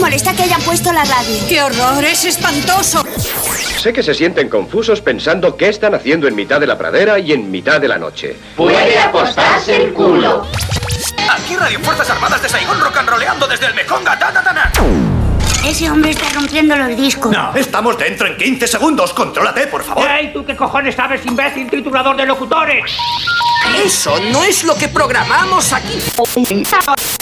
molesta que hayan puesto la radio? ¡Qué horror! ¡Es espantoso! Sé que se sienten confusos pensando qué están haciendo en mitad de la pradera y en mitad de la noche. Puede apostarse el culo. Aquí Radio Fuerzas Armadas de Saigón rock and roleando desde el Mekonga. Ta, ta, ta, ta. Ese hombre está rompiendo los discos. No, estamos dentro en 15 segundos. Contrólate, por favor. ¡Ey, tú qué cojones sabes, imbécil triturador de locutores! Eso no es lo que programamos aquí.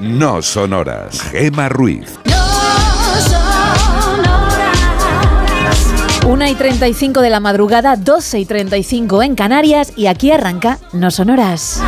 no sonoras. Gema Ruiz. Una y 35 de la madrugada, 12 y 35 en Canarias y aquí arranca No Sonoras.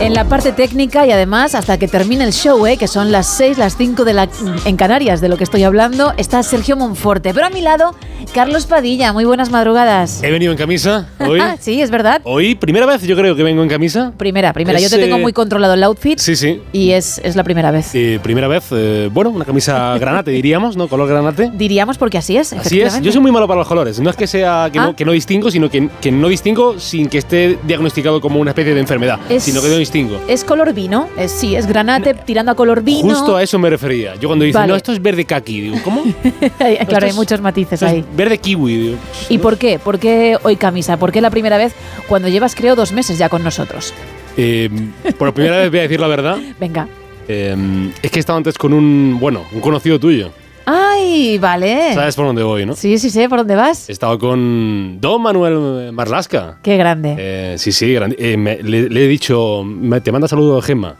En la parte técnica y además hasta que termine el show, ¿eh? que son las 6, las 5 de la, en Canarias de lo que estoy hablando, está Sergio Monforte. Pero a mi lado, Carlos Padilla. Muy buenas madrugadas. He venido en camisa hoy. sí, es verdad. Hoy, primera vez yo creo que vengo en camisa. Primera, primera. Es, Yo te tengo muy controlado el outfit. Sí, sí. Y es, es la primera vez. Eh, primera vez, eh, bueno, una camisa granate diríamos, ¿no? Color granate. Diríamos porque así es, Así es, yo soy muy malo para los colores. No es que sea que, Ah. no, que no distingo, sino que, que no distingo sin que esté diagnosticado como una especie de enfermedad, Es- sino que no distingo. Es color vino, es, sí, es granate tirando a color vino. Justo a eso me refería. Yo cuando Vale. no, esto es verde kaki, digo, ¿cómo? claro, hay muchos matices ahí. verde kiwi, digo. ¿Y por qué? ¿Por qué hoy camisa? ¿Por qué la primera vez cuando llevas, creo, dos meses ya con nosotros? Eh, por primera vez voy a decir la verdad. Venga. Eh, es que he estado antes con un, bueno, un conocido tuyo. ¡Ay, vale! ¿Sabes por dónde voy, no? Sí, sí, sé. ¿Por dónde vas? He estado con Don Manuel Marlasca. Qué grande. Eh, sí, sí, grande. Eh, me- le, le he dicho, me- te manda saludos Gemma.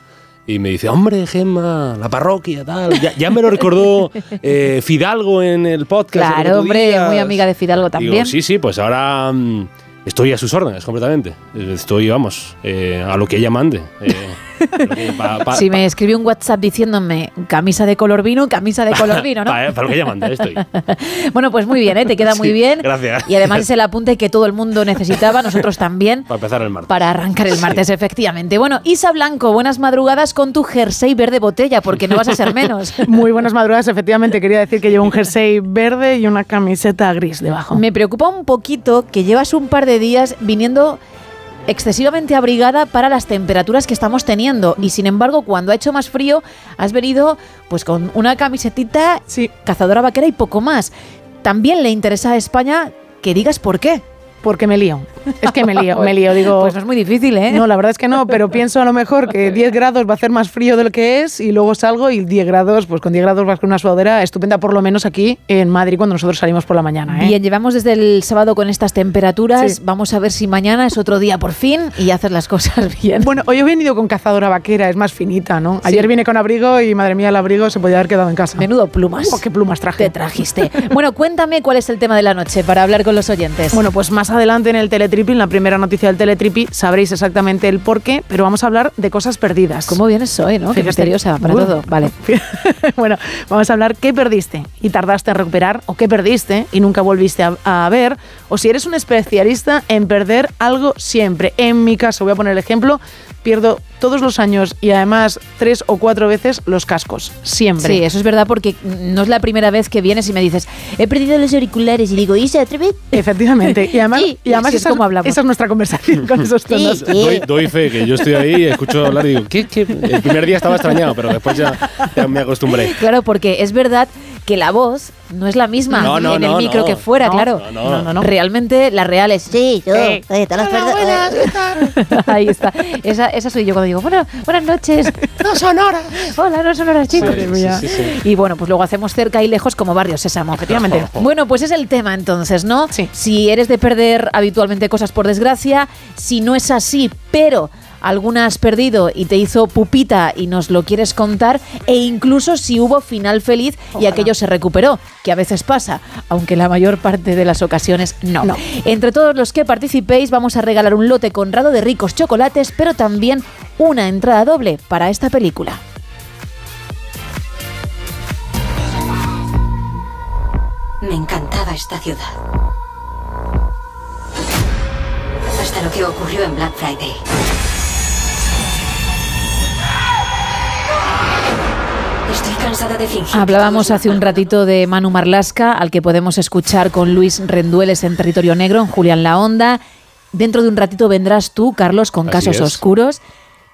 Y me dice, hombre, Gemma, la parroquia, tal. Ya, ya me lo recordó eh, Fidalgo en el podcast. Claro, hombre, día". muy amiga de Fidalgo también. Digo, sí, sí, pues ahora mm, estoy a sus órdenes completamente. Eh, Estoy, vamos, eh, a lo que ella mande. Eh, pa- pa- si me escribió un WhatsApp diciéndome camisa de color vino, camisa de color vino, ¿no? pa- para lo que ella manda, estoy. bueno, pues muy bien, ¿eh? te queda muy Sí, bien. gracias. Y además es el apunte que todo el mundo necesitaba, nosotros también. Para empezar el martes. Para arrancar el martes, efectivamente. Bueno, Isa Blanco, buenas madrugadas con tu jersey verde botella, porque no vas a ser menos. Muy buenas madrugadas, efectivamente. Quería decir que llevo un jersey verde y una camiseta gris debajo. Me preocupa un poquito que llevas un par de días viniendo excesivamente abrigada para las temperaturas que estamos teniendo y sin embargo cuando ha hecho más frío has venido pues con una camisetita cazadora vaquera y poco más. También le interesa a España que digas por qué. Porque me lío. Es que me lío, me lío. Digo, Pues no es muy difícil, ¿eh? No, la verdad es que no, pero pienso a lo mejor que 10 grados va a hacer más frío de lo que es y luego salgo y 10 grados, pues con 10 grados vas con una sudadera estupenda, por lo menos aquí en Madrid cuando nosotros salimos por la mañana. ¿eh? Bien, llevamos desde el sábado con estas temperaturas. Sí. Vamos a ver si mañana es otro día por fin y haces las cosas bien. Bueno, hoy he venido con cazadora vaquera, es más finita, ¿no? Ayer vine con abrigo y madre mía, el abrigo se podía haber quedado en casa. Menudo plumas. Oh, qué plumas traje. Te trajiste. bueno, cuéntame cuál es el tema de la noche para hablar con los oyentes. Bueno, pues más adelante en el Teletripi, en la primera noticia del Teletripi, sabréis exactamente el porqué, pero vamos a hablar de cosas perdidas. ¿Cómo vienes hoy, no? Qué Fíjate. misteriosa para todo. Vale. bueno, vamos a hablar qué perdiste y tardaste en recuperar, o qué perdiste y nunca volviste a, a ver, o si eres un especialista en perder algo siempre. En mi caso, voy a poner el ejemplo, pierdo todos los años y además tres o cuatro veces los cascos, siempre. Sí, eso es verdad porque no es la primera vez que vienes y me dices, he perdido los auriculares y digo, Isa, otra vez. Efectivamente. Y además, Sí, y además es esa, hablamos. esa es nuestra conversación con esos tonos. Doy, doy fe que yo estoy ahí y escucho hablar y digo, ¿qué, qué? El primer día estaba extrañado, pero después ya, ya me acostumbré. Claro, porque es verdad que la voz no es la misma No, no, en el no, micro no. que fuera, No, claro. no, no. Realmente la real es sí, yo, eh, te las perdo- Ahí está. Esa, esa soy yo cuando digo, bueno, buenas noches. No son horas. Hola, no son horas, chicos. Madre mía. Sí, sí, sí. Y bueno, pues luego hacemos cerca y lejos como Barrio Sésamo. Efectivamente. Bueno, pues es el tema entonces, ¿no? Sí. Si eres de perder habitualmente cosas por desgracia, si no es así, pero alguna has perdido y te hizo pupita y nos lo quieres contar, e incluso si hubo final feliz y aquello se recuperó, que a veces pasa, aunque la mayor parte de las ocasiones no. no. Entre todos los que participéis vamos a regalar un lote conrado de ricos chocolates, pero también una entrada doble para esta película. Me encantaba esta ciudad. Hasta lo que ocurrió en Black Friday. Estoy cansada de fingir. Hablábamos hace un ratito de Manu Marlasca, al que podemos escuchar con Luis Rendueles en Territorio Negro, en Julián La Onda. Dentro de un ratito vendrás tú, Carlos, con Así Casos es. Oscuros.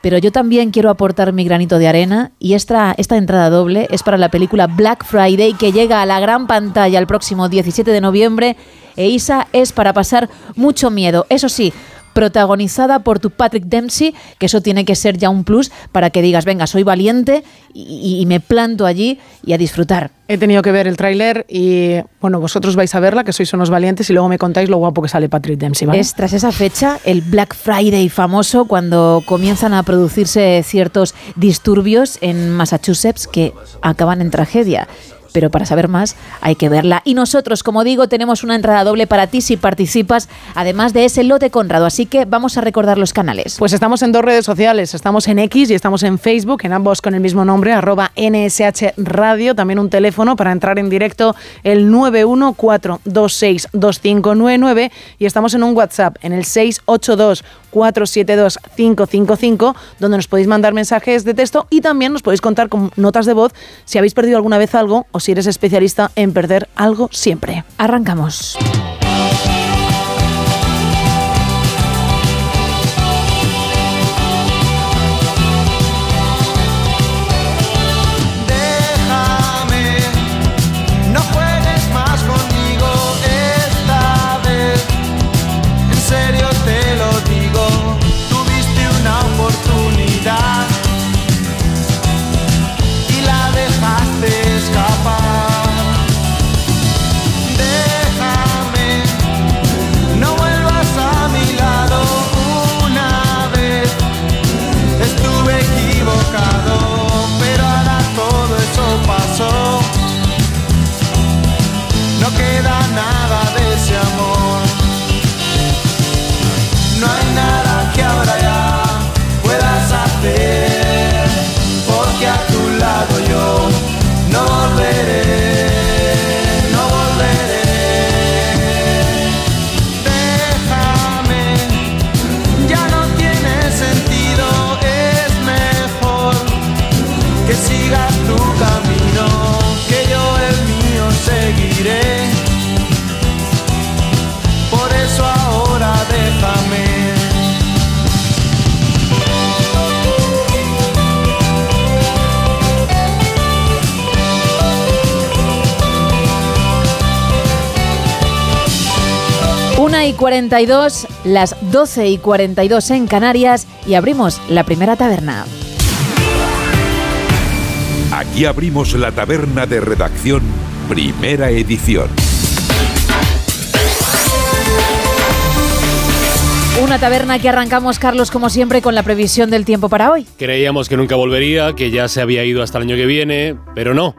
Pero yo también quiero aportar mi granito de arena y esta, esta entrada doble es para la película Black Friday que llega a la gran pantalla el próximo 17 de noviembre e Isa es para pasar mucho miedo. Eso sí, protagonizada por tu Patrick Dempsey, que eso tiene que ser ya un plus para que digas, venga, soy valiente y, y me planto allí y a disfrutar. He tenido que ver el tráiler y, bueno, vosotros vais a verla, que sois unos valientes, y luego me contáis lo guapo que sale Patrick Dempsey, ¿vale? Es tras esa fecha, el Black Friday famoso, cuando comienzan a producirse ciertos disturbios en Massachusetts que acaban en tragedia. Pero para saber más hay que verla. Y nosotros, como digo, tenemos una entrada doble para ti si participas, además de ese lote Conrado. Así que vamos a recordar los canales. Pues estamos en dos redes sociales, estamos en X y estamos en Facebook, en ambos con el mismo nombre, arroba NSH Radio, también un teléfono para entrar en directo, el 914262599 y estamos en un WhatsApp, en el 682 472-555, donde nos podéis mandar mensajes de texto y también nos podéis contar con notas de voz si habéis perdido alguna vez algo o si eres especialista en perder algo siempre. Arrancamos. 42, las 12 y 42 en Canarias y abrimos la primera taberna. Aquí abrimos la taberna de redacción, primera edición. Una taberna que arrancamos, Carlos, como siempre, con la previsión del tiempo para hoy. Creíamos que nunca volvería, que ya se había ido hasta el año que viene, pero no.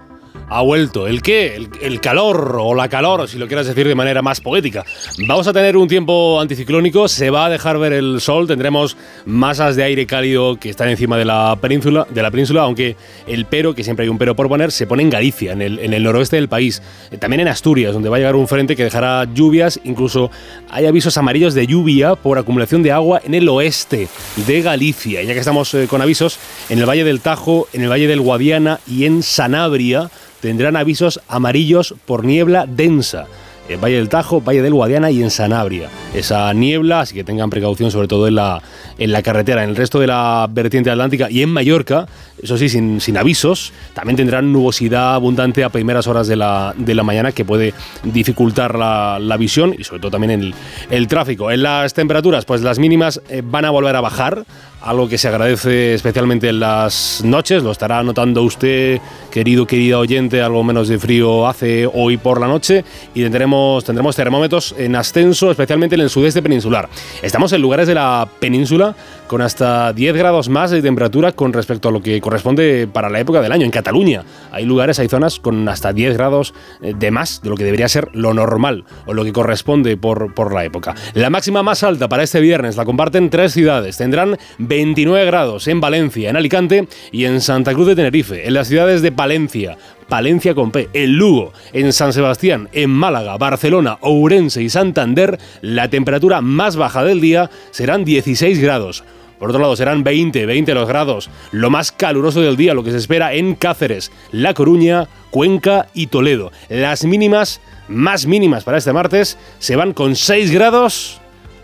Ha vuelto. ¿El qué? El, calor o la calor, si lo quieras decir de manera más poética. Vamos a tener un tiempo anticiclónico, se va a dejar ver el sol, tendremos masas de aire cálido que están encima de la península, de la península aunque el pero, que siempre hay un pero por poner, se pone en Galicia, en el, en el noroeste del país. Eh, También en Asturias, donde va a llegar un frente que dejará lluvias, incluso hay avisos amarillos de lluvia por acumulación de agua en el oeste de Galicia. Y ya que estamos eh, con avisos, en el Valle del Tajo, en el Valle del Guadiana y en Sanabria tendrán avisos amarillos por niebla densa. En Valle del Tajo, Valle del Guadiana y en Sanabria. Esa niebla, así que tengan precaución sobre todo en la, en la carretera. En el resto de la vertiente atlántica y en Mallorca, eso sí, sin, sin avisos, también tendrán nubosidad abundante a primeras horas de la, de la mañana que puede dificultar la, la visión y sobre todo también el, el tráfico. En las temperaturas, pues las mínimas eh, van a volver a bajar, algo que se agradece especialmente en las noches, lo estará notando usted, querido, querida oyente, algo menos de frío hace hoy por la noche y tendremos, tendremos termómetros en ascenso, especialmente en el sudeste peninsular. Estamos en lugares de la península con hasta 10 grados más de temperatura con respecto a lo que corresponde para la época del año. En Cataluña hay lugares, hay zonas con hasta 10 grados eh, de más de lo que debería ser lo normal o lo que corresponde por, por la época. La máxima más alta para este viernes la comparten tres ciudades. Tendrán 29 grados en Valencia, en Alicante y en Santa Cruz de Tenerife. En las ciudades de Palencia, Palencia con P. En Lugo, en San Sebastián, en Málaga, Barcelona, Ourense y Santander, la temperatura más baja del día serán 16 grados. Por otro lado, serán 20, 20 los grados. Lo más caluroso del día, lo que se espera en Cáceres, La Coruña, Cuenca y Toledo. Las mínimas, más mínimas para este martes, se van con 6 grados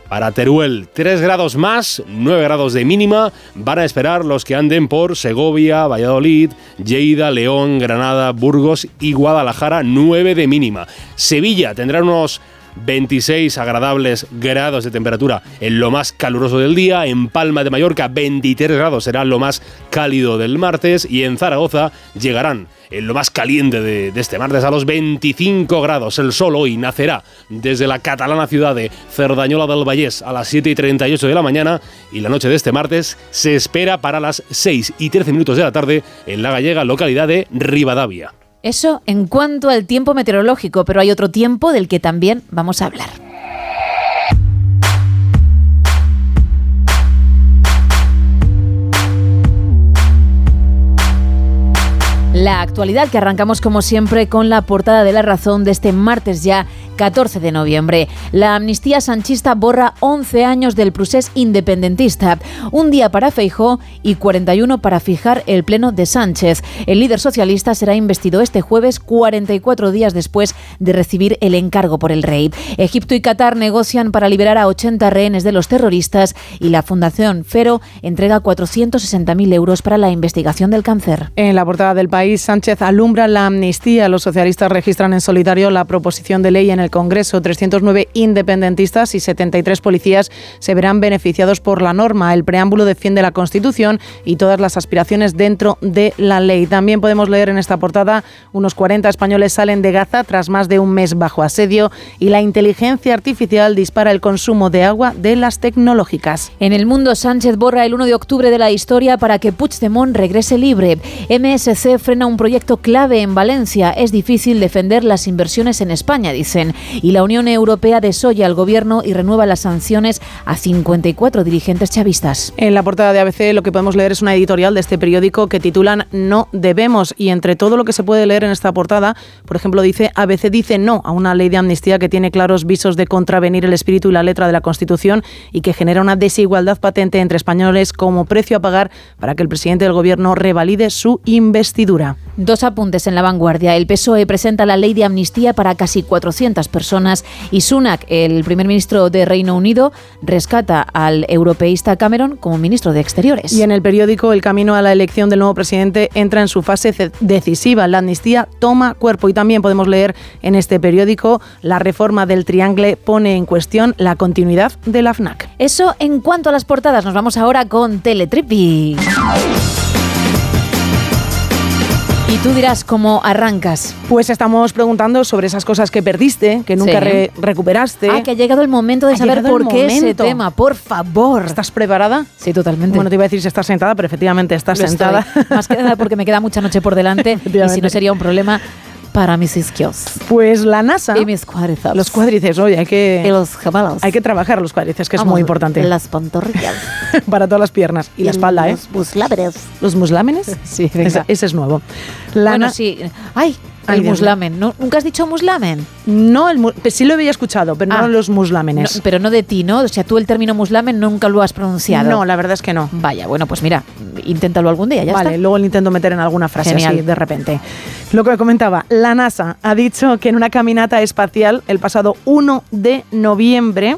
para Teruel, 3 grados más, 9 grados de mínima. Van a esperar los que anden por Segovia, Valladolid, Lleida, León, Granada, Burgos y Guadalajara, 9 de mínima. Sevilla tendrá unos 26 agradables grados de temperatura en lo más caluroso del día. En Palma de Mallorca, 23 grados será lo más cálido del martes. Y en Zaragoza llegarán en lo más caliente de, de, este martes a los 25 grados. El sol hoy nacerá desde la catalana ciudad de Cerdañola del Vallés a las 7 y 38 de la mañana y la noche de este martes se espera para las 6 y 13 minutos de la tarde en la gallega localidad de Rivadavia. Eso en cuanto al tiempo meteorológico, pero hay otro tiempo del que también vamos a hablar. La actualidad que arrancamos como siempre con la portada de la razón de este martes ya 14 de noviembre. La amnistía sanchista borra 11 años del procés independentista. Un día para Feijó y 41 para fijar el pleno de Sánchez. El líder socialista será investido este jueves 44 días después de recibir el encargo por el rey. Egipto y Qatar negocian para liberar a 80 rehenes de los terroristas y la Fundación Fero entrega 460.000 euros para la investigación del cáncer. En la portada del país Sánchez alumbra la amnistía. Los socialistas registran en solitario la proposición de ley en el Congreso. 309 independentistas y 73 policías se verán beneficiados por la norma. El preámbulo defiende la Constitución y todas las aspiraciones dentro de la ley. También podemos leer en esta portada unos 40 españoles salen de Gaza tras más de un mes bajo asedio y la inteligencia artificial dispara el consumo de agua de las tecnológicas. En el mundo, Sánchez borra el 1 de octubre de la historia para que Puigdemont regrese libre. MSC frena un proyecto clave en Valencia. Es difícil defender las inversiones en España, dicen. Y la Unión Europea desoya al gobierno y renueva las sanciones a 54 dirigentes chavistas. En la portada de ABC lo que podemos leer es una editorial de este periódico que titulan No debemos. Y entre todo lo que se puede leer en esta portada, por ejemplo, dice ABC dice no a una ley de amnistía que tiene claros visos de contravenir el espíritu y la letra de la Constitución y que genera una desigualdad patente entre españoles como precio a pagar para que el presidente del gobierno revalide su investidura. Dos apuntes en la vanguardia. El PSOE presenta la ley de amnistía para casi 400 personas y Sunak, el primer ministro de Reino Unido, rescata al europeísta Cameron como ministro de Exteriores. Y en el periódico El camino a la elección del nuevo presidente entra en su fase decisiva. La amnistía toma cuerpo y también podemos leer en este periódico la reforma del triangle pone en cuestión la continuidad de la FNAC. Eso en cuanto a las portadas. Nos vamos ahora con Teletripi. Y tú dirás cómo arrancas. Pues estamos preguntando sobre esas cosas que perdiste, que nunca sí. re recuperaste. Ah, que ha llegado el momento de ha saber por qué momento. ese tema, por favor. ¿Estás preparada? Sí, totalmente. Bueno, te iba a decir si estás sentada, pero efectivamente estás Lo sentada. Estoy. Más que nada porque me queda mucha noche por delante y si no sería un problema para mis isquios. Pues la NASA. Y mis cuádriceps. Los cuádriceps, oye, hay que. Y los gemelos. Hay que trabajar los cuádriceps, que Vamos, es muy importante. Las pantorrillas. para todas las piernas. Y, y la espalda, los ¿eh? Muslámenes. ¿Los muslámenes? Sí, venga. Ese, ese es nuevo. La bueno, sí. ¡Ay! El muslamen. ¿No? ¿Nunca has dicho muslamen? No, el mu sí lo había escuchado, pero Ah. no los muslámenes. No, pero no de ti, ¿no? O sea, tú el término muslamen nunca lo has pronunciado. No, la verdad es que no. Vaya, bueno, pues mira, inténtalo algún día, ya vale, está. luego lo intento meter en alguna frase Genial. así de repente. Lo que comentaba, la NASA ha dicho que en una caminata espacial el pasado 1 de noviembre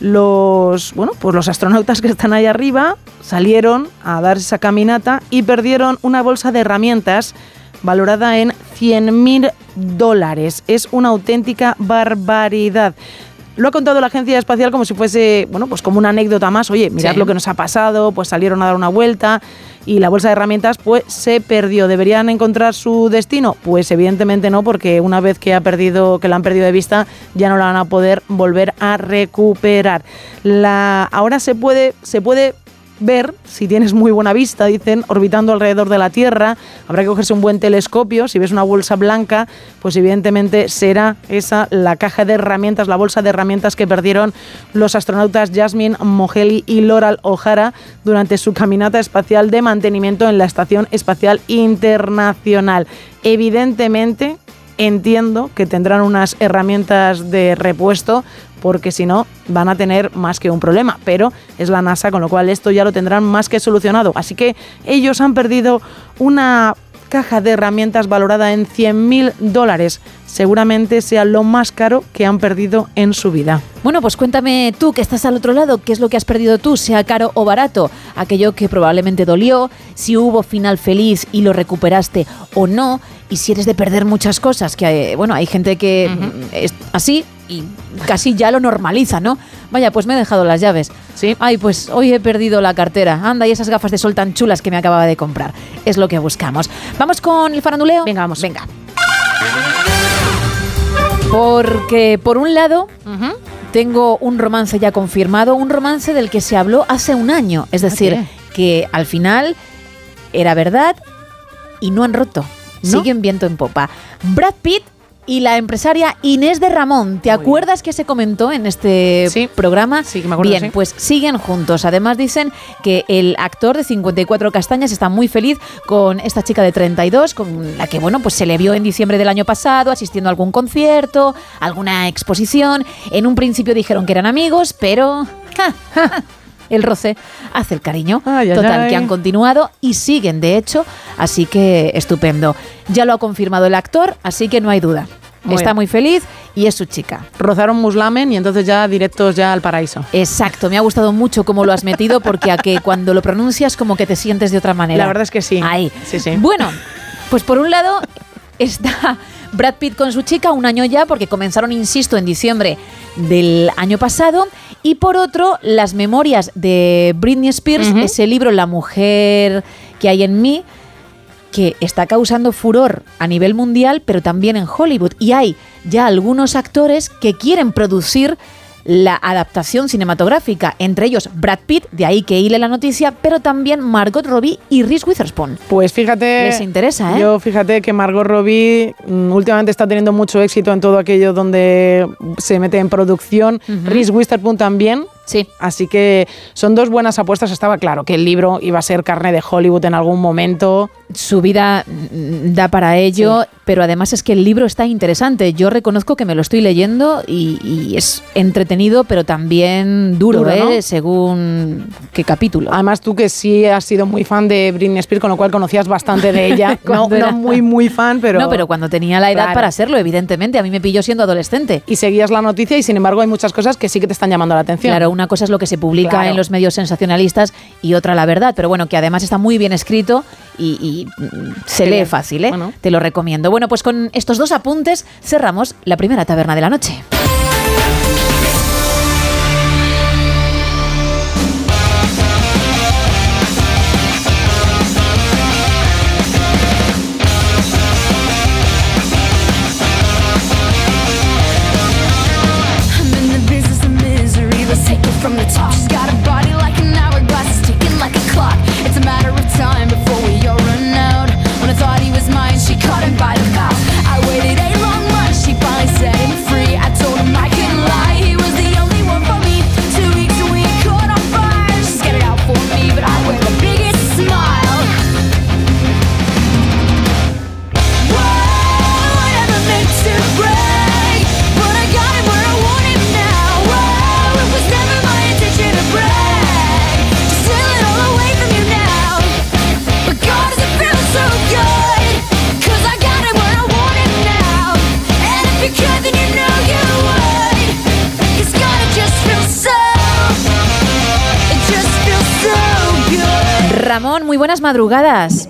los, bueno, pues los astronautas que están ahí arriba salieron a dar esa caminata y perdieron una bolsa de herramientas valorada en 100.000 dólares. Es una auténtica barbaridad. Lo ha contado la agencia espacial como si fuese, bueno, pues como una anécdota más. Oye, mirad Sí. lo que nos ha pasado, pues salieron a dar una vuelta y la bolsa de herramientas pues se perdió. ¿Deberían encontrar su destino? Pues evidentemente no, porque una vez que ha perdido, que la han perdido de vista, ya no la van a poder volver a recuperar. La, ahora se puede, se puede ver si tienes muy buena vista, dicen, orbitando alrededor de la Tierra. Habrá que cogerse un buen telescopio. Si ves una bolsa blanca, pues evidentemente será esa la caja de herramientas, la bolsa de herramientas que perdieron los astronautas Jasmine Moheli y Loral O'Hara durante su caminata espacial de mantenimiento en la Estación Espacial Internacional. Evidentemente, entiendo que tendrán unas herramientas de repuesto porque si no van a tener más que un problema, pero es la NASA, con lo cual esto ya lo tendrán más que solucionado. Así que ellos han perdido una caja de herramientas valorada en 100.000 dólares. Seguramente sea lo más caro que han perdido en su vida. Bueno, pues cuéntame tú que estás al otro lado, qué es lo que has perdido tú, sea caro o barato, aquello que probablemente dolió, si hubo final feliz y lo recuperaste o no, y si eres de perder muchas cosas, que eh, bueno, hay gente que mm, es así y casi ya lo normaliza, ¿no? Vaya, pues me he dejado las llaves. Sí. Ay, pues hoy he perdido la cartera. Anda, y esas gafas de sol tan chulas que me acababa de comprar. Es lo que buscamos. Vamos con el faranduleo. Venga, vamos. Venga. Porque por un lado tengo un romance ya confirmado, un romance del que se habló hace un año, es decir, que al final era verdad y no han roto, siguen viento en popa. Brad Pitt y la empresaria Inés de Ramón. ¿Te acuerdas que se comentó en este programa? Sí, que me acuerdo, Bien, sí. pues siguen juntos. Además dicen que el actor de 54 castañas está muy feliz con esta chica de 32, con la que bueno, pues se le vio en diciembre del año pasado asistiendo a algún concierto, alguna exposición. En un principio dijeron que eran amigos, pero ja, ja, el roce hace el cariño. ay, Total, ay. que han continuado y siguen, de hecho, así que estupendo. Ya lo ha confirmado el actor, así que no hay duda. Muy Está bien. muy feliz y es su chica. Rozaron muslamen y entonces ya directos ya al paraíso. Exacto, me ha gustado mucho cómo lo has metido porque a que cuando lo pronuncias como que te sientes de otra manera. La verdad es que sí. Ahí. Sí, sí. Bueno, pues por un lado está Brad Pitt con su chica, un año ya, porque comenzaron, insisto, en diciembre del año pasado. Y por otro, las memorias de Britney Spears, ese libro La mujer que hay en mí, que está causando furor a nivel mundial, pero también en Hollywood. Y hay ya algunos actores que quieren producir la adaptación cinematográfica, entre ellos Brad Pitt, de ahí que hile la noticia, pero también Margot Robbie y Reese Witherspoon. Pues fíjate. Les interesa, ¿eh? Yo fíjate que Margot Robbie mm, últimamente está teniendo mucho éxito en todo aquello donde se mete en producción. Reese Witherspoon también. Sí. Así que son dos buenas apuestas. Estaba claro que el libro iba a ser carne de Hollywood en algún momento. Su vida mm, da para ello, pero además es que el libro está interesante. Yo reconozco que me lo estoy leyendo y, y es entretenido, pero también duro, Duro, ¿eh? ¿no? Según qué capítulo. Además, tú que sí has sido muy fan de Britney Spears, con lo cual conocías bastante de ella. no, no muy, muy fan, pero. no, pero cuando tenía la edad Claro. para serlo, evidentemente. A mí me pilló siendo adolescente. Y seguías la noticia y sin embargo hay muchas cosas que sí que te están llamando la atención. Claro, una cosa es lo que se publica Claro. en los medios sensacionalistas y otra la verdad, pero bueno, que además está muy bien escrito y, y, mm, se lee fácil, ¿eh? Bueno. Te lo recomiendo. Bueno, pues con estos dos apuntes cerramos la primera taberna de la noche. Ramón, muy buenas madrugadas.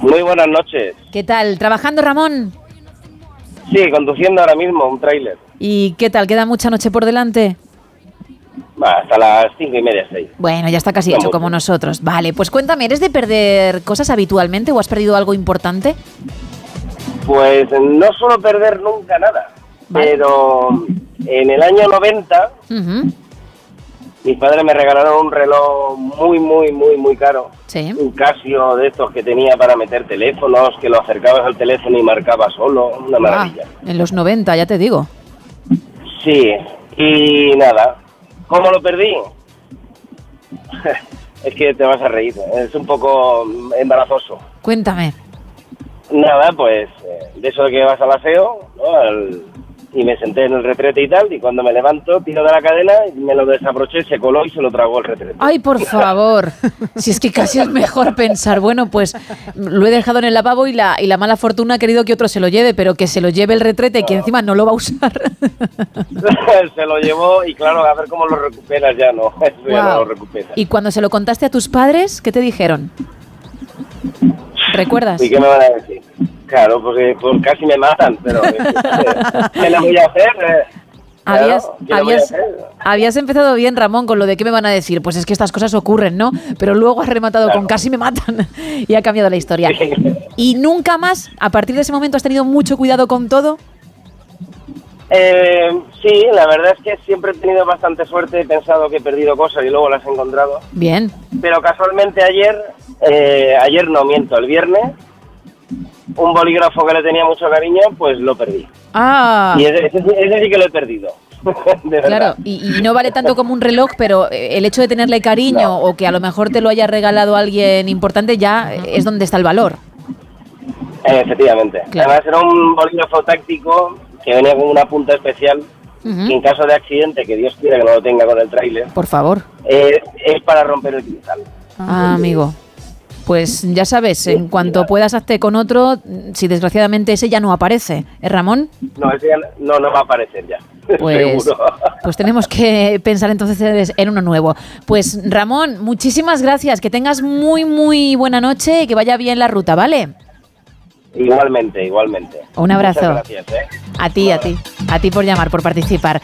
Muy buenas noches. ¿Qué tal? ¿Trabajando, Ramón? Sí, conduciendo ahora mismo un tráiler. ¿Y qué tal? ¿Queda mucha noche por delante? Hasta las cinco y media, seis. Bueno, ya está casi No hecho mucho. como nosotros. Vale, pues cuéntame, ¿eres de perder cosas habitualmente o has perdido algo importante? Pues no suelo perder nunca nada. Vale. Pero en el año 90 Ujú. Mis padres me regalaron un reloj muy, muy, muy, muy caro. Sí. Un Casio de estos que tenía para meter teléfonos, que lo acercabas al teléfono y marcaba solo. Una Ah, maravilla. en los 90, ya te digo. Sí, y nada. ¿Cómo lo perdí? es que te vas a reír. Es un poco embarazoso. Cuéntame. Nada, pues eh, de eso de que vas al aseo, ¿no? Al- y me senté en el retrete y tal, y cuando me levanto, tiro de la cadena, y me lo desabroché, se coló y se lo tragó el retrete. Ay, por favor. Si es que casi es mejor pensar, bueno, pues lo he dejado en el lavabo y la, y la mala fortuna ha querido que otro se lo lleve, pero que se lo lleve el retrete, que encima no lo va a usar. se lo llevó y claro, a ver cómo lo recuperas ya, ¿no? Eso ya no lo recuperas. Y cuando se lo contaste a tus padres, ¿qué te dijeron? ¿Recuerdas? ¿Y qué me van a decir? Claro, porque pues, casi me matan, pero eh, ¿qué le voy a hacer? Eh, Habías, habías empezado bien, Ramón, con lo de qué me van a decir. Pues es que estas cosas ocurren, ¿no? Pero luego has rematado con casi me matan y ha cambiado la historia. Y nunca más, a partir de ese momento, has tenido mucho cuidado con todo. Eh, sí, la verdad es que siempre he tenido bastante suerte, he pensado que he perdido cosas y luego las he encontrado. Bien. Pero casualmente ayer, eh, ayer no miento, el viernes, un bolígrafo que le tenía mucho cariño, pues lo perdí. Ah. Y ese, ese sí- ese sí que lo he perdido. Claro, y, y no vale tanto como un reloj, pero eh, el hecho de tenerle cariño o que a lo mejor te lo haya regalado alguien importante ya eh, es donde está el valor. Efectivamente. Además era un bolígrafo táctico que venía con una punta especial que en caso de accidente, que Dios quiera que no lo tenga con el tráiler, Por favor. eh, es para romper el cristal. Ah, amigo. Pues ya sabes, en cuanto puedas hazte con otro, si desgraciadamente ese ya no aparece. ¿Eh, Ramón? No, ese ya no, no va a aparecer ya. Pues, Seguro. pues tenemos que pensar entonces en uno nuevo. Pues Ramón, muchísimas gracias. Que tengas muy, muy buena noche y que vaya bien la ruta, ¿vale? Igualmente, igualmente. Un abrazo. Muchas gracias, ¿eh? A ti, a ti. A ti por llamar, por participar.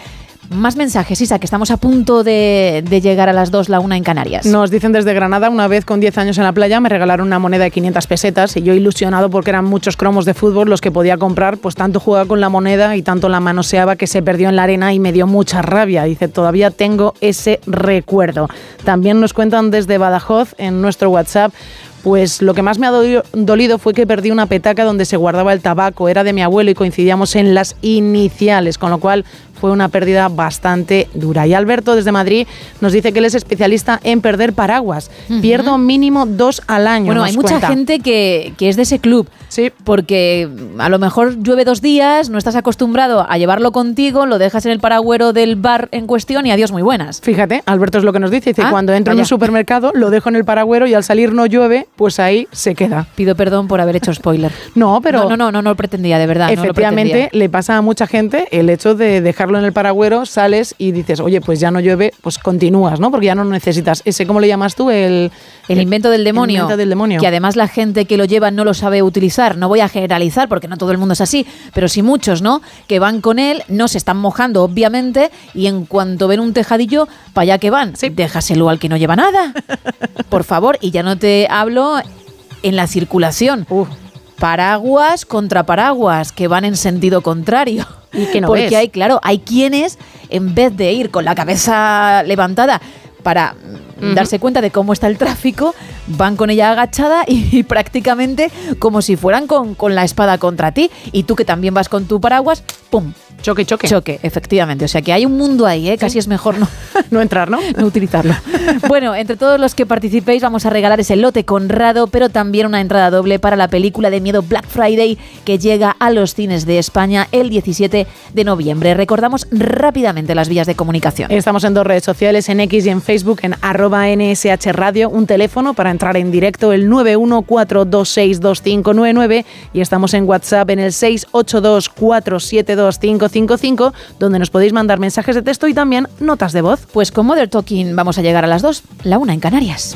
Más mensajes, Isa, que estamos a punto de, de llegar a las 2, la una en Canarias. Nos dicen desde Granada, una vez con 10 años en la playa, me regalaron una moneda de 500 pesetas y yo ilusionado porque eran muchos cromos de fútbol los que podía comprar, pues tanto jugaba con la moneda y tanto la manoseaba que se perdió en la arena y me dio mucha rabia. Dice, todavía tengo ese recuerdo. También nos cuentan desde Badajoz en nuestro WhatsApp. Pues lo que más me ha dolido, fue que perdí una petaca donde se guardaba el tabaco. Era de mi abuelo y coincidíamos en las iniciales, con lo cual fue una pérdida bastante dura. Y Alberto desde Madrid nos dice que él es especialista en perder paraguas. Pierdo mínimo dos al año. Bueno, hay mucha cuenta. gente que, que es de ese club. Sí. Porque a lo mejor llueve dos días, no estás acostumbrado a llevarlo contigo, lo dejas en el paragüero del bar en cuestión y adiós, muy buenas. Fíjate, Alberto es lo que nos dice. Dice, Ah, cuando entro en un supermercado, lo dejo en el paragüero y al salir no llueve, pues ahí se queda. Pido perdón por haber hecho spoiler. No, pero... No, no, no, no, no lo pretendía, de verdad. no lo Efectivamente, le pasa a mucha gente el hecho de dejarlo en el paragüero, sales y dices, oye, pues ya no llueve, pues continúas, ¿no? Porque ya no necesitas ese, ¿cómo le llamas tú? El, El invento del demonio. invento del demonio. Que además la gente que lo lleva no lo sabe utilizar. No voy a generalizar porque no todo el mundo es así, pero sí muchos, ¿no? Que van con él, no se están mojando, obviamente, y en cuanto ven un tejadillo, para allá que van. Déjaselo al que no lleva nada. Por favor, y ya no te hablo en la circulación. Paraguas contra paraguas que van en sentido contrario. Y que no Porque ves. hay, claro, hay quienes, en vez de ir con la cabeza levantada para mm, darse cuenta de cómo está el tráfico, van con ella agachada y, y prácticamente como si fueran con, con la espada contra ti. Y tú que también vas con tu paraguas, ¡pum! Choque, choque. Choque, efectivamente. O sea que hay un mundo ahí, ¿eh? Casi es mejor no, no entrar, ¿no? no utilizarlo. bueno, entre todos los que participéis vamos a regalar ese lote Conrado, pero también una entrada doble para la película de miedo Black Friday que llega a los cines de España el 17 de noviembre. Recordamos rápidamente las vías de comunicación. Estamos en dos redes sociales, en X y en Facebook, en arroba NSH Radio, un teléfono para entrar en directo, el 914262599 y estamos en WhatsApp en el 682472555, donde nos podéis mandar mensajes de texto y también notas de voz. Pues con Mother Talking vamos a llegar a las dos, la una en Canarias.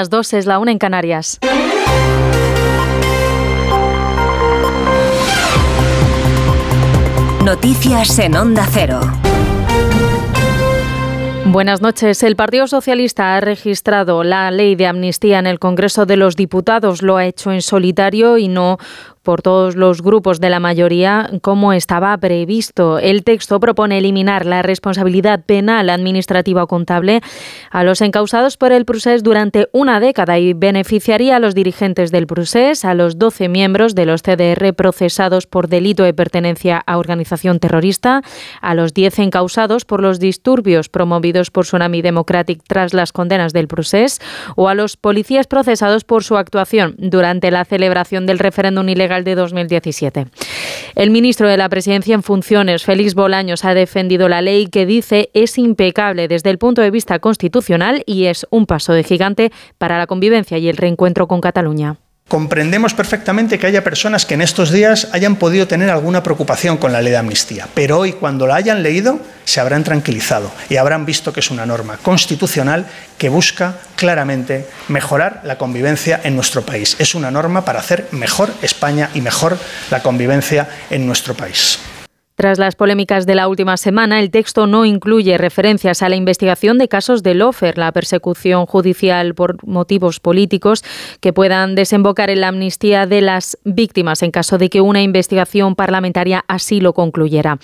Las dos, es la una en Canarias. Noticias en Onda Cero. Buenas noches. El Partido Socialista ha registrado la ley de amnistía en el Congreso de los Diputados. Lo ha hecho en solitario y no por todos los grupos de la mayoría como estaba previsto. El texto propone eliminar la responsabilidad penal administrativa o contable a los encausados por el procés durante una década y beneficiaría a los dirigentes del procés, a los 12 miembros de los CDR procesados por delito de pertenencia a organización terrorista, a los 10 encausados por los disturbios promovidos por Tsunami Democratic tras las condenas del procés o a los policías procesados por su actuación durante la celebración del referéndum ilegal de 2017. El ministro de la Presidencia en funciones, Félix Bolaños, ha defendido la ley que dice es impecable desde el punto de vista constitucional y es un paso de gigante para la convivencia y el reencuentro con Cataluña. Comprendemos perfectamente que haya personas que en estos días hayan podido tener alguna preocupación con la ley de amnistía, pero hoy cuando la hayan leído se habrán tranquilizado y habrán visto que es una norma constitucional que busca claramente mejorar la convivencia en nuestro país. Es una norma para hacer mejor España y mejor la convivencia en nuestro país. Tras las polémicas de la última semana, el texto no incluye referencias a la investigación de casos de Lofer, la persecución judicial por motivos políticos que puedan desembocar en la amnistía de las víctimas en caso de que una investigación parlamentaria así lo concluyera.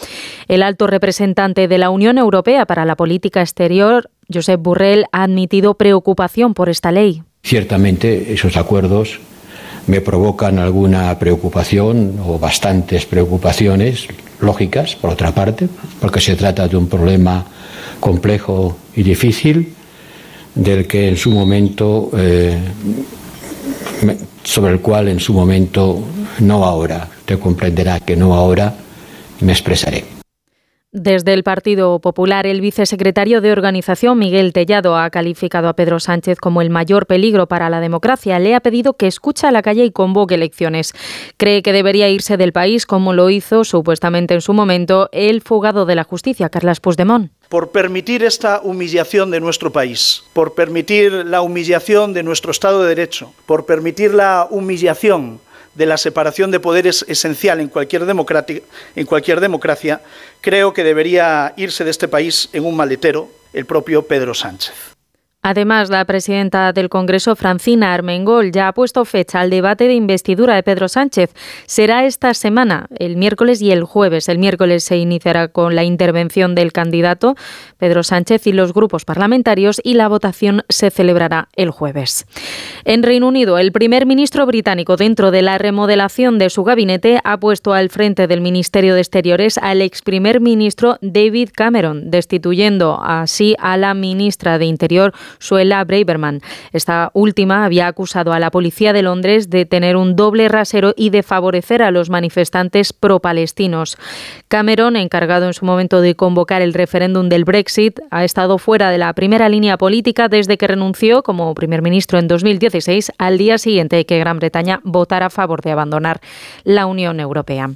El alto representante de la Unión Europea para la Política Exterior, Josep Burrell, ha admitido preocupación por esta ley. Ciertamente esos acuerdos me provocan alguna preocupación o bastantes preocupaciones lógicas, por otra parte, porque se trata de un problema complejo y difícil del que en su momento eh, sobre el cual en su momento no ahora usted comprenderá que no ahora me expresaré Desde el Partido Popular, el vicesecretario de Organización, Miguel Tellado, ha calificado a Pedro Sánchez como el mayor peligro para la democracia. Le ha pedido que escuche a la calle y convoque elecciones. Cree que debería irse del país, como lo hizo supuestamente en su momento el fugado de la justicia, Carlas Puigdemont. por permitir esta humillación de nuestro país, por permitir la humillación de nuestro Estado de Derecho, por permitir la humillación de la separación de poderes esencial en cualquier, en cualquier democracia, creo que debería irse de este país en un maletero el propio Pedro Sánchez. Además, la presidenta del Congreso, Francina Armengol, ya ha puesto fecha al debate de investidura de Pedro Sánchez. Será esta semana, el miércoles y el jueves. El miércoles se iniciará con la intervención del candidato Pedro Sánchez y los grupos parlamentarios y la votación se celebrará el jueves. En Reino Unido, el primer ministro británico, dentro de la remodelación de su gabinete, ha puesto al frente del Ministerio de Exteriores al ex primer ministro David Cameron, destituyendo así a la ministra de Interior, Suela Braverman. Esta última había acusado a la policía de Londres de tener un doble rasero y de favorecer a los manifestantes pro-palestinos. Cameron, encargado en su momento de convocar el referéndum del Brexit, ha estado fuera de la primera línea política desde que renunció como primer ministro en 2016 al día siguiente de que Gran Bretaña votara a favor de abandonar la Unión Europea.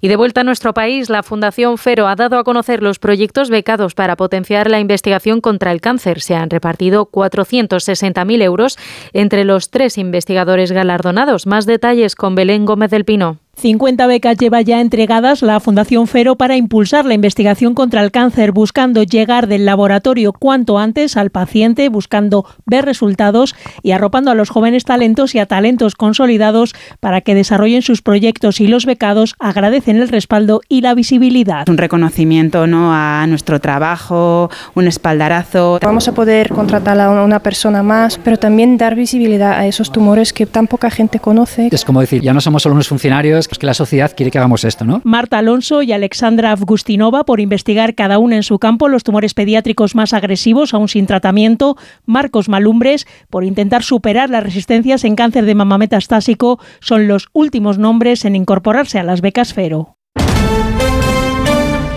Y de vuelta a nuestro país, la Fundación Fero ha dado a conocer los proyectos becados para potenciar la investigación contra el cáncer. Se han repartido 460.000 euros entre los tres investigadores galardonados. Más detalles con Belén Gómez del Pino. 50 becas lleva ya entregadas la Fundación Fero para impulsar la investigación contra el cáncer, buscando llegar del laboratorio cuanto antes al paciente, buscando ver resultados y arropando a los jóvenes talentos y a talentos consolidados para que desarrollen sus proyectos y los becados agradecen el respaldo y la visibilidad. un reconocimiento ¿no? a nuestro trabajo, un espaldarazo. Vamos a poder contratar a una persona más, pero también dar visibilidad a esos tumores que tan poca gente conoce. Es como decir, ya no somos solo unos funcionarios, es que la sociedad quiere que hagamos esto, ¿no? Marta Alonso y Alexandra Avgustinova por investigar cada una en su campo los tumores pediátricos más agresivos aún sin tratamiento, Marcos Malumbres por intentar superar las resistencias en cáncer de mama metastásico son los últimos nombres en incorporarse a las becas Fero.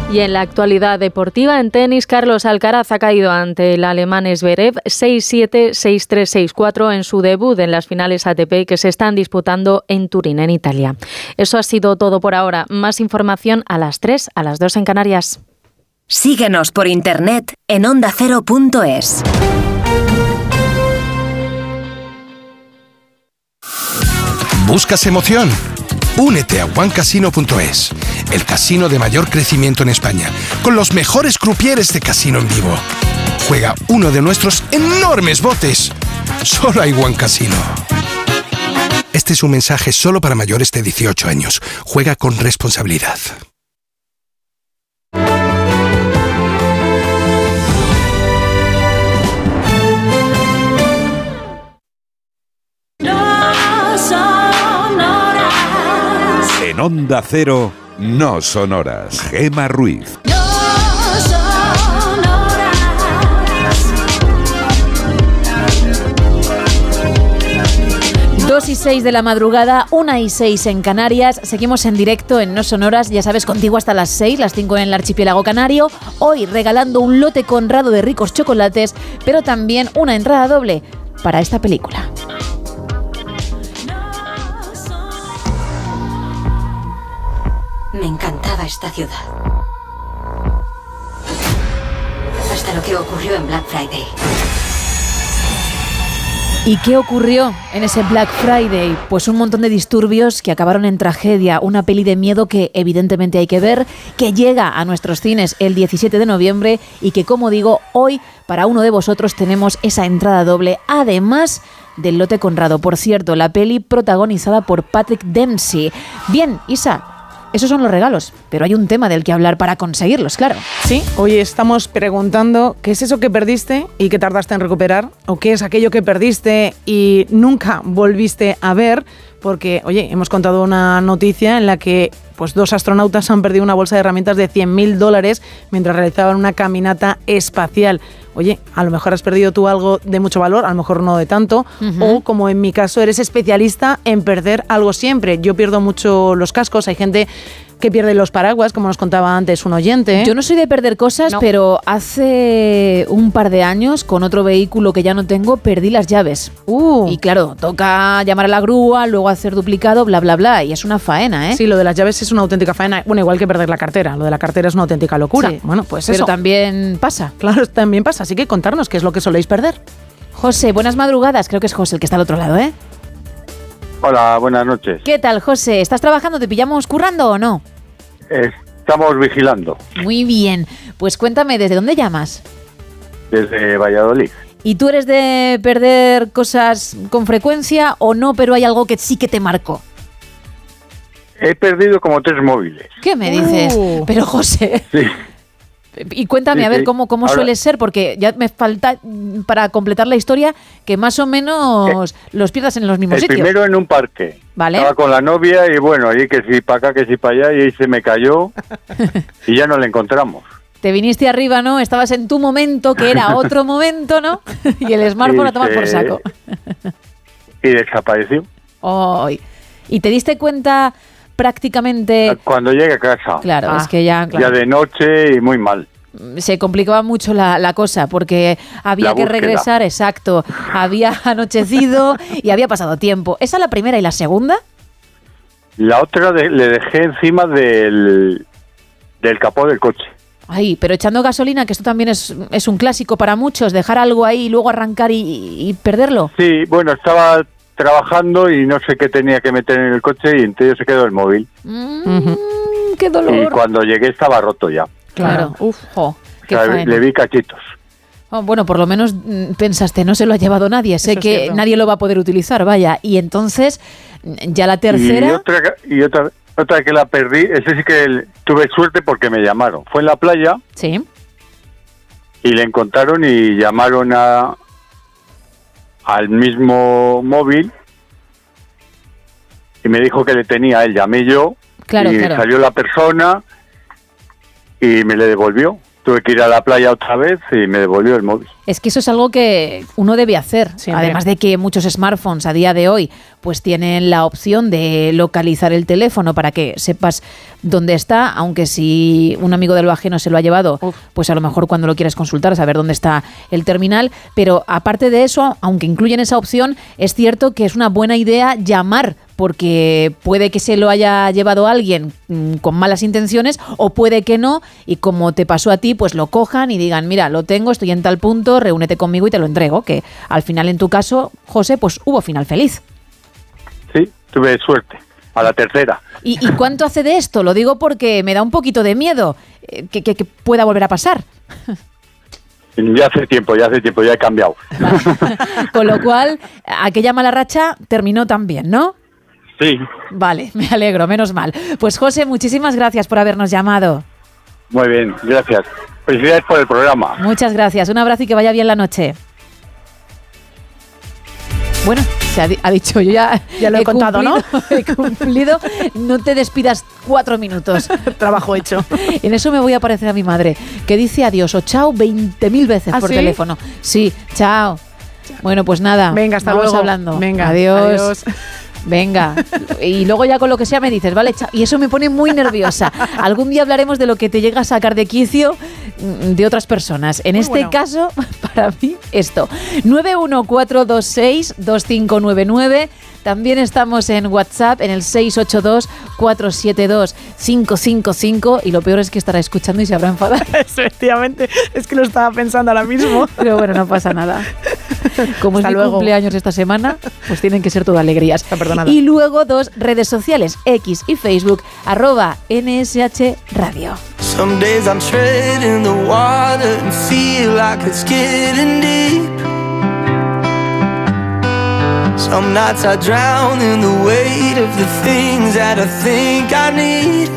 Y en la actualidad deportiva, en tenis, Carlos Alcaraz ha caído ante el alemán Zverev 6-7, 6-3, 6-4 en su debut en las finales ATP que se están disputando en Turín, en Italia. Eso ha sido todo por ahora. Más información a las 3, a las 2 en Canarias. Síguenos por internet en ondacero.es. ¿Buscas emoción? Únete a OneCasino.es, el casino de mayor crecimiento en España, con los mejores crupieres de casino en vivo. Juega uno de nuestros enormes botes. Solo hay One Casino. Este es un mensaje solo para mayores de 18 años. Juega con responsabilidad. Onda Cero, no son horas. Gema Ruiz. No. 2 y 6 de la madrugada, 1 y 6 en Canarias. Seguimos en directo en No Sonoras, ya sabes, contigo hasta las 6, las 5 en el archipiélago canario. Hoy regalando un lote conrado de ricos chocolates, pero también una entrada doble para esta película. Encantaba esta ciudad. Hasta lo que ocurrió en Black Friday. ¿Y qué ocurrió en ese Black Friday? Pues un montón de disturbios que acabaron en tragedia, una peli de miedo que evidentemente hay que ver, que llega a nuestros cines el 17 de noviembre y que como digo, hoy para uno de vosotros tenemos esa entrada doble, además del lote Conrado. Por cierto, la peli protagonizada por Patrick Dempsey. Bien, Isa, esos son los regalos, pero hay un tema del que hablar para conseguirlos, claro. Sí, hoy estamos preguntando qué es eso que perdiste y que tardaste en recuperar, o qué es aquello que perdiste y nunca volviste a ver, porque, oye, hemos contado una noticia en la que pues, dos astronautas han perdido una bolsa de herramientas de 100.000 dólares mientras realizaban una caminata espacial. Oye, a lo mejor has perdido tú algo de mucho valor, a lo mejor no de tanto, o como en mi caso eres especialista en perder algo siempre. Yo pierdo mucho los cascos, hay gente que pierde los paraguas, como nos contaba antes un oyente. Yo no soy de perder cosas, pero hace un par de años, con otro vehículo que ya no tengo, perdí las llaves. Uh. Y claro, toca llamar a la grúa, luego hacer duplicado, bla, bla, bla. Y es una faena, ¿eh? Sí, lo de las llaves es una auténtica faena. Bueno, igual que perder la cartera. Lo de la cartera es una auténtica locura. Sí. Bueno, pues Pero eso. también pasa. Claro, también pasa. Así que contarnos qué es lo que soléis perder. José, buenas madrugadas. Creo que es José el que está al otro lado, ¿eh? Hola, buenas noches. ¿Qué tal, José? ¿Estás trabajando? ¿Te pillamos currando o no? Estamos vigilando Muy bien. Pues cuéntame, ¿desde dónde llamas? desde Valladolid. ¿Y tú eres de perder cosas con frecuencia o no, pero hay algo que sí que te marcó? He perdido como tres móviles. ¿Qué me dices? Uh. Pero José, Sí. Y cuéntame Sí, a ver cómo, cómo Ahora- suele ser, porque ya me falta mm, para completar la historia que más o menos los pierdas en los mismos El sitios. primero en un parque. Vale. Estaba con la novia y bueno, ahí que si para acá, que si para allá, y ahí se me cayó y ya no la encontramos. Te viniste arriba, ¿no? Estabas en tu momento, que era otro momento, ¿no? y el smartphone a tomar por saco. Y desapareció. Ay. ¿Y te diste cuenta prácticamente... Cuando llegué a casa. Claro, es que ya... claro. Ya de noche y muy mal. se complicaba mucho la, la cosa porque había La que búsqueda. regresar, exacto, había anochecido y había pasado tiempo. ¿Esa la primera y la segunda? La otra de- le dejé encima del, del capó del coche. Ay, pero echando gasolina, que esto también es, es un clásico para muchos, dejar algo ahí y luego arrancar y, y perderlo. Sí, bueno, estaba trabajando y no sé qué tenía que meter en el coche y entonces se quedó el móvil. Mm, ¡Qué Y dolor! cuando llegué estaba roto ya. Claro, uf, jo, qué O sea, faena. le vi cachitos. Oh, bueno, por lo menos mm, pensaste, no se lo ha llevado nadie, sé Eso es que nadie lo va a poder utilizar, vaya. Y entonces, mm, ya la Y tercera... otra, y otra, otra que la perdí, ese sí que el- tuve suerte porque me llamaron. Fue en la playa Sí. y le encontraron y llamaron a al mismo móvil y me dijo que le tenía él. Llamé yo Claro, y claro. salió la persona y me le devolvió. Tuve que ir a la playa otra vez y me devolvió el móvil. Es que eso es algo que uno debe hacer. Además de que muchos smartphones a día de hoy pues tienen la opción de localizar el teléfono para que sepas dónde está, aunque si un amigo de lo ajeno se lo ha llevado, pues a lo mejor cuando lo quieres consultar saber dónde está el terminal. Pero aparte de eso, aunque incluyen esa opción, es cierto que es una buena idea llamar porque puede que se lo haya llevado alguien mm, con malas intenciones o puede que no y como te pasó a ti, pues lo cojan y digan, mira, lo tengo, estoy en tal punto, reúnete conmigo y te lo entrego, que al final en tu caso, José, pues hubo final feliz. Sí, tuve suerte. A la tercera. ¿Y, y cuánto hace de esto? Lo digo porque me da un poquito de miedo eh, que, que- que pueda volver a pasar. Ya hace tiempo, ya hace tiempo, ya he cambiado. Con lo cual, aquella mala racha terminó también, ¿no? Sí, Vale, me alegro, menos mal. Pues José, muchísimas gracias por habernos llamado. muy bien, gracias. Felicidades por el programa. Muchas gracias. Un abrazo y que vaya bien la noche. Bueno, se ha, di- ha dicho yo ya. Ya lo he contado, ¿no? He cumplido. No te despidas cuatro minutos. Trabajo hecho. En eso me voy a parecer a mi madre, que dice adiós o chao 20.000 veces ¿Ah, por sí? teléfono. Sí, chao. Bueno, pues nada. Venga, hasta luego. hablando. Venga, adiós. adiós. Venga. Y luego ya con lo que sea me dices, vale. Y eso me pone muy nerviosa. Algún día hablaremos de lo que te llega a sacar de quicio mm, de otras personas. En este caso, para mí, esto. 914262599. También estamos en WhatsApp en el 682-472-555 y lo peor es que estará escuchando y se habrá enfadado. Efectivamente, es que lo estaba pensando ahora mismo. Pero bueno, no pasa nada. Como Hasta es mi luego. cumpleaños esta semana, pues tienen que ser todo alegrías. perdonada. Y luego dos redes sociales, X y Facebook, arroba NSH Radio. Some days I'm treading the water and feel like it's getting deep. Some nights I drown in the weight of the things that I think I need.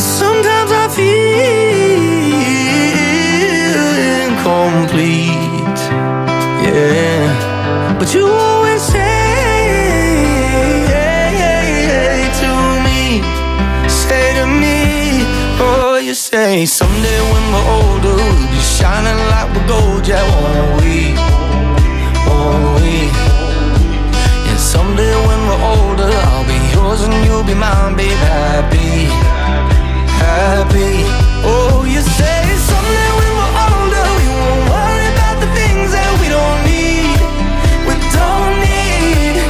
Sometimes I feel incomplete. Yeah. But you always say to me, say to me, oh, you say someday when we're older, we'll be shining like we're gold, yeah, won't we? And someday when we're older, I'll be yours and you'll be mine, babe, happy, happy. Oh, you say someday when we're older, we won't worry about the things that we don't need, we don't need.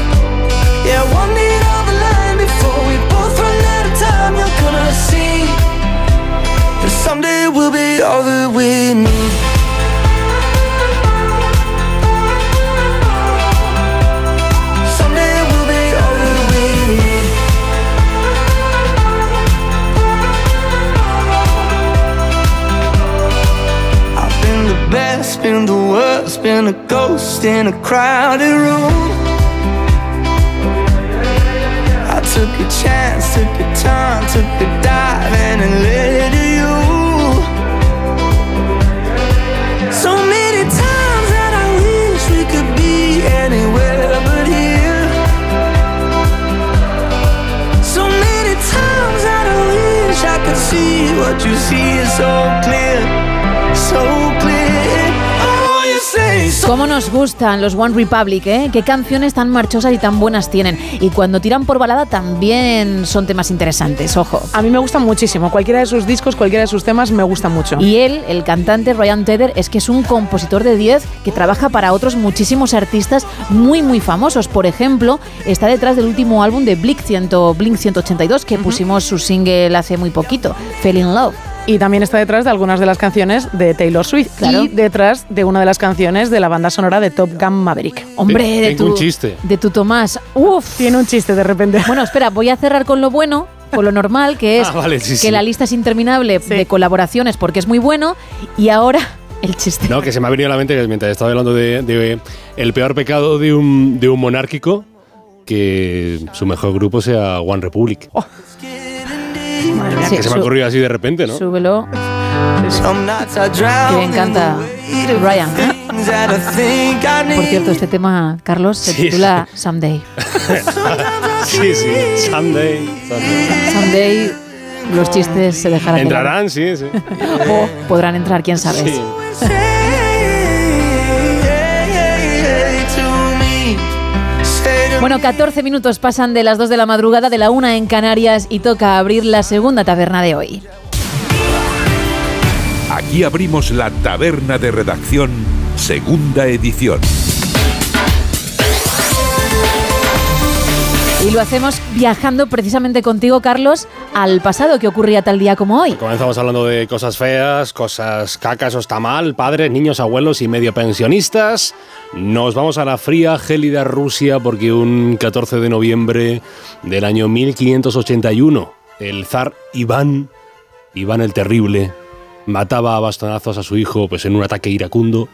Yeah, one on the before we both run out of time. You're gonna see someday we'll be all that been the worst, been a ghost in a crowded room. I took a chance, took a time, took a dive and it led to you. So many times that I wish we could be anywhere but here. So many times that I wish I could see what you see is so clear, so clear. ¿Cómo nos gustan los One Republic, eh? Qué canciones tan marchosas y tan buenas tienen. Y cuando tiran por balada también son temas interesantes, ojo. A mí me gustan muchísimo. Cualquiera de sus discos, cualquiera de sus temas me gusta mucho. Y él, el cantante Ryan Tedder, es que es un compositor de 10 que trabaja para otros muchísimos artistas muy, muy famosos. Por ejemplo, está detrás del último álbum de Blink, 100, Blink 182, que pusimos su single hace muy poquito, Fell in Love. Y también está detrás de algunas de las canciones de Taylor Swift. Claro. Y detrás de una de las canciones de la banda sonora de Top Gun Maverick. Hombre, de tu, un chiste. de tu Tomás. Uf. Tiene un chiste de repente. Bueno, espera, voy a cerrar con lo bueno, con lo normal, que es Ah, vale, sí, que sí. la lista es interminable de colaboraciones porque es muy bueno. Y ahora el chiste. No, que se me ha venido a la mente que mientras estaba hablando de, de el peor pecado de un, de un monárquico, que su mejor grupo sea One Republic. Sí, que se me ha ocurrido así de repente, ¿no? Súbelo. Que me encanta I Por cierto, este tema, Carlos, se Sí, titula Someday. sí, sí. Sunday. Someday los chistes se dejarán. Entrarán, sí, sí. O podrán entrar, quién sabe. Sí. Bueno, 14 minutos pasan de las 2 de la madrugada de la 1 en Canarias y toca abrir la segunda taberna de hoy. Aquí abrimos la taberna de redacción, segunda edición. Y lo hacemos viajando precisamente contigo, Carlos, al pasado que ocurría tal día como hoy. Comenzamos hablando de cosas feas, cosas cacas o está mal, padres, niños, abuelos y medio pensionistas. Nos vamos a la fría, gélida Rusia porque un 14 de noviembre del año 1581, el zar Iván, Iván el Terrible, mataba a bastonazos a su hijo pues en un ataque iracundo.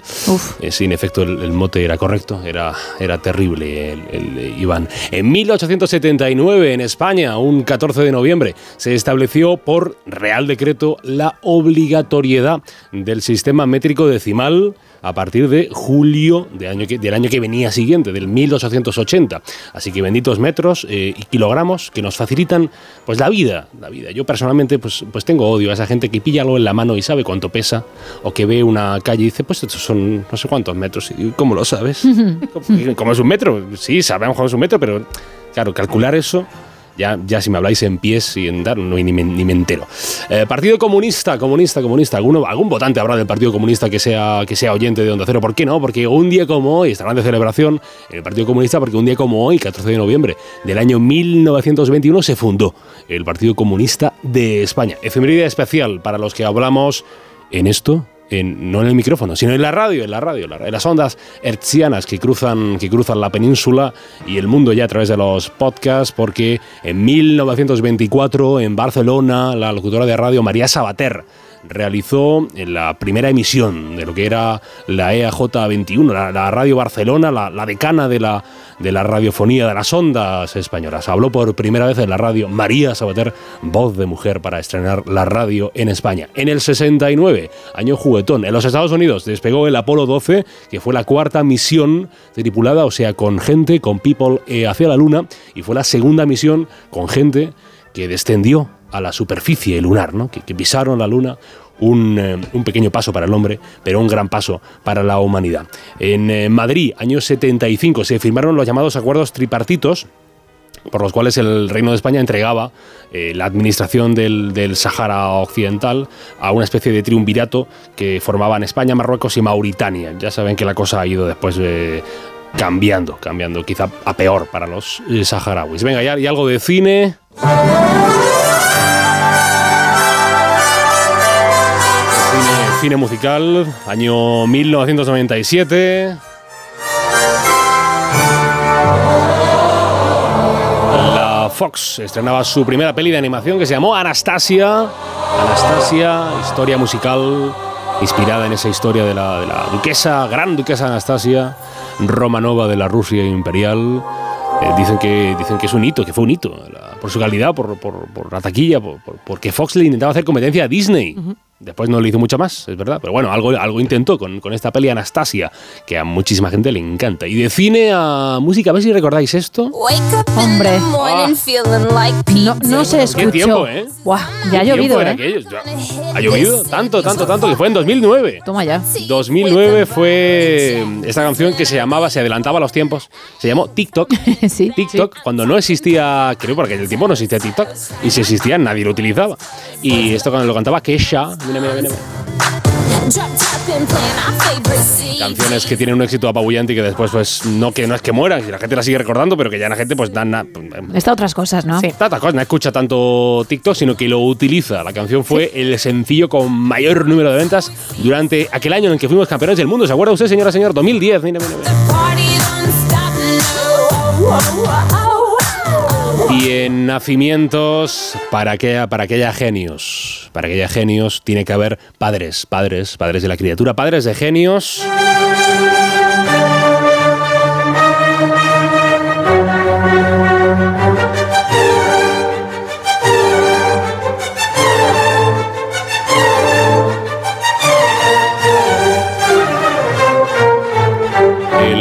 Eh, sí, en efecto, el, el mote era correcto, era, era terrible el, el, eh, Iván. En 1879, en España, un 14 de noviembre, se estableció por Real Decreto la obligatoriedad del sistema métrico decimal a partir de julio de año que- del año que venía siguiente, del 1880. Así que benditos metros eh, y kilogramos que nos facilitan pues la vida, la vida. Yo personalmente pues, pues tengo odio a esa gente que pilla algo en la mano y sabe cuánto pesa o que ve una calle y dice, pues estos son no sé cuántos metros. ¿Y cómo lo sabes? ¿Cómo- ¿Cómo es un metro? Sí, sabemos cómo es un metro, pero claro, calcular eso ya, ya si me habláis en pies y en dar, no, ni, me, ni me entero. Eh, Partido Comunista, Comunista, Comunista. ¿Alguno, algún votante habrá del Partido Comunista que sea, que sea oyente de Onda Cero? ¿Por qué no? Porque un día como hoy, estarán de celebración en el Partido Comunista, porque un día como hoy, 14 de noviembre del año 1921, se fundó el Partido Comunista de España. Efeméride especial para los que hablamos en esto. No en el micrófono, sino en la radio, en la radio, en las ondas hertzianas que cruzan, que cruzan la península y el mundo ya a través de los podcasts, porque en 1924 en Barcelona la locutora de radio María Sabater realizó la primera emisión de lo que era la EAJ 21, la, Radio Barcelona, la, la decana de la, de la radiofonía de las ondas españolas. Habló por primera vez en la radio María Sabater, voz de mujer para estrenar la radio en España. En el 69, año juguetón, en los Estados Unidos despegó el Apolo 12, que fue la cuarta misión tripulada, o sea, con gente, con people eh, hacia la Luna, y fue la segunda misión con gente que descendió a la superficie lunar, ¿no? que, pisaron la Luna. Un, eh, un pequeño paso para el hombre, pero un gran paso para la humanidad. En eh, Madrid, año 75, se firmaron los llamados acuerdos tripartitos, por los cuales el Reino de España entregaba eh, la administración del, del Sahara Occidental a una especie de triunvirato que formaban España, Marruecos y Mauritania. Ya saben que la cosa ha ido después eh, cambiando, cambiando, quizá a peor para los eh, saharauis. Venga, ya, y algo de cine. Cine, musical, año 1997. La Fox estrenaba su primera peli de animación que se llamó Anastasia. Anastasia, historia musical inspirada en esa historia de la duquesa, gran duquesa Anastasia, Romanova de la Rusia imperial. Eh, dicen, que, dicen que es un hito, que fue un hito, por su calidad, por, por- por la taquilla, por- porque Fox le intentaba hacer competencia a Disney. Después no le hizo mucho más, es verdad. Pero bueno, algo, algo intentó con, con esta peli Anastasia, que a muchísima gente le encanta. Y de cine a música, a ver si recordáis esto. Hombre, no, no se escuchó. Qué tiempo, ¿eh? Buah, ya ha ¿Qué llovido, ¿eh? aquello? Ha llovido tanto, tanto, tanto que fue en 2009. Toma ya. 2009 fue esta canción que se llamaba, se adelantaba a los tiempos, se llamó TikTok. TikTok, cuando no existía, creo porque en el tiempo no existía TikTok, y si existía nadie lo utilizaba. Y esto cuando lo cantaba Kesha, mira, mira, mira, mira. canciones que tienen un éxito apabullante y que después pues no que no es que mueran, que la gente la sigue recordando, pero que ya la gente pues dan na- Está otras cosas, ¿no? Tanta cosa, no escucha tanto TikTok, sino que lo utiliza. La canción fue el sencillo con mayor número de ventas durante aquel año en el que fuimos campeones del mundo. ¿Se acuerda usted, señora, señor? 2010. Mira, mira, mira. Y en nacimientos, para que, para haya genios, para que haya genios, tiene que haber padres, padres, padres de la criatura, padres de genios.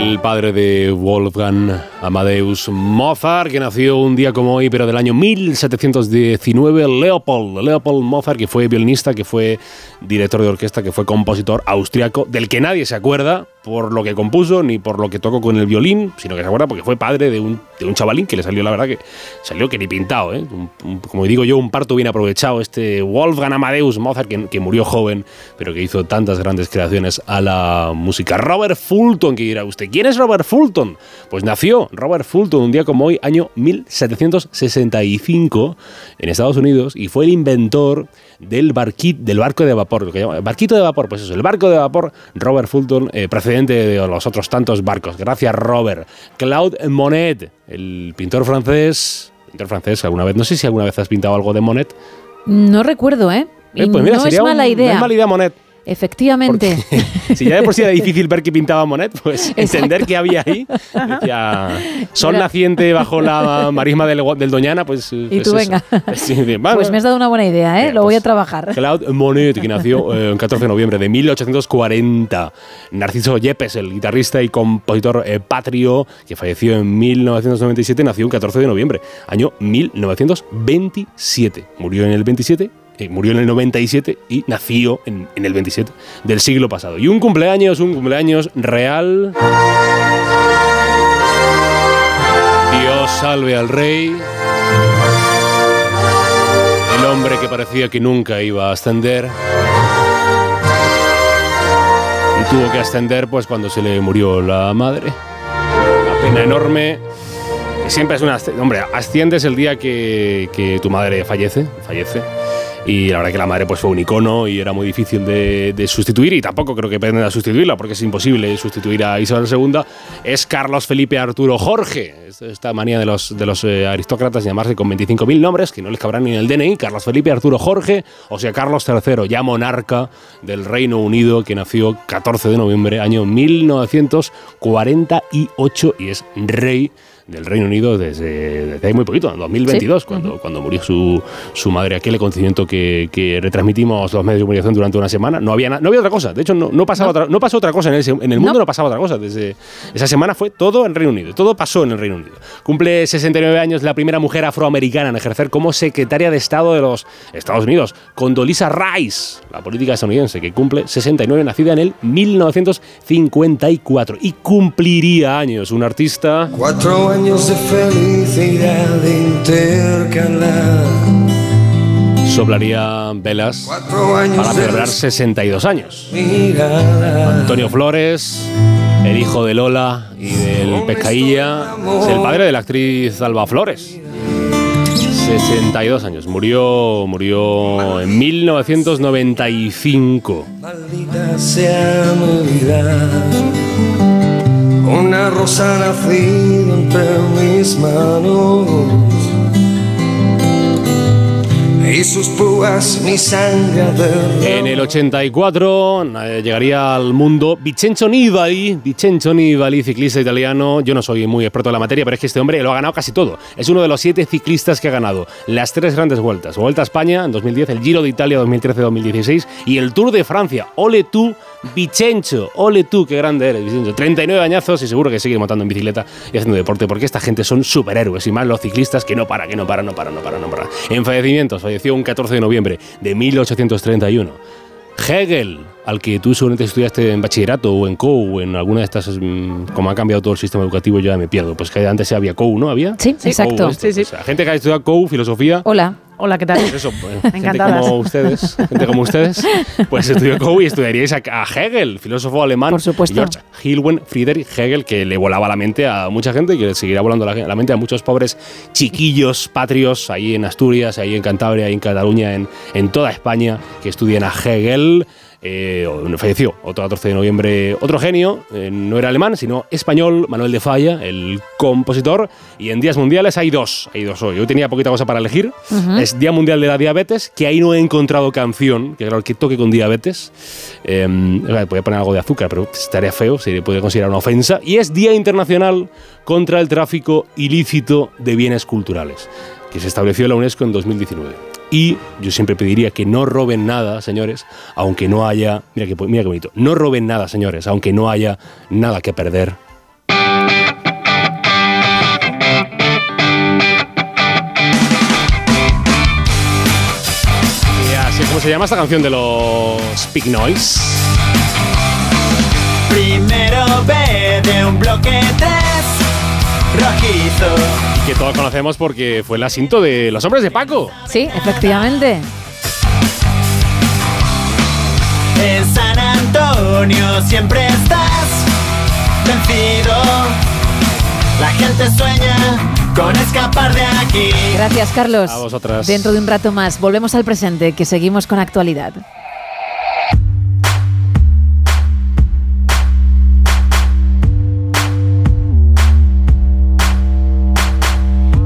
El padre de Wolfgang Amadeus Mozart, que nació un día como hoy, pero del año 1719, Leopold, Leopold Mozart, que fue violinista, que fue director de orquesta, que fue compositor austriaco, del que nadie se acuerda por lo que compuso ni por lo que tocó con el violín, sino que se acuerda porque fue padre de un, de un chavalín que le salió, la verdad, que salió que ni pintado, ¿eh? Como digo yo, un parto bien aprovechado, este Wolfgang Amadeus Mozart, que, que murió joven, pero que hizo tantas grandes creaciones a la música. Robert Fulton, que dirá usted, ¿quién es Robert Fulton? Pues nació Robert Fulton un día como hoy, año 1765, en Estados Unidos, y fue el inventor del, del barco de vapor, lo que llama- barquito de vapor, pues eso, el barco de vapor, Robert Fulton, eh, precedente de los otros tantos barcos. Gracias, Robert. Claude Monet, el pintor francés, pintor francés, alguna vez, no sé si alguna vez has pintado algo de Monet. No recuerdo, ¿eh? Eh, pues mira, no es sería un- mala no idea. es mala idea Monet. Efectivamente. Si ya de por sí era difícil ver que pintaba Monet, pues entender qué había ahí. decía, sol Era- naciente bajo la marisma del, del Doñana, pues. Y pues tú eso. venga. Sí, bien, Pues me has dado una buena idea, ¿eh? Lo voy a trabajar. Claude Monet, que nació eh, el 14 de noviembre de 1840. Narciso Yepes, el guitarrista y compositor eh, patrio, que falleció en 1997, nació el 14 de noviembre, año 1927. Murió en el 27. Eh, murió en el 97 y nació en, en el 27 del siglo pasado. Y un cumpleaños, un cumpleaños real. Dios salve al rey. El hombre que parecía que nunca iba a ascender. Y tuvo que ascender pues cuando se le murió la madre. Una pena enorme. Siempre es una... Hombre, asciendes el día que, que tu madre fallece. Fallece. Y la verdad que la madre pues fue un icono y era muy difícil de, sustituir y tampoco creo que pretenda sustituirla porque es imposible sustituir a Isabel II. Es Carlos Felipe Arturo Jorge. Es- Esta manía de los, de los eh, aristócratas llamarse con 25.000 nombres que no les cabrán ni en el DNI. Carlos Felipe Arturo Jorge, o sea, Carlos III, ya monarca del Reino Unido que nació 14 de noviembre, año 1948 y es rey del Reino Unido desde, desde muy poquito, en 2022, Sí. cuando, cuando murió su, su madre. Aquel acontecimiento que, que retransmitimos los medios de comunicación durante una semana. No había, no había otra cosa. De hecho, no, no, pasaba Otra, no pasó otra cosa en el, en el mundo, no. pasaba otra cosa. Desde esa semana fue todo en Reino Unido. Todo pasó en el Reino Unido. Cumple 69 años la primera mujer afroamericana en ejercer como secretaria de Estado de los Estados Unidos, Condoleezza Rice, la política estadounidense, que cumple 69, nacida en el 1954. Y cumpliría años un artista Cuatro años de felicidad intercalar. soplaría velas para celebrar 62 años. Antonio Flores, el hijo de Lola y del Pescailla, es el padre de la actriz Alba Flores. 62 años, murió, murió en 1995. Maldita sea Navidad. Una rosa nacido entre mis manos. Y sus púas mi sangre En el 84 eh, llegaría al mundo Vincenzo Nibali, Vincenzo Nibali, ciclista italiano. Yo no soy muy experto en la materia, pero es que este hombre lo ha ganado casi todo. Es uno de los siete ciclistas que ha ganado las tres grandes vueltas. Vuelta a España en 2010, el Giro de Italia 2013-2016 y el Tour de Francia. Ole tú, Vincenzo, ole tú, qué grande eres, Vincenzo. 39 añazos y seguro que sigue montando en bicicleta y haciendo deporte, porque esta gente son superhéroes y más los ciclistas que no para, que no para, no para, no para, no para. En fallecimientos, falleció un 14 de noviembre de 1831. Hegel, al que tú seguramente estudiaste en bachillerato o en COU o en alguna de estas, mm, como ha cambiado todo el sistema educativo, yo ya me pierdo. Pues que antes había COU, ¿no? ¿Había? Sí, exacto. COU, esto, pues, la gente que ha estudiado COU, filosofía, Hola. Hola, ¿qué tal? pues eso, pues, gente Encantadas. como ustedes, gente como ustedes, pues estudió COU y estudiaríais a, a Hegel, filósofo alemán, Por supuesto. George Hilwen Friedrich Hegel, que le volaba la mente a mucha gente y que le seguirá volando la, la mente a muchos pobres chiquillos patrios ahí en Asturias, ahí en Cantabria, ahí en Cataluña, en, en toda España, que estudian a Hegel. Eh, falleció otro 14 de noviembre otro genio, eh, no era alemán, sino español, Manuel de Falla, el compositor. Y en días mundiales hay dos, hay dos hoy. Hoy tenía poquita cosa para elegir. Es Día Mundial de la Diabetes, que ahí no he encontrado canción, que claro, que toque con diabetes. Eh, poner algo de azúcar, pero estaría feo, se puede considerar una ofensa. Y es Día Internacional contra el Tráfico Ilícito de Bienes Culturales, que se estableció en la UNESCO en 2019. Y yo siempre pediría que no roben nada, señores, aunque no haya. Mira que, mira qué bonito. No roben nada, señores, aunque no haya nada que perder. Y así es como se llama esta canción de los Big Noise. Primero ve de un bloque 3 rojizo. Que todos conocemos porque fue el asinto de los hombres de Paco. Sí, efectivamente. En San Antonio siempre estás vencido. La gente sueña con escapar de aquí. Gracias, Carlos. A vosotras. Dentro de un rato más, volvemos al presente, que seguimos con actualidad.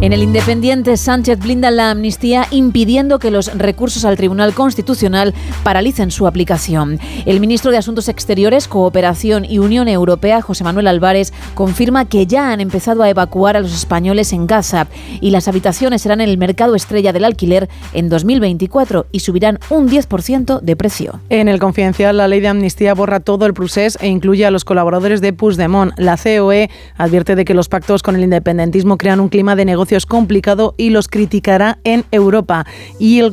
En el Independiente, Sánchez blinda la amnistía impidiendo que los recursos al Tribunal Constitucional paralicen su aplicación. El ministro de Asuntos Exteriores, Cooperación y Unión Europea, José Manuel Álvarez, confirma que ya han empezado a evacuar a los españoles en Gaza y las habitaciones serán en el mercado estrella del alquiler en 2024 y subirán un 10% de precio. En el confidencial, la ley de amnistía borra todo el procés e incluye a los colaboradores de Puigdemont. La COE advierte de que los pactos con el independentismo crean un clima de negocios complicado y los criticará en Europa. Y el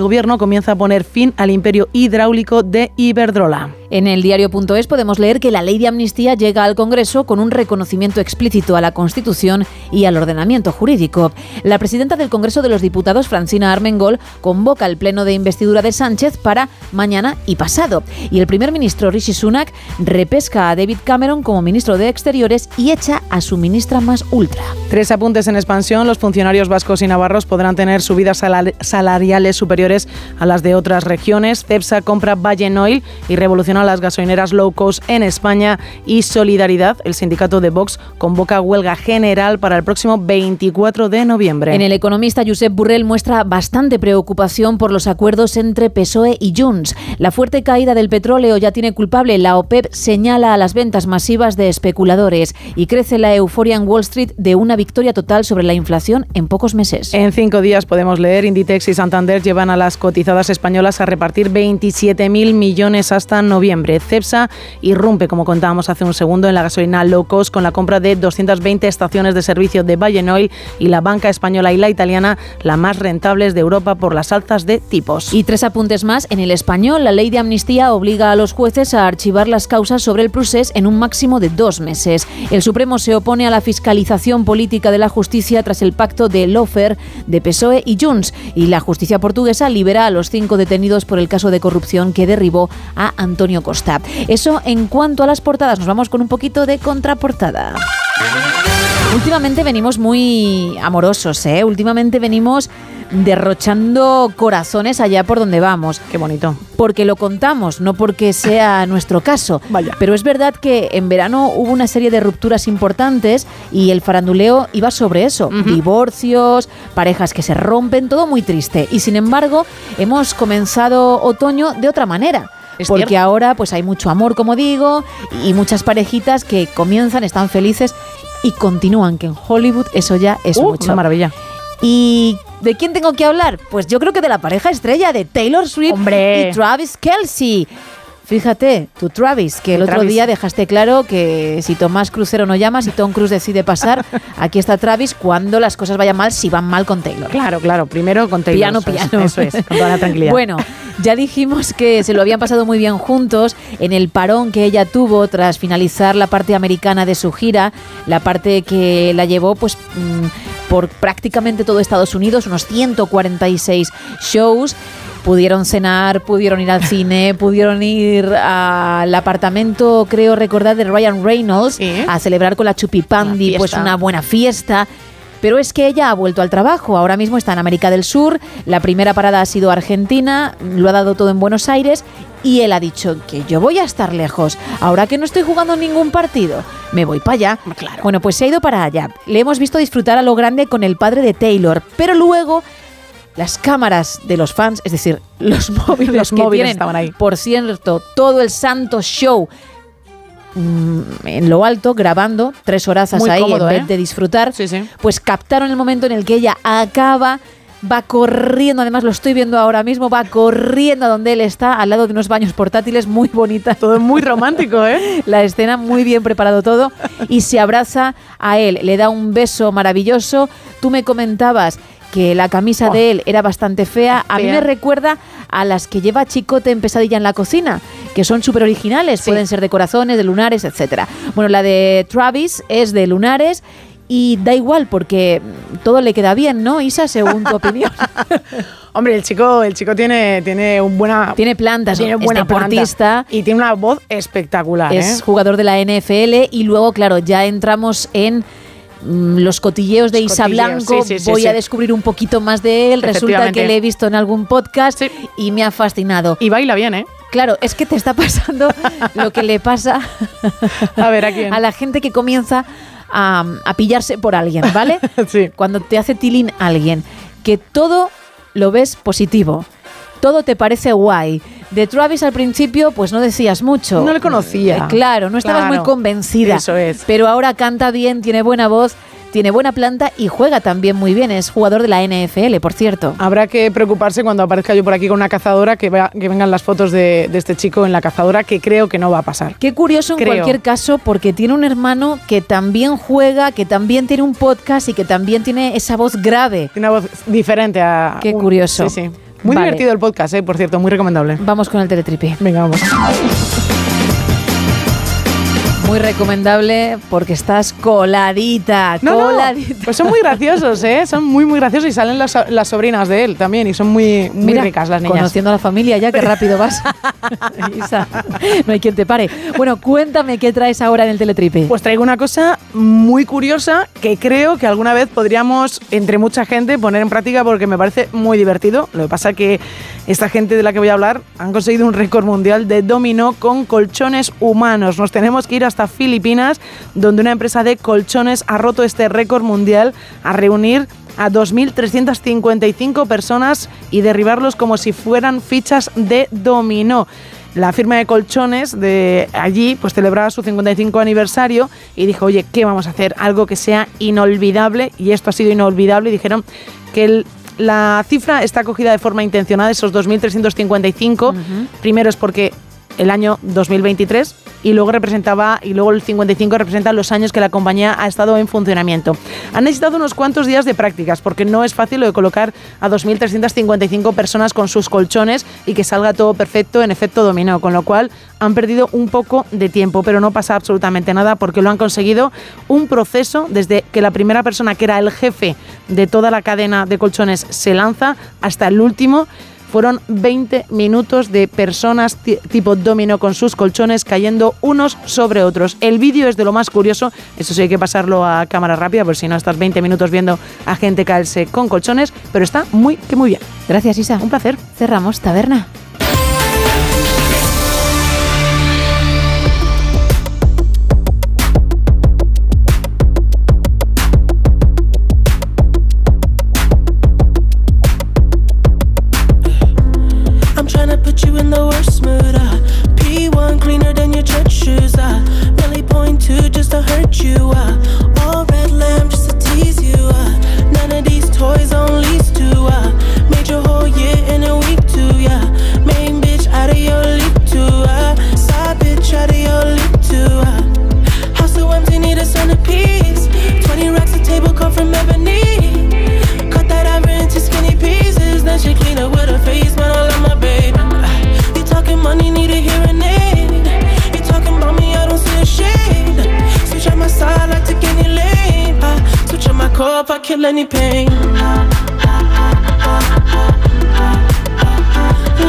gobierno comienza a poner fin al imperio hidráulico de Iberdrola. En el diario.es podemos leer que la ley de amnistía llega al Congreso con un reconocimiento explícito a la Constitución y al ordenamiento jurídico. La presidenta del Congreso de los Diputados, Francina Armengol, convoca el pleno de investidura de Sánchez para mañana y pasado. Y el primer ministro Rishi Sunak repesca a David Cameron como ministro de Exteriores y echa a su ministra más ultra. Tres apuntes en expansión. Los funcionarios vascos y navarros podrán tener subidas salari- salariales superiores a las de otras regiones. CEPSA compra Valle Oil y revoluciona las gasolineras low cost en España. Y Solidaridad, el sindicato de Vox, convoca huelga general para el próximo 24 de noviembre. En el economista Josep Burrell muestra bastante preocupación por los acuerdos entre PSOE y Junts. La fuerte caída del petróleo ya tiene culpable. La OPEP señala a las ventas masivas de especuladores y crece la euforia en Wall Street de una victoria total sobre la inflación en pocos meses. En cinco días podemos leer Inditex y Santander llevan a las cotizadas españolas a repartir 27.000 millones hasta noviembre. Cepsa irrumpe, como contábamos hace un segundo, en la gasolina low cost con la compra de 220 estaciones de servicio de Oil y la banca española y la italiana, las más rentables de Europa por las alzas de tipos. Y tres apuntes más. En el español, la ley de amnistía obliga a los jueces a archivar las causas sobre el procés en un máximo de dos meses. El Supremo se opone a la fiscalización política de la justicia tras el pacto de Lofer de PSOE y Junts. Y la justicia portuguesa libera a los cinco detenidos por el caso de corrupción que derribó a Antonio Costa. Eso en cuanto a las portadas. Nos vamos con un poquito de contraportada. Últimamente venimos muy amorosos, ¿eh? Últimamente venimos derrochando corazones allá por donde vamos. Qué bonito. Porque lo contamos, no porque sea nuestro caso. Vaya. Pero es verdad que en verano hubo una serie de rupturas importantes y el faranduleo iba sobre eso. Divorcios, parejas que se rompen, todo muy triste. Y sin embargo, hemos comenzado otoño de otra manera. Es porque cierto. ahora pues hay mucho amor, como digo, y muchas parejitas que comienzan, están felices y continúan, que en Hollywood eso ya es Uh, mucho. una maravilla. ¿Y de quién tengo que hablar? Pues yo creo que de la pareja estrella de Taylor Swift Hombre. y Travis Kelsey. Fíjate, tú Travis, que el otro Travis. día dejaste claro que si Tomás Crucero no llama, si Tom Cruise decide pasar, aquí está Travis cuando las cosas vayan mal, si van mal con Taylor. Claro, claro. Primero con Taylor. Piano, eso es, piano. Eso es, con toda la tranquilidad. Bueno, ya dijimos que se lo habían pasado muy bien juntos en el parón que ella tuvo tras finalizar la parte americana de su gira, la parte que la llevó pues mm, por prácticamente todo Estados Unidos, unos 146 shows. Pudieron cenar, pudieron ir al cine, pudieron ir al apartamento, creo recordar, de Ryan Reynolds a celebrar con la Chupipandi, Una pues una buena fiesta. Pero es que ella ha vuelto al trabajo. Ahora mismo está en América del Sur. La primera parada ha sido Argentina. Lo ha dado todo en Buenos Aires. Y él ha dicho que yo voy a estar lejos. Ahora que no estoy jugando ningún partido, me voy para allá. Bueno, pues se ha ido para allá. Le hemos visto disfrutar a lo grande con el padre de Taylor. Pero luego las cámaras de los fans, es decir, los móviles, Los que móviles tienen, estaban ahí. por cierto, todo el santo show mm, en lo alto, grabando tres horas Muy ahí cómodo, en vez ¿eh? de disfrutar, Sí, sí. pues captaron el momento en el que ella acaba, va corriendo, además lo estoy viendo ahora mismo, va corriendo a donde él está, al lado de unos baños portátiles muy bonitas. Todo muy romántico, ¿eh? La escena muy bien preparado todo y se abraza a él, le da un beso maravilloso. Tú me comentabas que la camisa Oh. de él era bastante fea. A mí me recuerda a las que lleva Chicote en Pesadilla en la cocina, que son súper originales, pueden ser de corazones, de lunares, etcétera. Bueno, la de Travis es de lunares y da igual porque todo le queda bien, ¿no, Isa, según tu opinión? Hombre, el chico, el chico tiene, tiene un buena. Tiene plantas, tiene es buena deportista. planta y tiene una voz espectacular. es ¿eh? jugador de la NFL y luego, claro, ya entramos en mm, los cotilleos de Isa cotilleos, Blanco. sí, sí, sí, Voy a descubrir un poquito más de él. Resulta que le he visto en algún podcast y me ha fascinado. Y baila bien, ¿eh? Claro, es que te está pasando lo que le pasa a, ver, ¿a, quién? la gente que comienza a, a pillarse por alguien, ¿vale? Cuando te hace tilín alguien, que todo lo ves positivo, todo te parece guay. De Travis al principio, pues no decías mucho. No le conocía. Eh, claro, no estabas Claro. muy convencida. Eso es. Pero ahora canta bien, tiene buena voz, tiene buena planta y juega también muy bien. Es jugador de la NFL, por cierto. Habrá que preocuparse cuando aparezca yo por aquí con una cazadora que, vea- que vengan las fotos de, de este chico en la cazadora, que creo que no va a pasar. Qué curioso en cualquier caso, porque tiene un hermano que también juega, que también tiene un podcast y que también tiene esa voz grave. Tiene una voz diferente a. Qué un- curioso. Sí, sí. Muy Vale. divertido el podcast, eh, por cierto, muy recomendable. Vamos con el teletripi. Venga, vamos. Muy recomendable porque estás coladita, No, no, coladita. Pues son muy graciosos, ¿eh? Son muy, muy graciosos y salen las, las sobrinas de él también y son muy, muy Mira, ricas las niñas. Conociendo a la familia ya, qué rápido vas. Isa, no hay quien te pare. Bueno, cuéntame qué traes ahora en el teletripe. Pues traigo una cosa muy curiosa que creo que alguna vez podríamos, entre mucha gente, poner en práctica porque me parece muy divertido. Lo que pasa que esta gente de la que voy a hablar han conseguido un récord mundial de dominó con colchones humanos. Nos tenemos que ir hasta Filipinas, donde una empresa de colchones ha roto este récord mundial a reunir a 2.355 personas y derribarlos como si fueran fichas de dominó. La firma de colchones de allí pues celebraba su 55 aniversario y dijo, oye, ¿qué vamos a hacer? Algo que sea inolvidable y esto ha sido inolvidable y dijeron que el- la cifra está cogida de forma intencionada, esos 2.355. Primero es porque el año 2023 y luego representaba y luego el 55 representa los años que la compañía ha estado en funcionamiento. Han necesitado unos cuantos días de prácticas porque no es fácil lo de colocar a 2.355 personas con sus colchones y que salga todo perfecto en efecto dominó, con lo cual han perdido un poco de tiempo, pero no pasa absolutamente nada porque lo han conseguido un proceso desde que la primera persona que era el jefe de toda la cadena de colchones se lanza hasta el último fueron 20 minutos de personas ti- tipo domino con sus colchones cayendo unos sobre otros. El vídeo es de lo más curioso, eso sí hay que pasarlo a cámara rápida, por si no estás 20 minutos viendo a gente caerse con colchones, pero está muy que muy bien. Gracias, Isa. Un placer. Cerramos taberna. to just to hurt you. I if I kill any pain.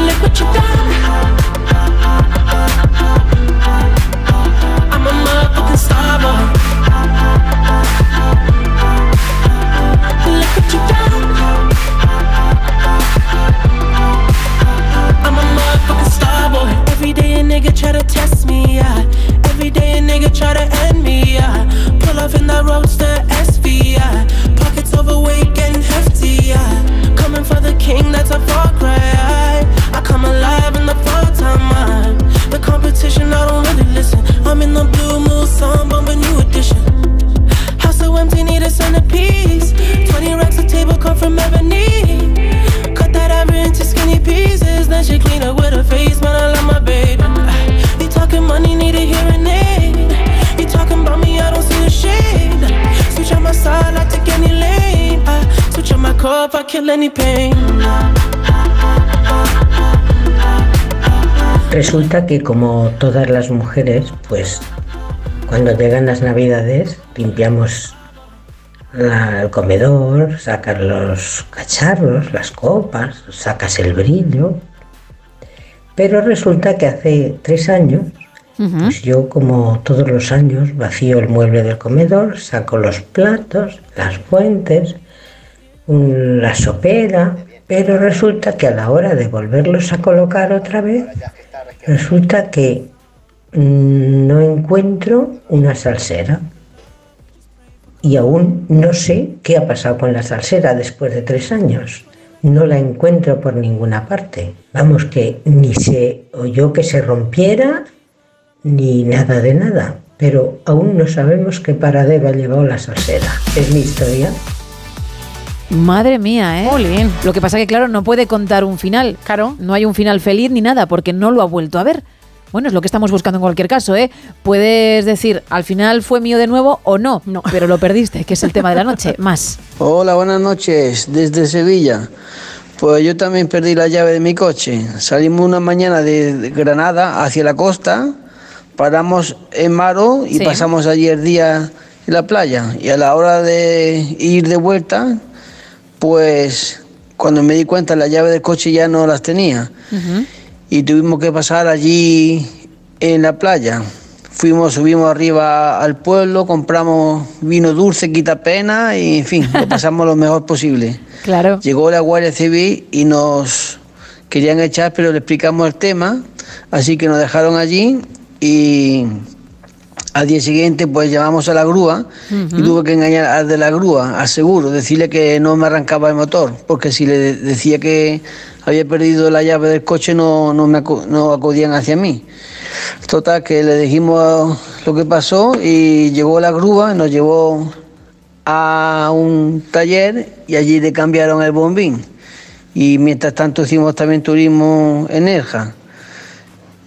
Look what you done. I'm a motherfucking star boy. Look what you done. I'm a motherfucking star boy. Every day a nigga try to test me, yeah. Every day a nigga try to end me, yeah. Pull off in the roadster SV, getting hefty, yeah. Coming for the king, that's a far cry. I come alive in the time, man. The competition, I don't really listen. I'm in the blue bumping new. House so empty, need a centerpiece. 20 racks of table from ebony. Cut that ever into skinny pieces. Then she clean up with her face, I kill any pain. Resulta que como todas las mujeres, pues cuando llegan las navidades limpiamos la- el comedor, sacas los cacharros, las copas, sacas el brillo. Pero resulta que hace tres años, pues yo como todos los años vacío el mueble del comedor, saco los platos, las fuentes, la sopera, pero resulta que a la hora de volverlos a colocar otra vez, resulta que no encuentro una salsera. Y aún no sé qué ha pasado con la salsera después de tres años. No la encuentro por ninguna parte. Vamos, que ni se oyó que se rompiera, ni nada de nada. Pero aún no sabemos qué paradero ha llevado la salsera. Es mi historia. Madre mía, ¿eh? Lo que pasa que, claro, no puede contar un final. Claro. No hay un final feliz ni nada, porque no lo ha vuelto a ver. Bueno, es lo que estamos buscando en cualquier caso, ¿eh? Puedes decir, al final fue mío de nuevo o no, no. pero lo perdiste, que es el tema de la noche. Más. Hola, buenas noches, desde Sevilla. Pues yo también perdí la llave de mi coche. Salimos una mañana de, de Granada hacia la costa, paramos en Maro y Sí. pasamos allí el día en la playa. Y a la hora de ir de vuelta, pues cuando me di cuenta la llave del coche ya no las tenía y tuvimos que pasar allí en la playa. Fuimos, subimos arriba al pueblo, compramos vino dulce, quita pena y en fin, lo pasamos lo mejor posible. Claro. Llegó la Guardia Civil y nos querían echar, pero le explicamos el tema, así que nos dejaron allí y al día siguiente pues llamamos a la grúa y tuve que engañar al de la grúa, al seguro, decirle que no me arrancaba el motor, porque si le de- decía que había perdido la llave del coche no, no, me acu- no acudían hacia mí. Total, que le dijimos lo que pasó y llegó la grúa, nos llevó a un taller y allí le cambiaron el bombín. Y mientras tanto hicimos también turismo en Nerja.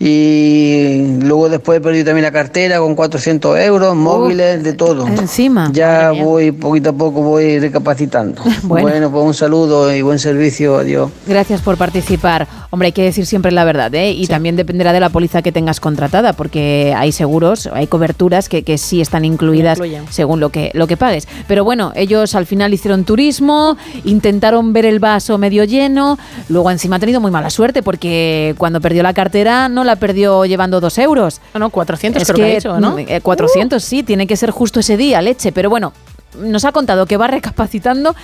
Y luego después perdí también la cartera con 400 euros, móviles, de todo. Encima. Ya voy, poquito a poco voy recapacitando. Bueno. bueno, pues un saludo y buen servicio, adiós. Gracias por participar. Hombre, hay que decir siempre la verdad, ¿eh? Y también dependerá de la póliza que tengas contratada, porque hay seguros, hay coberturas que, que sí están incluidas según lo que, lo que pagues. Pero bueno, ellos al final hicieron turismo, intentaron ver el vaso medio lleno, luego encima ha tenido muy mala suerte, porque cuando perdió la cartera no la perdió llevando dos euros. No, no, 400 Es creo que ha hecho, ¿no? mm, eh, 400, sí, tiene que ser justo ese día, leche. Pero bueno, nos ha contado que va recapacitando.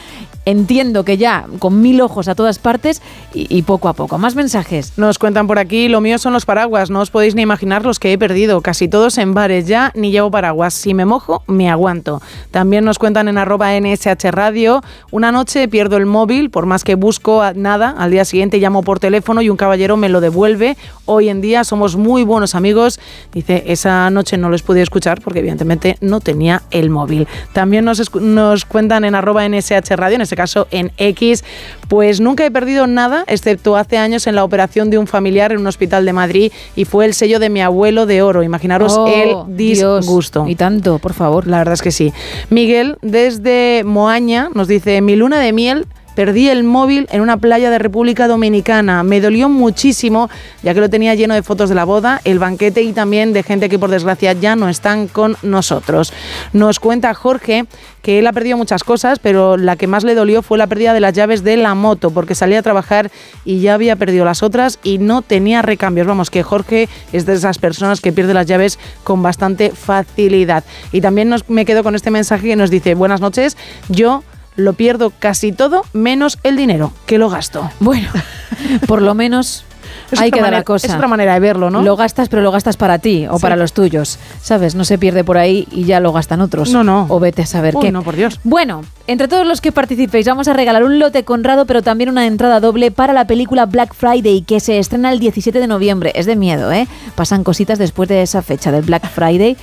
Entiendo que ya con mil ojos a todas partes y, poco a poco. Más mensajes. Nos cuentan por aquí, lo mío son los paraguas, no os podéis ni imaginar los que he perdido, casi todos en bares ya, ni llevo paraguas, si me mojo, me aguanto. También nos cuentan en arroba NSH Radio, una noche pierdo el móvil, por más que busco nada, al día siguiente llamo por teléfono y un caballero me lo devuelve, hoy en día somos muy buenos amigos, dice, esa noche no les pude escuchar porque evidentemente no tenía el móvil. También nos, nos cuentan en arroba NSH Radio, en este caso en X, pues nunca he perdido nada, excepto hace años en la operación de un familiar en un hospital de Madrid y fue el sello de mi abuelo de oro. Imaginaros Oh, el Dios. disgusto. Y tanto, por favor. La verdad es que sí. Miguel, desde Moaña, nos dice, mi luna de miel... Perdí el móvil en una playa de República Dominicana. Me dolió muchísimo, ya que lo tenía lleno de fotos de la boda, el banquete y también de gente que por desgracia ya no están con nosotros. Nos cuenta Jorge que él ha perdido muchas cosas, pero la que más le dolió fue la pérdida de las llaves de la moto, porque salía a trabajar y ya había perdido las otras y no tenía recambios. Vamos, que Jorge es de esas personas que pierde las llaves con bastante facilidad. Y también me quedo con este mensaje que nos dice, buenas noches, yo lo pierdo casi todo menos el dinero, que lo gasto. Bueno, por lo menos Es Ahí otra queda manera- la cosa. es otra manera de verlo, ¿no? Lo gastas, pero lo gastas para ti o Sí. para los tuyos. ¿Sabes? No se pierde por ahí y ya lo gastan otros. No, no. O vete a saber Uy, qué. no, por Dios. Bueno, entre todos los que participéis, vamos a regalar un lote conrado, pero también una entrada doble para la película Black Friday, que se estrena el 17 de noviembre. Es de miedo, ¿eh? Pasan cositas después de esa fecha del Black Friday.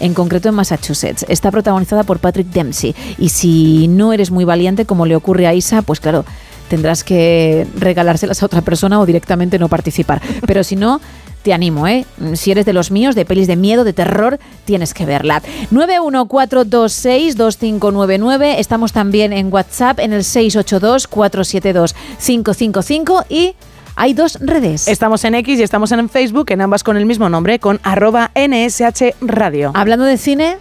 En concreto en Massachusetts. Está protagonizada por Patrick Dempsey. Y si no eres muy valiente, como le ocurre a Isa, pues claro, tendrás que regalárselas a otra persona o directamente no participar. Pero si no, te animo, ¿eh? Si eres de los míos, de pelis de miedo, de terror, tienes que verla. 914262599. Estamos también en WhatsApp en el 682472555 y Hay dos redes. Estamos en X y estamos en Facebook, en ambas con el mismo nombre, con arroba NSH Radio. Hablando de cine,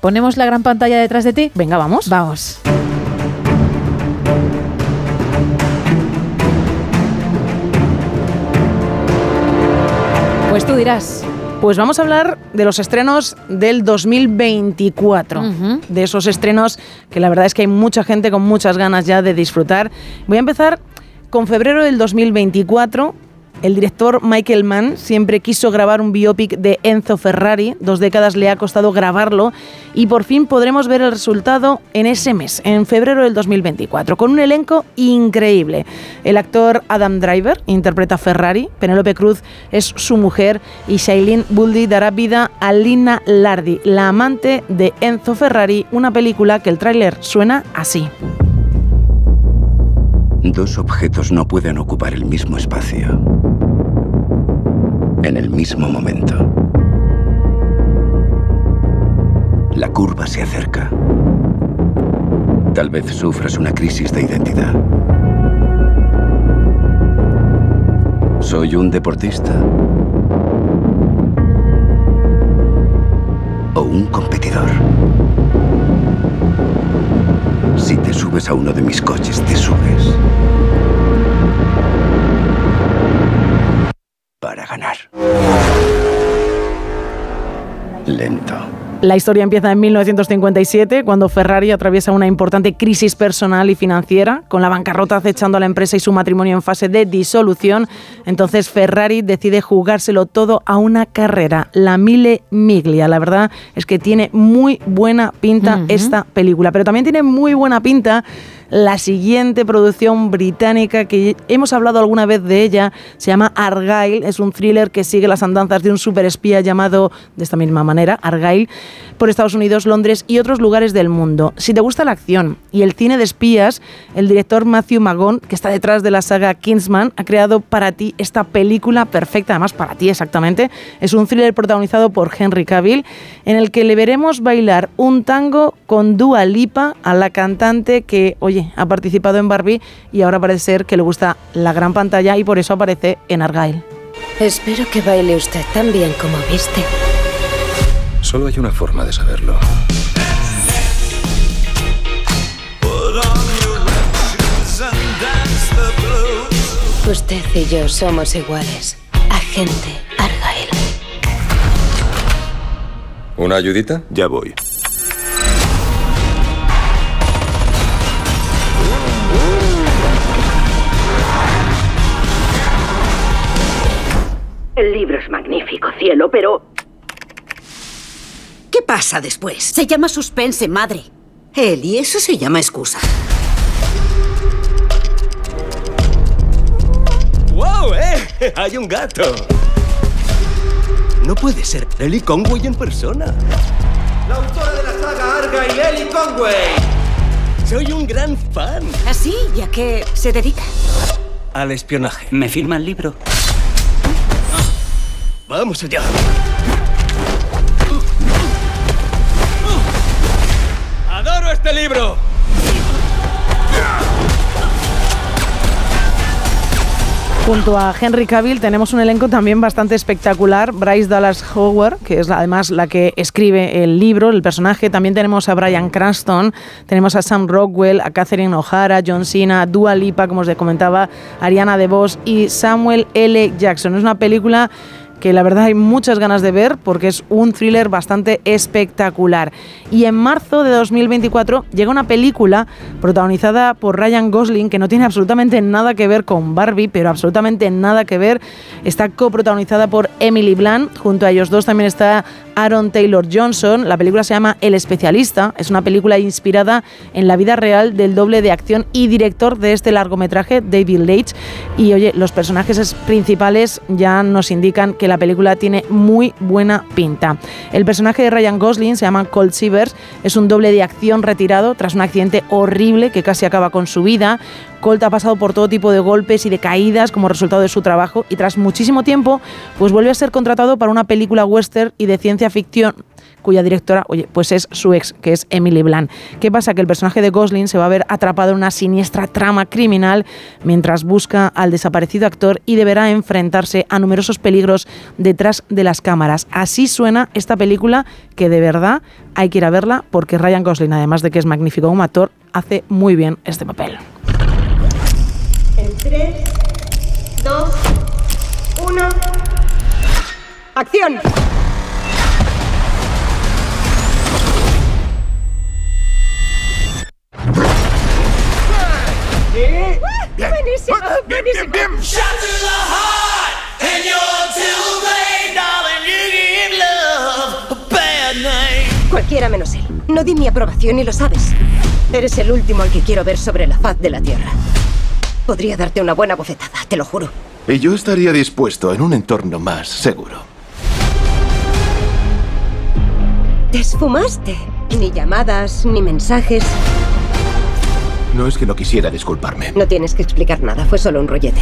¿ponemos la gran pantalla detrás de ti? Venga, vamos. Vamos. Pues tú dirás. Pues vamos a hablar de los estrenos del 2024, de esos estrenos que la verdad es que hay mucha gente con muchas ganas ya de disfrutar. Voy a empezar con febrero del 2024. El director Michael Mann siempre quiso grabar un biopic de Enzo Ferrari, dos décadas le ha costado grabarlo y por fin podremos ver el resultado en ese mes, en febrero del 2024, con un elenco increíble. El actor Adam Driver interpreta a Ferrari, Penélope Cruz es su mujer y Shailene Buldi dará vida a Lina Lardi, la amante de Enzo Ferrari, una película que el tráiler suena así. Dos objetos no pueden ocupar el mismo espacio en el mismo momento. La curva se acerca. Tal vez sufras una crisis de identidad. ¿Soy un deportista? ¿O un competidor? Si te subes a uno de mis coches, te subes. Para ganar. Lento. La historia empieza en 1957, cuando Ferrari atraviesa una importante crisis personal y financiera, con la bancarrota acechando a la empresa y su matrimonio en fase de disolución. Entonces Ferrari decide jugárselo todo a una carrera, la Mille Miglia. La verdad es que tiene muy buena pinta esta película, pero también tiene muy buena pinta la siguiente producción británica que hemos hablado alguna vez de ella, se llama Argyle, es un thriller que sigue las andanzas de un superespía llamado de esta misma manera, Argyle, por Estados Unidos, Londres y otros lugares del mundo. Si te gusta la acción y el cine de espías, el director Matthew Magon, que está detrás de la saga Kingsman, ha creado para ti esta película perfecta, además para ti exactamente. Es un thriller protagonizado por Henry Cavill, en el que le veremos bailar un tango con Dua Lipa, a la cantante que, oye, ha participado en Barbie y ahora parece ser que le gusta la gran pantalla y por eso aparece en Argyle. Espero que baile usted tan bien como viste. Solo hay una forma de saberlo. Usted y yo somos iguales. Agente Argyle. ¿Una ayudita? Ya voy. El libro es magnífico, cielo, pero... ¿Qué pasa después? Se llama suspense, madre. Él y eso se llama excusa. ¡Wow, eh! Hay un gato. No puede ser Ellie Conway en persona. La autora de la saga Argyle, Ellie Conway. Soy un gran fan. ¿Así? ¿Y a qué se dedica? Al espionaje. ¿Me firma el libro? Vamos allá. ¡Adoro este libro! Junto a Henry Cavill tenemos un elenco también bastante espectacular. Bryce Dallas Howard, que es además la que escribe el libro, el personaje. También tenemos a Brian Cranston, tenemos a Sam Rockwell, a Catherine O'Hara, John Cena, Dua Lipa, como os comentaba, Ariana DeVos y Samuel L. Jackson. Es una película que la verdad hay muchas ganas de ver porque es un thriller bastante espectacular. Y en marzo de 2024 llega una película protagonizada por Ryan Gosling que no tiene absolutamente nada que ver con Barbie, pero absolutamente nada que ver. Está coprotagonizada por Emily Blunt, junto a ellos dos también está Aaron Taylor Johnson. La película se llama El especialista, es una película inspirada en la vida real del doble de acción y director de este largometraje, David Leitch. Y oye, los personajes es- principales ya nos indican que la película tiene muy buena pinta. El personaje de Ryan Gosling se llama Colt Sievers, es un doble de acción retirado tras un accidente horrible que casi acaba con su vida. Colt ha pasado por todo tipo de golpes y de caídas como resultado de su trabajo y tras muchísimo tiempo pues vuelve a ser contratado para una película western y de ciencia ficción cuya directora, oye, pues es su ex, que es Emily Blunt. ¿Qué pasa? Que el personaje de Gosling se va a ver atrapado en una siniestra trama criminal mientras busca al desaparecido actor y deberá enfrentarse a numerosos peligros detrás de las cámaras. Así suena esta película que de verdad hay que ir a verla porque Ryan Gosling, además de que es magnífico como actor, hace muy bien este papel. En 3, 2, 1. ¡Acción! Buenísimo, buenísimo. Cualquiera menos él. No di mi aprobación y lo sabes. Eres el último al que quiero ver sobre la faz de la Tierra. Podría darte una buena bofetada, te lo juro. Y yo estaría dispuesto en un entorno más seguro. Te esfumaste. Ni llamadas, ni mensajes. No es que no quisiera disculparme. No tienes que explicar nada, fue solo un rollete.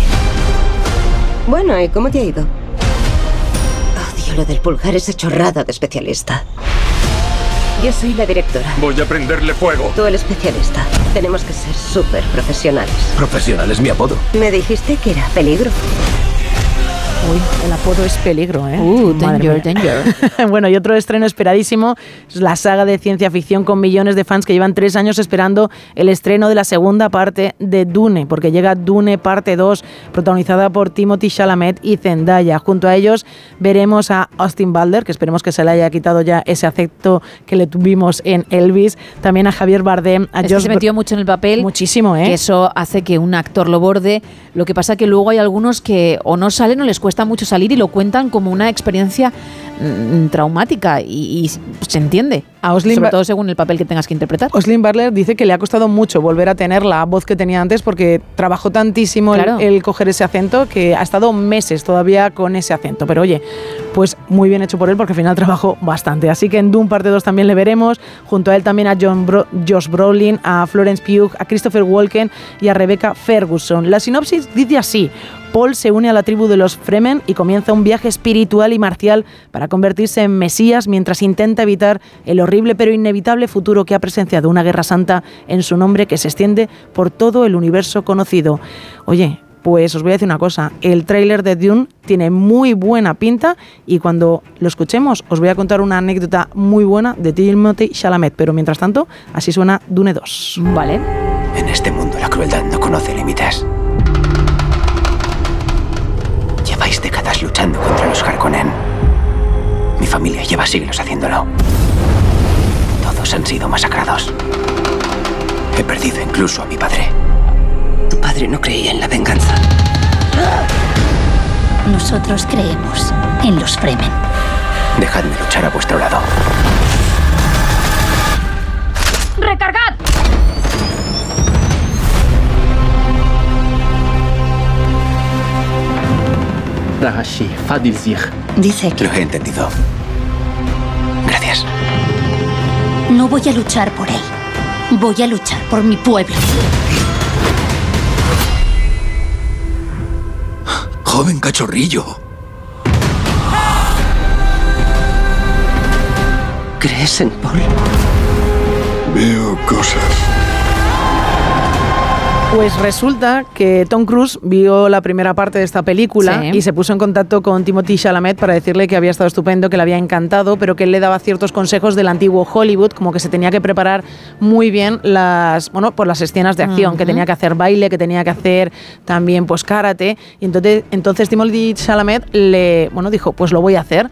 Bueno, ¿y cómo te ha ido? Odio lo del pulgar, esa chorrada de especialista. Yo soy la directora. Voy a prenderle fuego. Tú el especialista. Tenemos que ser súper profesionales. Profesional es mi apodo. Me dijiste que era peligro. Uy, el apodo es peligro, ¿eh? Uh, danger, mía. bueno, y otro estreno esperadísimo es la saga de ciencia ficción con millones de fans que llevan tres años esperando el estreno de la segunda parte de Dune, porque llega Dune parte 2, protagonizada por Timothy Chalamet y Zendaya. Junto a ellos veremos a Austin Butler, que esperemos que se le haya quitado ya ese afecto que le tuvimos en Elvis, también a Javier Bardem, a Es que Josh se metió mucho en el papel. Muchísimo, ¿eh? Que eso hace que un actor lo borde. Lo que pasa que luego hay algunos que o no salen o les cuesta mucho salir y lo cuentan como una experiencia mm, traumática y, y se entiende. A Oslin sobre todo según el papel que tengas que interpretar. Oslin Butler dice que le ha costado mucho volver a tener la voz que tenía antes porque trabajó tantísimo el, coger ese acento que ha estado meses todavía con ese acento. Pero oye, pues muy bien hecho por él porque al final trabajó bastante. Así que en Doom parte 2 también le veremos. Junto a él también a John Bro- Josh Brolin, a Florence Pugh, a Christopher Walken y a Rebecca Ferguson. La sinopsis dice así. Paul se une a la tribu de los Fremen y comienza un viaje espiritual y marcial para convertirse en Mesías mientras intenta evitar el horrible pero inevitable futuro que ha presenciado una guerra santa en su nombre que se extiende por todo el universo conocido. Oye, pues os voy a decir una cosa, el tráiler de Dune tiene muy buena pinta y cuando lo escuchemos os voy a contar una anécdota muy buena de Timothy Chalamet, pero mientras tanto, así suena Dune 2. Vale. En este mundo la crueldad no conoce límites. Lleváis décadas luchando contra los Harkonnen. Mi familia lleva siglos haciéndolo. Todos han sido masacrados. He perdido incluso a mi padre. Tu padre no creía en la venganza. Nosotros creemos en los Fremen. Dejadme luchar a vuestro lado. ¡Recargad! Dice que Lo he entendido. Gracias. No voy a luchar por él. Voy a luchar por mi pueblo. Joven cachorrillo. ¿Crees en Paul? Veo cosas. Pues resulta que Tom Cruise vio la primera parte de esta película Sí. y se puso en contacto con Timothy Chalamet para decirle que había estado estupendo, que le había encantado, pero que él le daba ciertos consejos del antiguo Hollywood, como que se tenía que preparar muy bien las, bueno, por las escenas de acción, que tenía que hacer baile, que tenía que hacer también pues karate, y entonces entonces Timothy Chalamet le, bueno, dijo, pues lo voy a hacer.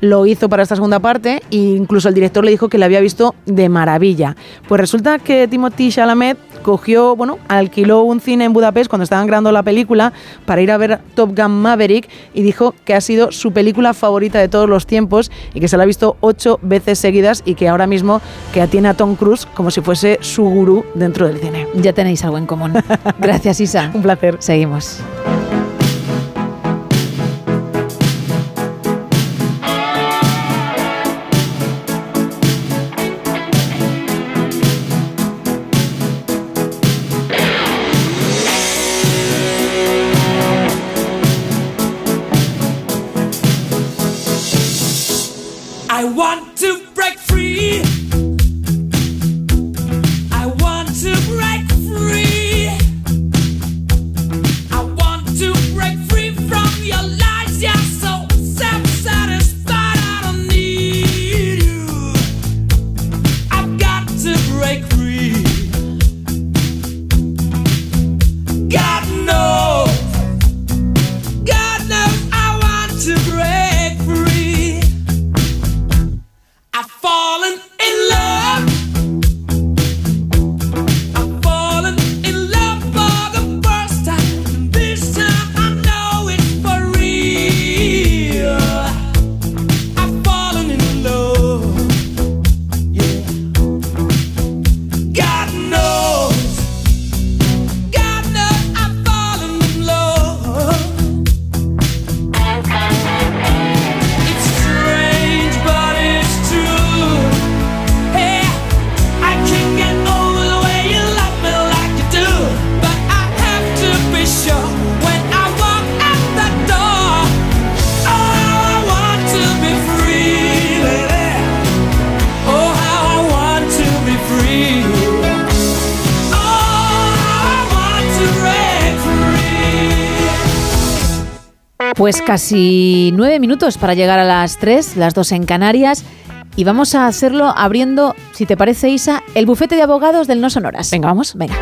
Lo hizo para esta segunda parte e incluso el director le dijo que le había visto de maravilla. Pues resulta que Timothy Chalamet cogió, bueno, alquiló un cine en Budapest cuando estaban grabando la película para ir a ver Top Gun Maverick y dijo que ha sido su película favorita de todos los tiempos y que se la ha visto ocho veces seguidas y que ahora mismo que tiene a Tom Cruise como si fuese su gurú dentro del cine. Ya tenéis algo en común. Gracias, Isa. Un placer. Seguimos. Pues casi nueve minutos para llegar a las tres, las dos en Canarias. Y vamos a hacerlo abriendo, si te parece, Isa, el bufete de abogados del No Sonoras. Venga, vamos. Venga.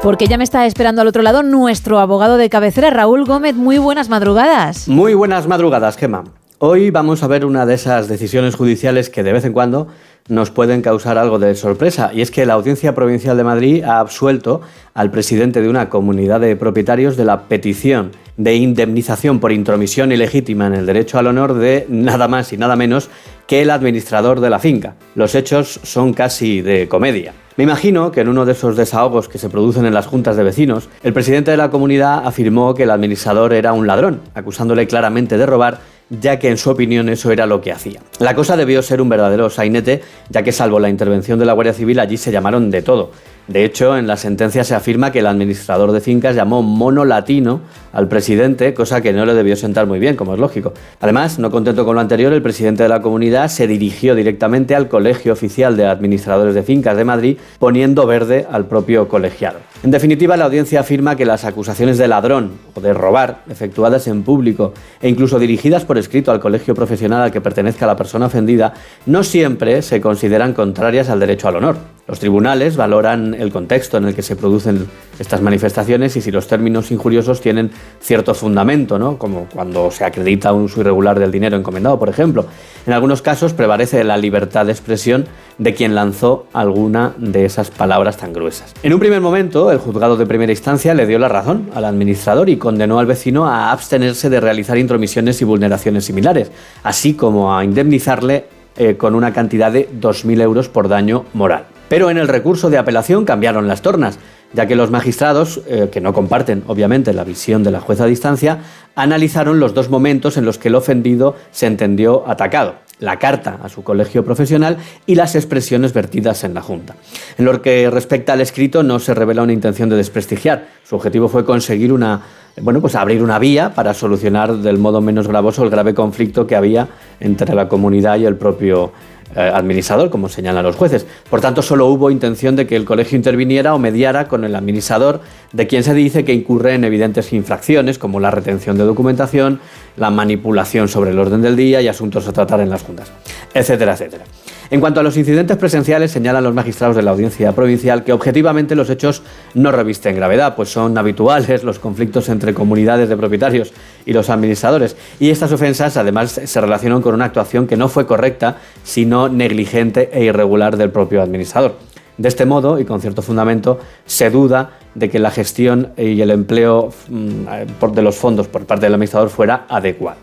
Porque ya me está esperando al otro lado nuestro abogado de cabecera, Raúl Gómez. Muy buenas madrugadas. Muy buenas madrugadas, Gema. Hoy vamos a ver una de esas decisiones judiciales que de vez en cuando nos pueden causar algo de sorpresa, y es que la Audiencia Provincial de Madrid ha absuelto al presidente de una comunidad de propietarios de la petición de indemnización por intromisión ilegítima en el derecho al honor de nada más y nada menos que el administrador de la finca. Los hechos son casi de comedia. Me imagino que en uno de esos desahogos que se producen en las juntas de vecinos, el presidente de la comunidad afirmó que el administrador era un ladrón, acusándole claramente de robar ya que en su opinión eso era lo que hacía. La cosa debió ser un verdadero sainete, ya que salvo la intervención de la Guardia Civil allí se llamaron de todo. De hecho, en la sentencia se afirma que el administrador de fincas llamó mono latino al presidente, cosa que no le debió sentar muy bien, como es lógico. Además, no contento con lo anterior, el presidente de la comunidad se dirigió directamente al Colegio Oficial de Administradores de Fincas de Madrid, poniendo verde al propio colegiado. En definitiva, la audiencia afirma que las acusaciones de ladrón o de robar, efectuadas en público e incluso dirigidas por escrito al colegio profesional al que pertenezca la persona ofendida, no siempre se consideran contrarias al derecho al honor. Los tribunales valoran el contexto en el que se producen estas manifestaciones y si los términos injuriosos tienen cierto fundamento, ¿no? como cuando se acredita un uso irregular del dinero encomendado, por ejemplo. En algunos casos prevalece la libertad de expresión de quien lanzó alguna de esas palabras tan gruesas. En un primer momento, el juzgado de primera instancia le dio la razón al administrador y condenó al vecino a abstenerse de realizar intromisiones y vulneraciones similares, así como a indemnizarle eh, con una cantidad de 2.000 euros por daño moral. Pero en el recurso de apelación cambiaron las tornas, ya que los magistrados, eh, que no comparten obviamente la visión de la jueza a distancia, analizaron los dos momentos en los que el ofendido se entendió atacado la carta a su colegio profesional y las expresiones vertidas en la Junta. En lo que respecta al escrito no se revela una intención de desprestigiar. Su objetivo fue conseguir una, bueno, pues abrir una vía para solucionar del modo menos gravoso el grave conflicto que había entre la comunidad y el propio administrador, como señalan los jueces. Por tanto, solo hubo intención de que el colegio interviniera o mediara con el administrador, de quien se dice que incurre en evidentes infracciones, como la retención de documentación, la manipulación sobre el orden del día y asuntos a tratar en las juntas, etcétera, etcétera. En cuanto a los incidentes presenciales, señalan los magistrados de la audiencia provincial que objetivamente los hechos no revisten gravedad, pues son habituales los conflictos entre comunidades de propietarios y los administradores. Y estas ofensas además se relacionan con una actuación que no fue correcta, sino negligente e irregular del propio administrador. De este modo, y con cierto fundamento, se duda de que la gestión y el empleo mm, por- de los fondos por parte del administrador fuera adecuado.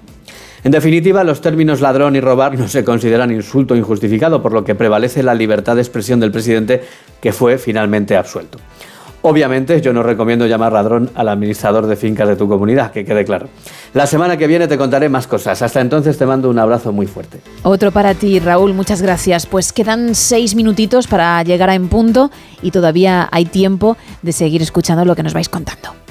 En definitiva, los términos ladrón y robar no se consideran insulto injustificado, por lo que prevalece la libertad de expresión del presidente, que fue finalmente absuelto. Obviamente, yo no recomiendo llamar ladrón al administrador de fincas de tu comunidad, que quede claro. La semana que viene te contaré más cosas. Hasta entonces te mando un abrazo muy fuerte. Otro para ti, Raúl, muchas gracias. Pues quedan seis minutitos para llegar a En Punto y todavía hay tiempo de seguir escuchando lo que nos vais contando.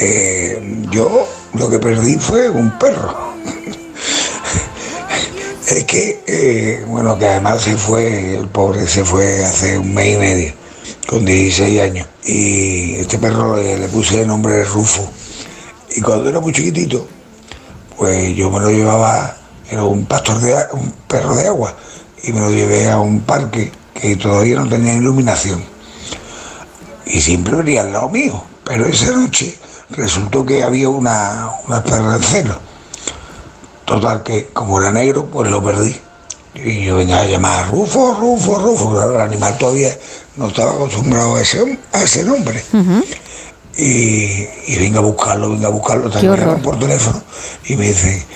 Eh, yo lo que perdí fue un perro. es que, eh, bueno, que además se fue, el pobre se fue hace un mes y medio. con 16 años. Y este perro le, le puse el nombre de Rufo. Y cuando era muy chiquitito, pues yo me lo llevaba, era un pastor de un perro de agua, y me lo llevé a un parque que todavía no tenía iluminación. Y siempre venía al lado mío. Pero esa noche resultó que había una, una perra en celo. Total que como era negro, pues lo perdí. Y yo venía a llamar Rufo, Rufo, Rufo. Claro, el animal todavía no estaba acostumbrado a ese, a ese nombre. Y, y venga a buscarlo, venga a buscarlo. También por teléfono y me dice,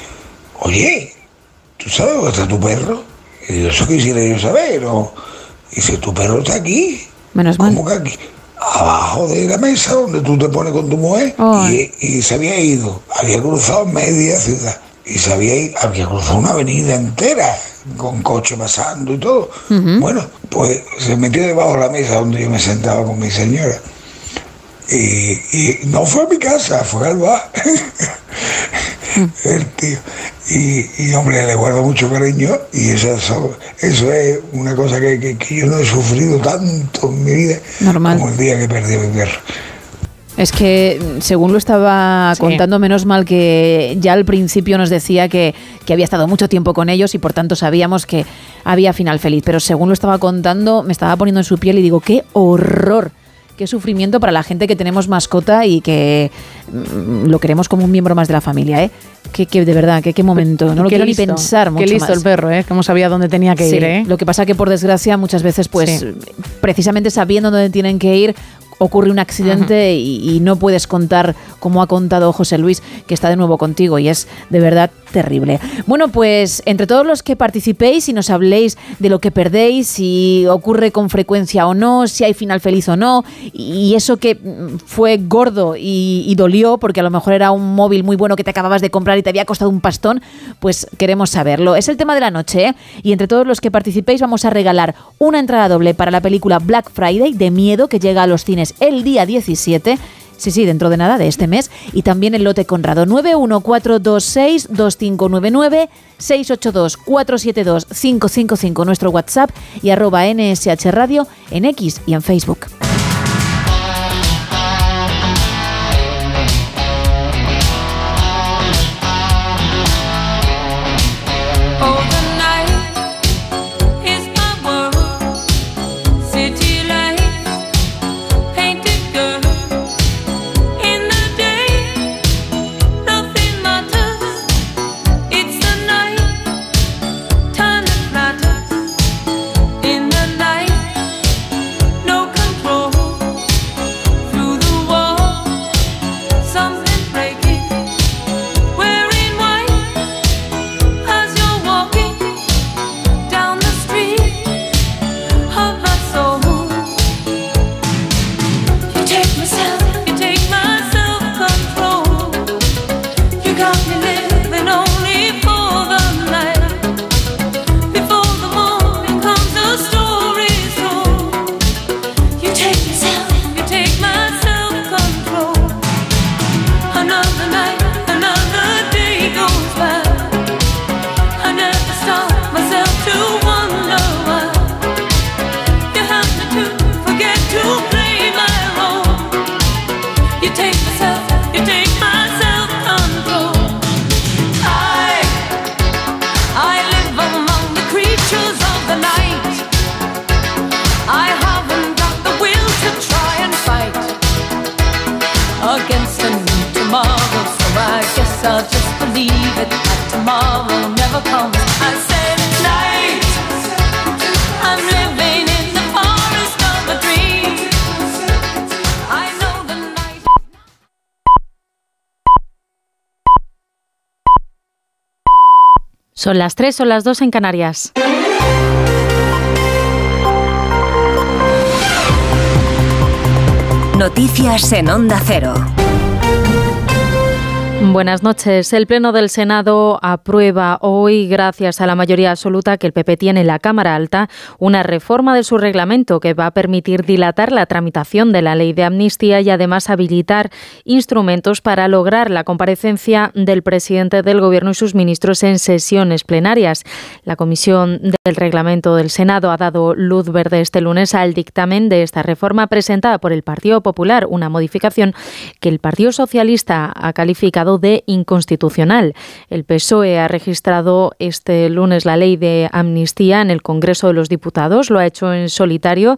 oye, ¿tú sabes dónde está tu perro? Y digo, eso quisiera yo saber. O, y dice, tu perro está aquí. Menos mal. ¿Cómo que aquí? Abajo de la mesa donde tú te pones con tu mujer. Y, y se había ido, había cruzado media ciudad. Y se había, ido- había cruzado una avenida entera, con coche pasando y todo. Bueno, pues se metió debajo de la mesa donde yo me sentaba con mi señora. Y, y no fue a mi casa, fue al bar. El tío. Y, y, hombre, le guardo mucho cariño y eso, eso, es una cosa que, que- que yo no he sufrido tanto en mi vida Normal. como el día que perdí a mi perro. Es que, según lo estaba contando, menos mal que ya al principio nos decía que, que había estado mucho tiempo con ellos y por tanto sabíamos que había final feliz. Pero según lo estaba contando, me estaba poniendo en su piel y digo, qué horror, qué sufrimiento para la gente que tenemos mascota y que mm, lo queremos como un miembro más de la familia, ¿eh? Que, que de verdad, que qué momento. No lo quiero listo, ni pensar mucho Qué listo más. el perro, ¿eh? Cómo sabía dónde tenía que Sí, ir, ¿eh? Lo que pasa que por desgracia muchas veces, pues, Sí. precisamente sabiendo dónde tienen que ir, ocurre un accidente y, y no puedes contar, como ha contado José Luis, que está de nuevo contigo y es de verdad terrible. Bueno, pues entre todos los que participéis y nos habléis de lo que perdéis, si ocurre con frecuencia o no, si hay final feliz o no, y eso que mm, fue gordo y, y dolió, porque a lo mejor era un móvil muy bueno que te acababas de comprar y te había costado un pastón, pues queremos saberlo. Es el tema de la noche, ¿eh? Y entre todos los que participéis vamos a regalar una entrada doble para la película Black Friday de miedo que llega a los cines el día 17. Sí, sí, dentro de nada de este mes. Y también el lote Conrado 914262599 682472555 nuestro WhatsApp y arroba NSH Radio en X y en Facebook. Son las 3 o las 2 en Canarias. Noticias en Onda Cero. Buenas noches. El Pleno del Senado aprueba hoy, gracias a la mayoría absoluta que el PP tiene en la Cámara Alta, una reforma de su reglamento que va a permitir dilatar la tramitación de la ley de amnistía y además habilitar instrumentos para lograr la comparecencia del presidente del Gobierno y sus ministros en sesiones plenarias. La Comisión del Reglamento del Senado ha dado luz verde este lunes al dictamen de esta reforma presentada por el Partido Popular, una modificación que el Partido Socialista ha calificado de inconstitucional. El PSOE ha registrado este lunes la ley de amnistía en el Congreso de los Diputados. Lo ha hecho en solitario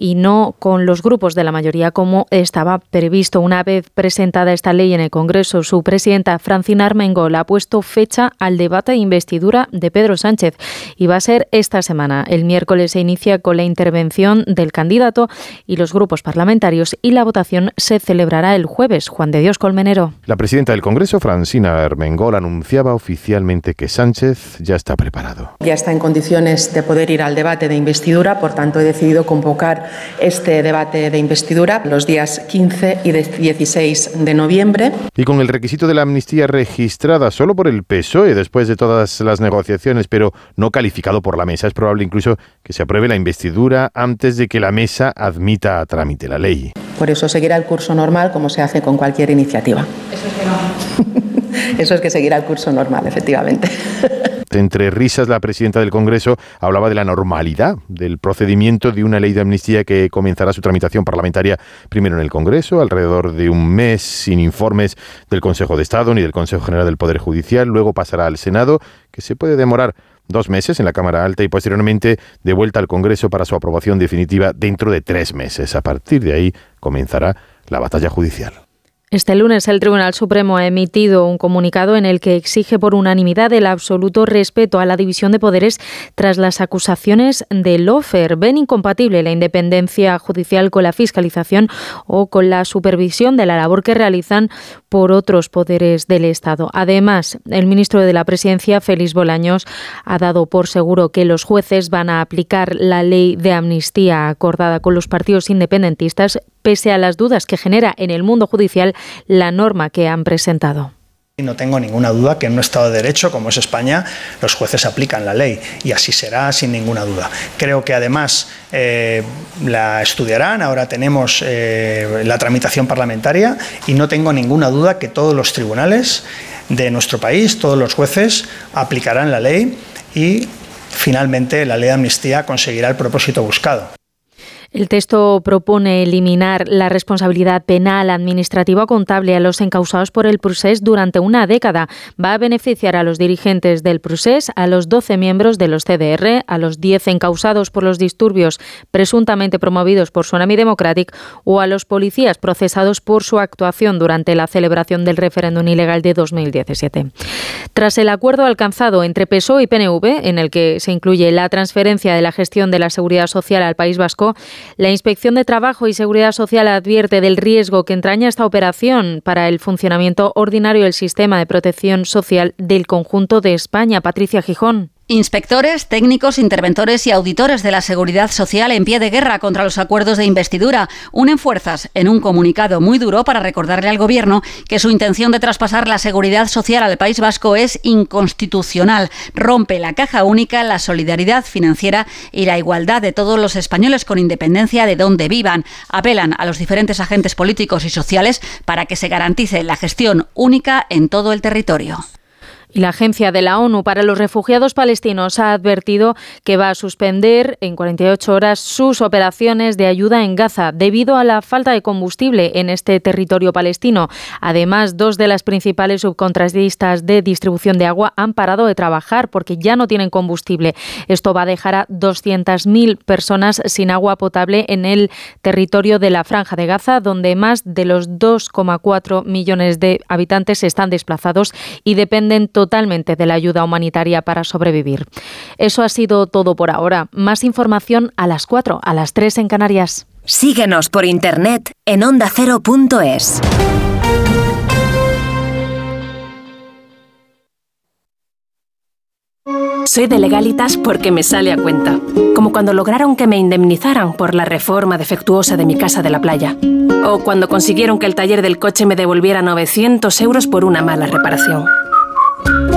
y no con los grupos de la mayoría como estaba previsto. Una vez presentada esta ley en el Congreso, su presidenta Francina Armengol ha puesto fecha al debate de investidura de Pedro Sánchez y va a ser esta semana. El miércoles se inicia con la intervención del candidato y los grupos parlamentarios y la votación se celebrará el jueves. Juan de Dios Colmenero. La presidenta del Congreso, Francina Armengol, anunciaba oficialmente que Sánchez ya está preparado. Ya está en condiciones de poder ir al debate de investidura, por tanto he decidido convocar este debate de investidura los días 15 y 16 de noviembre. Y con el requisito de la amnistía registrada solo por el PSOE después de todas las negociaciones, pero no calificado por la mesa, es probable incluso que se apruebe la investidura antes de que la mesa admita a trámite la ley. Por eso seguirá el curso normal como se hace con cualquier iniciativa. Eso es que seguirá el curso normal, efectivamente. Entre risas, la presidenta del Congreso hablaba de la normalidad del procedimiento de una ley de amnistía que comenzará su tramitación parlamentaria primero en el Congreso, alrededor de un mes sin informes del Consejo de Estado ni del Consejo General del Poder Judicial, luego pasará al Senado, que se puede demorar dos meses en la Cámara Alta y posteriormente de vuelta al Congreso para su aprobación definitiva dentro de tres meses. A partir de ahí comenzará la batalla judicial. Este lunes el Tribunal Supremo ha emitido un comunicado en el que exige por unanimidad el absoluto respeto a la división de poderes tras las acusaciones de Lofer. Ven incompatible la independencia judicial con la fiscalización o con la supervisión de la labor que realizan por otros poderes del Estado. Además, el ministro de la Presidencia, Félix Bolaños, ha dado por seguro que los jueces van a aplicar la ley de amnistía acordada con los partidos independentistas, pese a las dudas que genera en el mundo judicial la norma que han presentado. No tengo ninguna duda que en un Estado de Derecho como es España, los jueces aplican la ley y así será sin ninguna duda. Creo que además eh, la estudiarán, ahora tenemos eh, la tramitación parlamentaria y no tengo ninguna duda que todos los tribunales de nuestro país, todos los jueces aplicarán la ley y finalmente la ley de amnistía conseguirá el propósito buscado. El texto propone eliminar la responsabilidad penal, administrativa o contable a los encausados por el procés durante una década. Va a beneficiar a los dirigentes del procés, a los 12 miembros de los CDR, a los 10 encausados por los disturbios presuntamente promovidos por Tsunami Democratic o a los policías procesados por su actuación durante la celebración del referéndum ilegal de 2017. Tras el acuerdo alcanzado entre PSOE y PNV, en el que se incluye la transferencia de la gestión de la seguridad social al País Vasco, la Inspección de Trabajo y Seguridad Social advierte del riesgo que entraña esta operación para el funcionamiento ordinario del sistema de protección social del conjunto de España. Patricia Gijón. Inspectores, técnicos, interventores y auditores de la seguridad social en pie de guerra contra los acuerdos de investidura unen fuerzas en un comunicado muy duro para recordarle al Gobierno que su intención de traspasar la seguridad social al País Vasco es inconstitucional. Rompe la caja única, la solidaridad financiera y la igualdad de todos los españoles con independencia de dónde vivan. Apelan a los diferentes agentes políticos y sociales para que se garantice la gestión única en todo el territorio. Y la Agencia de la ONU para los Refugiados Palestinos ha advertido que va a suspender en 48 horas sus operaciones de ayuda en Gaza debido a la falta de combustible en este territorio palestino. Además, dos de las principales subcontratistas de distribución de agua han parado de trabajar porque ya no tienen combustible. Esto va a dejar a 200.000 personas sin agua potable en el territorio de la Franja de Gaza, donde más de los 2,4 millones de habitantes están desplazados y dependen de la ayuda humanitaria para sobrevivir. Eso ha sido todo por ahora. Más información a las 4, a las 3 en Canarias. Síguenos por internet en ondacero.es. Soy de legalitas porque me sale a cuenta. Como cuando lograron que me indemnizaran por la reforma defectuosa de mi casa de la playa. O cuando consiguieron que el taller del coche me devolviera 900 euros por una mala reparación.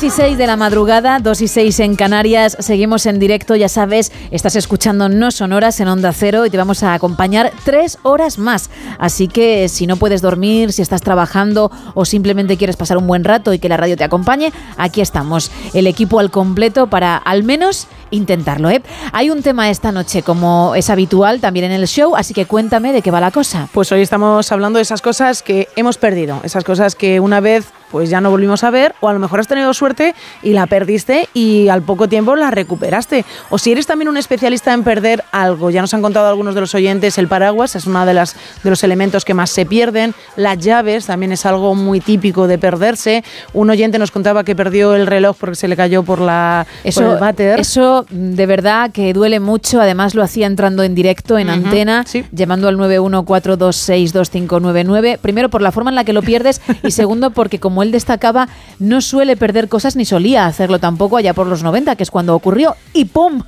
3 y 6 de la madrugada, 2 y 6 en Canarias. Seguimos en directo, ya sabes, estás escuchando No Sonoras en Onda Cero y te vamos a acompañar tres horas más. Así que si no puedes dormir, si estás trabajando o simplemente quieres pasar un buen rato y que la radio te acompañe, aquí estamos, el equipo al completo para al menos intentarlo. ¿eh? Hay un tema esta noche, como es habitual también en el show, así que cuéntame de qué va la cosa. Pues hoy estamos hablando de esas cosas que hemos perdido, esas cosas que una vez pues ya no volvimos a ver o a lo mejor has tenido suerte y la perdiste y al poco tiempo la recuperaste. O si eres también un especialista en perder algo, ya nos han contado algunos de los oyentes, el paraguas es uno de, las, de los elementos que más se pierden, las llaves también es algo muy típico de perderse. Un oyente nos contaba que perdió el reloj porque se le cayó por, la, por el váter. eso de verdad que duele mucho. Además lo hacía entrando en directo en Ujú, antena, llamando al 914262599. Primero por la forma en la que lo pierdes y segundo porque como él destacaba no suele perder cosas ni solía hacerlo tampoco allá por los 90, que es cuando ocurrió y ¡pum!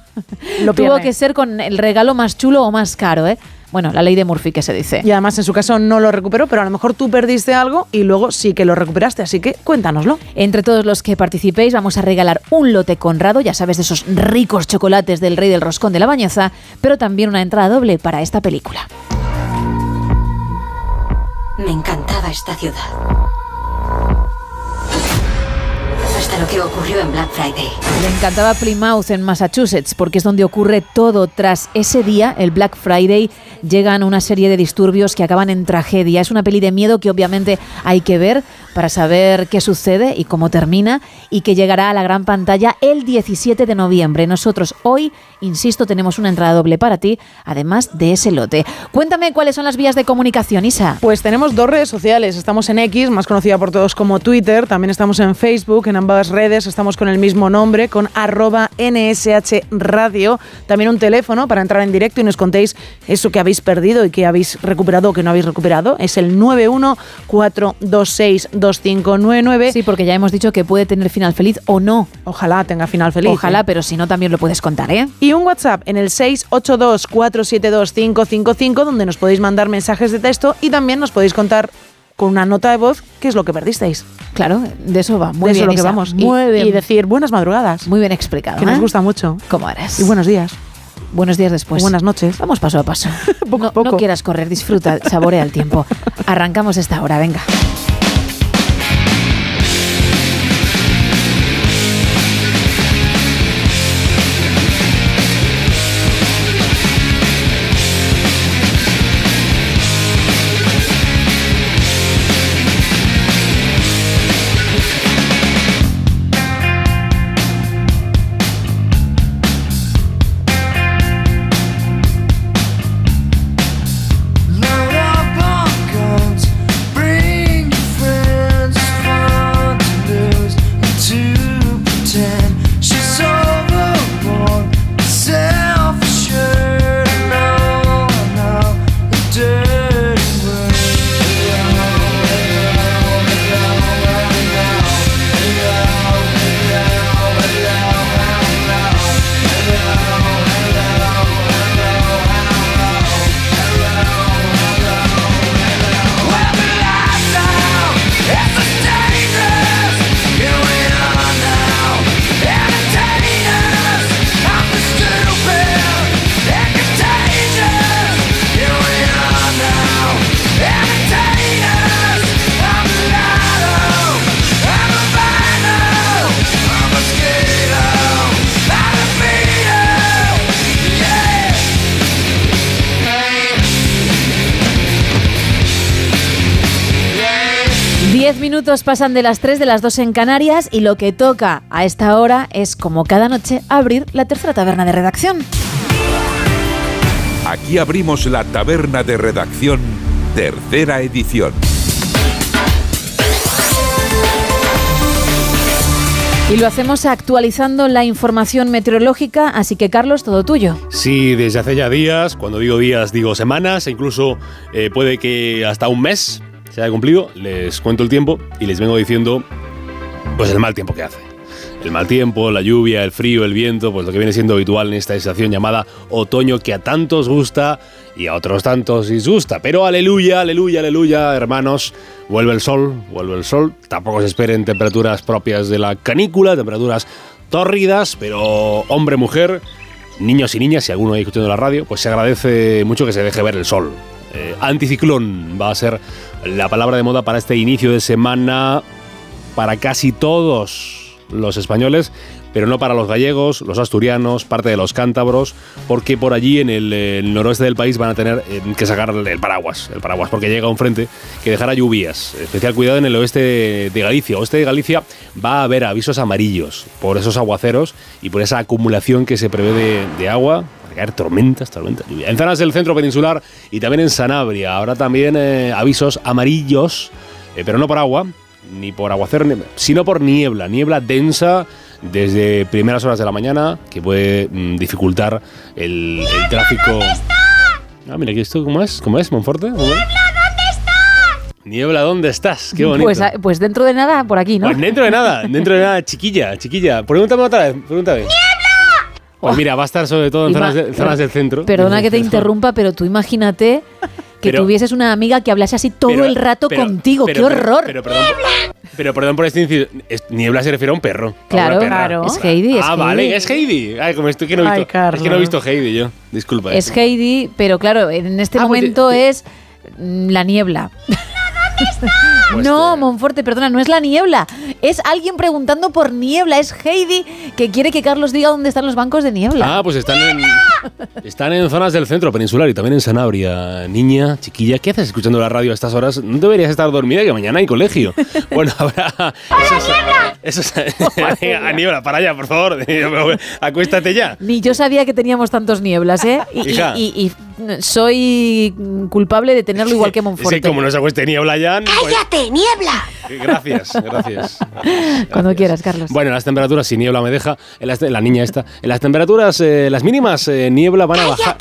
Lo Tuvo que ser con el regalo más chulo o más caro, ¿eh? Bueno, la ley de Murphy que se dice. Y además en su caso no lo recuperó, pero a lo mejor tú perdiste algo y luego sí que lo recuperaste, así que cuéntanoslo. Entre todos los que participéis vamos a regalar un lote conrado, ya sabes, de esos ricos chocolates del rey del roscón de la bañeza, pero también una entrada doble para esta película. Me encantaba esta ciudad. Hasta lo que ocurrió en Black Friday. Le encantaba Plymouth en Massachusetts porque es donde ocurre todo. Tras ese día, el Black Friday, llegan una serie de disturbios que acaban en tragedia. Es una peli de miedo que obviamente hay que ver para saber qué sucede y cómo termina y que llegará a la gran pantalla el 17 de noviembre. Nosotros hoy, insisto, tenemos una entrada doble para ti, además de ese lote. Cuéntame cuáles son las vías de comunicación, Isa. Pues tenemos dos redes sociales. Estamos en X, más conocida por todos como Twitter. También estamos en Facebook, en ambas redes. Estamos con el mismo nombre, con arroba NSH Radio. También un teléfono para entrar en directo y nos contéis eso que habéis perdido y que habéis recuperado o que no habéis recuperado. Es el 914262599. Sí, porque ya hemos dicho que puede tener final feliz o no. Ojalá tenga final feliz. Ojalá, ¿eh? pero si no, también lo puedes contar, ¿eh? Y un WhatsApp en el 682472555 donde nos podéis mandar mensajes de texto y también nos podéis contar con una nota de voz qué es lo que perdisteis. Claro, de eso va. Muy de bien, eso que vamos. Muy y, bien. y decir buenas madrugadas. Muy bien explicado. Que nos ¿eh? gusta mucho. ¿Cómo eres? Y buenos días. Buenos días después. Buenas noches. Vamos paso a paso. no, no quieras correr, disfruta, saborea el tiempo. Arrancamos esta hora, venga. Minutos pasan de las 3 de las 2 en Canarias y lo que toca a esta hora es, como cada noche, abrir la tercera taberna de redacción. Aquí abrimos la taberna de redacción, tercera edición. Y lo hacemos actualizando la información meteorológica, así que Carlos, todo tuyo. Sí, desde hace ya días, cuando digo días digo semanas, e incluso eh, puede que hasta un mes se haya cumplido, les cuento el tiempo y les vengo diciendo pues el mal tiempo que hace. El mal tiempo, la lluvia, el frío, el viento, pues lo que viene siendo habitual en esta estación llamada otoño que a tantos gusta y a otros tantos disgusta. Pero aleluya, aleluya, aleluya, hermanos, vuelve el sol, vuelve el sol. Tampoco se esperen temperaturas propias de la canícula, temperaturas tórridas, pero hombre, mujer, niños y niñas, si alguno ahí escuchando la radio, pues se agradece mucho que se deje ver el sol. Eh, anticiclón va a ser la palabra de moda para este inicio de semana para casi todos los españoles, pero no para los gallegos, los asturianos, parte de los cántabros, porque por allí en el, noroeste del país van a tener eh, que sacar el paraguas, el paraguas, porque llega un frente que dejará lluvias. Especial cuidado en el oeste de Galicia. Oeste de Galicia va a haber avisos amarillos por esos aguaceros y por esa acumulación que se prevé de agua. Caer tormentas, tormentas, lluvia. En zonas del centro peninsular y también en Sanabria habrá también eh, avisos amarillos, eh, pero no por agua, ni por aguacero, sino por niebla, niebla densa desde primeras horas de la mañana que puede mm, dificultar el, el tráfico. Ah, mira, aquí esto, ¿cómo es? ¿Cómo es, Monforte? ¿Cómo es? Niebla, ¿dónde estás? Qué bonito. Pues, ah, pues dentro de nada, por aquí, ¿no? Pues dentro de nada, dentro de nada, chiquilla, chiquilla. Pregúntame otra vez, pregúntame. ¡Niebla! Pues mira, va a estar sobre todo en zonas, de- zonas del centro. Perdona que te interrumpa, pero tú imagínate que Pero- tuvieses una amiga que hablase así todo Pero- el rato pero- contigo. pero- ¡Qué horror! Pero, perdón, pero perdón por este inciso. es- Niebla se refiere a un perro. Claro, claro. Es Heidi, es Ah, vale, Heidi. es Heidi. Ay, como estoy que no he Ay, visto, es que no he visto Heidi yo. Disculpa. es Heidi, pero claro, en este Ah, pues momento es mm, la niebla. no, Monforte, perdona, no es la niebla. Es alguien preguntando por niebla. Es Heidi que quiere que Carlos diga dónde están los bancos de niebla. Ah, pues están en, están en zonas del centro peninsular y también en Sanabria. Niña, chiquilla, ¿qué haces escuchando la radio a estas horas? No deberías estar dormida que mañana hay colegio. Bueno, habrá... Eso es, a niebla, para allá, por favor. Acuéstate ya. Ni yo sabía que teníamos tantos nieblas, ¿eh? Y, Hija. y- y- y soy culpable de tenerlo igual que Monforte. que como no se acueste niebla ya... pues- ¡Cállate, niebla! Gracias, gracias. Cuando quieras, Carlos. Bueno, las temperaturas, si niebla me deja, en las- la niña esta, en las temperaturas, eh, las mínimas eh, niebla van a bajar.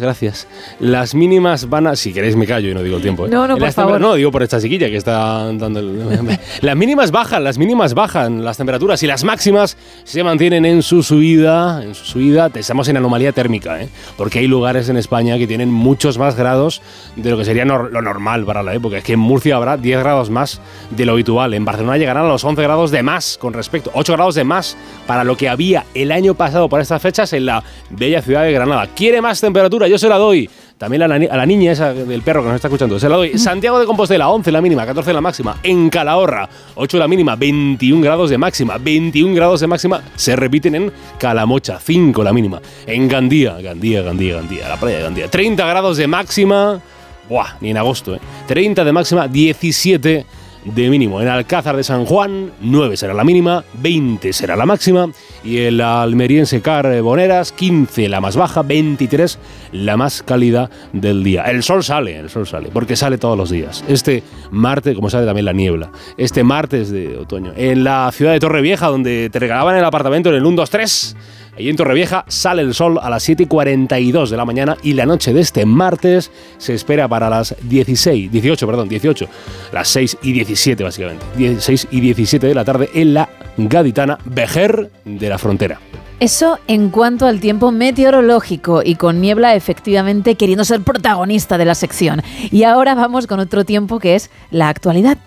Gracias. Las mínimas van a. Si queréis, me callo y no digo el tiempo. ¿eh? No, no, En por favor. temper- No, digo por esta chiquilla que está dando. el- las mínimas bajan, las mínimas bajan, las temperaturas y las máximas se mantienen en su subida. En su subida, estamos en anomalía térmica, ¿eh? Porque hay lugares en España que tienen muchos más grados de lo que sería nor- lo normal para la época. Es que en Murcia habrá 10 grados más de lo habitual. En Barcelona llegarán a los 11 grados de más con respecto, 8 grados de más para lo que había el año pasado por estas fechas en la bella ciudad de Granada. ¿Quiere más temperatura? Yo se la doy. También a la, a la niña esa del perro que nos está escuchando, se la doy. Santiago de Compostela, 11 la mínima, 14 la máxima. En Calahorra, 8 la mínima, 21 grados de máxima. 21 grados de máxima se repiten en Calamocha, 5 la mínima. En Gandía, Gandía, Gandía, Gandía, la playa de Gandía, 30 grados de máxima. Buah, ni en agosto, ¿eh? 30 de máxima, 17 de mínimo. En Alcázar de San Juan, 9 será la mínima, 20 será la máxima. Y el almeriense Carboneras, 15 la más baja, 23 la más cálida del día. El sol sale, el sol sale, porque sale todos los días. Este martes, como sale también la niebla, este martes de otoño, en la ciudad de Torrevieja, donde te regalaban el apartamento en el 1, 2, 3. Allí en Torrevieja sale el sol a las 7 y 42 de la mañana y la noche de este martes se espera para las 16, 18, perdón, 18, las 6 y 17 básicamente, 16 y 17 de la tarde en la gaditana Vejer de la Frontera. Eso en cuanto al tiempo meteorológico y con niebla efectivamente queriendo ser protagonista de la sección. Y ahora vamos con otro tiempo que es la actualidad.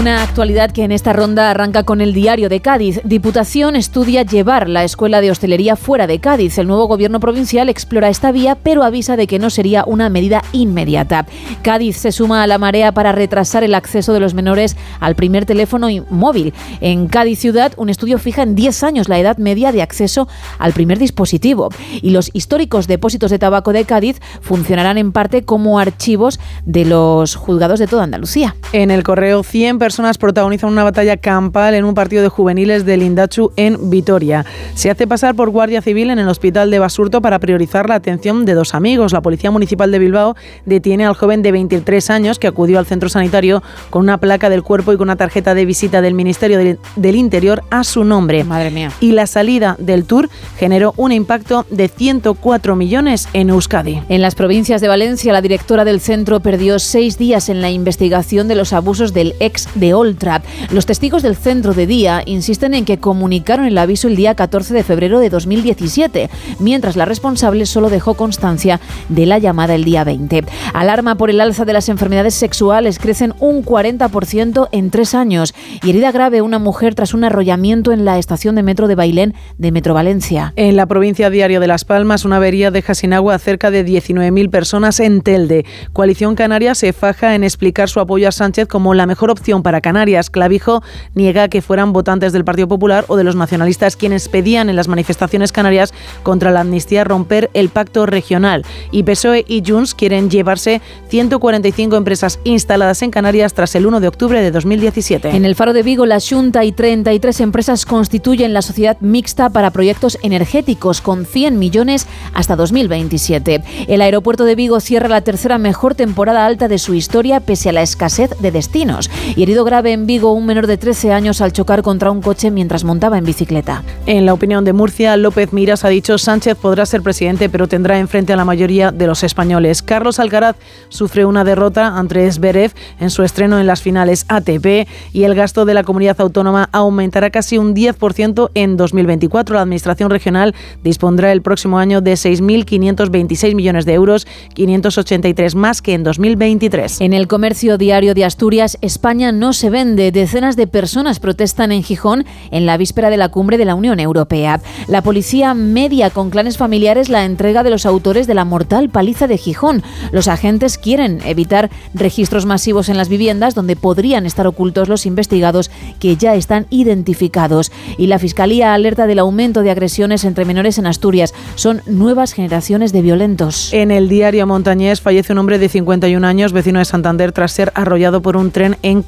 Una actualidad que en esta ronda arranca con el diario de Cádiz. Diputación estudia llevar la escuela de hostelería fuera de Cádiz. El nuevo gobierno provincial explora esta vía, pero avisa de que no sería una medida inmediata. Cádiz se suma a la marea para retrasar el acceso de los menores al primer teléfono móvil. En Cádiz ciudad, un estudio fija en 10 años la edad media de acceso al primer dispositivo. Y los históricos depósitos de tabaco de Cádiz funcionarán en parte como archivos de los juzgados de toda Andalucía. En el correo, 100 personas protagonizan una batalla campal en un partido de juveniles del Indachu en Vitoria. Se hace pasar por guardia civil en el hospital de Basurto para priorizar la atención de dos amigos. La Policía Municipal de Bilbao detiene al joven de 23 años que acudió al centro sanitario con una placa del cuerpo y con una tarjeta de visita del Ministerio del, del Interior a su nombre. Madre mía. Y la salida del tour generó un impacto de 104 millones en Euskadi. En las provincias de Valencia, la directora del centro perdió seis días en la investigación de los abusos del ex de Oltrap. Los testigos del centro de día insisten en que comunicaron el aviso el día 14 de febrero de 2017, mientras la responsable solo dejó constancia de la llamada el día 20. Alarma por el alza de las enfermedades sexuales, crecen un 40% en tres años. Y herida grave una mujer tras un arrollamiento en la estación de metro de Bailén de Metro Valencia. En la provincia Diario de Las Palmas, una avería deja sin agua a cerca de 19.000 personas en Telde. Coalición Canaria se faja en explicar su apoyo a Sánchez como la mejor opción para Canarias. Clavijo niega que fueran votantes del Partido Popular o de los nacionalistas quienes pedían en las manifestaciones canarias contra la amnistía romper el pacto regional. Y PSOE y Junts quieren llevarse 145 empresas instaladas en Canarias tras el 1 de octubre de 2017. En el Faro de Vigo, la Junta y 33 empresas constituyen la sociedad mixta para proyectos energéticos con 100 millones hasta 2027. El aeropuerto de Vigo cierra la tercera mejor temporada alta de su historia pese a la escasez de destinos. Y herido grave en Vigo un menor de 13 años al chocar contra un coche mientras montaba en bicicleta. En la opinión de Murcia, López Miras ha dicho Sánchez podrá ser presidente, pero tendrá enfrente a la mayoría de los españoles. Carlos Alcaraz sufre una derrota ante Zverev en su estreno en las finales ATP y el gasto de la comunidad autónoma aumentará casi un 10% en 2024. La Administración Regional dispondrá el próximo año de 6.526 millones de euros, 583 más que en 2023. En el comercio diario de Asturias, España no se vende. Decenas de personas protestan en Gijón en la víspera de la cumbre de la Unión Europea. La policía media con clanes familiares la entrega de los autores de la mortal paliza de Gijón. Los agentes quieren evitar registros masivos en las viviendas donde podrían estar ocultos los investigados que ya están identificados. Y la Fiscalía alerta del aumento de agresiones entre menores en Asturias. Son nuevas generaciones de violentos. En el diario Montañés fallece un hombre de 51 años, vecino de Santander, tras ser arrollado por un tren en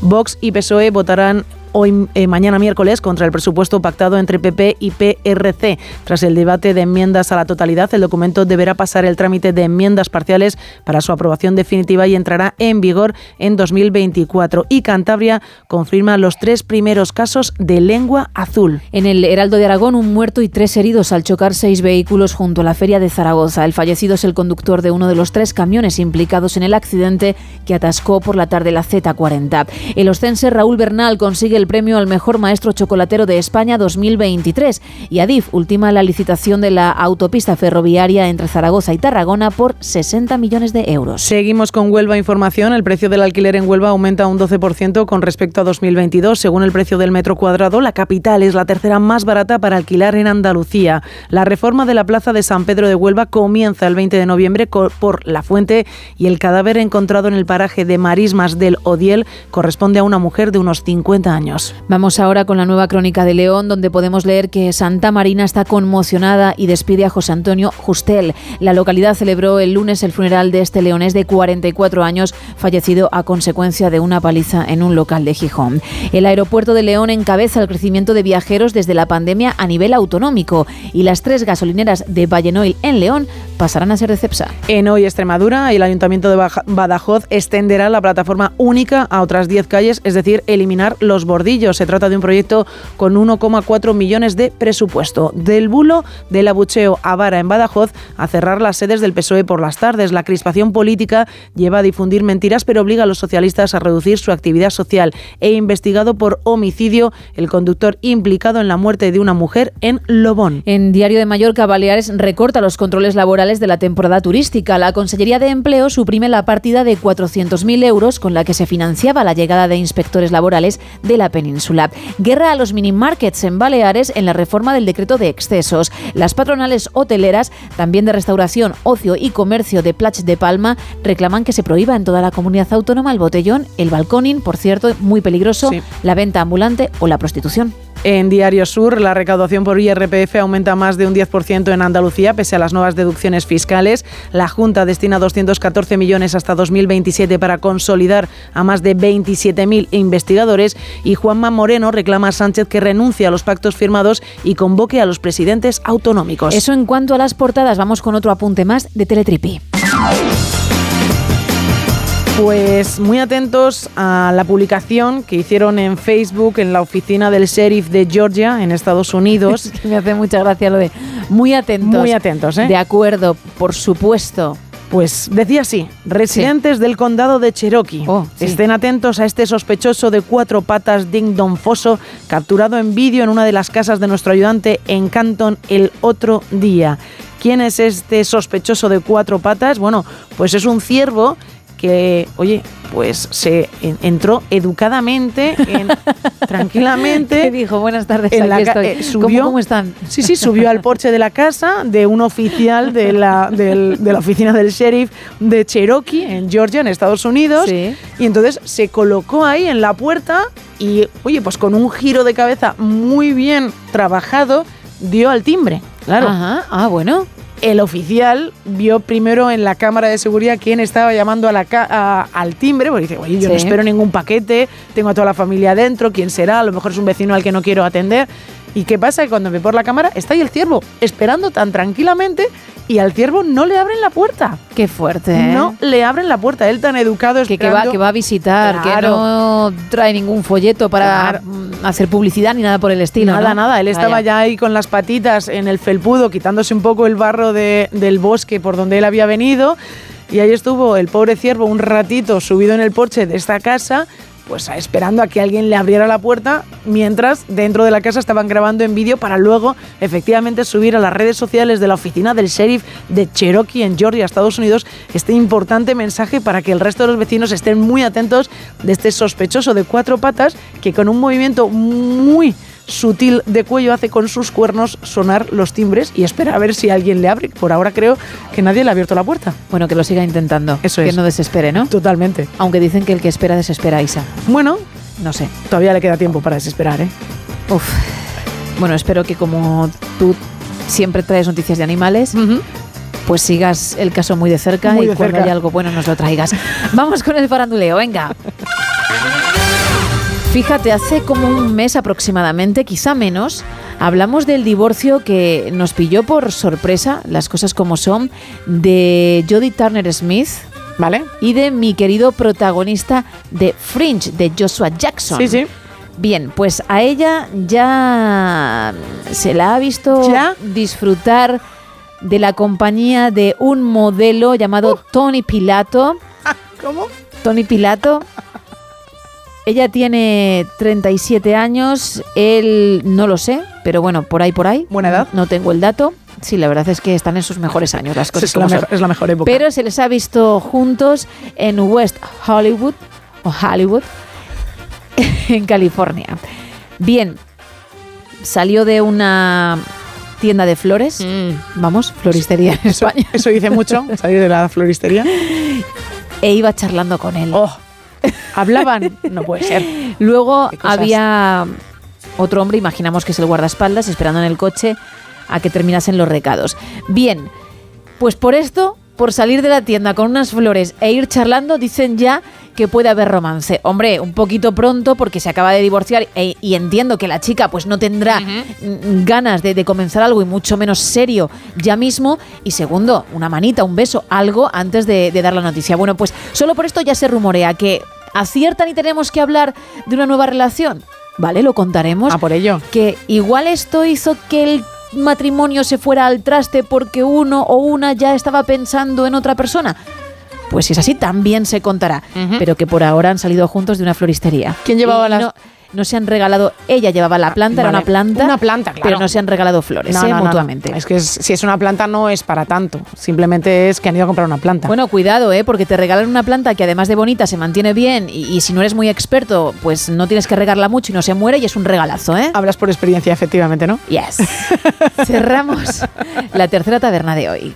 Vox y PSOE votarán hoy eh, mañana miércoles contra el presupuesto pactado entre PP y PRC. Tras el debate de enmiendas a la totalidad, el documento deberá pasar el trámite de enmiendas parciales para su aprobación definitiva y entrará en vigor en 2024. Y Cantabria confirma los tres primeros casos de lengua azul. En el Heraldo de Aragón, un muerto y tres heridos al chocar seis vehículos junto a la feria de Zaragoza. El fallecido es el conductor de uno de los tres camiones implicados en el accidente que atascó por la tarde la Z40. El ostense Raúl Bernal consigue el premio al mejor maestro chocolatero de España 2023 y Adif ultima la licitación de la autopista ferroviaria entre Zaragoza y Tarragona por 60 millones de euros. Seguimos con Huelva Información. El precio del alquiler en Huelva aumenta un 12% con respecto a 2022. Según el precio del metro cuadrado, la capital es la tercera más barata para alquilar en Andalucía. La reforma de la plaza de San Pedro de Huelva comienza el 20 de noviembre por La Fuente y el cadáver encontrado en el paraje de Marismas del Odiel corresponde a una mujer de unos 50 años. Vamos ahora con la nueva crónica de León, donde podemos leer que Santa Marina está conmocionada y despide a José Antonio Justel. La localidad celebró el lunes el funeral de este leonés de 44 años, fallecido a consecuencia de una paliza en un local de Gijón. El aeropuerto de León encabeza el crecimiento de viajeros desde la pandemia a nivel autonómico y las tres gasolineras de Vallenoil en León pasarán a ser de Cepsa. En Hoy Extremadura, el Ayuntamiento de Badajoz extenderá la plataforma única a otras 10 calles, es decir, eliminar los bordes Se trata de un proyecto con 1,4 millones de presupuesto. Del bulo del abucheo a Vara en Badajoz a cerrar las sedes del PSOE por las tardes. La crispación política lleva a difundir mentiras, pero obliga a los socialistas a reducir su actividad social. E investigado por homicidio el conductor implicado en la muerte de una mujer en Lobón. En Diario de Mallorca, Baleares recorta los controles laborales de la temporada turística. La Consellería de Empleo suprime la partida de 400.000 euros con la que se financiaba la llegada de inspectores laborales de la península. Guerra a los minimarkets en Baleares en la reforma del decreto de excesos. Las patronales hoteleras, también de restauración, ocio y comercio de Plach de Palma, reclaman que se prohíba en toda la comunidad autónoma el botellón, el balconing, por cierto, muy peligroso, la venta ambulante o la prostitución. En Diario Sur, la recaudación por IRPF aumenta más de un 10% en Andalucía, pese a las nuevas deducciones fiscales. La Junta destina 214 millones hasta 2027 para consolidar a más de 27.000 investigadores. Y Juanma Moreno reclama a Sánchez que renuncie a los pactos firmados y convoque a los presidentes autonómicos. Eso en cuanto a las portadas, vamos con otro apunte más de Teletripi. Pues muy atentos a la publicación que hicieron en Facebook en la oficina del sheriff de Georgia en Estados Unidos. Es que me hace mucha gracia lo de muy atentos. Muy atentos, ¿eh? De acuerdo, por supuesto. Pues decía así, residentes del condado de Cherokee, Oh, estén atentos a este sospechoso de cuatro patas Ding Don Foso, capturado en vídeo en una de las casas de nuestro ayudante en Canton el otro día. ¿Quién es este sospechoso de cuatro patas? Bueno, pues es un ciervo que, oye, pues se en- entró educadamente, en- tranquilamente. ¿Qué dijo? Buenas tardes, en aquí estoy. eh, ¿Cómo- subió, cómo están? Sí, sí, subió al porche de la casa de un oficial de la, del- de la oficina del sheriff de Cherokee, en Georgia, en Estados Unidos. Y entonces se colocó ahí en la puerta y, oye, pues con un giro de cabeza muy bien trabajado, dio al timbre. Claro. Ajá, ah, bueno. El oficial vio primero en la cámara de seguridad quién estaba llamando a la ca- a- al timbre, porque dice, oye, yo no espero ningún paquete, tengo a toda la familia adentro, ¿quién será? A lo mejor es un vecino al que no quiero atender. ¿Y qué pasa? Que cuando ve por la cámara está ahí el ciervo, esperando tan tranquilamente y al ciervo no le abren la puerta. Qué fuerte. ¿eh? No le abren la puerta, él tan educado Que, que va, que va a visitar, que Claro. no trae ningún folleto para mm, hacer publicidad ni nada por el estilo. Nada, ¿no? nada. Él estaba Vaya. ya ahí con las patitas en el felpudo, quitándose un poco el barro de- del bosque por donde él había venido. Y ahí estuvo el pobre ciervo un ratito subido en el porche de esta casa, pues esperando a que alguien le abriera la puerta, mientras dentro de la casa estaban grabando en vídeo para luego efectivamente subir a las redes sociales de la oficina del sheriff de Cherokee en Georgia, Estados Unidos, este importante mensaje para que el resto de los vecinos estén muy atentos de este sospechoso de cuatro patas que con un movimiento muy sutil de cuello hace con sus cuernos sonar los timbres y espera a ver si alguien le abre. Por ahora creo que nadie le ha abierto la puerta. Bueno, que lo siga intentando. Eso que es. no desespere, ¿no? Totalmente. Aunque dicen que el que espera desespera, Isa. Bueno, No sé. todavía le queda tiempo para desesperar, ¿eh? Uf. Bueno, espero que como tú siempre traes noticias de animales, pues sigas el caso muy de cerca Muy y de cuando cerca. haya algo bueno nos lo traigas. Vamos con el faranduleo, venga. Fíjate, hace como un mes aproximadamente, quizá menos, hablamos del divorcio que nos pilló por sorpresa, las cosas como son, de Jodie Turner Smith. ¿Vale? Y de mi querido protagonista de Fringe, de Joshua Jackson. Sí, sí. Bien, pues a ella ya se la ha visto disfrutar de la compañía de un modelo llamado Tony Pilato. ¿Cómo? Tony Pilato. Ella tiene 37 años, él no lo sé, pero bueno, por ahí, por ahí. Buena edad. No tengo el dato. Sí, la verdad es que están en sus mejores años las cosas Es la, son. mejor, es la mejor época. Pero se les ha visto juntos en West Hollywood o Hollywood en California. Bien, salió de una tienda de flores, vamos, floristería en eso, España, eso dice mucho, salir de la floristería. e iba charlando con él. Oh, hablaban, no puede ser. Luego había otro hombre, imaginamos que es el guardaespaldas, esperando en el coche a que terminasen los recados. Bien, pues por esto, por salir de la tienda con unas flores e ir charlando, dicen ya que puede haber romance. Hombre, un poquito pronto porque se acaba de divorciar e- y entiendo que la chica pues no tendrá ganas de, de comenzar algo y mucho menos serio ya mismo. Y segundo, una manita, un beso, algo antes de, de dar la noticia. Bueno, pues solo por esto ya se rumorea que aciertan y tenemos que hablar de una nueva relación. ¿vale? Lo contaremos. A por ello. Que igual esto hizo que el matrimonio se fuera al traste porque uno o una ya estaba pensando en otra persona. Pues si es así, también se contará. Pero que por ahora han salido juntos de una floristería. ¿Quién llevaba Y las- No, no se han regalado. Ella llevaba la planta, era una planta. una planta, claro. Pero no se han regalado flores, No, ¿eh? no, no, mutuamente. no. Es que es- si es una planta no es para tanto. Simplemente es que han ido a comprar una planta. Bueno, cuidado, ¿eh? porque te regalan una planta que además de bonita se mantiene bien y, y si no eres muy experto, pues no tienes que regarla mucho y no se muere y es un regalazo, ¿eh? Hablas por experiencia, efectivamente, ¿no? Yes. Cerramos la tercera taberna de hoy.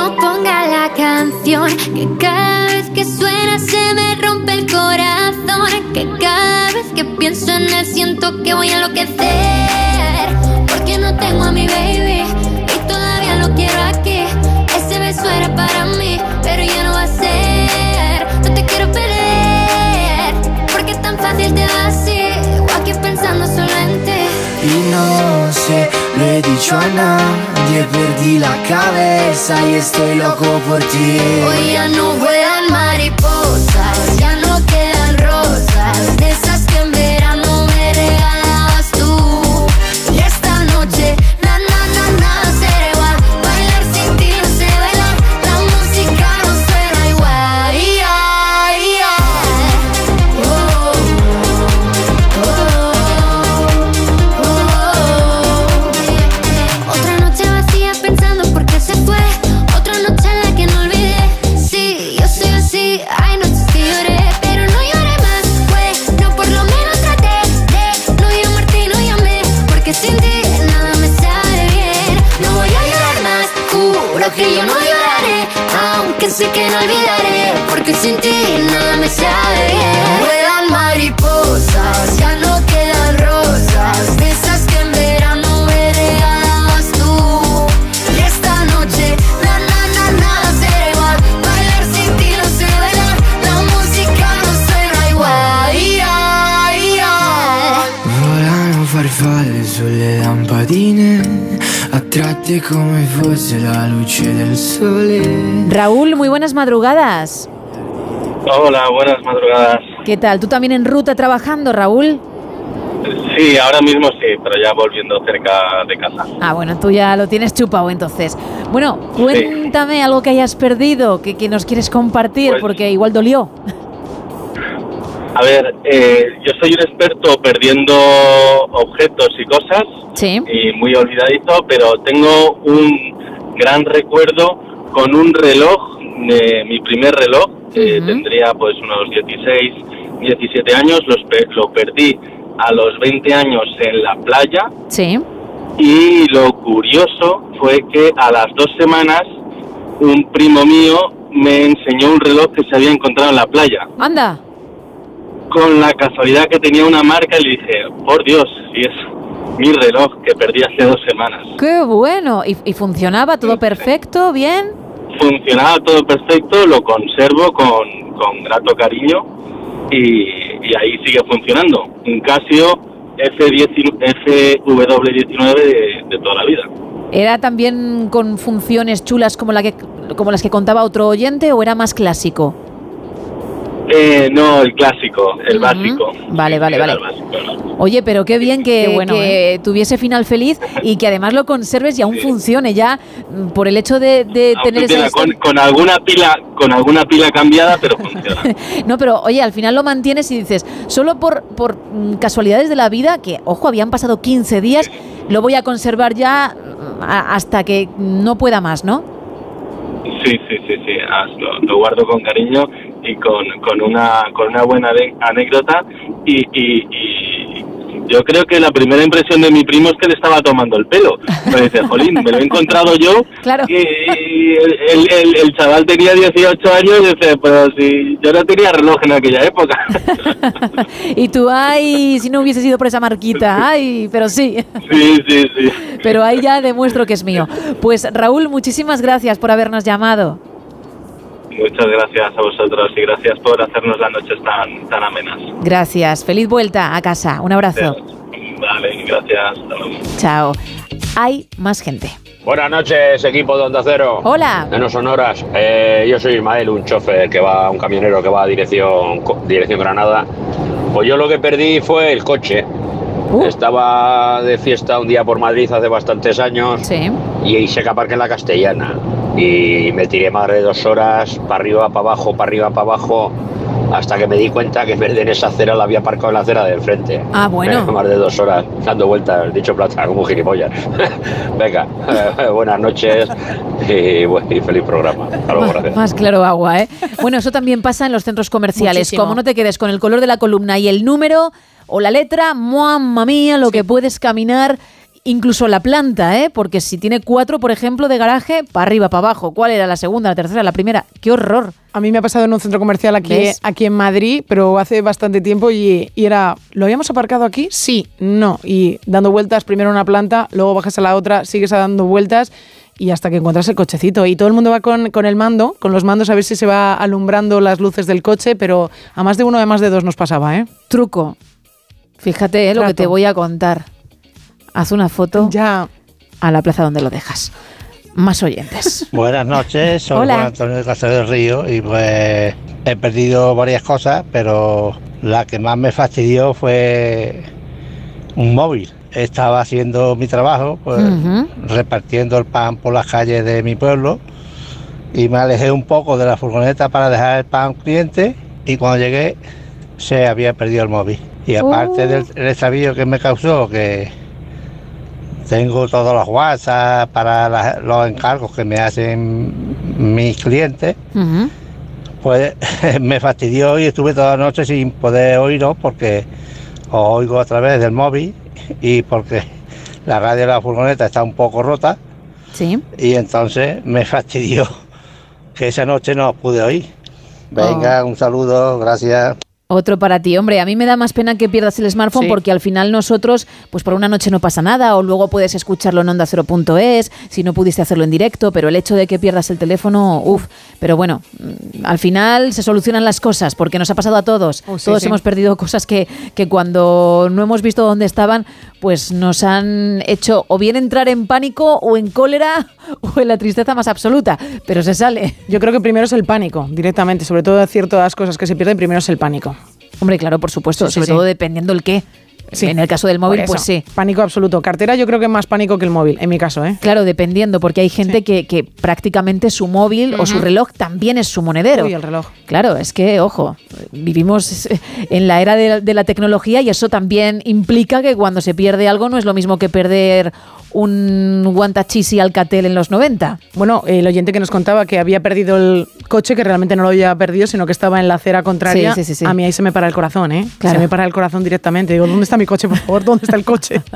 No ponga la canción que cada vez que suena se me rompe el corazón. Que cada vez que pienso en él siento que voy a enloquecer. Porque no tengo a mi baby y todavía lo quiero aquí. Ese beso era para mí, pero ya no va a ser. No te quiero perder porque es tan fácil te va así. O aquí pensando solo en ti. Y no he dicho a nadie, perdí la cabeza y estoy loco por ti. Hoy ya no vuelan mariposas, sé que no olvidaré. Porque sin ti nada attratte come fosse la luce del sole. Raúl, muy buenas madrugadas. Hola, buenas madrugadas. ¿Qué tal? ¿Tú también en ruta trabajando, Raúl? Sí, ahora mismo sí, pero ya volviendo cerca de casa. Ah, bueno, tú ya lo tienes chupado entonces. Bueno, cuéntame algo que hayas perdido, que, que nos quieres compartir, Pues- porque igual dolió. A ver, eh, yo soy un experto perdiendo objetos y cosas Sí. y muy olvidadizo, pero tengo un gran recuerdo con un reloj, de mi primer reloj, que tendría pues unos 16, 17 años, los lo perdí a los 20 años en la playa Sí. y lo curioso fue que a las dos semanas un primo mío me enseñó un reloj que se había encontrado en la playa. Anda. Con la casualidad que tenía una marca y le dije, por Dios, si es mi reloj que perdí hace dos semanas. ¡Qué bueno! ¿Y, y funcionaba todo perfecto? ¿Bien? Funcionaba todo perfecto, lo conservo con, con grato cariño y, y ahí sigue funcionando. Un Casio F19, FW19 de, de toda la vida. ¿Era también con funciones chulas como, la que, como las que contaba otro oyente o era más clásico? Eh, no, el clásico, el básico. Vale, vale, vale. Oye, pero qué bien que, Qué bueno, que tuviese final feliz y que además lo conserves y aún funcione ya mm, por el hecho de, tener esa con, alguna pila con alguna pila cambiada pero funciona No, pero oye, al final lo mantienes y dices, solo por, por mm, casualidades de la vida, que ojo, habían pasado 15 días, lo voy a conservar ya mm, a- hasta que no pueda más, ¿no? sí sí sí sí ah, lo, lo guardo con cariño y con, con una con una buena anécdota y, y, y yo creo que la primera impresión de mi primo es que le estaba tomando el pelo me dice jolín me lo he encontrado yo Claro. y, y el, el- el- el chaval tenía 18 años y dice pero si yo no tenía reloj en aquella época Y tú, ay, si no hubiese sido por esa marquita, ay, pero sí. sí sí sí Pero ahí ya demuestro que es mío. Pues Raúl, muchísimas gracias por habernos llamado. Muchas gracias a vosotros y gracias por hacernos las noches tan tan amenas Gracias. Feliz vuelta a casa. Un abrazo. Vale, gracias. Hasta luego. Chao. Hay más gente. Buenas noches, equipo de Onda Cero. Hola. Menos sonoras. Eh, yo soy Ismael, un chofer que va, un camionero que va a dirección, co- dirección Granada. Pues yo lo que perdí fue el coche. Estaba de fiesta un día por Madrid hace bastantes años y ahí se aparqué en la Castellana. Y me tiré más de dos horas, para arriba, para abajo, para arriba, para abajo, hasta que me di cuenta que en vez de en esa acera la había aparcado en la acera del frente. Ah, bueno. más de dos horas dando vueltas, dicho plata, como gilipollas. Venga, buenas noches y, y feliz programa. Hasta luego, gracias. Más claro agua, ¿eh? Bueno, eso también pasa en los centros comerciales. Muchísimo. Como no te quedes con el color de la columna y el número o la letra, mamma mía, lo que puedes caminar. Incluso la planta, ¿eh? Porque si tiene cuatro, por ejemplo, de garaje, para arriba, para abajo. ¿Cuál era la segunda, la tercera, la primera? ¡Qué horror! A mí me ha pasado en un centro comercial aquí, ¿Ves? aquí en Madrid, pero hace bastante tiempo y, y era, ¿lo habíamos aparcado aquí? Sí, no. Y dando vueltas, primero a una planta, luego bajas a la otra, sigues dando vueltas y hasta que encuentras el cochecito. Y todo el mundo va con, con el mando, con los mandos a ver si se va alumbrando las luces del coche, pero a más de uno, a más de dos nos pasaba, ¿eh? Truco. Fíjate ¿eh? lo que te voy a contar. Haz una foto ya a la plaza donde lo dejas. Más oyentes. Buenas noches, soy Hola. Juan Antonio de Casa del Río y pues he perdido varias cosas, pero la que más me fastidió fue un móvil. Estaba haciendo mi trabajo, pues Ujú. repartiendo el pan por las calles de mi pueblo y me alejé un poco de la furgoneta para dejar el pan a un cliente y cuando llegué se había perdido el móvil. Y aparte del el extravío que me causó, que tengo todos los WhatsApp para la- los encargos que me hacen mis clientes, pues me fastidió y estuve toda la noche sin poder oírlo porque os oigo a través del móvil y porque la radio de la furgoneta está un poco rota. Sí. Y entonces me fastidió que esa noche no os pude oír. Venga, un saludo, gracias. Otro para ti. Hombre, a mí me da más pena que pierdas el smartphone Sí. porque al final nosotros, pues por una noche no pasa nada o luego puedes escucharlo en onda cero.es si no pudiste hacerlo en directo, pero el hecho de que pierdas el teléfono, uff. Pero bueno, mm, al final se solucionan las cosas porque nos ha pasado a todos. Oh, sí, todos sí. hemos perdido cosas que, que cuando no hemos visto dónde estaban, pues nos han hecho o bien entrar en pánico o en cólera o en la tristeza más absoluta. Pero se sale. Yo creo que primero es el pánico, directamente, sobre todo ciertas cosas que se pierden, primero es el pánico. Hombre, claro, por supuesto, Sí, sobre sí. todo dependiendo el qué. En el caso del móvil, pues sí. Pánico absoluto. Cartera yo creo que más pánico que el móvil, en mi caso, ¿eh? Claro, dependiendo, porque hay gente que, que prácticamente su móvil o su reloj también es su monedero. Uy, el reloj. Claro, es que, ojo, vivimos en la era de la, de la tecnología y eso también implica que cuando se pierde algo no es lo mismo que perder un Guantachisi Alcatel en los 90. Bueno, el oyente que nos contaba que había perdido el coche, que realmente no lo había perdido, sino que estaba en la acera contraria, Sí, sí, sí, sí. a mí ahí se me para el corazón, ¿eh? Claro. Se me para el corazón directamente. Digo, ¿dónde está mi coche, por favor? ¿Dónde está el coche?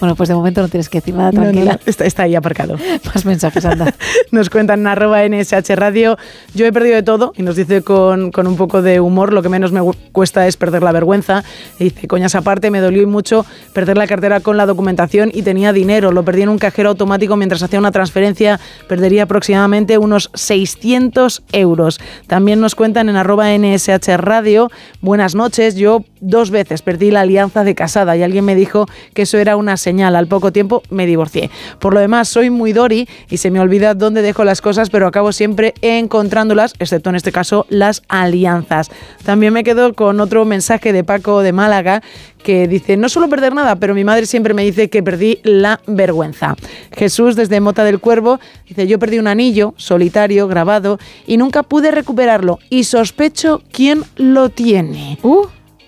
Bueno, pues de momento no tienes que decir nada, No, no, tranquila. no, está, está ahí aparcado. Más mensajes, anda. Nos cuentan en arroba NSH Radio. Yo he perdido de todo y nos dice con, con un poco de humor, lo que menos me cuesta es perder la vergüenza. Y dice, coñas aparte, me dolió y mucho perder la cartera con la documentación y tenía dinero. Lo perdí en un cajero automático mientras hacía una transferencia. Perdería aproximadamente unos 600 euros. También nos cuentan en arroba NSH Radio. Buenas noches. Yo dos veces perdí la alianza de casada y alguien me dijo que eso era una señal. Al poco tiempo me divorcié. Por lo demás, soy muy Dori y se me olvida dónde dejo las cosas, pero acabo siempre encontrándolas, excepto en este caso las alianzas. También me quedo con otro mensaje de Paco de Málaga que dice, no suelo perder nada, pero mi madre siempre me dice que perdí la vergüenza. Jesús desde Mota del Cuervo dice, yo perdí un anillo solitario, grabado, y nunca pude recuperarlo y sospecho quién lo tiene.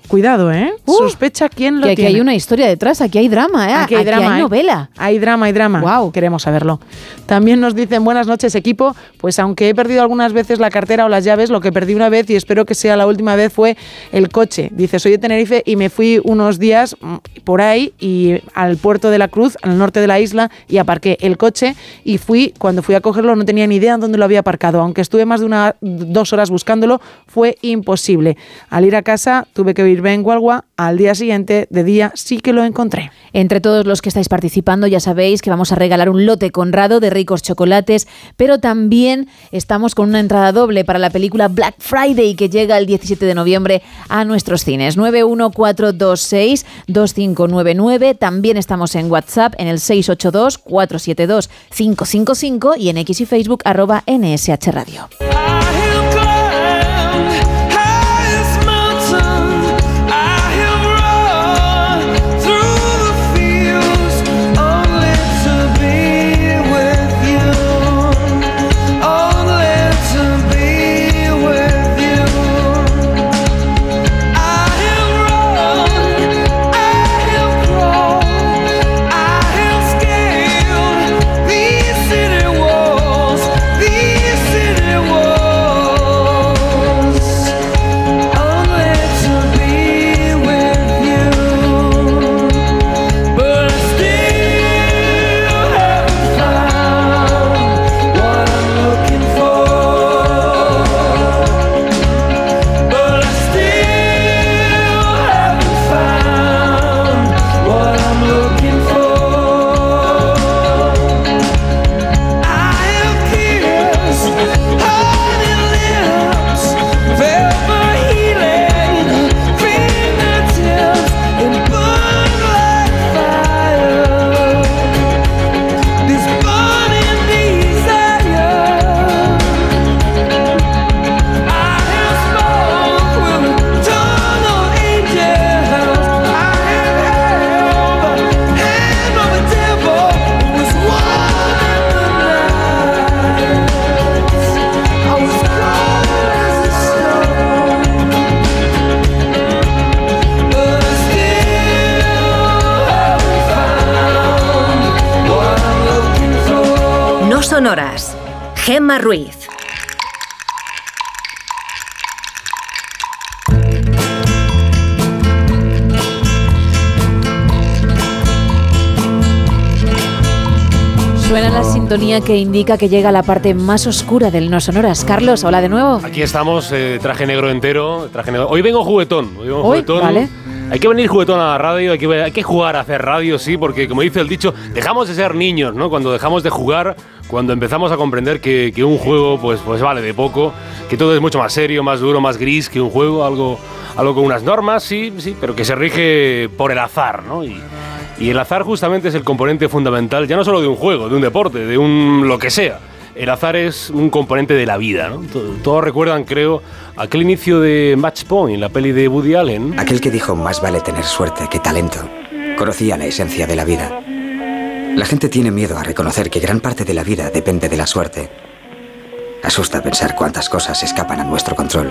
Cuidado, ¿eh? Sospecha quién lo Uh. que aquí tiene. hay una historia detrás, aquí hay drama, ¿eh? Aquí hay drama, ¿eh? novela. Hay drama, hay drama. Wow. Queremos saberlo. También nos dicen buenas noches, equipo. Pues aunque he perdido algunas veces la cartera o las llaves, lo que perdí una vez y espero que sea la última vez fue el coche. Dice, soy de Tenerife y me fui unos días mm, por ahí y al puerto de la Cruz, al norte de la isla, y aparqué el coche y fui, cuando fui a cogerlo no tenía ni idea dónde lo había aparcado. Aunque estuve más de una, dos horas buscándolo, fue imposible. Al ir a casa tuve que en Gualgua, al día siguiente, de día, sí que lo encontré. Entre todos los que estáis participando, ya sabéis que vamos a regalar un lote conrado de ricos chocolates, pero también estamos con una entrada doble para la película Black Friday que llega el 17 de noviembre a nuestros cines. 914262599. También estamos en WhatsApp en el 682472555 y en X y Facebook arroba NSH Radio. Sonoras. Gemma Ruiz. Suena la sintonía que indica que llega la parte más oscura del No Sonoras. Carlos, hola de nuevo. Aquí estamos, eh, traje negro entero. Traje negro. Hoy vengo juguetón. Hoy vengo Hoy, juguetón. vale. Hay que venir juguetón a la radio, hay que, hay que jugar a hacer radio, sí, porque como dice el dicho, dejamos de ser niños, ¿no? Cuando dejamos de jugar, cuando empezamos a comprender que, que un juego pues, pues vale de poco, que todo es mucho más serio, más duro, más gris que un juego, algo, algo con unas normas, sí, sí, pero que se rige por el azar, ¿no? Y, y el azar justamente es el componente fundamental, ya no solo de un juego, de un deporte, de un lo que sea. El azar es un componente de la vida, ¿no? To- Todos recuerdan, creo, aquel inicio de Match Point, la peli de Woody Allen. Aquel que dijo más vale tener suerte que talento, conocía la esencia de la vida. La gente tiene miedo a reconocer que gran parte de la vida depende de la suerte. Asusta pensar cuántas cosas escapan a nuestro control.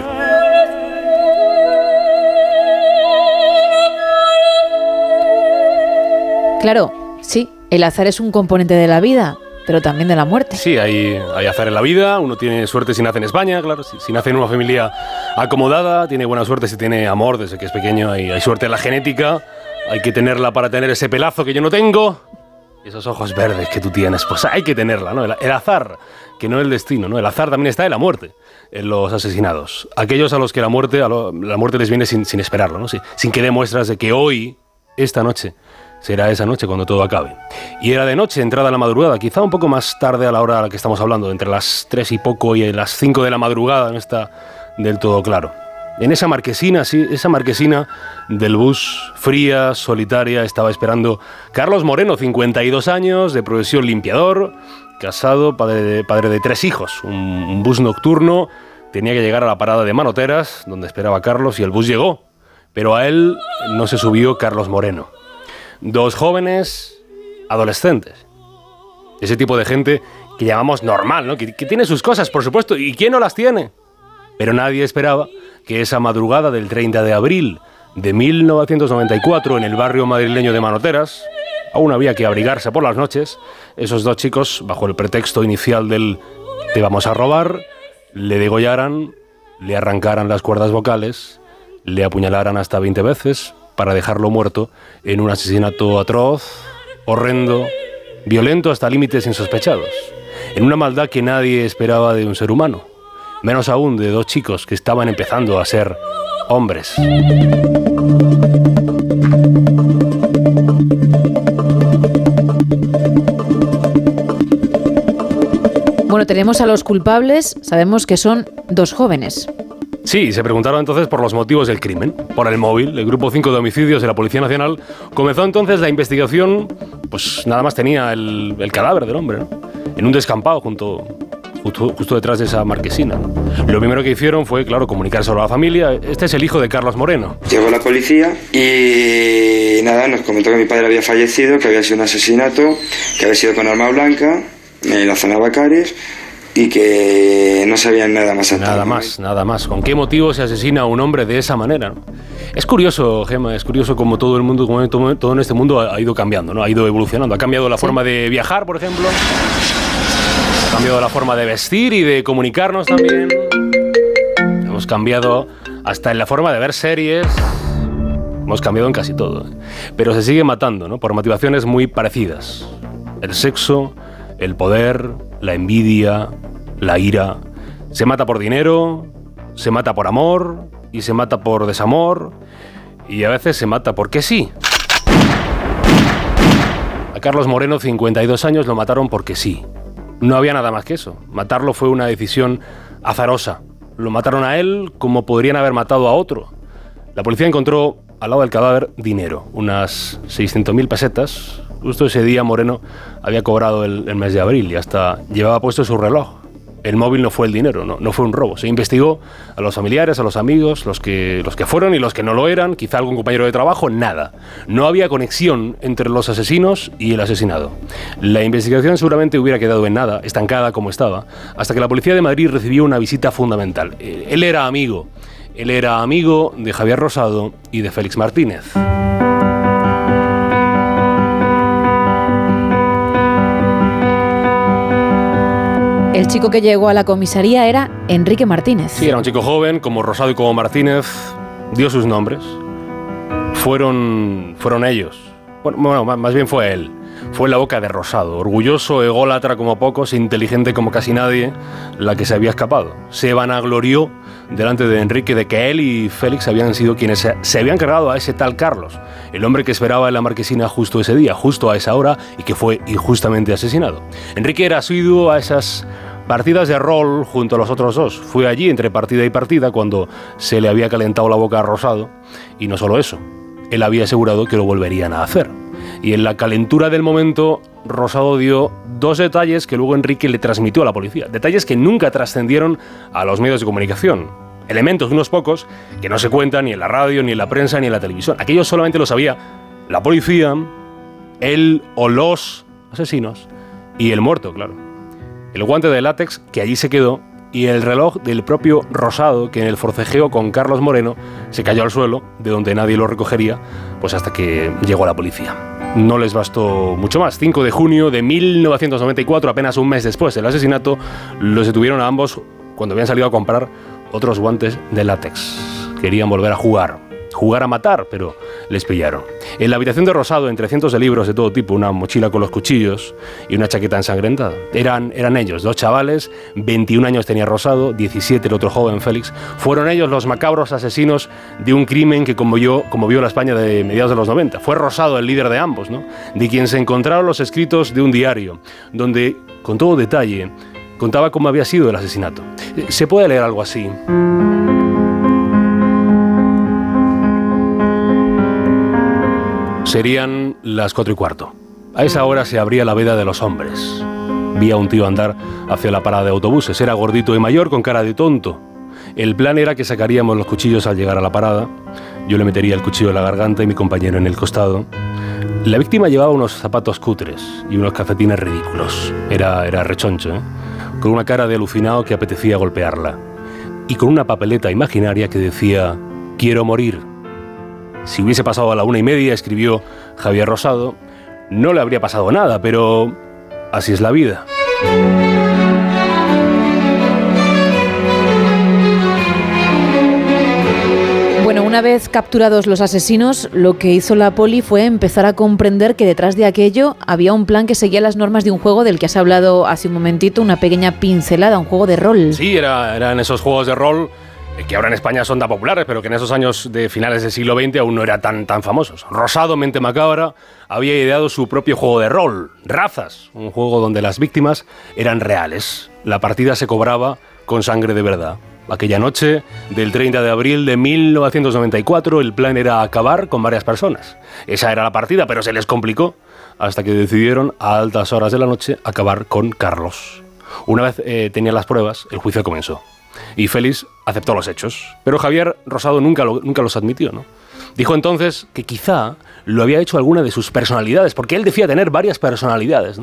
Claro, sí, el azar es un componente de la vida, pero también de la muerte. Sí, hay, hay azar en la vida, uno tiene suerte si nace en España, claro, si, si nace en una familia acomodada, tiene buena suerte si tiene amor desde que es pequeño, hay, hay suerte en la genética, hay que tenerla para tener ese pelazo que yo no tengo, esos ojos verdes que tú tienes, pues hay que tenerla, ¿no? El, el azar, que no el destino, ¿no? El azar también está en la muerte, en los asesinados. Aquellos a los que la muerte, a lo- la muerte les viene sin, sin esperarlo, ¿no? Sin, sin que dé muestras de que hoy, esta noche, será esa noche cuando todo acabe. Y era de noche, entrada a la madrugada, quizá un poco más tarde a la hora a la que estamos hablando, entre las 3 y poco y las 5 de la madrugada, no está del todo claro. En esa marquesina, sí, esa marquesina del bus, fría, solitaria, estaba esperando Carlos Moreno, 52 años, de profesión limpiador, casado, padre de, tres hijos. Un bus nocturno tenía que llegar a la parada de Manoteras, donde esperaba Carlos, y el bus llegó. Pero a él no se subió Carlos Moreno. Dos jóvenes adolescentes. Ese tipo de gente que llamamos normal, ¿no? Que, que tiene sus cosas, por supuesto. ¿Y quién no las tiene? Pero nadie esperaba que esa madrugada del 30 de abril de 1994 en el barrio madrileño de Manoteras, aún había que abrigarse por las noches, esos dos chicos, bajo el pretexto inicial del te vamos a robar, le degollaran, le arrancaran las cuerdas vocales, le apuñalaran hasta 20 veces para dejarlo muerto en un asesinato atroz, horrendo, violento hasta límites insospechados, en una maldad que nadie esperaba de un ser humano, menos aún de dos chicos que estaban empezando a ser hombres. Bueno, tenemos a los culpables, sabemos que son dos jóvenes. Sí, se preguntaron entonces por los motivos del crimen. Por el móvil, el Grupo 5 de Homicidios de la Policía Nacional comenzó entonces la investigación, pues nada más tenía el, el cadáver del hombre. En un descampado junto, justo, detrás de esa marquesina. Lo primero que hicieron fue, claro, comunicárselo a la familia. Este es el hijo de Carlos Moreno. Llegó la policía y nada, nos comentó que mi padre había fallecido, que había sido un asesinato, que había sido con arma blanca en la zona Bacares y que no sabían nada más. Nada más, nada más. ¿Con qué motivo se asesina a un hombre de esa manera? no? Es curioso, Gemma, es curioso como todo el mundo, como todo, en este mundo ha ha ido cambiando, ¿no? Ha ido evolucionando. Ha cambiado la forma de viajar, por ejemplo. Ha cambiado la forma de vestir y de comunicarnos también. Hemos cambiado hasta en la forma de ver series. Hemos cambiado en casi todo. ¿eh? Pero se sigue matando, ¿no? Por motivaciones muy parecidas. El sexo, el poder, la envidia, la ira. Se mata por dinero, se mata por amor y se mata por desamor y a veces se mata porque sí. A Carlos Moreno, 52 años, lo mataron porque sí. No había nada más que eso. Matarlo fue una decisión azarosa. Lo mataron a él como podrían haber matado a otro. La policía encontró al lado del cadáver dinero, unas 600.000 pesetas. Justo ese día Moreno había cobrado el, mes de abril y hasta llevaba puesto su reloj. El móvil no fue el dinero, no, no fue un robo. Se investigó a los familiares, a los amigos, los que, los que fueron y los que no lo eran, quizá algún compañero de trabajo, nada. No había conexión entre los asesinos y el asesinado. La investigación seguramente hubiera quedado en nada, estancada como estaba, hasta que la policía de Madrid recibió una visita fundamental. Eh, Él era amigo, él era amigo de Javier Rosado y de Félix Martínez. El chico que llegó a la comisaría era Enrique Martínez. Sí, era un chico joven, como Rosado y como Martínez, dio sus nombres. Fueron, fueron ellos. Bueno, bueno, más bien fue él. Fue la boca de Rosado, orgulloso, ególatra como pocos, inteligente como casi nadie, la que se había escapado. Se vanaglorió delante de Enrique de que él y Félix habían sido quienes se, habían cargado a ese tal Carlos, el hombre que esperaba en la marquesina justo ese día, justo a esa hora, y que fue injustamente asesinado. Enrique era asiduo a esas partidas de rol junto a los otros dos. Fue allí entre partida y partida cuando se le había calentado la boca a Rosado, y no solo eso, él había asegurado que lo volverían a hacer. Y en la calentura del momento, Rosado dio dos detalles que luego Enrique le transmitió a la policía. Detalles que nunca trascendieron a los medios de comunicación. Elementos, unos pocos, que no se cuentan ni en la radio, ni en la prensa, ni en la televisión. Aquello solamente lo sabía la policía, él o los asesinos y el muerto, claro. El guante de látex que allí se quedó y el reloj del propio Rosado que en el forcejeo con Carlos Moreno se cayó al suelo, de donde nadie lo recogería, pues hasta que llegó la policía. No les bastó mucho más. 5 de junio de 1994, apenas un mes después del asesinato, los detuvieron a ambos cuando habían salido a comprar otros guantes de látex. Querían volver a jugar, jugar a matar, pero les pillaron. En la habitación de Rosado, entre cientos de libros de todo tipo, una mochila con los cuchillos y una chaqueta ensangrentada. Eran, eran ellos, dos chavales, 21 años tenía Rosado, 17 el otro joven Félix. Fueron ellos los macabros asesinos de un crimen que conmovió, conmovió la España de mediados de los 90. Fue Rosado el líder de ambos, ¿no? De quien se encontraron los escritos de un diario, donde, con todo detalle, contaba cómo había sido el asesinato. Se puede leer algo así. Serían las cuatro y cuarto. A esa hora se abría la veda de los hombres. Vi a un tío andar hacia la parada de autobuses. Era gordito y mayor con cara de tonto. El plan era que sacaríamos los cuchillos al llegar a la parada. Yo le metería el cuchillo en la garganta y mi compañero en el costado. La víctima llevaba unos zapatos cutres y unos calcetines ridículos. Era, era rechoncho, ¿eh? con una cara de alucinado que apetecía golpearla. Y con una papeleta imaginaria que decía, quiero morir. Si hubiese pasado a la una y media, escribió Javier Rosado, no le habría pasado nada, pero así es la vida. Bueno, una vez capturados los asesinos, lo que hizo la poli fue empezar a comprender que detrás de aquello había un plan que seguía las normas de un juego del que has hablado hace un momentito, una pequeña pincelada, un juego de rol. Sí, era, eran esos juegos de rol que ahora en España son tan populares, pero que en esos años de finales del siglo XX aún no eran tan, tan famosos. Rosado, mente macabra, había ideado su propio juego de rol, Razas, un juego donde las víctimas eran reales. La partida se cobraba con sangre de verdad. Aquella noche del 30 de abril de 1994 el plan era acabar con varias personas. Esa era la partida, pero se les complicó hasta que decidieron a altas horas de la noche acabar con Carlos. Una vez eh, tenían las pruebas, el juicio comenzó. Y Félix aceptó los hechos. Pero Javier Rosado nunca, nunca los admitió, ¿no? Dijo entonces que quizá lo había hecho alguna de sus personalidades, porque él decía tener varias personalidades.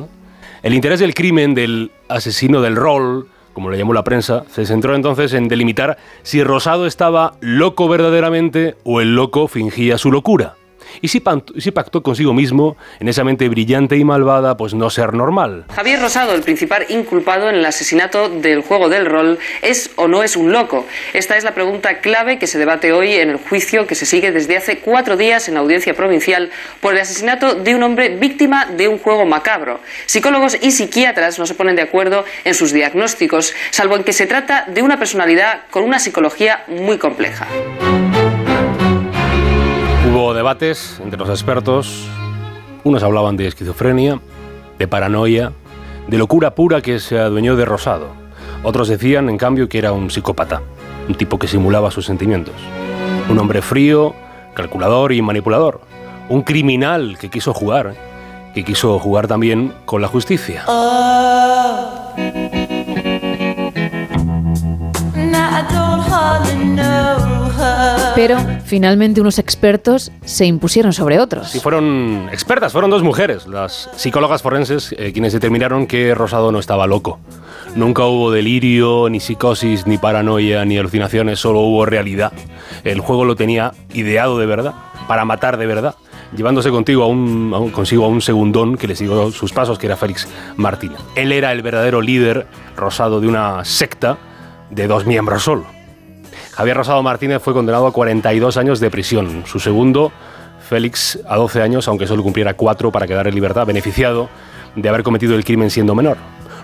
El interés del crimen del asesino del rol, como le llamó la prensa, se centró entonces en delimitar si Rosado estaba loco verdaderamente o el loco fingía su locura. Y si, pactó consigo mismo, en esa mente brillante y malvada, pues no ser normal. Javier Rosado, el principal inculpado en el asesinato del juego del rol, ¿es o no es un loco? Esta es la pregunta clave que se debate hoy en el juicio que se sigue desde hace cuatro días en la audiencia provincial por el asesinato de un hombre víctima de un juego macabro. Psicólogos y psiquiatras no se ponen de acuerdo en sus diagnósticos, salvo en que se trata de una personalidad con una psicología muy compleja. Hubo debates entre los expertos. Unos hablaban de esquizofrenia, de paranoia, de locura pura que se adueñó de Rosado. Otros decían, en cambio, que era un psicópata, un tipo que simulaba sus sentimientos. Un hombre frío, calculador y manipulador. Un criminal que quiso jugar, que quiso jugar también con la justicia. Pero finalmente unos expertos se impusieron sobre otros. Y fueron expertas, fueron dos mujeres, las psicólogas forenses, eh, quienes determinaron que Rosado no estaba loco. Nunca hubo delirio, ni psicosis, ni paranoia, ni alucinaciones, solo hubo realidad. El juego lo tenía ideado de verdad, para matar de verdad, llevándose contigo a un, a un- consigo a un segundón que le siguió sus pasos, que era Félix Martínez. Él era el verdadero líder rosado de una secta de dos miembros solo. Javier Rosado Martínez fue condenado a 42 años de prisión. Su segundo, Félix, a 12 años, aunque solo cumpliera 4 para quedar en libertad, beneficiado de haber cometido el crimen siendo menor.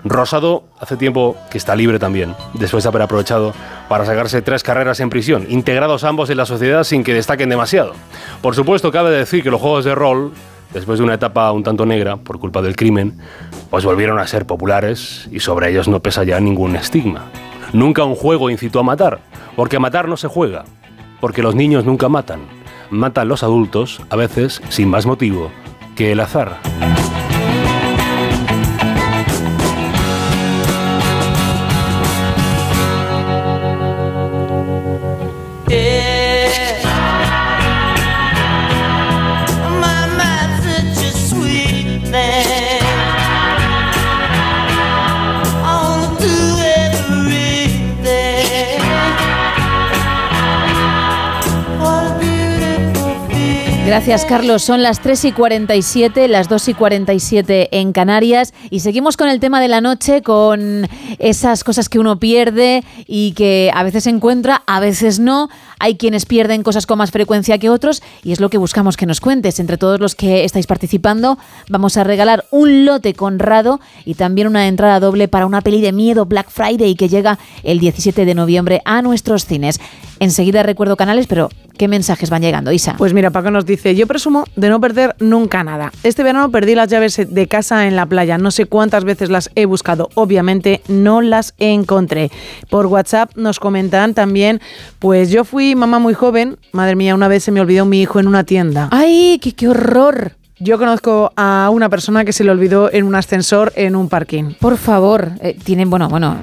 Rosado hace tiempo que está libre también, después de haber aprovechado para sacarse tres carreras en prisión, integrados ambos en la sociedad sin que destaquen demasiado. Por supuesto, cabe decir que los juegos de rol, después de una etapa un tanto negra por culpa del crimen, pues volvieron a ser populares y sobre ellos no pesa ya ningún estigma. Nunca un juego incitó a matar, porque a matar no se juega, porque los niños nunca matan. Matan los adultos, a veces sin más motivo que el azar. Gracias, Carlos. Son las 3 y 47, las 2 y 47 en Canarias. Y seguimos con el tema de la noche, con esas cosas que uno pierde y que a veces encuentra, a veces no. Hay quienes pierden cosas con más frecuencia que otros y es lo que buscamos que nos cuentes. Entre todos los que estáis participando, vamos a regalar un lote conrado y también una entrada doble para una peli de miedo Black Friday que llega el 17 de noviembre a nuestros cines. Enseguida recuerdo canales, pero ¿qué mensajes van llegando, Isa? Pues mira, Paco nos dice, yo presumo de no perder nunca nada. Este verano perdí las llaves de casa en la playa. No sé cuántas veces las he buscado. Obviamente no las encontré. Por WhatsApp nos comentan también, pues yo fui mamá muy joven. Madre mía, una vez se me olvidó mi hijo en una tienda. ¡Ay, qué, qué horror! Yo conozco a una persona que se le olvidó en un ascensor en un parking. Por favor, eh, tienen, bueno, bueno,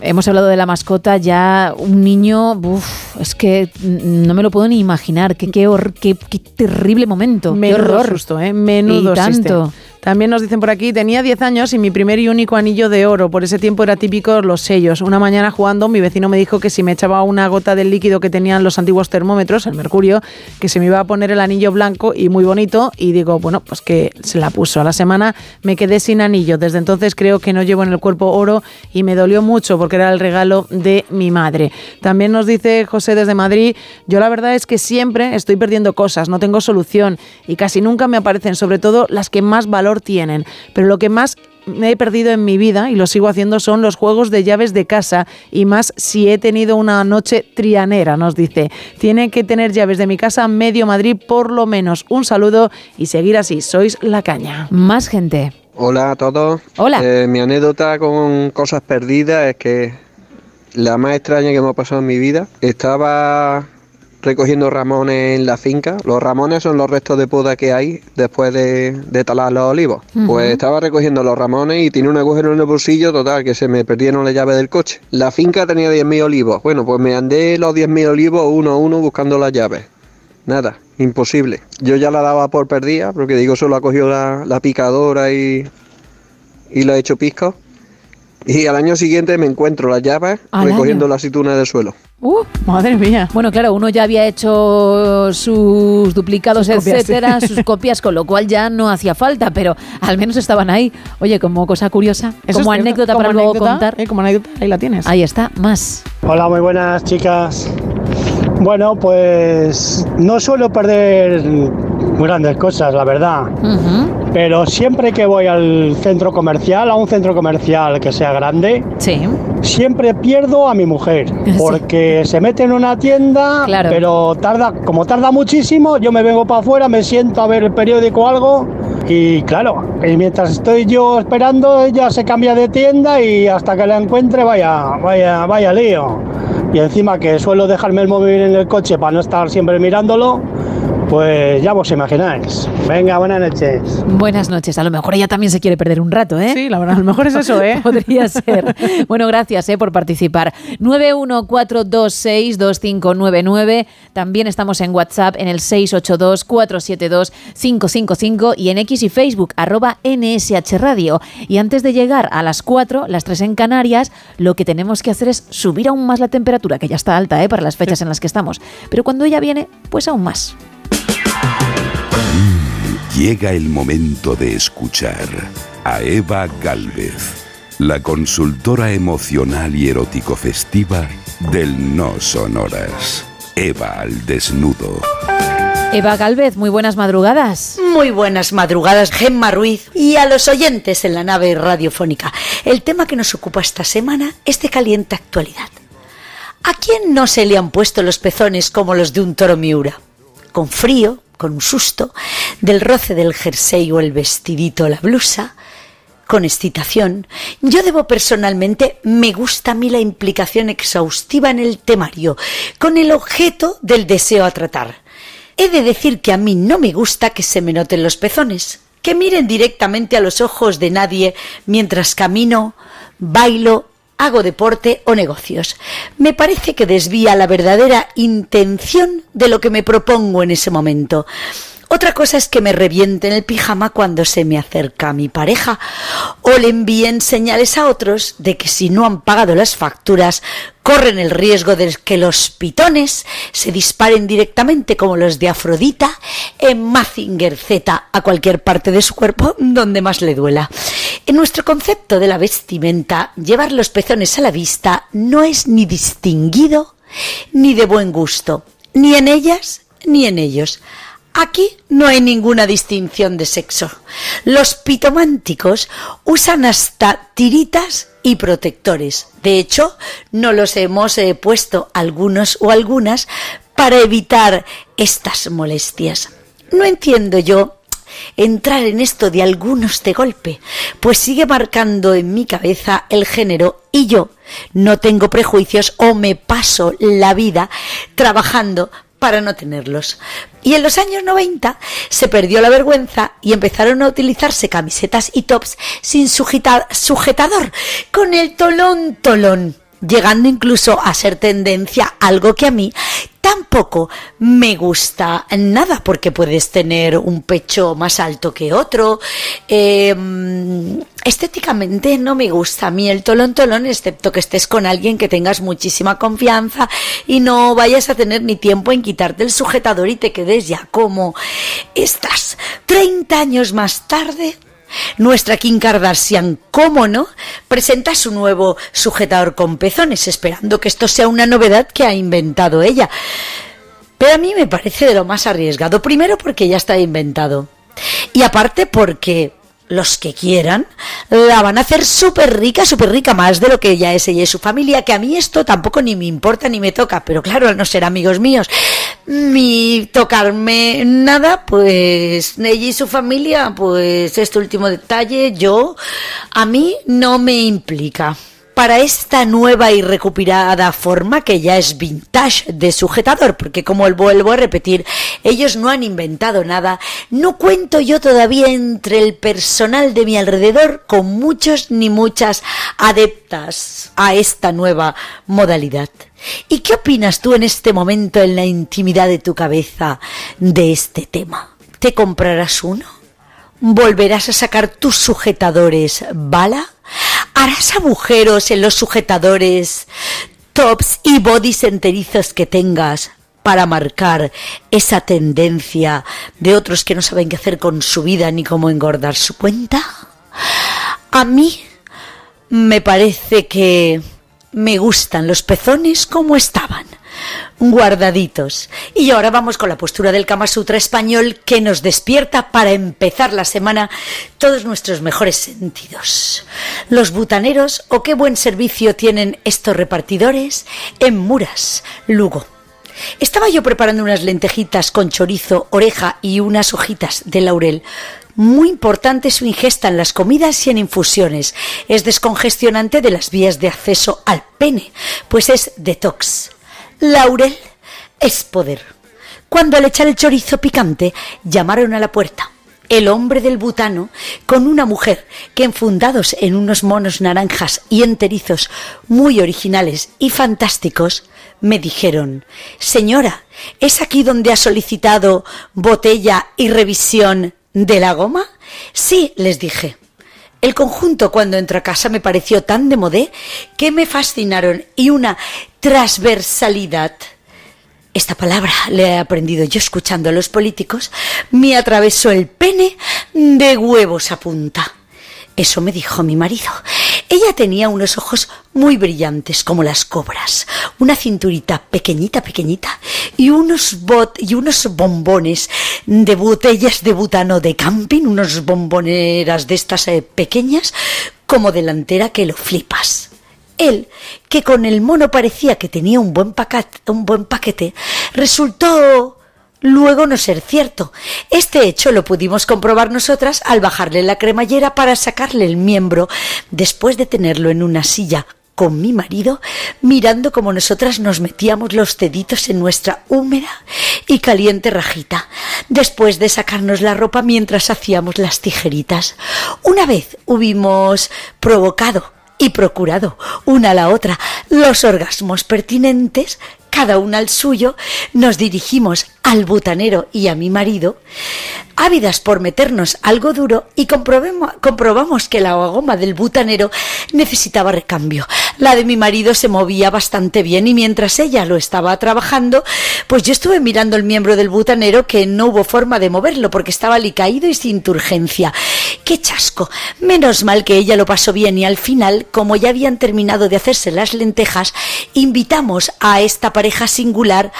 hemos hablado de la mascota, ya un niño, uf, es que no me lo puedo ni imaginar, qué, qué, qué, qué terrible momento, Menudo qué horror. susto, ¿eh? Menudo Y tanto. También nos dicen por aquí, tenía 10 años y mi primer y único anillo de oro. Por ese tiempo era típico los sellos. Una mañana jugando, mi vecino me dijo que si me echaba una gota del líquido que tenían los antiguos termómetros, el mercurio, que se me iba a poner el anillo blanco y muy bonito. Y digo, bueno, pues que se la puso. A la semana me quedé sin anillo. Desde entonces creo que no llevo en el cuerpo oro y me dolió mucho porque era el regalo de mi madre. También nos dice José desde Madrid, yo la verdad es que siempre estoy perdiendo cosas, no tengo solución y casi nunca me aparecen, sobre todo las que más valor tienen. Pero lo que más me he perdido en mi vida y lo sigo haciendo son los juegos de llaves de casa y más si he tenido una noche trianera, nos dice. Tiene que tener llaves de mi casa medio Madrid por lo menos. Un saludo y seguir así. Sois la caña. Más gente. Hola a todos. Hola. Eh, mi anécdota con cosas perdidas es que la más extraña que me ha pasado en mi vida, estaba recogiendo ramones en la finca. Los ramones son los restos de poda que hay después de, de talar los olivos. Pues estaba recogiendo los ramones y tenía un agujero en el bolsillo total que se me perdieron las llaves del coche. La finca tenía 10.000 olivos. Bueno, pues me andé los 10.000 olivos uno a uno buscando las llaves. Nada, imposible. Yo ya la daba por perdida porque digo, solo ha cogido la, la picadora y, y la he hecho pisco. Y al año siguiente me encuentro las llaves ¿Al recogiendo año? la aceituna del suelo. Uh, madre mía. Bueno, claro, uno ya había hecho sus duplicados, Sus copias, etcétera, sí. sus copias, con lo cual ya no hacía falta, pero al menos estaban ahí. Oye, como cosa curiosa, Eso como anécdota como para luego contar. eh, como anécdota, ahí la tienes. Ahí está, más. Hola, muy buenas chicas. Bueno, pues no suelo perder grandes cosas, la verdad. Pero siempre que voy al centro comercial, a un centro comercial que sea grande, siempre pierdo a mi mujer. Porque se mete en una tienda, pero tarda, como tarda muchísimo, yo me vengo para afuera, me siento a ver el periódico o algo. Y claro, y mientras estoy yo esperando, ella se cambia de tienda y hasta que la encuentre, vaya, vaya, vaya lío. Y encima que suelo dejarme el móvil en el coche para no estar siempre mirándolo, pues ya vos imagináis. Venga, buenas noches. Buenas noches. A lo mejor ella también se quiere perder un rato, ¿eh? Sí, la verdad, a lo mejor es eso, ¿eh? Podría ser. Bueno, gracias ¿eh? por participar. 914262599. También estamos en WhatsApp en el 682472555 y en X y Facebook, arroba NSH Radio. Y antes de llegar a las 4, las 3 en Canarias, lo que tenemos que hacer es subir aún más la temperatura, que ya está alta ¿eh? para las fechas en las que estamos. Pero cuando ella viene, pues aún más. Llega el momento de escuchar a Eva Galvez, la consultora emocional y erótico festiva del No Sonoras. Eva al desnudo. Eva Galvez, muy buenas madrugadas. Muy buenas madrugadas, Gemma Ruiz y a los oyentes en la nave radiofónica. El tema que nos ocupa esta semana es de caliente actualidad. ¿A quién no se le han puesto los pezones como los de un toro miura? Con frío, con un susto, del roce del jersey o el vestidito o la blusa, con excitación. Yo debo personalmente, me gusta a mí la implicación exhaustiva en el temario, con el objeto del deseo a tratar. He de decir que a mí no me gusta que se me noten los pezones, que miren directamente a los ojos de nadie mientras camino, bailo, hago deporte o negocios. Me parece que desvía la verdadera intención de lo que me propongo en ese momento. Otra cosa es que me revienten el pijama cuando se me acerca mi pareja o le envíen señales a otros de que si no han pagado las facturas corren el riesgo de que los pitones se disparen directamente como los de Afrodita en Mazinger Z a cualquier parte de su cuerpo donde más le duela. En nuestro concepto de la vestimenta, llevar los pezones a la vista no es ni distinguido ni de buen gusto, ni en ellas ni en ellos. Aquí no hay ninguna distinción de sexo. Los pitománticos usan hasta tiritas y protectores. De hecho, no los hemos eh, puesto algunos o algunas para evitar estas molestias. No entiendo yo entrar en esto de algunos de golpe, pues sigue marcando en mi cabeza el género y yo no tengo prejuicios o me paso la vida trabajando para no tenerlos. Y en los años 90 se perdió la vergüenza y empezaron a utilizarse camisetas y tops sin sujeta- sujetador, con el tolón tolón, llegando incluso a ser tendencia, algo que a mí tampoco me gusta nada, porque puedes tener un pecho más alto que otro. eh, estéticamente no me gusta a mí el tolón tolón, excepto que estés con alguien que tengas muchísima confianza y no vayas a tener ni tiempo en quitarte el sujetador y te quedes ya como estás. 30 años más tarde, nuestra Kim Kardashian, cómo no, presenta su nuevo sujetador con pezones, esperando que esto sea una novedad que ha inventado ella. Pero a mí me parece de lo más arriesgado. Primero porque ya está inventado. Y aparte porque los que quieran, la van a hacer súper rica, súper rica, más de lo que ella es ella y su familia, que a mí esto tampoco ni me importa ni me toca, pero claro, al no ser amigos míos, ni tocarme nada, pues ella y su familia, pues este último detalle, yo, a mí no me implica para esta nueva y recuperada forma que ya es vintage de sujetador, porque como el vuelvo a repetir, ellos no han inventado nada, no cuento yo todavía entre el personal de mi alrededor con muchos ni muchas adeptas a esta nueva modalidad. ¿Y qué opinas tú en este momento en la intimidad de tu cabeza de este tema? ¿Te comprarás uno? ¿Volverás a sacar tus sujetadores bala? ¿Harás agujeros en los sujetadores, tops y bodys enterizos que tengas para marcar esa tendencia de otros que no saben qué hacer con su vida ni cómo engordar su cuenta? A mí me parece que me gustan los pezones como estaban, guardaditos. Y ahora vamos con la postura del Kama Sutra español que nos despierta para empezar la semana todos nuestros mejores sentidos. Los butaneros o qué buen servicio tienen estos repartidores en Muras, Lugo. Estaba yo preparando unas lentejitas con chorizo, oreja y unas hojitas de laurel. Muy importante su ingesta en las comidas y en infusiones. Es descongestionante de las vías de acceso al pene, pues es detox. Laurel es poder. Cuando al echar el chorizo picante llamaron a la puerta. El hombre del butano con una mujer que enfundados en unos monos naranjas y enterizos muy originales y fantásticos, me dijeron, Señora, ¿es aquí donde ha solicitado botella y revisión de la goma? Sí, les dije. El conjunto cuando entró a casa me pareció tan de modé que me fascinaron y una transversalidad. Esta palabra le he aprendido yo escuchando a los políticos, me atravesó el pene de huevos a punta. Eso me dijo mi marido. Ella tenía unos ojos muy brillantes como las cobras, una cinturita pequeñita, pequeñita y unos bot y unos bombones de botellas de butano de camping, unos bomboneras de estas eh, pequeñas como delantera que lo flipas. Él, que con el mono parecía que tenía un buen, paquete, un buen paquete, resultó luego no ser cierto. Este hecho lo pudimos comprobar nosotras al bajarle la cremallera para sacarle el miembro después de tenerlo en una silla con mi marido, mirando como nosotras nos metíamos los deditos en nuestra húmeda y caliente rajita, después de sacarnos la ropa mientras hacíamos las tijeritas. Una vez hubimos provocado y procurado una a la otra los orgasmos pertinentes, cada una al suyo, nos dirigimos al butanero y a mi marido, ávidas por meternos algo duro y comprobamos que la goma del butanero necesitaba recambio. La de mi marido se movía bastante bien y mientras ella lo estaba trabajando, pues yo estuve mirando el miembro del butanero que no hubo forma de moverlo porque estaba alicaído y sin turgencia. ¡Qué chasco! Menos mal que ella lo pasó bien y al final, como ya habían terminado de hacerse las lentejas, invitamos a esta pareja singular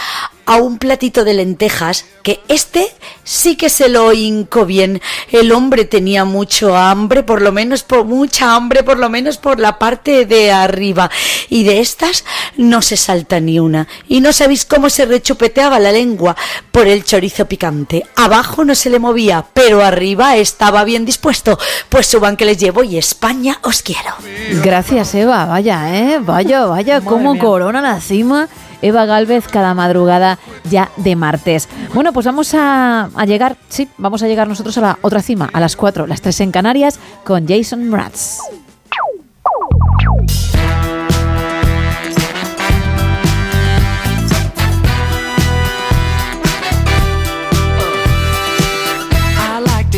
a un platito de lentejas que este sí que se lo hincó bien. El hombre tenía mucho hambre, por lo menos por mucha hambre, por lo menos por la parte de arriba. Y de estas no se salta ni una. Y no sabéis cómo se rechupeteaba la lengua por el chorizo picante. Abajo no se le movía, pero arriba estaba bien dispuesto. Pues suban que les llevo y España os quiero. Gracias, Eva. Vaya, ¿eh? Vaya, vaya, cómo corona la cima. Eva Galvez cada madrugada ya de martes. Bueno, pues vamos a, llegar, sí, vamos a llegar nosotros a la otra cima, a las 4, las 3 en Canarias, con Jason Mraz.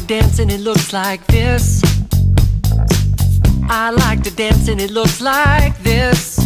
Dance and it looks like this. I like to dance and it looks like this.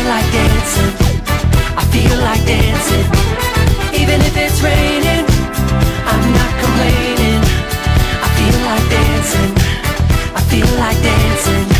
I feel like dancing. I feel like dancing. Even if it's raining, I'm not complaining. I feel like dancing. I feel like dancing.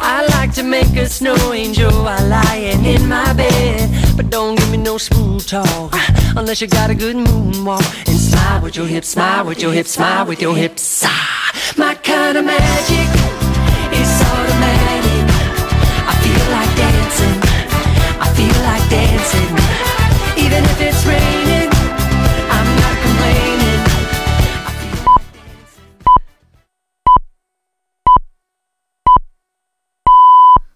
I like to make a snow angel while lying in my bed. But don't give me no smooth talk unless you got a good moonwalk. And smile with your hips, smile with your hips, smile with your hips. Ah, my kind of magic is automatic. I feel like dancing. I feel like dancing. Even if it's raining,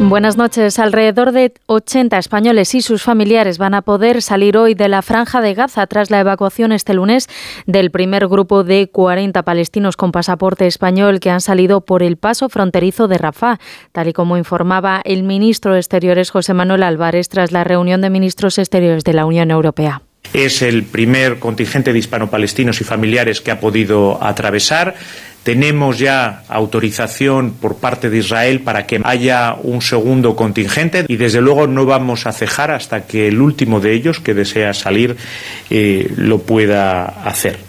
Buenas noches. Alrededor de 80 españoles y sus familiares van a poder salir hoy de la franja de Gaza tras la evacuación este lunes del primer grupo de 40 palestinos con pasaporte español que han salido por el paso fronterizo de Rafah, tal y como informaba el ministro de Exteriores José Manuel Álvarez tras la reunión de ministros exteriores de la Unión Europea. Es el primer contingente de hispano-palestinos y familiares que ha podido atravesar. Tenemos ya autorización por parte de Israel para que haya un segundo contingente y desde luego no vamos a cejar hasta que el último de ellos que desea salir eh, lo pueda hacer.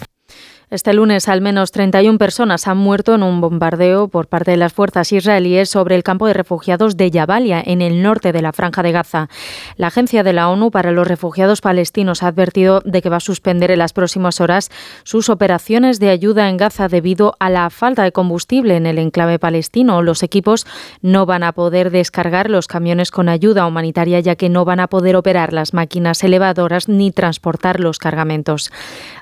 Este lunes, al menos 31 personas han muerto en un bombardeo por parte de las fuerzas israelíes sobre el campo de refugiados de Jabalia, en el norte de la Franja de Gaza. La Agencia de la ONU para los Refugiados Palestinos ha advertido de que va a suspender en las próximas horas sus operaciones de ayuda en Gaza debido a la falta de combustible en el enclave palestino. Los equipos no van a poder descargar los camiones con ayuda humanitaria, ya que no van a poder operar las máquinas elevadoras ni transportar los cargamentos.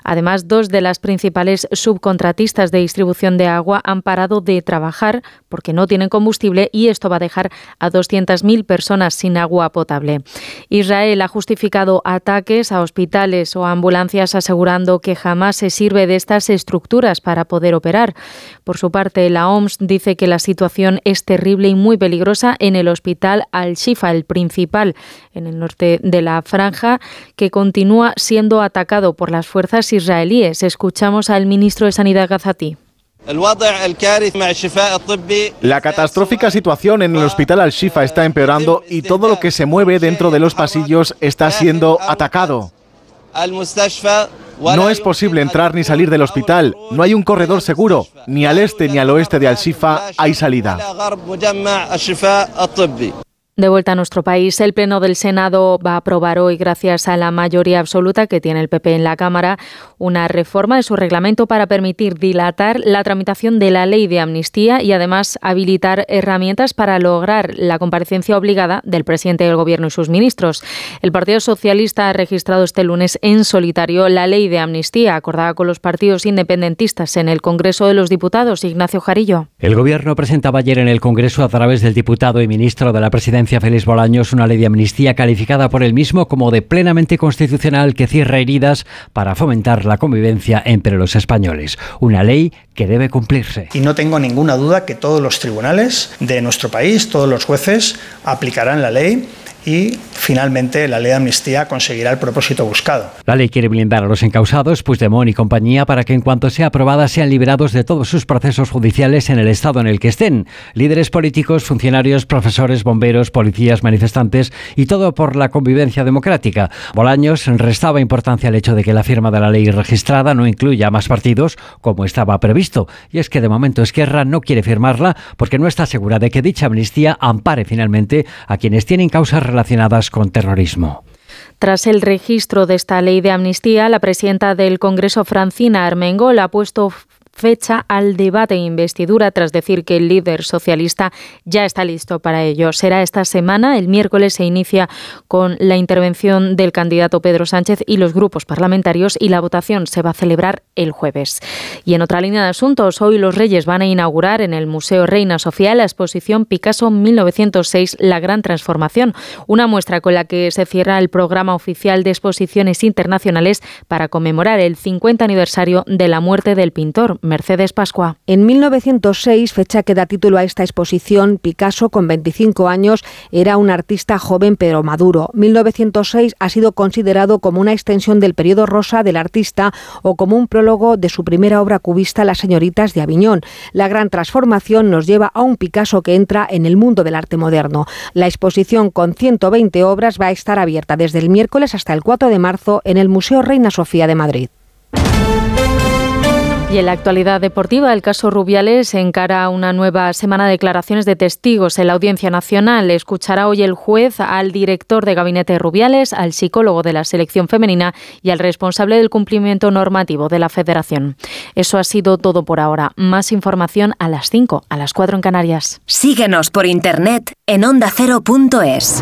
Además, dos de las principales subcontratistas de distribución de agua han parado de trabajar porque no tienen combustible y esto va a dejar a 200.000 personas sin agua potable. Israel ha justificado ataques a hospitales o ambulancias asegurando que jamás se sirve de estas estructuras para poder operar. Por su parte, la OMS dice que la situación es terrible y muy peligrosa en el hospital Al-Shifa, el principal en el norte de la franja, que continúa siendo atacado por las fuerzas israelíes. Escuchamos al ministro de Sanidad Gazati. La catastrófica situación en el hospital Al-Shifa está empeorando y todo lo que se mueve dentro de los pasillos está siendo atacado. No es posible entrar ni salir del hospital, no hay un corredor seguro, ni al este ni al oeste de Al-Shifa hay salida. De vuelta a nuestro país, el Pleno del Senado va a aprobar hoy, gracias a la mayoría absoluta que tiene el PP en la Cámara, una reforma de su reglamento para permitir dilatar la tramitación de la ley de amnistía y además habilitar herramientas para lograr la comparecencia obligada del presidente del Gobierno y sus ministros. El Partido Socialista ha registrado este lunes en solitario la ley de amnistía acordada con los partidos independentistas en el Congreso de los Diputados. Ignacio Jarillo. El Gobierno presentaba ayer en el Congreso, a través del diputado y ministro de la Presidencia, Félix Bolaños, una ley de amnistía calificada por él mismo como de plenamente constitucional que cierra heridas para fomentar la convivencia entre los españoles. Una ley que debe cumplirse. Y no tengo ninguna duda que todos los tribunales de nuestro país, todos los jueces, aplicarán la ley y finalmente la ley de amnistía conseguirá el propósito buscado. La ley quiere blindar a los encausados, Puigdemont y compañía, para que en cuanto sea aprobada sean liberados de todos sus procesos judiciales en el estado en el que estén. Líderes políticos, funcionarios, profesores, bomberos, policías, manifestantes y todo por la convivencia democrática. Bolaños restaba importancia al hecho de que la firma de la ley registrada no incluya más partidos como estaba previsto. Y es que de momento Esquerra no quiere firmarla porque no está segura de que dicha amnistía ampare finalmente a quienes tienen causas relacionadas con terrorismo. Tras el registro de esta ley de amnistía, la presidenta del Congreso, Francina Armengol, ha puesto fecha al debate de investidura tras decir que el líder socialista ya está listo para ello. Será esta semana, el miércoles se inicia con la intervención del candidato Pedro Sánchez y los grupos parlamentarios y la votación se va a celebrar el jueves. Y en otra línea de asuntos, hoy los Reyes van a inaugurar en el Museo Reina Sofía la exposición Picasso 1906 La Gran Transformación, una muestra con la que se cierra el programa oficial de exposiciones internacionales para conmemorar el 50 aniversario de la muerte del pintor Mercedes Pascua. En 1906, fecha que da título a esta exposición, Picasso, con 25 años, era un artista joven pero maduro. 1906 ha sido considerado como una extensión del periodo rosa del artista o como un prólogo de su primera obra cubista, Las señoritas de Aviñón. La gran transformación nos lleva a un Picasso que entra en el mundo del arte moderno. La exposición con 120 obras va a estar abierta desde el miércoles hasta el 4 de marzo en el Museo Reina Sofía de Madrid. Y en la actualidad deportiva, el caso Rubiales encara una nueva semana de declaraciones de testigos en la Audiencia Nacional. Escuchará hoy el juez al director de gabinete Rubiales, al psicólogo de la selección femenina y al responsable del cumplimiento normativo de la Federación. Eso ha sido todo por ahora. Más información a las 5, a las 4 en Canarias. Síguenos por internet en ondacero.es.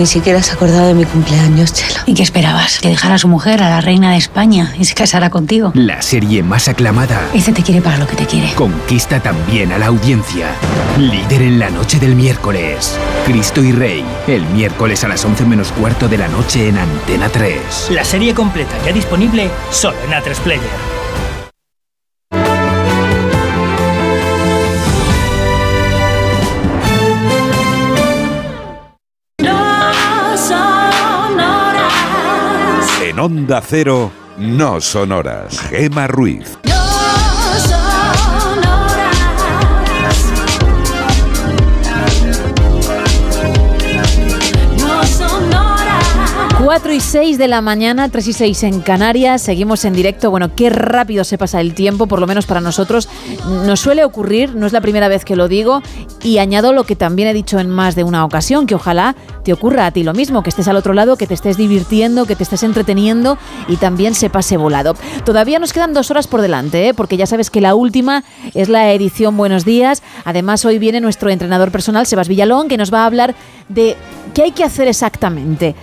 Ni siquiera has acordado de mi cumpleaños, Chelo. ¿Y qué esperabas? ¿Que dejara a su mujer, a la reina de España, y se casara contigo? La serie más aclamada Ese te quiere para lo que te quiere. conquista también a la audiencia. Líder en la noche del miércoles. Cristo y Rey. El miércoles a las 11 menos cuarto de la noche en Antena 3. La serie completa ya disponible solo en A3 Player. En Onda Cero, no sonoras. Gema Ruiz. 4 y 6 de la mañana, 3 y 6 en Canarias, seguimos en directo. Bueno, qué rápido se pasa el tiempo, por lo menos para nosotros. Nos suele ocurrir, no es la primera vez que lo digo, y añado lo que también he dicho en más de una ocasión, que ojalá te ocurra a ti lo mismo, que estés al otro lado, que te estés divirtiendo, que te estés entreteniendo y también se pase volado. Todavía nos quedan dos horas por delante, ¿eh? porque ya sabes que la última es la edición Buenos Días. Además, hoy viene nuestro entrenador personal, Sebas Villalón, que nos va a hablar de qué hay que hacer exactamente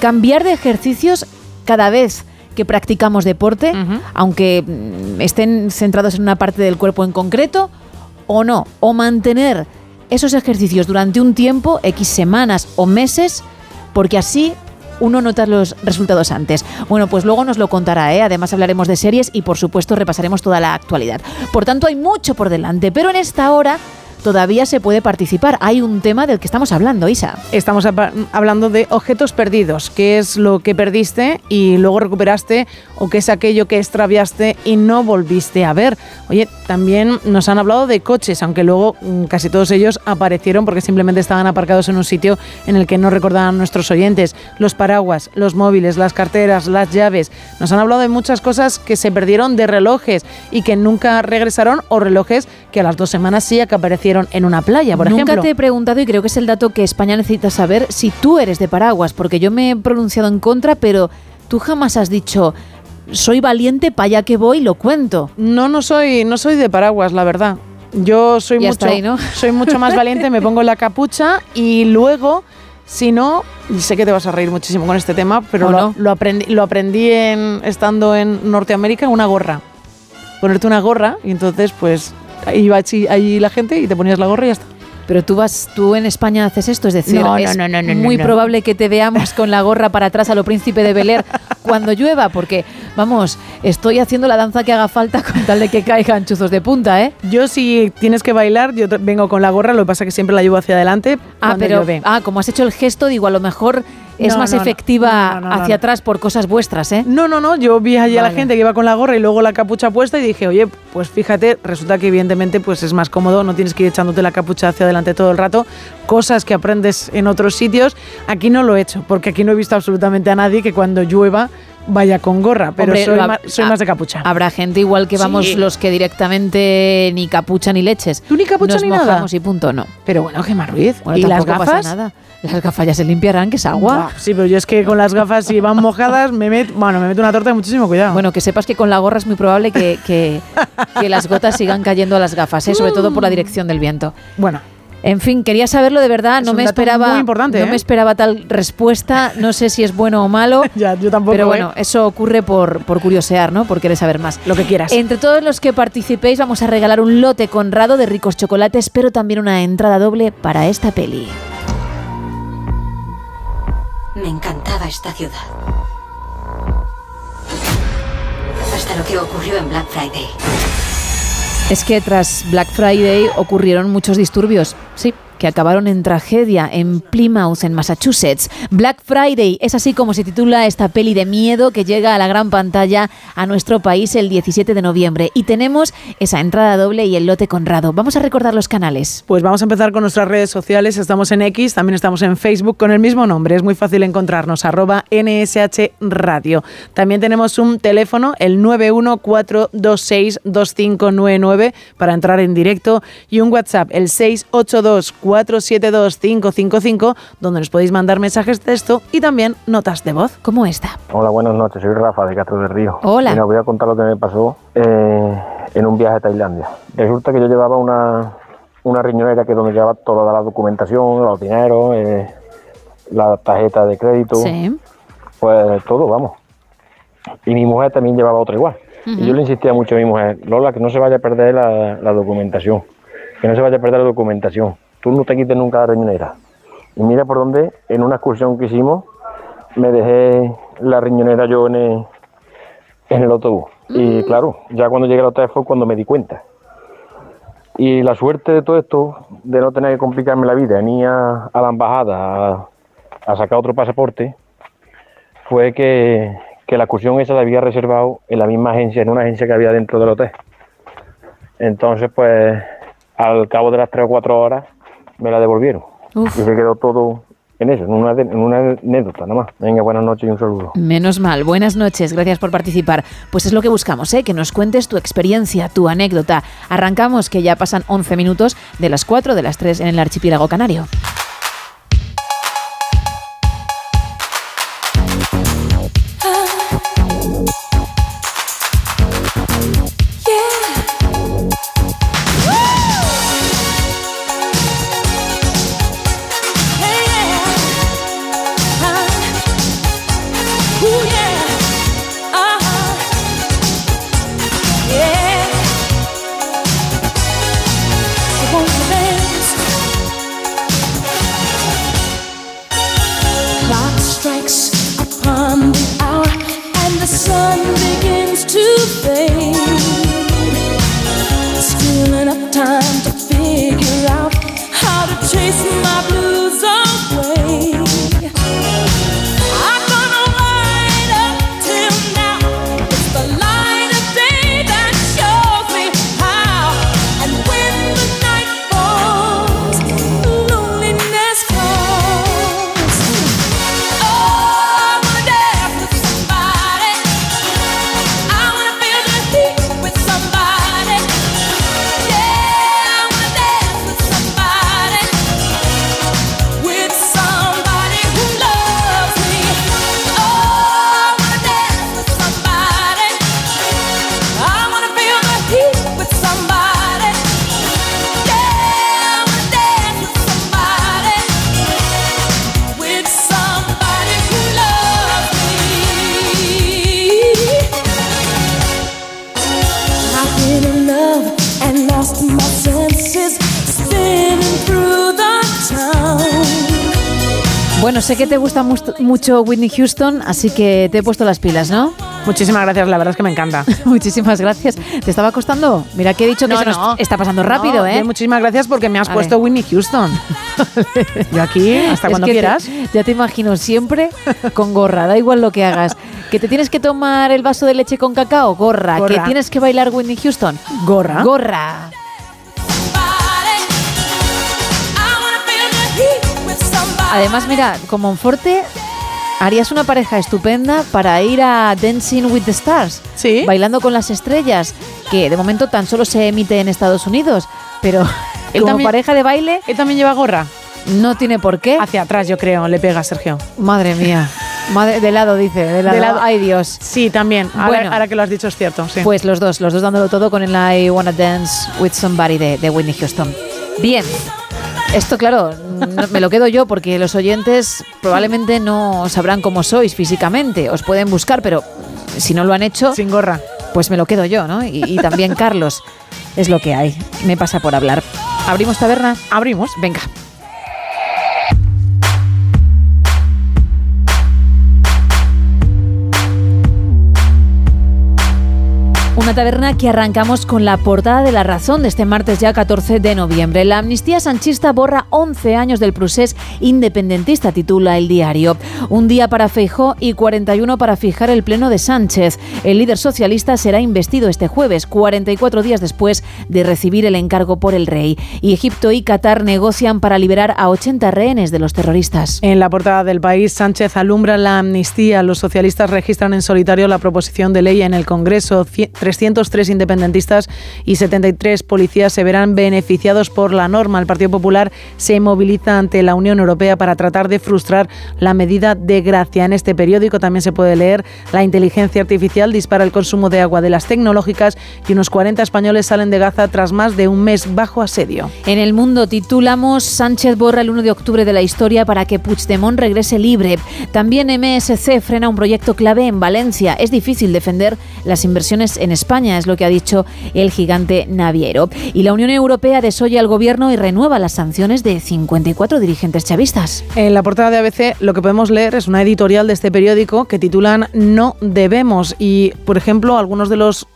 cambiar de ejercicios cada vez que practicamos deporte, aunque mm, estén centrados en una parte del cuerpo en concreto, o no, o mantener esos ejercicios durante un tiempo, X semanas o meses, porque así uno nota los resultados antes. Bueno, pues luego nos lo contará, ¿eh? además hablaremos de series y por supuesto repasaremos toda la actualidad. Por tanto, hay mucho por delante, pero en esta hora todavía se puede participar. Hay un tema del que estamos hablando, Isa. Estamos hablando de objetos perdidos, qué es lo que perdiste y luego recuperaste o qué es aquello que extraviaste y no volviste a ver. Oye, también nos han hablado de coches, aunque luego mm, casi todos ellos aparecieron porque simplemente estaban aparcados en un sitio en el que no recordaban nuestros oyentes. Los paraguas, los móviles, las carteras, las llaves. Nos han hablado de muchas cosas que se perdieron de relojes y que nunca regresaron o relojes que a las dos semanas sí que aparecieron en una playa, por Nunca ejemplo. te he preguntado y creo que es el dato que España necesita saber si tú eres de paraguas, porque yo me he pronunciado en contra, pero tú jamás has dicho soy valiente, para allá que voy, lo cuento. No, no soy, no soy de paraguas, la verdad. Yo soy mucho, está ahí, ¿no? soy mucho más valiente, me pongo la capucha y luego, si no, y sé que te vas a reír muchísimo con este tema, pero ¿O lo, no? lo aprendí, lo aprendí en, estando en Norteamérica, una gorra. Ponerte una gorra y entonces, pues, iba allí, la gente y te ponías la gorra y ya está. Pero tú vas, tú en España haces esto, es decir, No, es no, no, no, muy probable que te veamos con la gorra para atrás a lo príncipe de Bel Air cuando llueva, porque vamos, estoy haciendo la danza que haga falta con tal de que caigan chuzos de punta, ¿eh? Yo si tienes que bailar, yo vengo con la gorra, lo que pasa es que siempre la llevo hacia adelante. Ah, pero llueve. ah, como has hecho el gesto, digo, a lo mejor es No, más no, efectiva No, hacia atrás por cosas vuestras, ¿eh? No, no, no. Yo vi allí a la gente que iba con la gorra y luego la capucha puesta y dije, oye, pues fíjate, resulta que evidentemente pues es más cómodo, no tienes que ir echándote la capucha hacia adelante todo el rato. Cosas que aprendes en otros sitios. Aquí no lo he hecho, porque aquí no he visto absolutamente a nadie que cuando llueva vaya con gorra, pero Hombre, soy, más, soy más de capucha. Habrá gente igual que vamos Sí. los que directamente ni capucha ni leches. ¿Tú ni capucha Nos ni nada? mojamos y punto, no. Pero bueno, Gemma Ruiz. Bueno, ¿Y las tampoco pasa gafas? nada. Las gafas ya se limpiarán, que es agua. Sí, pero yo es que con las gafas, si van mojadas, me meto, bueno, me meto una torta de muchísimo cuidado. Bueno, que sepas que con la gorra es muy probable que, que- que las gotas sigan cayendo a las gafas, ¿eh? sobre todo por la dirección del viento. Bueno. En fin, quería saberlo de verdad, Es no un me dato esperaba muy importante, no ¿eh? me esperaba tal respuesta, no sé si es bueno o malo. ya, yo tampoco. Pero ¿eh? bueno, eso ocurre por, por curiosear, ¿no? Por querer saber más. Lo que quieras. Entre todos los que participéis vamos a regalar un lote conrado de ricos chocolates, pero también una entrada doble para esta peli. Me encantaba esta ciudad. Hasta lo que ocurrió en Black Friday. Es que tras Black Friday ocurrieron muchos disturbios, sí, que acabaron en tragedia en Plymouth, en Massachusetts. Black Friday es así como se titula esta peli de miedo que llega a la gran pantalla a nuestro país el 17 de noviembre. Y tenemos esa entrada doble y el lote conrado. Vamos a recordar los canales. Pues vamos a empezar con nuestras redes sociales. Estamos en X, también estamos en Facebook con el mismo nombre. Es muy fácil encontrarnos, arroba NSH Radio. También tenemos un teléfono, el 914262599 para entrar en directo y un WhatsApp, el 682472555, donde nos podéis mandar mensajes de texto y también notas de voz. ¿Cómo está? Hola, buenas noches. Soy Rafa de Castro del Río. Hola. Y os voy a contar lo que me pasó eh, en un viaje a Tailandia. Resulta que yo llevaba una, una riñonera que es donde llevaba toda la documentación, los dineros, eh, la tarjeta de crédito, Sí. pues todo, vamos. Y mi mujer también llevaba otra igual. Y yo le insistía mucho a mi mujer, Lola, que no se vaya a perder la, la documentación, que no se vaya a perder la documentación. Tú no te quites nunca la riñonera. Y mira por dónde, en una excursión que hicimos, me dejé la riñonera yo en el, en el autobús. Y claro, ya cuando llegué al hotel fue cuando me di cuenta. Y la suerte de todo esto, de no tener que complicarme la vida, ni a, a la embajada a, a sacar otro pasaporte, fue que, que la excursión esa la había reservado en la misma agencia, en una agencia que había dentro del hotel. Entonces, pues, al cabo de las tres o cuatro horas, me la devolvieron. Uf. Y se quedó todo en eso, en una, en una anécdota nada más. Venga, buenas noches y un saludo. Menos mal, buenas noches, gracias por participar. Pues es lo que buscamos, ¿eh? que nos cuentes tu experiencia, tu anécdota. Arrancamos, que ya pasan 11 minutos de las 4 de las 3 en el archipiélago canario. Mucho Whitney Houston, así que te he puesto las pilas, ¿no? Muchísimas gracias, la verdad es que me encanta. Muchísimas gracias. ¿Te estaba costando? Mira que he dicho que No, se nos no. está pasando rápido, No, ¿eh? muchísimas gracias porque me has A puesto ver. Whitney Houston. Yo aquí, hasta Es cuando te- quieras. ya te imagino siempre con gorra, da igual lo que hagas. Que te tienes que tomar el vaso de leche con cacao, gorra. Gorra. Que tienes que bailar Whitney Houston, Gorra. Gorra. Además, mira, con Monforte harías una pareja estupenda para ir a Dancing with the Stars. Sí. Bailando con las estrellas, que de momento tan solo se emite en Estados Unidos, pero Él como también- pareja de baile Él también lleva gorra. no tiene por qué. Hacia atrás, yo creo, le pega Sergio. Madre mía. Madre, de lado dice, de lado. De lado. Ay Dios. Sí, también. Ahora, Bueno. ahora que lo has dicho es cierto. Sí. Pues los dos, los dos dándolo todo con el I Wanna Dance with Somebody de, de Whitney Houston. Bien. Esto, claro, me lo quedo yo porque los oyentes probablemente no sabrán cómo sois físicamente. Os pueden buscar, pero si no lo han hecho. Sin gorra. Pues me lo quedo yo, ¿no? Y, y también Carlos. Es lo que hay. Me pasa por hablar. ¿Abrimos taberna? Abrimos. Venga. Una taberna que arrancamos con la portada de La Razón de este martes ya 14 de noviembre. La amnistía sanchista borra 11 años del procés independentista, titula el diario. Un día para Feijó y 41 para fijar el pleno de Sánchez. El líder socialista será investido este jueves, 44 días después de recibir el encargo por el rey. Y Egipto y Qatar negocian para liberar a 80 rehenes de los terroristas. En la portada del país, Sánchez alumbra la amnistía. Los socialistas registran en solitario la proposición de ley en el Congreso. 303 independentistas y 73 policías se verán beneficiados por la norma. El Partido Popular se moviliza ante la Unión Europea para tratar de frustrar la medida de gracia. En este periódico también se puede leer la inteligencia artificial dispara el consumo de agua de las tecnológicas y unos 40 españoles salen de Gaza tras más de un mes bajo asedio. En el mundo titulamos Sánchez borra el 1 de octubre de la historia para que Puigdemont regrese libre. También MSC frena un proyecto clave en Valencia. Es difícil defender las inversiones en España, es lo que ha dicho el gigante naviero. Y la Unión Europea desoye al gobierno y renueva las sanciones de 54 dirigentes chavistas. En la portada de ABC lo que podemos leer es una editorial de este periódico que titulan No debemos y, por ejemplo, algunos de los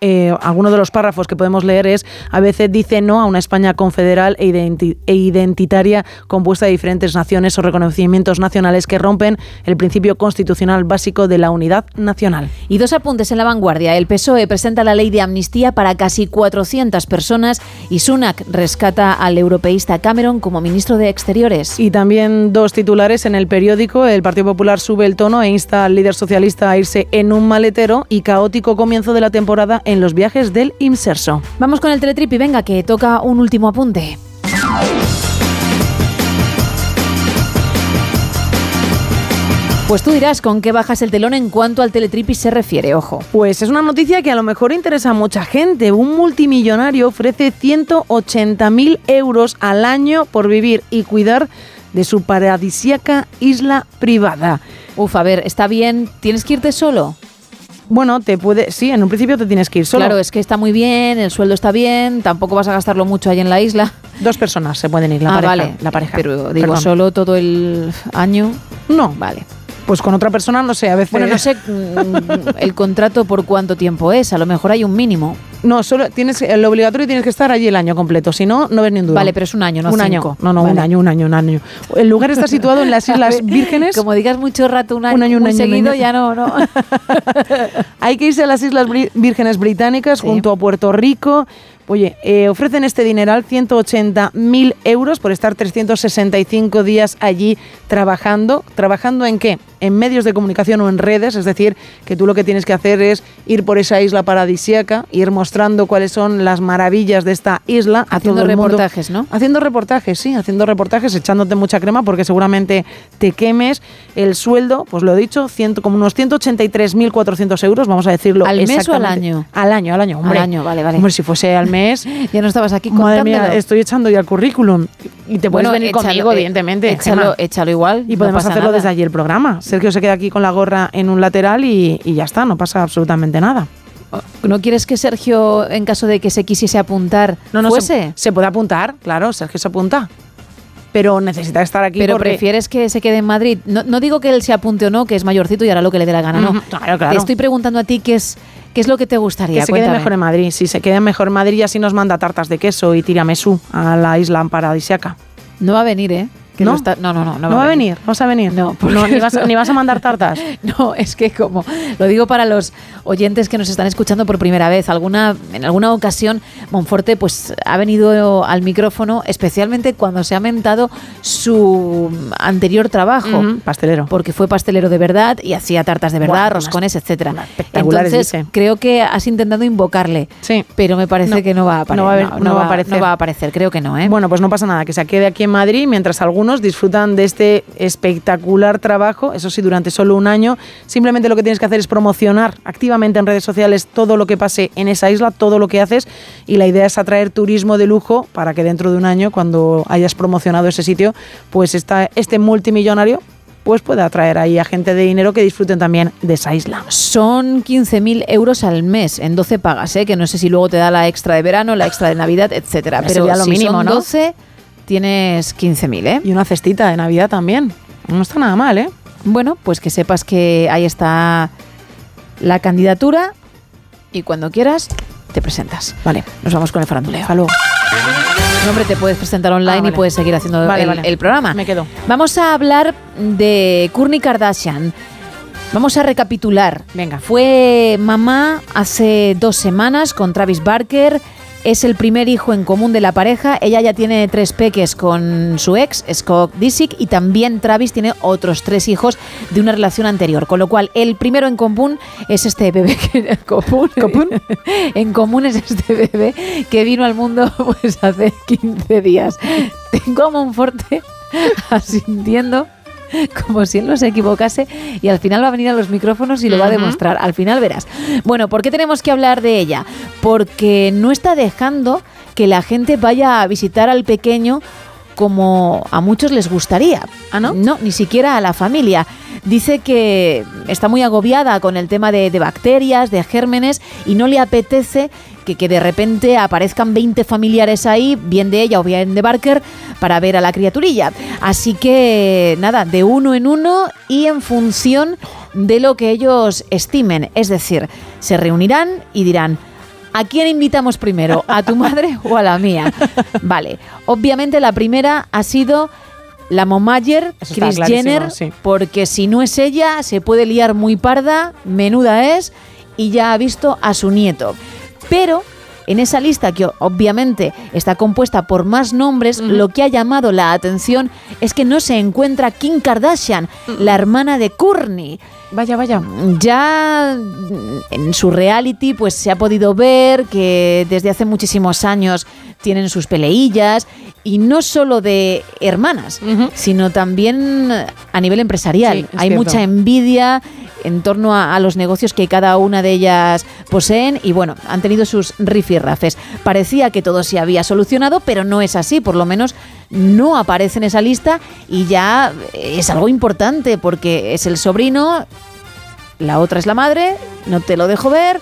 eh, algunos de los párrafos que podemos leer es a veces dice no a una España confederal e, identi- e identitaria compuesta de diferentes naciones o reconocimientos nacionales que rompen el principio constitucional básico de la unidad nacional. Y dos apuntes en la vanguardia. El PSOE presenta la ley de amnistía para casi 400 personas y Sunak rescata al europeísta Cameron como ministro de Exteriores. Y también dos titulares en el periódico. El Partido Popular sube el tono e insta al líder socialista a irse en un maletero y caótico comienzo de la temporada en los viajes del Inserso. Vamos con el teletrip y venga que toca un último apunte. Pues tú dirás con qué bajas el telón en cuanto al teletripi se refiere, ojo. Pues es una noticia que a lo mejor interesa a mucha gente. Un multimillonario ofrece 180.000 euros al año por vivir y cuidar de su paradisíaca isla privada. Uf, a ver, está bien, ¿tienes que irte solo? Bueno, te puede, sí, en un principio te tienes que ir solo. Claro, es que está muy bien, el sueldo está bien, tampoco vas a gastarlo mucho ahí en la isla. Dos personas se pueden ir, la ah, pareja. vale, la pareja. Pero digo, Perdón. solo todo el año. No. Vale. Pues con otra persona, no sé, a veces... Bueno, no sé mm, el contrato por cuánto tiempo es, a lo mejor hay un mínimo. No, solo tienes lo obligatorio tienes que estar allí el año completo, si no, no ves ni un duro. Vale, pero es un año, no un cinco. año. No, no, un año, un año, un año. El lugar está situado en las Islas Vírgenes. Como digas mucho rato, un año, Un año, un muy año, un seguido, año. ya no, no. Hay que irse a las Islas Vírgenes Británicas junto a Puerto Rico. Oye, eh, ofrecen este dineral 180.000 euros por estar 365 días allí trabajando. ¿Trabajando en qué? En medios de comunicación o en redes, es decir, que tú lo que tienes que hacer es ir por esa isla paradisíaca, ir mostrando cuáles son las maravillas de esta isla. a Haciendo todo el mundo. reportajes, ¿no? Haciendo reportajes, sí, haciendo reportajes, echándote mucha crema porque seguramente te quemes. El sueldo, pues lo he dicho, ciento, como unos 183.400 euros, vamos a decirlo. ¿Al mes o al año? Al año, al año, hombre. Al año, vale, vale. Hombre, si fuese al mes, Ya no estabas aquí madre mía, estoy echando ya el currículum. Y te puedes Bueno, venir échalo, conmigo, eh, evidentemente. échalo- échalo igual, Y podemos hacerlo nada. desde allí el programa. Sergio se queda aquí con la gorra en un lateral y, y ya está, no pasa absolutamente nada. ¿No quieres que Sergio, en caso de que se quisiese apuntar, No, no, fuese? Se, se puede apuntar, claro, Sergio se apunta. Pero necesita estar aquí Pero porque- prefieres que se quede en Madrid. No, no digo que él se apunte o no, que es mayorcito y hará lo que le dé la gana, no. Claro, claro. Te estoy preguntando a ti qué es, qué es lo que te gustaría. Que se quede mejor en Madrid. Si se quede mejor en Madrid, así nos manda tartas de queso y tiramisú a la isla paradisiaca. No va a venir, ¿eh? Que ¿No? está- no, no, no, ¿No va a venir? ¿Vas a venir? No, No, ni, vas a, esto- ni vas a mandar tartas. No, es que como lo digo para los oyentes que nos están escuchando por primera vez, alguna en alguna ocasión Monforte pues ha venido al micrófono, especialmente cuando se ha mentado su anterior trabajo, pastelero. porque fue pastelero de verdad y hacía tartas de verdad, Buah, unas roscones, etcétera. espectaculares, Entonces dice. creo que has intentado invocarle, Sí. pero me parece No, que no va a aparecer. no va a haber- no va a aparecer. No va a aparecer, creo que no, ¿eh? Bueno, pues no pasa nada, que se quede aquí en Madrid mientras algunos disfrutan de este espectacular trabajo, eso sí, durante solo un año. Simplemente lo que tienes que hacer es promocionar activamente en redes sociales todo lo que pase en esa isla, todo lo que haces, y la idea es atraer turismo de lujo para que dentro de un año, cuando hayas promocionado ese sitio, pues esta, este multimillonario pues pueda atraer ahí a gente de dinero que disfruten también de esa isla. Son 15.000 euros al mes en 12 pagas, ¿eh? que no sé si luego te da la extra de verano, la extra de Navidad, etcétera. Ya Pero sería lo si mínimo, son ¿no? 12, tienes 15.000, ¿eh? Y una cestita de Navidad también. No está nada mal, ¿eh? Bueno, pues que sepas que ahí está la candidatura y cuando quieras te presentas. Vale, nos vamos con el faranduleo. Hasta luego. No, hombre, te puedes presentar online Ah, vale. y puedes seguir haciendo Vale, el, vale. el programa. Me quedo. Vamos a hablar de Kourtney Kardashian. Vamos a recapitular. Venga. Fue mamá hace dos semanas con Travis Barker. Es el primer hijo en común de la pareja. Ella ya tiene tres peques con su ex, Scott Disick, y también Travis tiene otros tres hijos de una relación anterior. Con lo cual, el primero en común es este bebé que común, en común es este bebé que vino al mundo pues hace 15 días. Tengo a Monforte asintiendo como si él no se equivocase y al final va a venir a los micrófonos y lo va a demostrar. Al final verás. Bueno, ¿por qué tenemos que hablar de ella? Porque no está dejando que la gente vaya a visitar al pequeño como a muchos les gustaría. ¿Ah, no? No, ni siquiera a la familia. Dice que está muy agobiada con el tema de, de bacterias, de gérmenes, y no le apetece que, que de repente aparezcan 20 familiares ahí, bien de ella o bien de Barker, para ver a la criaturilla. Así que, nada, de uno en uno y en función de lo que ellos estimen. Es decir, se reunirán y dirán, ¿A quién invitamos primero? ¿A tu madre o a la mía? Vale. Obviamente la primera ha sido la está Chris Jenner, sí. porque si no es ella, se puede liar muy parda, menuda es, y ya ha visto a su nieto. Pero en esa lista, que obviamente está compuesta por más nombres, lo que ha llamado la atención es que no se encuentra Kim Kardashian, la hermana de Kourtney. Vaya, vaya. Ya mm, en su reality pues se ha podido ver que desde hace muchísimos años tienen sus peleillas y no solo de hermanas, sino también a nivel empresarial. Sí, Hay cierto. mucha envidia en torno a, a los negocios que cada una de ellas poseen y bueno, han tenido sus rifirrafes. Parecía que todo se había solucionado, pero no es así, por lo menos no aparece en esa lista y ya es algo importante porque es el sobrino, la otra es la madre, no te lo dejo ver,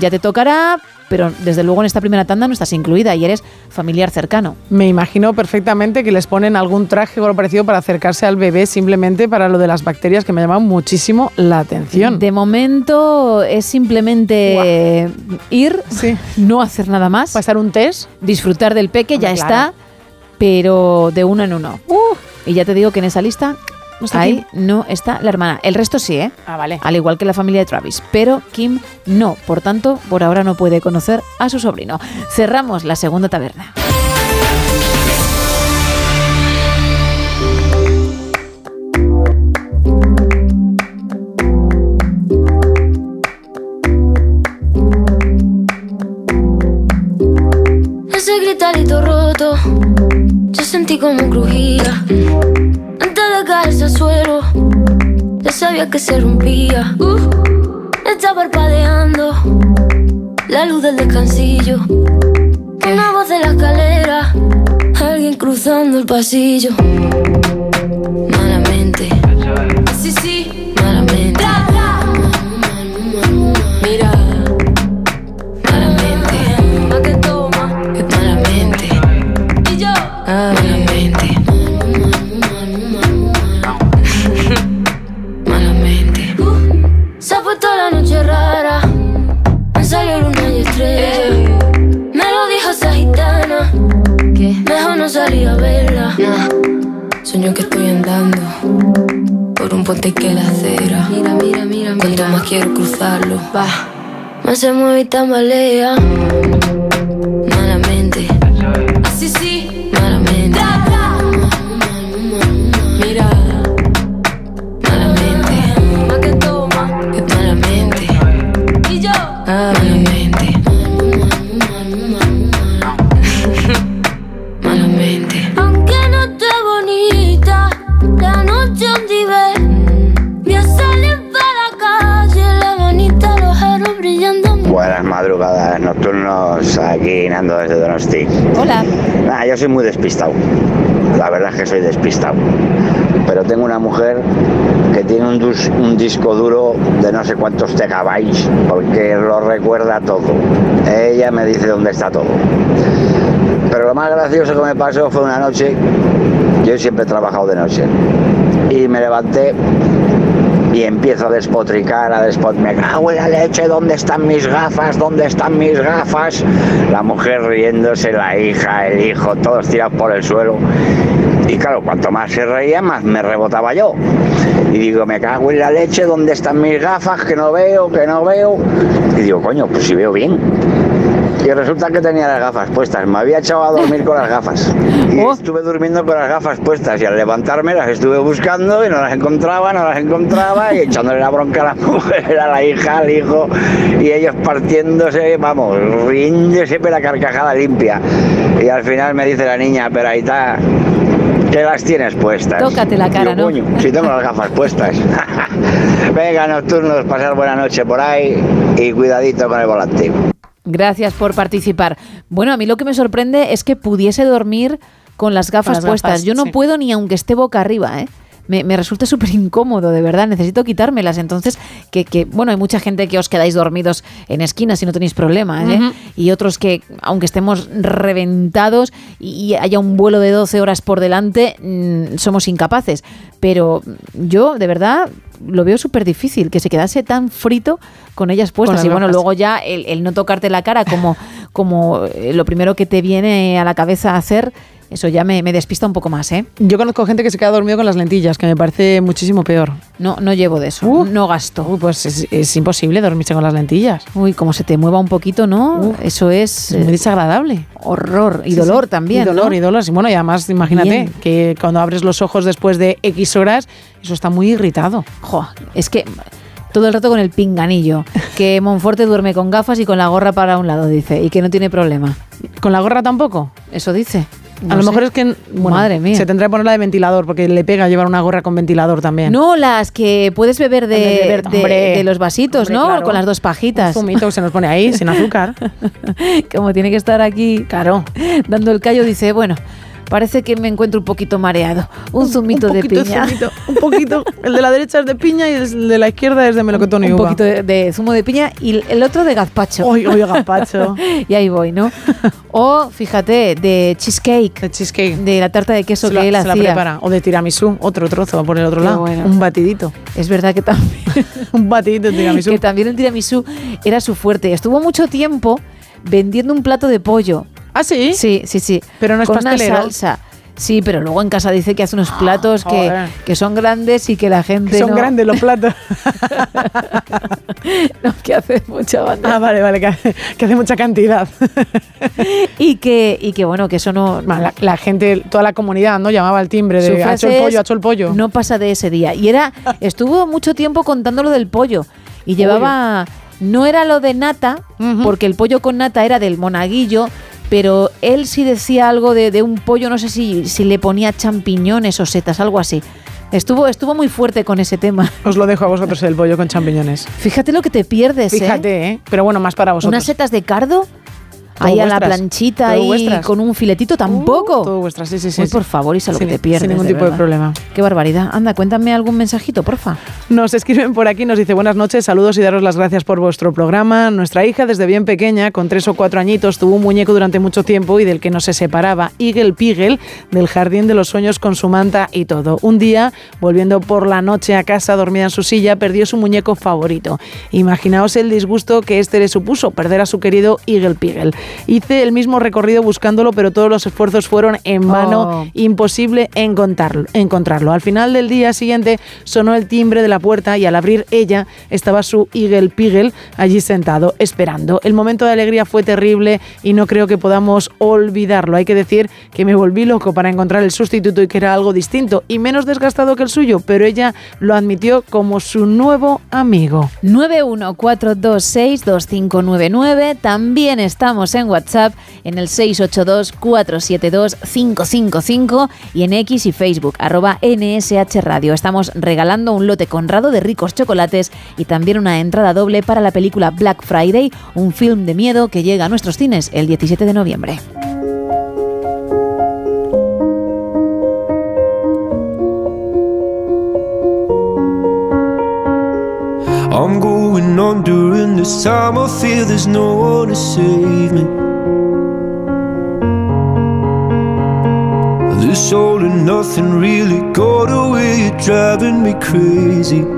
ya te tocará, pero desde luego en esta primera tanda no estás incluida y eres familiar cercano. Me imagino perfectamente que les ponen algún traje o algo parecido para acercarse al bebé simplemente para lo de las bacterias que me llaman muchísimo la atención. De momento es simplemente ir, no hacer nada más. Pasar un test. Disfrutar del peque, ya claro. está, pero de uno en uno. y ya te digo que en esa lista ¿No está ahí Kim? no está la hermana. El resto sí, ¿eh? Ah, vale. Al igual que la familia de Travis. Pero Kim no. Por tanto, por ahora no puede conocer a su sobrino. Cerramos la segunda taberna. Ese gritarito roto, yo sentí como crujía. Caerse al suelo, ya sabía que se rompía. Uf, está parpadeando la luz del descansillo. Una voz de la escalera, alguien cruzando el pasillo. Malamente, sí, sí, no salí a verla. Nah. Sueño que estoy andando por un puente que la acera. Mira, mira, mira, Cuanto más quiero cruzarlo, va. Más se mueve y tambalea. Madrugadas nocturnos aquí Nando desde Donosti. Hola. Nah, yo soy muy despistado. La verdad es que soy despistado. Pero tengo una mujer que tiene un, dus- un disco duro de no sé cuántos tegabytes porque lo recuerda todo. Ella me dice dónde está todo. Pero lo más gracioso que me pasó fue una noche, yo siempre he trabajado de noche, y me levanté y empiezo a despotricar, a despot... Me cago en la leche, ¿dónde están mis gafas? ¿Dónde están mis gafas? La mujer riéndose, la hija, el hijo, todos tirados por el suelo. Y claro, cuanto más se reía, más me rebotaba yo. Y digo, me cago en la leche, ¿dónde están mis gafas? Que no veo, que no veo. Y digo, coño, pues si veo bien. Y resulta que tenía las gafas puestas. Me había echado a dormir con las gafas. Y estuve durmiendo con las gafas puestas. Y al levantarme las estuve buscando y no las encontraba, no las encontraba. Y echándole la bronca a la mujer, a la hija, al hijo. Y ellos partiéndose, vamos, riéndose, pero la carcajada limpia. Y al final me dice la niña, pero ahí está. ¿Qué las tienes puestas? Tócate la cara, Digo, ¿no? "Coño, si tengo las gafas puestas. Venga, nocturnos, pasar buena noche por ahí y cuidadito con el volante. Gracias por participar. Bueno, a mí lo que me sorprende es que pudiese dormir con las gafas las puestas. gafas, Yo no sí. puedo ni aunque esté boca arriba, ¿eh? Me, me resulta súper incómodo, de verdad. Necesito quitármelas. Entonces, que, que, bueno, hay mucha gente que os quedáis dormidos en esquinas y no tenéis problema, ¿eh? Y otros que, aunque estemos reventados y, haya un vuelo de 12 horas por delante, mm, somos incapaces. Pero yo, de verdad, lo veo súper difícil que se quedase tan frito con ellas puestas. y bueno, luego ya el, el no tocarte la cara como, como eh, lo primero que te viene a la cabeza hacer, eso ya me, me despista un poco más, ¿eh? Yo conozco gente que se queda dormido con las lentillas, que me parece muchísimo peor. No, no llevo de eso, no gasto. Uy, pues es, es imposible dormirse con las lentillas. Uy, como se te mueva un poquito, ¿no? eso es... Es muy desagradable. Horror y Sí, dolor sí. también, Y dolor, ¿no? y dolor. Sí, bueno, y además, imagínate Bien. que cuando abres los ojos después de X horas, eso está muy irritado. Jo, es que todo el rato con el pinganillo. Que Monforte duerme con gafas y con la gorra para un lado, dice, y que no tiene problema. ¿Con la gorra tampoco? Eso dice. A lo mejor es que bueno, Madre mía. se tendrá que ponerla de ventilador, porque le pega llevar una gorra con ventilador también. No, las que puedes beber de, De beber, de- hombre. de los vasitos, Hombre, ¿no? claro. Con las dos pajitas. Un zumito que se nos pone ahí, sin azúcar. Como tiene que estar aquí, claro, dando el callo, dice, bueno, parece que me encuentro un poquito mareado. Un zumito de piña. zumito, un poquito. El de la derecha es de piña y el de la izquierda es de melocotón y un uva. poquito de, de zumo de piña y el otro de gazpacho. Oy, oy, gazpacho. y ahí voy, ¿no? O, fíjate, de cheesecake. De cheesecake. De la tarta de queso Se que la, él se la hacía. prepara. O de tiramisú, otro trozo por el otro Qué lado. bueno. Un batidito. Es verdad que también, un batidito de tiramisú. que también el tiramisú era su fuerte. Estuvo mucho tiempo vendiendo un plato de pollo. ¿Ah, sí? Sí, sí, sí. Pero no es Con una pastelero. salsa. Sí, pero luego en casa dice que hace unos platos que, que son grandes y que la gente Que son no- grandes los platos. no, que hace mucha banda. ah, vale, vale, que hace, que hace mucha cantidad. y que y que bueno, que eso no La, la gente, toda la comunidad, ¿no? Llamaba al timbre de ha hecho el pollo, ha hecho el pollo. No pasa de ese día. Y era, estuvo mucho tiempo contando lo del pollo. Y llevaba, no era lo de nata, porque el pollo con nata era del monaguillo, pero él sí decía algo de, de un pollo, no sé si, si le ponía champiñones o setas, algo así. Estuvo, estuvo muy fuerte con ese tema. Os lo dejo a vosotros el pollo con champiñones. Fíjate lo que te pierdes, ¿eh? Fíjate, ¿eh? Pero bueno, más para vosotros. Unas setas de cardo, ahí a la planchita, vuestras. con un filetito tampoco. Todo vuestras, sí, sí, sí. Uy, por favor, Isa, lo Sin- que te pierdes. Sin ningún de tipo de problema. Qué barbaridad. Anda, cuéntame algún mensajito, porfa. Nos escriben por aquí, nos dice buenas noches, saludos y daros las gracias por vuestro programa. Nuestra hija desde bien pequeña, con tres o cuatro añitos, tuvo un muñeco durante mucho tiempo y del que no se separaba, Eagle Pigel, del Jardín de los Sueños con su manta y todo. Un día, volviendo por la noche a casa, dormida en su silla, perdió su muñeco favorito. Imaginaos el disgusto que este le supuso, perder a su querido Eagle Pigel. Hice el mismo recorrido buscándolo, pero todos los esfuerzos fueron en vano. Oh. Imposible encontrarlo, encontrarlo. Al final del día siguiente sonó el timbre de la puerta y al abrir ella estaba su Eagle Pigel allí sentado esperando. El momento de alegría fue terrible y no creo que podamos olvidarlo. Hay que decir que me volví loco para encontrar el sustituto y que era algo distinto y menos desgastado que el suyo, pero ella lo admitió como su nuevo amigo. 914262599. También estamos en WhatsApp en el 682-472-555 y en X y Facebook, arroba NSH Radio. Estamos regalando un lote conrado de ricos chocolates y también una entrada doble para la película Black Friday, un film de miedo que llega a nuestros cines el 17 de noviembre. On during this time. I feel there's no one to save me. This all and nothing really got away, driving me crazy.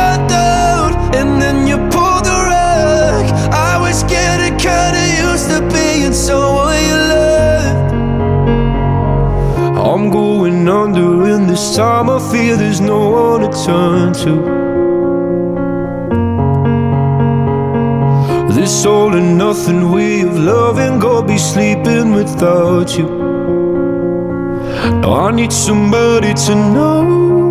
Going under, and this time I feel there's no one to turn to. This all and nothing way of loving, go be sleeping without you. Now I need somebody to know,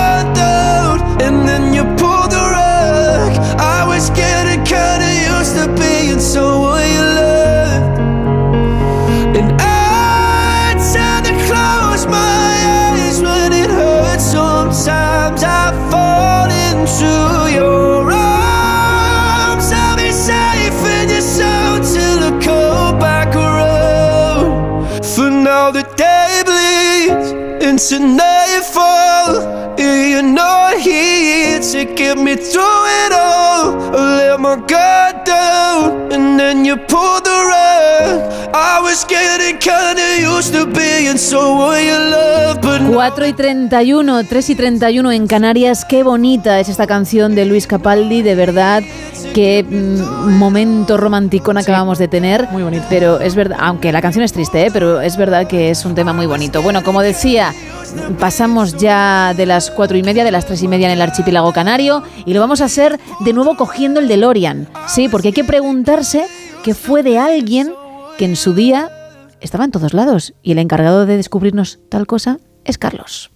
into nightfall. You're not here to get me through it all. I let my guard down, and then you pulled the rug. I was getting kinda used to being someone you love, but 4 y 31, 3 y 31 en Canarias. Qué bonita es esta canción de Luis Capaldi, de verdad. Qué mm, momento romántico acabamos de tener. Muy bonito. Pero es verdad, aunque la canción es triste, ¿eh? pero es verdad que es un tema muy bonito. Bueno, como decía, pasamos ya de las cuatro y media, de las tres y media en el archipiélago canario y lo vamos a hacer de nuevo cogiendo el DeLorean. Sí, porque hay que preguntarse qué fue de alguien que en su día estaba en todos lados y el encargado de descubrirnos tal cosa es Carlos.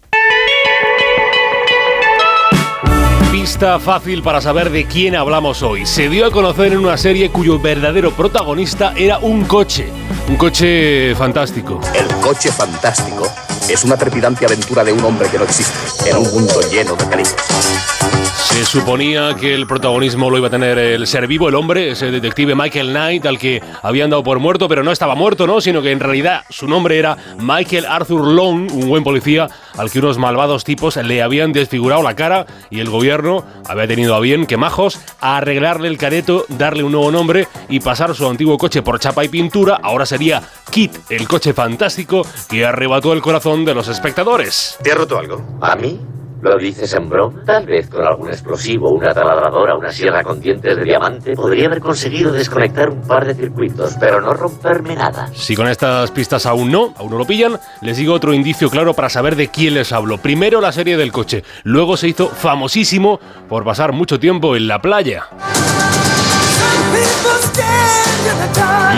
Pista fácil para saber de quién hablamos hoy. Se dio a conocer en una serie cuyo verdadero protagonista era un coche. Un coche fantástico. El coche fantástico es una trepidante aventura de un hombre que no existe, en un mundo lleno de peligros. Se suponía que el protagonismo lo iba a tener el ser vivo, el hombre, ese detective Michael Knight, al que habían dado por muerto, pero no estaba muerto, ¿no? Sino que en realidad su nombre era Michael Arthur Long, un buen policía al que unos malvados tipos le habían desfigurado la cara y el gobierno había tenido a bien, que majos, a arreglarle el careto, darle un nuevo nombre y pasar su antiguo coche por chapa y pintura. Ahora sería Kit, el coche fantástico que arrebató el corazón de los espectadores. ¿Te ha roto algo? ¿A mí? ¿Lo dices en broma? Tal vez con algún explosivo, una taladradora, una sierra con dientes de diamante, podría haber conseguido desconectar un par de circuitos, pero no romperme nada. Si con estas pistas aún no, aún no lo pillan, les digo otro indicio claro para saber de quién les hablo. Primero la serie del coche, luego se hizo famosísimo por pasar mucho tiempo en la playa.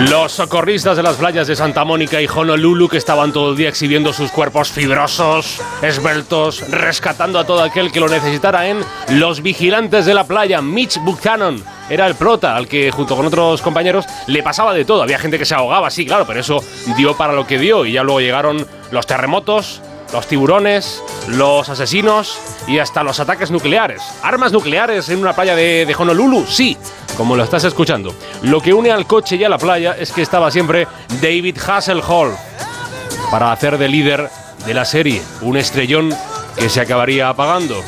Los socorristas de las playas de Santa Mónica y Honolulu que estaban todo el día exhibiendo sus cuerpos fibrosos, esbeltos, rescatando a todo aquel que lo necesitara en Los Vigilantes de la Playa. Mitch Buchanan era el prota al que junto con otros compañeros le pasaba de todo. Había gente que se ahogaba, sí, claro, pero eso dio para lo que dio y ya luego llegaron los terremotos, los tiburones, los asesinos y hasta los ataques nucleares. ¿Armas nucleares en una playa de, Honolulu? Sí, como lo estás escuchando. Lo que une al coche y a la playa es que estaba siempre David Hasselhoff para hacer de líder de la serie, un estrellón que se acabaría apagando.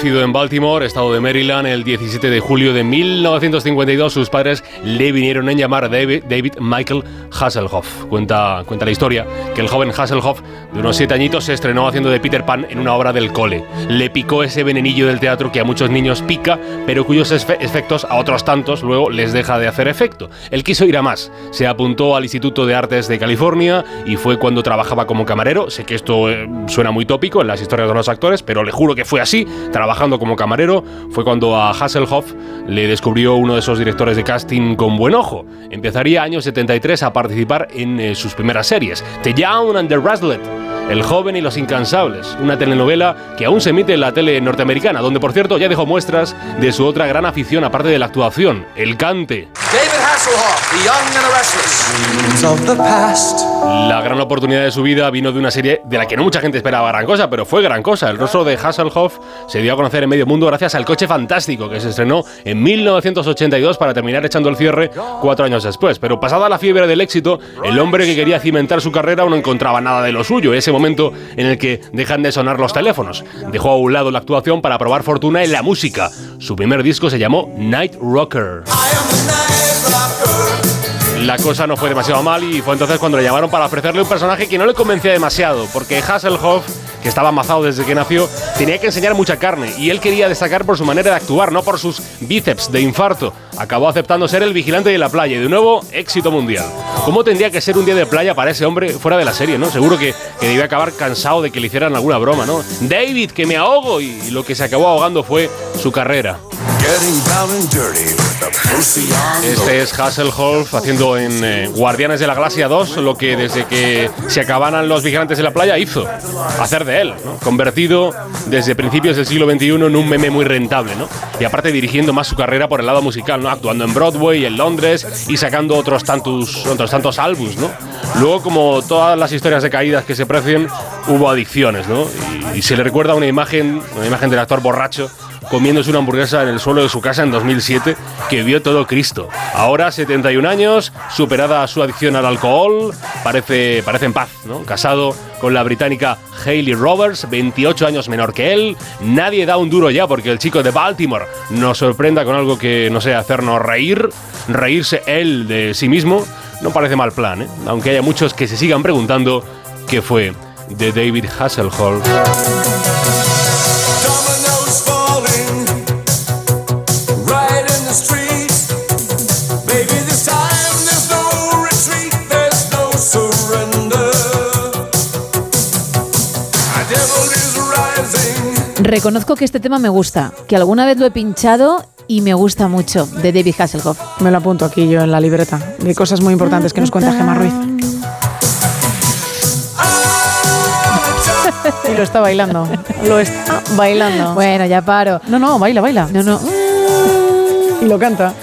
Nacido en Baltimore, estado de Maryland, el 17 de julio de 1952, sus padres le vinieron a llamar David, David Michael Hasselhoff. Cuenta, cuenta la historia que el joven Hasselhoff, de unos siete añitos, se estrenó haciendo de Peter Pan en una obra del cole. Le picó ese venenillo del teatro que a muchos niños pica, pero cuyos efectos a otros tantos luego les deja de hacer efecto. Él quiso ir a más. Se apuntó al Instituto de Artes de California y fue cuando trabajaba como camarero. Sé que esto eh, suena muy tópico en las historias de los actores, pero le juro que fue así trabajando como camarero, fue cuando a Hasselhoff le descubrió uno de esos directores de casting con buen ojo. Empezaría año 73 a participar en eh, sus primeras series, The Young and the Restless, El joven y los incansables, una telenovela que aún se emite en la tele norteamericana, donde por cierto ya dejó muestras de su otra gran afición aparte de la actuación, el cante. David Hasselhoff, The Young and the Restless. Of the past. La gran oportunidad de su vida vino de una serie de la que no mucha gente esperaba gran cosa, pero fue gran cosa. El rostro de Hasselhoff se dio a conocer en medio mundo gracias al Coche Fantástico, que se estrenó en 1982 para terminar echando el cierre cuatro años después. Pero pasada la fiebre del éxito, el hombre que quería cimentar su carrera no encontraba nada de lo suyo. Ese momento en el que dejan de sonar los teléfonos. Dejó a un lado la actuación para probar fortuna en la música. Su primer disco se llamó Night Rocker. La cosa no fue demasiado mal y fue entonces cuando le llamaron para ofrecerle un personaje que no le convencía demasiado, porque Hasselhoff, que estaba amazado desde que nació, tenía que enseñar mucha carne y él quería destacar por su manera de actuar, no por sus bíceps de infarto. Acabó aceptando ser el vigilante de la playa y de nuevo éxito mundial. ¿Cómo tendría que ser un día de playa para ese hombre fuera de la serie, no? Seguro que, que debía acabar cansado de que le hicieran alguna broma, ¿no? David, que me ahogo y lo que se acabó ahogando fue su carrera. Este es Hasselhoff haciendo en eh, Guardianes de la Galaxia 2 lo que desde que se acabaran los vigilantes de la playa hizo, hacer de él, ¿no? convertido desde principios del siglo XXI en un meme muy rentable, ¿no? y aparte dirigiendo más su carrera por el lado musical, ¿no? actuando en Broadway, en Londres y sacando otros tantos, otros tantos álbums. ¿no? Luego, como todas las historias de caídas que se preceden, hubo adicciones, ¿no? y, y se le recuerda una imagen, una imagen del actor borracho comiéndose una hamburguesa en el suelo de su casa en 2007 que vio todo Cristo. Ahora, 71 años, superada su adicción al alcohol, parece, parece en paz, ¿no? Casado con la británica Hayley Roberts, 28 años menor que él. Nadie da un duro ya porque el chico de Baltimore nos sorprenda con algo que, no sé, hacernos reír, reírse él de sí mismo. No parece mal plan, ¿eh? aunque haya muchos que se sigan preguntando qué fue de David Hasselhoff. Reconozco que este tema me gusta, que alguna vez lo he pinchado y me gusta mucho, de David Hasselhoff. Me lo apunto aquí yo en la libreta, de cosas muy importantes que nos cuenta Gemma Ruiz. Y lo está bailando. Lo está bailando. Bueno, ya paro. No, no, baila, baila. No, no. Y lo canta.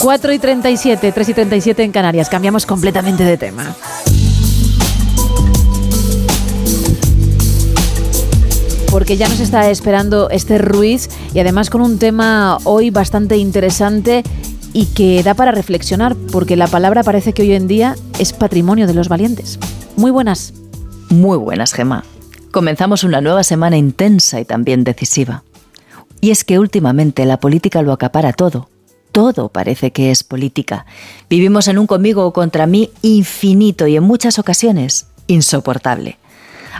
4 y 37, 3 y 37 en Canarias. Cambiamos completamente de tema. Porque ya nos está esperando Esther Ruiz y además con un tema hoy bastante interesante y que da para reflexionar, porque la palabra parece que hoy en día es patrimonio de los valientes. Muy buenas. Muy buenas, Gemma. Comenzamos una nueva semana intensa y también decisiva. Y es que últimamente la política lo acapara todo. Todo parece que es política. Vivimos en un conmigo o contra mí infinito y en muchas ocasiones insoportable.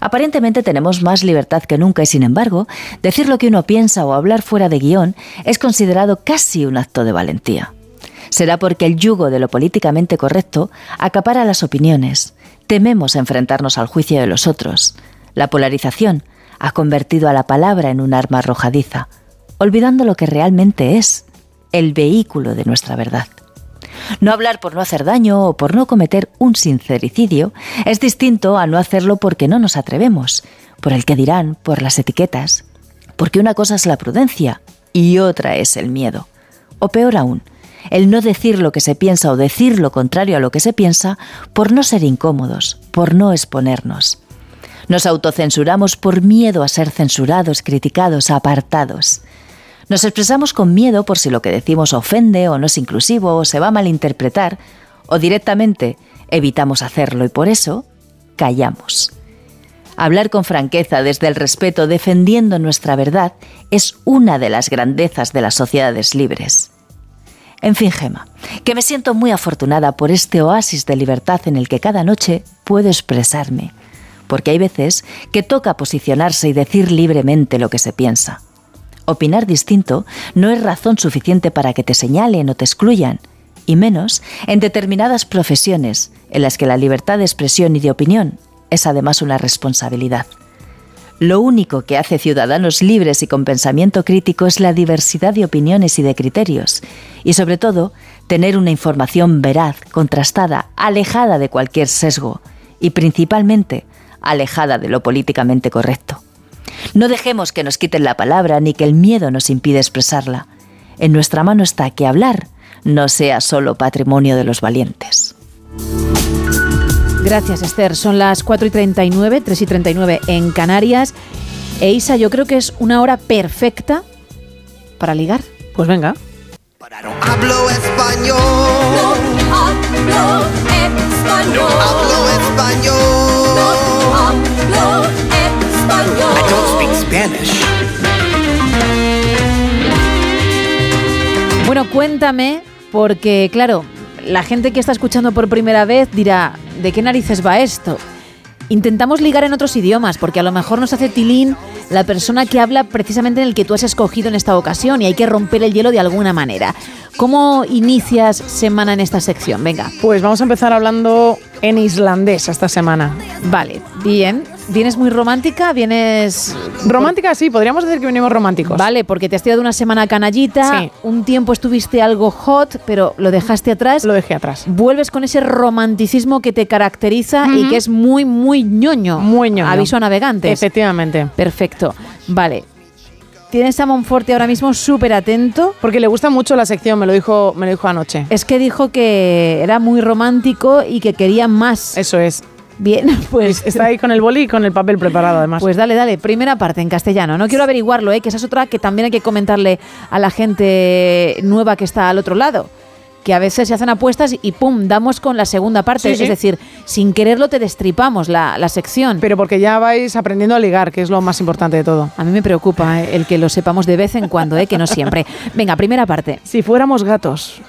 Aparentemente tenemos más libertad que nunca y sin embargo, decir lo que uno piensa o hablar fuera de guion es considerado casi un acto de valentía. Será porque el yugo de lo políticamente correcto acapara las opiniones. Tememos enfrentarnos al juicio de los otros. La polarización ha convertido a la palabra en un arma arrojadiza, olvidando lo que realmente es, el vehículo de nuestra verdad. No hablar por no hacer daño o por no cometer un sincericidio es distinto a no hacerlo porque no nos atrevemos, por el que dirán, por las etiquetas, porque una cosa es la prudencia y otra es el miedo. O peor aún, el no decir lo que se piensa o decir lo contrario a lo que se piensa por no ser incómodos, por no exponernos. Nos autocensuramos por miedo a ser censurados, criticados, apartados. Nos expresamos con miedo por si lo que decimos ofende o no es inclusivo o se va a malinterpretar, o directamente evitamos hacerlo y por eso callamos. Hablar con franqueza desde el respeto, defendiendo nuestra verdad, es una de las grandezas de las sociedades libres. En fin, Gema, que me siento muy afortunada por este oasis de libertad en el que cada noche puedo expresarme, porque hay veces que toca posicionarse y decir libremente lo que se piensa. Opinar distinto no es razón suficiente para que te señalen o te excluyan, y menos en determinadas profesiones en las que la libertad de expresión y de opinión es además una responsabilidad. Lo único que hace ciudadanos libres y con pensamiento crítico es la diversidad de opiniones y de criterios, y sobre todo tener una información veraz, contrastada, alejada de cualquier sesgo, y principalmente alejada de lo políticamente correcto. No dejemos que nos quiten la palabra ni que el miedo nos impida expresarla. En nuestra mano está que hablar no sea solo patrimonio de los valientes. Gracias, Esther. Son las 4 y 39, 3 y 39 en Canarias. E Isa, yo creo que es una hora perfecta para ligar. Pues venga. Hablo español. hablo español. hablo español. Bueno, cuéntame, porque claro, la gente que está escuchando por primera vez dirá, ¿de qué narices va esto? Intentamos ligar en otros idiomas, porque a lo mejor nos hace tilín la persona que habla precisamente en el que tú has escogido en esta ocasión y hay que romper el hielo de alguna manera. ¿Cómo inicias semana en esta sección? Venga. Pues vamos a empezar hablando en islandés esta semana. Vale, bien. ¿Vienes muy romántica? ¿Vienes...? Romántica, sí, podríamos decir que venimos románticos. Vale, porque te has tirado una semana canallita, Sí. un tiempo estuviste algo hot, pero lo dejaste atrás. Lo dejé atrás. Vuelves con ese romanticismo que te caracteriza y que es muy, muy ñoño. Muy ñoño. Aviso a navegantes. Efectivamente. Perfecto. Vale. Tienes a Monforte ahora mismo súper atento. Porque le gusta mucho la sección, me lo dijo, me lo dijo anoche. Es que dijo que era muy romántico y que quería más. Eso es. Bien, pues... Está ahí con el boli y con el papel preparado, además. Pues dale, dale. Primera parte en castellano. No quiero averiguarlo, ¿eh? que esa es otra que también hay que comentarle a la gente nueva que está al otro lado. Que a veces se hacen apuestas y pum, damos con la segunda parte. Sí, sí. Es decir, sin quererlo te destripamos la, la sección. Pero porque ya vais aprendiendo a ligar, que es lo más importante de todo. A mí me preocupa eh, el que lo sepamos de vez en cuando, ¿eh? que no siempre. Venga, primera parte. Si fuéramos gatos.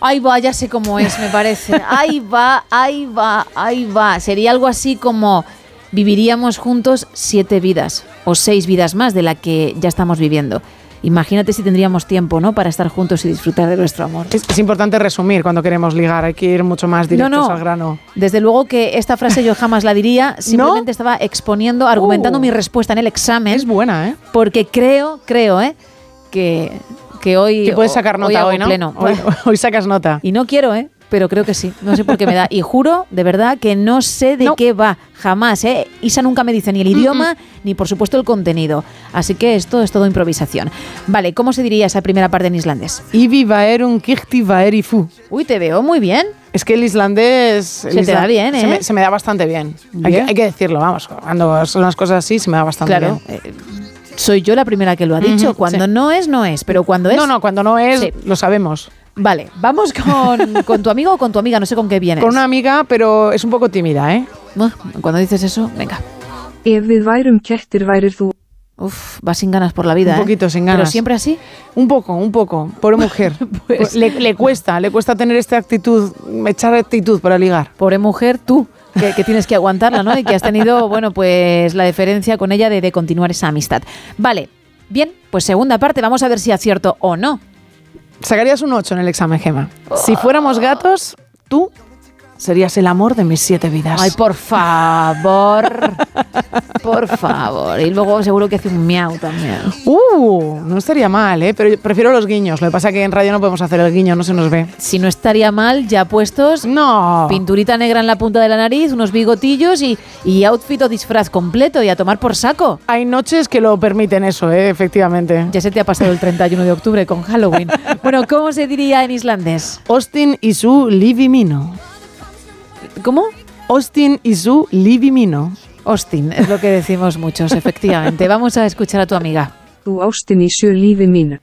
Ahí va, ya sé cómo es, me parece. Ahí va, ahí va, ahí va. Sería algo así como viviríamos juntos siete vidas o seis vidas más de la que ya estamos viviendo. Imagínate si tendríamos tiempo, ¿no? Para estar juntos y disfrutar de nuestro amor. Es, es importante resumir cuando queremos ligar, hay que ir mucho más directos no, no. al grano. Desde luego que esta frase yo jamás la diría, simplemente estaba exponiendo, argumentando Uh. mi respuesta en el examen. Es buena, ¿eh? Porque creo, creo, ¿eh? Que, que hoy... Que puedes sacar nota hoy, ¿no? pleno. Hoy, hoy sacas nota. Y no quiero, ¿eh? Pero creo que sí. No sé por qué me da. Y juro, de verdad, que no sé de qué va. Jamás, ¿eh? Isa nunca me dice ni el idioma, ni por supuesto el contenido. Así que esto es todo improvisación. Vale, ¿cómo se diría esa primera parte en islandés? Ibi vaerun kihti vaerifu. Uy, te veo muy bien. Es que el islandés... el Se te da bien, Se ¿eh? me, se me da bastante bien. Hay que, Bien. hay que decirlo, vamos. Cuando son las cosas así, se me da bastante Claro. bien. eh, soy yo la primera que lo ha dicho. Cuando sí. no es, no es. Pero cuando es. No, no, cuando no es, Sí. lo sabemos. Vale, vamos con, con tu amigo o con tu amiga, no sé con qué vienes. Con una amiga, pero es un poco tímida, ¿eh? Bueno, Cuando dices eso, venga. Uf, vas sin ganas por la vida, Un ¿eh? poquito sin Pero ganas. siempre así. Un poco, un poco. Pobre mujer. Pues- le, le cuesta, le cuesta tener esta actitud, echar actitud para ligar. Pobre mujer, tú, que, que tienes que aguantarla, ¿no? Y que has tenido, bueno, pues la deferencia con ella de, de continuar esa amistad. Vale, bien, pues segunda parte, vamos a ver si acierto o no. Sacarías un 8 en el examen, Gema. Si fuéramos gatos, tú serías el amor de mis siete vidas. Ay, por favor. por favor. Y luego seguro que hace un miau también. Uh, no estaría mal, ¿eh? Pero yo prefiero los guiños. Lo que pasa es que en radio no podemos hacer el guiño, no se nos ve. Si no estaría mal, ya puestos. No. Pinturita negra en la punta de la nariz, unos bigotillos y, y outfit o disfraz completo y a tomar por saco. Hay noches que lo permiten eso, ¿eh? efectivamente. Ya se te ha pasado el 31 de octubre con Halloween. bueno, ¿cómo se diría en islandés? Austin y su Livimino. ¿Cómo? Austin y su Livimino. Austin, es lo que decimos muchos, efectivamente. Vamos a escuchar a tu amiga. Tu Austin y su Livimino.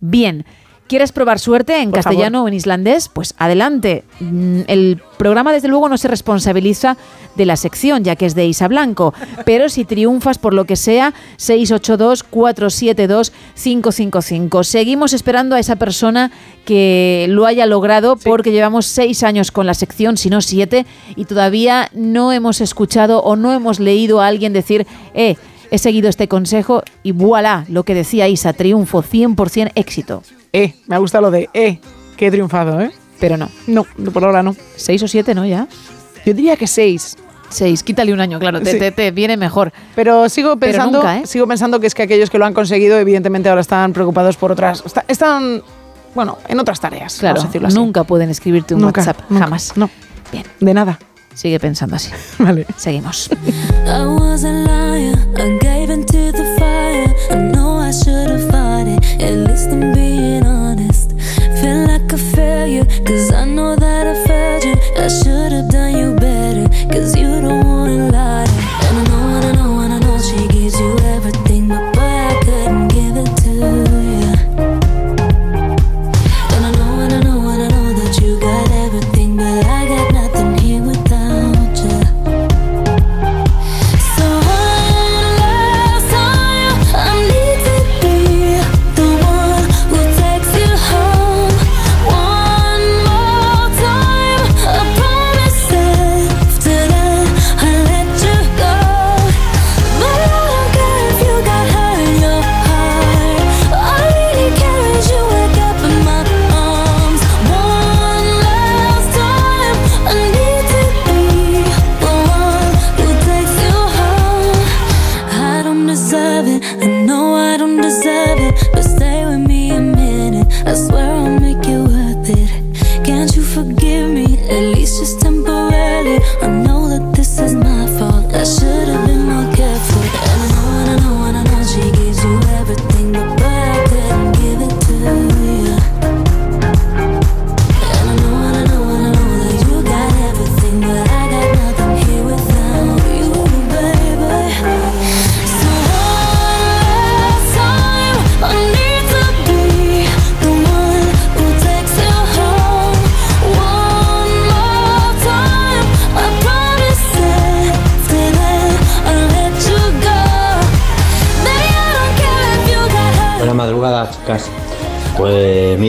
Bien. ¿Quieres probar suerte en Por castellano favor. o en islandés? Pues adelante. Mm, El programa, desde luego, no se responsabiliza de la sección, ya que es de Isa Blanco. Pero si triunfas por lo que sea, 682-472-555. Seguimos esperando a esa persona que lo haya logrado, porque llevamos seis años con la sección, si no siete, y todavía no hemos escuchado o no hemos leído a alguien decir, eh, he seguido este consejo y voilà, lo que decía Isa, triunfo, 100% éxito. Eh, me ha gustado lo de eh, que he triunfado, ¿eh? Pero no. No, por ahora no. ¿Seis o siete, no? Ya. Yo diría que seis. Seis, quítale un año, claro, te, Sí. te- te viene mejor. Pero sigo Pero pensando, nunca, ¿eh? sigo pensando que es que aquellos que lo han conseguido, evidentemente ahora están preocupados por otras. está- están, bueno, en otras tareas. Claro, vamos a decirlo así. nunca pueden escribirte un Nunca, WhatsApp, nunca, jamás. No. Bien. De nada. Sigue pensando así. Vale. Seguimos. Cause I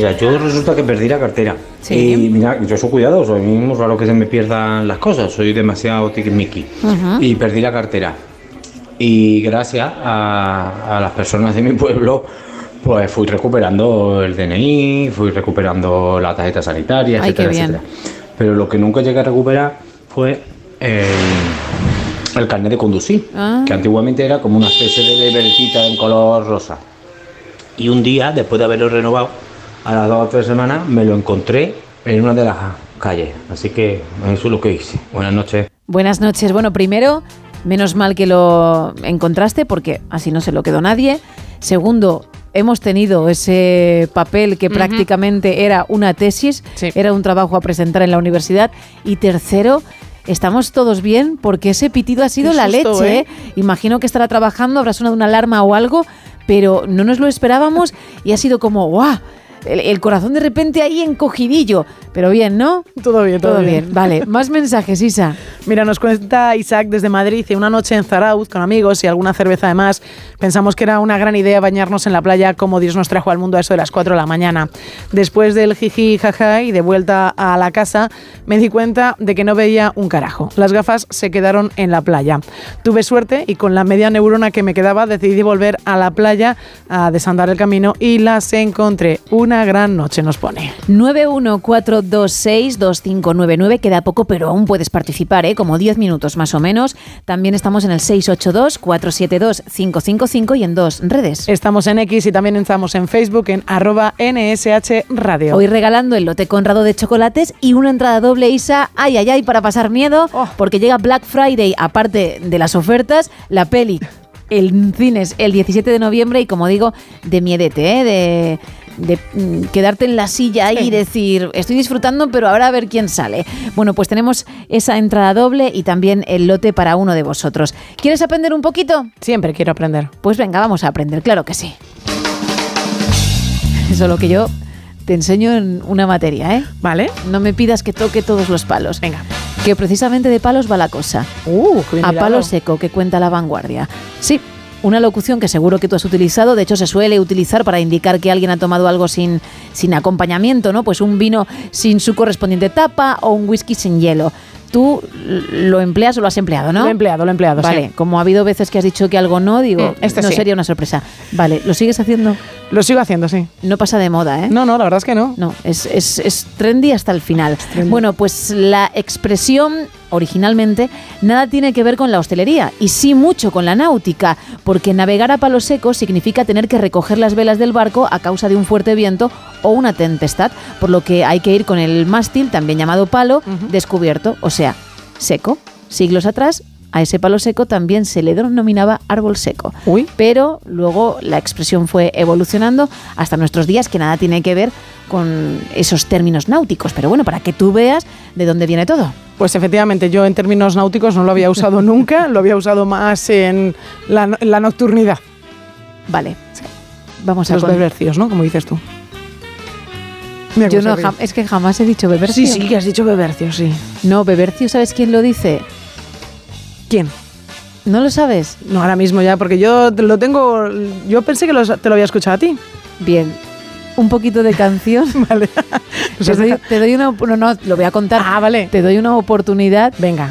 mira, yo resulta que perdí la cartera. Sí. Y mira, yo soy cuidadoso, a mí mismo raro que se me pierdan las cosas, soy demasiado tiquismiqui. Ujú. Y perdí la cartera. Y gracias a, a las personas de mi pueblo, pues fui recuperando el DNI, fui recuperando la tarjeta sanitaria, Ay, etcétera, etcétera. Pero lo que nunca llegué a recuperar fue el, el carnet de conducir, Ah. que antiguamente era como una especie de libretita en color rosa. Y un día, después de haberlo renovado, a las dos o tres semanas, me lo encontré en una de las calles. Así que eso es lo que hice. Buenas noches. Buenas noches. Bueno, primero, menos mal que lo encontraste porque así no se lo quedó nadie. Segundo, hemos tenido ese papel que Ujú. prácticamente era una tesis, era un trabajo a presentar en la universidad. Y tercero, estamos todos bien porque ese pitido ha sido Qué la susto, leche. ¿eh? ¿eh? Imagino que estará trabajando, habrá sonado una alarma o algo, pero no nos lo esperábamos y ha sido como, ¡guau! El, el corazón de repente ahí encogidillo. Pero bien, ¿no? Todo bien, todo, Todo bien. Vale, más mensajes, Isa. Mira, nos cuenta Isaac desde Madrid, dice, una noche en Zarauz con amigos y alguna cerveza además. Pensamos que era una gran idea bañarnos en la playa como Dios nos trajo al mundo a eso de las 4 de la mañana. Después del jiji jaja y de vuelta a la casa, me di cuenta de que no veía un carajo. Las gafas se quedaron en la playa. Tuve suerte y con la media neurona que me quedaba decidí volver a la playa a desandar el camino y las encontré. Una una gran noche, nos pone. 914262599, queda poco, pero aún puedes participar, ¿eh? como 10 minutos más o menos. También estamos en el 682-472-555 y en dos redes. Estamos en X y también estamos en Facebook en arroba NSH Radio. Hoy regalando el lote conrado de chocolates y una entrada doble ISA, ay, ay, ay, para pasar miedo, porque llega Black Friday, aparte de las ofertas, la peli el cines el 17 de noviembre y como digo, de miedete, ¿eh? de, de mm, quedarte en la silla y decir, estoy disfrutando, pero ahora a ver quién sale. Bueno, pues tenemos esa entrada doble y también el lote para uno de vosotros. ¿Quieres aprender un poquito? Siempre quiero aprender. Pues venga, vamos a aprender, claro que sí. Solo que yo te enseño en una materia, ¿eh? Vale. No me pidas que toque todos los palos. Venga. Que precisamente de palos va la cosa. Uh, qué bien a hilado. palo seco, que cuenta la vanguardia. Sí, una locución que seguro que tú has utilizado, de hecho se suele utilizar para indicar que alguien ha tomado algo sin, sin acompañamiento, ¿no? Pues un vino sin su correspondiente tapa o un whisky sin hielo. Tú lo empleas o lo has empleado, ¿no? Lo he empleado, lo he empleado, Vale, sí. como ha habido veces que has dicho que algo no, digo, Mm, este no sí. sería una sorpresa. Vale, ¿lo sigues haciendo? Lo sigo haciendo, sí. No pasa de moda, ¿eh? No, no, la verdad es que no. No, es, es, es trendy hasta el final. Bueno, pues la expresión originalmente nada tiene que ver con la hostelería y sí mucho con la náutica, porque navegar a palo seco significa tener que recoger las velas del barco a causa de un fuerte viento o una tempestad, por lo que hay que ir con el mástil, también llamado palo, descubierto, o sea, seco. Siglos atrás a ese palo seco también se le denominaba árbol seco. Pero luego la expresión fue evolucionando hasta nuestros días, que nada tiene que ver con esos términos náuticos. Pero bueno, para que tú veas de dónde viene todo. Pues efectivamente, yo en términos náuticos no lo había usado nunca, lo había usado más en la, no- en la nocturnidad. Vale. Vamos a Los bebercios, ¿no? Como dices tú. Mira Yo no, es que jamás he dicho bebercio. Sí, sí, que has dicho bebercio, sí. No, bebercio, ¿sabes quién lo dice? ¿Quién? ¿No lo sabes? No, ahora mismo ya, porque yo te lo tengo. Yo pensé que te lo había escuchado a ti. Bien. Un poquito de canción. vale. te, doy, te doy una. No, no, lo voy a contar. Ah, vale. Te doy una oportunidad. Venga.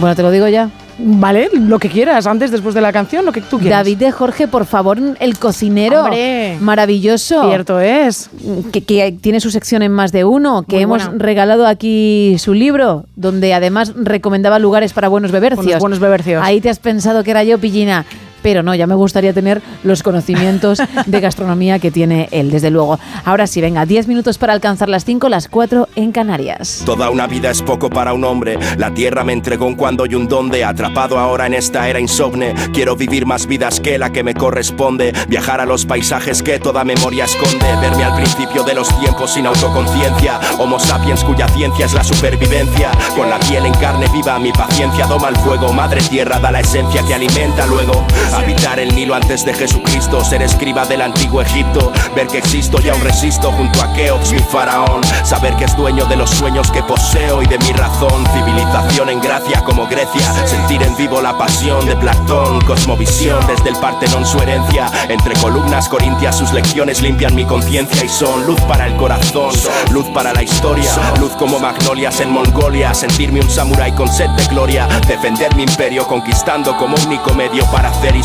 Bueno, te lo digo ya. Vale, lo que quieras, antes, después de la canción, lo que tú quieras. David de Jorge, por favor, el cocinero. Hombre. Maravilloso. Cierto es. Que, que tiene su sección en más de uno, que Muy hemos buena. regalado aquí su libro, donde además recomendaba lugares para buenos bebercios. Buenos bebercios. Ahí te has pensado que era yo, Pillina. Pero no, ya me gustaría tener los conocimientos de gastronomía que tiene él, desde luego. Ahora sí, venga, 10 minutos para alcanzar las 5, las 4 en Canarias. Toda una vida es poco para un hombre. La tierra me entregó un cuando y un donde. Atrapado ahora en esta era insomne. Quiero vivir más vidas que la que me corresponde. Viajar a los paisajes que toda memoria esconde. Verme al principio de los tiempos sin autoconciencia. Homo sapiens cuya ciencia es la supervivencia. Con la piel en carne viva, mi paciencia doma el fuego. Madre tierra da la esencia que alimenta luego. Habitar el Nilo antes de Jesucristo. Ser escriba del antiguo Egipto. Ver que existo y aún resisto junto a Keops, mi faraón. Saber que es dueño de los sueños que poseo y de mi razón. Civilización en gracia como Grecia. Sentir en vivo la pasión de Platón. Cosmovisión desde el Partenón su herencia. Entre columnas corintias sus lecciones limpian mi conciencia y son luz para el corazón. Luz para la historia. Luz como magnolias en Mongolia. Sentirme un samurái con sed de gloria. Defender mi imperio conquistando como único medio para hacer historia.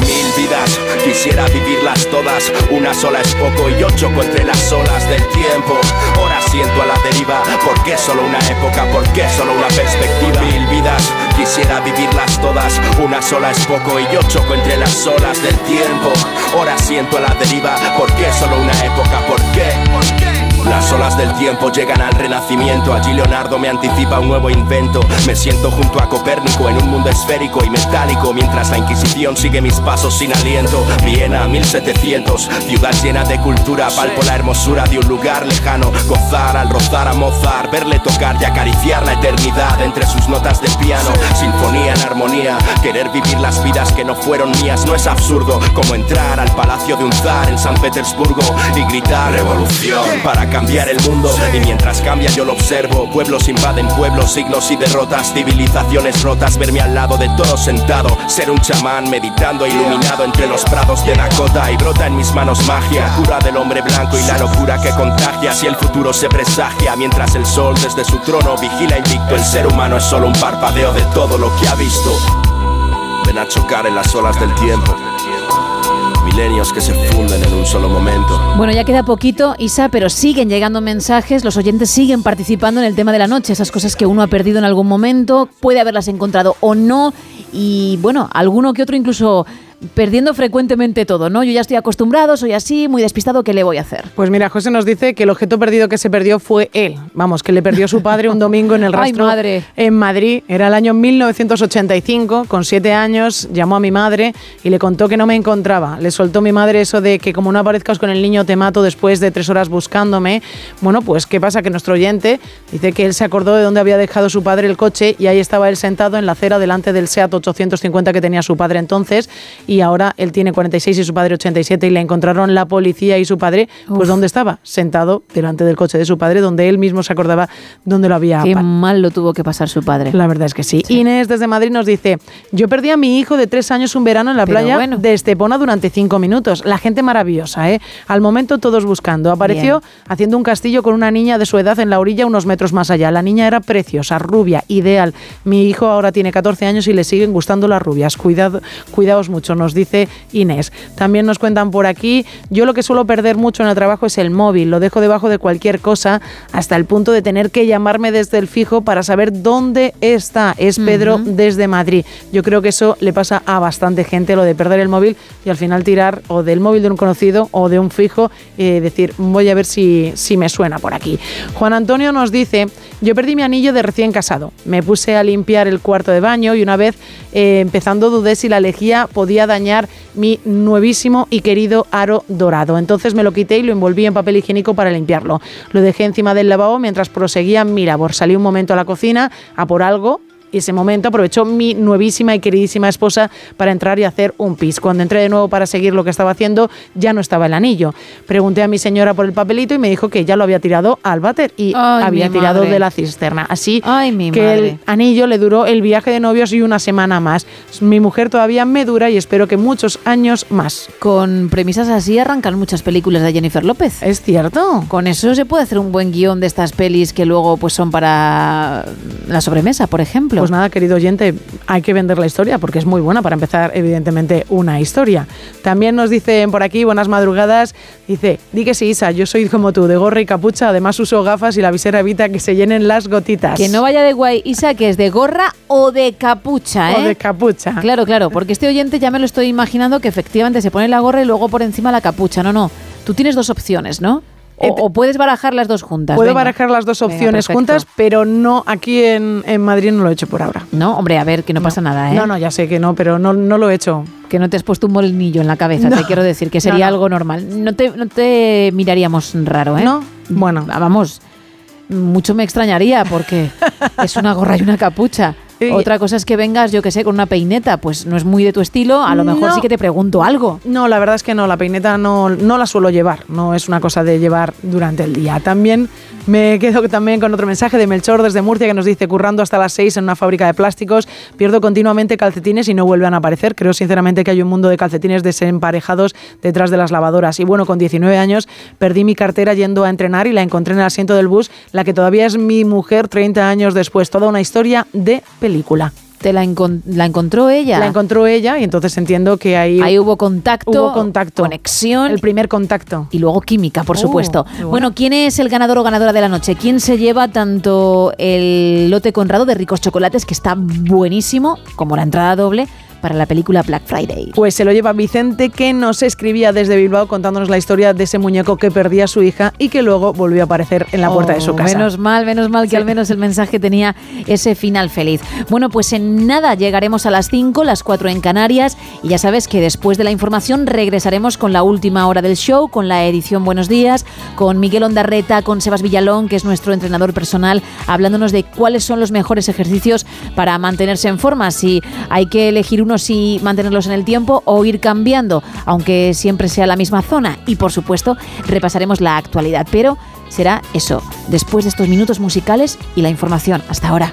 Mil vidas, quisiera vivirlas todas. Una sola es poco y yo choco entre las olas del tiempo. Ahora siento a la deriva. ¿Por qué solo una época? ¿Por qué solo una perspectiva? Mil vidas, quisiera vivirlas todas. Una sola es poco y yo choco entre las olas del tiempo. Ahora siento a la deriva. ¿Por qué solo una época? ¿Por qué? Las olas del tiempo llegan al renacimiento. Allí Leonardo me anticipa un nuevo invento. Me siento junto a Copérnico en un mundo esférico y metálico. Mientras la Inquisición sigue mis pasos sin aliento. Viena 1700, ciudad llena de cultura. Palpo la hermosura de un lugar lejano. Gozar al rozar a Mozart. Verle tocar y acariciar la eternidad entre sus notas de piano. Sinfonía en armonía. Querer vivir las vidas que no fueron mías no es absurdo. Como entrar al palacio de un zar en San Petersburgo y gritar revolución para cambiar el mundo. Y mientras cambia yo lo observo. Pueblos invaden pueblos, signos y derrotas. Civilizaciones rotas. Verme al lado de todo sentado. Ser un chamán meditando iluminado entre los prados de Dakota. Y brota en mis manos magia. Cura del hombre blanco y la locura que contagia. Si el futuro se presagia. Mientras el sol desde su trono vigila invicto. El ser humano es solo un parpadeo de todo lo que ha visto. Ven a chocar en las olas del tiempo. Mi milenios que se funden en un solo momento. Bueno, ya queda poquito, Isa, pero siguen llegando mensajes, los oyentes siguen participando en el tema de la noche, esas cosas que uno ha perdido en algún momento, puede haberlas encontrado o no, y bueno, alguno que otro incluso perdiendo frecuentemente todo, ¿no? Yo ya estoy acostumbrado, soy así, muy despistado, ¿qué le voy a hacer? Pues mira, José nos dice que el objeto perdido que se perdió fue él. Vamos, que le perdió su padre un domingo en el Ay, rastro madre. en Madrid. Era el año 1985, con siete años, llamó a mi madre y le contó que no me encontraba. Le soltó mi madre eso de que como no aparezcas con el niño te mato después de tres horas buscándome. Bueno, pues ¿qué pasa? Que nuestro oyente dice que él se acordó de dónde había dejado su padre el coche y ahí estaba él sentado en la acera delante del SEAT 850 que tenía su padre entonces y ahora él tiene 46 y su padre 87 y le encontraron la policía y su padre, pues Uf. ¿dónde estaba? Sentado delante del coche de su padre donde él mismo se acordaba dónde lo había Qué mal lo tuvo que pasar su padre. la verdad es que sí. Inés desde Madrid nos dice, yo perdí a mi hijo de tres años un verano en la Pero playa bueno. de Estepona durante cinco minutos. La gente maravillosa, ¿eh? Al momento todos buscando. Apareció haciendo un castillo con una niña de su edad en la orilla unos metros más allá. La niña era preciosa, rubia, ideal. Mi hijo ahora tiene 14 años y le siguen gustando las rubias. Cuidado, cuidaos mucho, nos dice Inés. También nos cuentan por aquí, yo lo que suelo perder mucho en el trabajo es el móvil. Lo dejo debajo de cualquier cosa hasta el punto de tener que llamarme desde el fijo para saber dónde está. Es Pedro desde Madrid. Yo creo que eso le pasa a bastante gente, lo de perder el móvil y al final tirar o del móvil de un conocido o de un fijo y decir, voy a ver si, si me suena por aquí. Juan Antonio nos dice, yo perdí mi anillo de recién casado. Me puse a limpiar el cuarto de baño y una vez eh, empezando dudé si la lejía podía dañar mi nuevísimo y querido aro dorado. Entonces me lo quité y lo envolví en papel higiénico para limpiarlo. Lo dejé encima del lavabo mientras proseguía mi labor. Salí un momento a la cocina a por algo y ese momento aprovechó mi nuevísima y queridísima esposa para entrar y hacer un pis. Cuando entré de nuevo para seguir lo que estaba haciendo, ya no estaba el anillo. Pregunté a mi señora por el papelito y me dijo que ya lo había tirado al váter y Ay, había tirado madre. de la cisterna. Así mi que madre. el anillo le duró el viaje de novios y una semana más. Mi mujer todavía me dura y espero que muchos años más. Con premisas así arrancan muchas películas de Jennifer López. Es cierto. Con eso se puede hacer un buen guion de estas pelis que luego pues son para la sobremesa, por ejemplo. Pues nada, querido oyente, hay que vender la historia porque es muy buena para empezar, evidentemente, una historia. También nos dicen por aquí, buenas madrugadas, dice, di que sí, Isa, yo soy como tú, de gorra y capucha, además uso gafas y la visera evita que se llenen las gotitas. Que no vaya de guay, Isa, que es de gorra o de capucha, ¿eh? O de capucha. Claro, claro, porque este oyente ya me lo estoy imaginando que efectivamente se pone la gorra y luego por encima la capucha. No, no. Tú tienes dos opciones, ¿no? O, o puedes barajar las dos juntas. Puedo venga. barajar las dos opciones juntas, pero no aquí en, en Madrid no lo he hecho por ahora. No, hombre, a ver, que no, pasa nada, ¿eh? No, no, ya sé que no, pero no, no lo he hecho. Que no te has puesto un molinillo en la cabeza, No. te quiero decir, que sería algo normal. No te, no te miraríamos raro, ¿eh? No, bueno. Vamos, mucho me extrañaría porque es una gorra y una capucha. Sí. Otra cosa es que vengas, yo que sé, con una peineta, pues no es muy de tu estilo, a lo mejor No. sí que te pregunto algo. No, la verdad es que no, la peineta no, no la suelo llevar, no es una cosa de llevar durante el día. También me quedo también con otro mensaje de Melchor desde Murcia que nos dice, currando hasta las 6 en una fábrica de plásticos, pierdo continuamente calcetines y no vuelven a aparecer. Creo sinceramente que hay un mundo de calcetines desemparejados detrás de las lavadoras. Y bueno, con 19 años perdí mi cartera yendo a entrenar y la encontré en el asiento del bus, la que todavía es mi mujer 30 años después. Toda una historia de película. ¿Te la, encon- la encontró ella? La encontró ella y entonces entiendo que ahí, Ahí hubo contacto, hubo contacto, conexión. el primer contacto. Y luego química, por Oh, supuesto. bueno. Bueno, ¿quién es el ganador o ganadora de la noche? ¿Quién se lleva tanto el lote Conrado de ricos chocolates, que está buenísimo, como la entrada doble para la película Black Friday? Pues se lo lleva Vicente, que nos escribía desde Bilbao contándonos la historia de ese muñeco que perdía a su hija y que luego volvió a aparecer en la puerta de su Oh, casa. Menos mal, menos mal que al menos el mensaje tenía ese final feliz. Bueno, pues en nada llegaremos a las 5, las 4 en Canarias y ya sabes que después de la información regresaremos con la última hora del show, con la edición Buenos Días, con Miguel Ondarreta, con Sebas Villalón, que es nuestro entrenador personal, hablándonos de cuáles son los mejores ejercicios para mantenerse en forma, si hay que elegir unos y mantenerlos en el tiempo o ir cambiando, aunque siempre sea la misma zona. Y por supuesto, repasaremos la actualidad, pero será eso, después de estos minutos musicales y la información. Hasta ahora.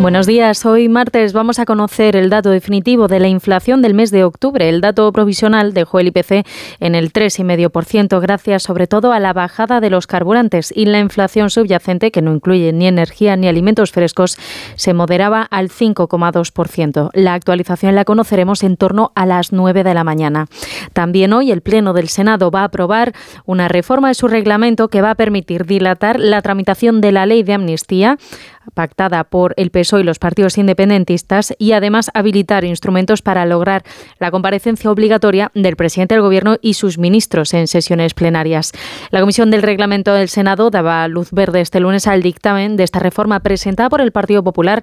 Buenos días. Hoy martes vamos a conocer el dato definitivo de la inflación del mes de octubre. El dato provisional dejó el IPC en el 3,5%, gracias sobre todo a la bajada de los carburantes y la inflación subyacente, que no incluye ni energía ni alimentos frescos, se moderaba al 5,2%. La actualización la conoceremos en torno a las 9 de la mañana. También hoy el Pleno del Senado va a aprobar una reforma de su reglamento que va a permitir dilatar la tramitación de la ley de amnistía pactada por el PSOE y los partidos independentistas y además habilitar instrumentos para lograr la comparecencia obligatoria del presidente del Gobierno y sus ministros en sesiones plenarias. La Comisión del Reglamento del Senado daba luz verde este lunes al dictamen de esta reforma presentada por el Partido Popular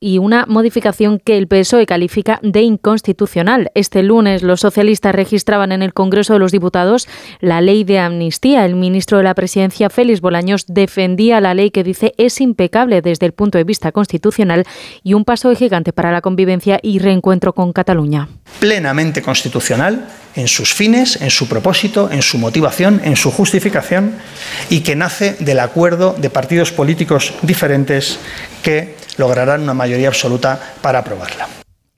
y una modificación que el PSOE califica de inconstitucional. Este lunes los socialistas registraban en el Congreso de los Diputados la ley de amnistía. El ministro de la Presidencia, Félix Bolaños, defendía la ley que dice es impecable desde el punto de vista constitucional y un paso gigante para la convivencia y reencuentro con Cataluña. plenamente constitucional en sus fines, en su propósito, en su motivación, en su justificación y que nace del acuerdo de partidos políticos diferentes que lograrán una mayoría absoluta para aprobarla.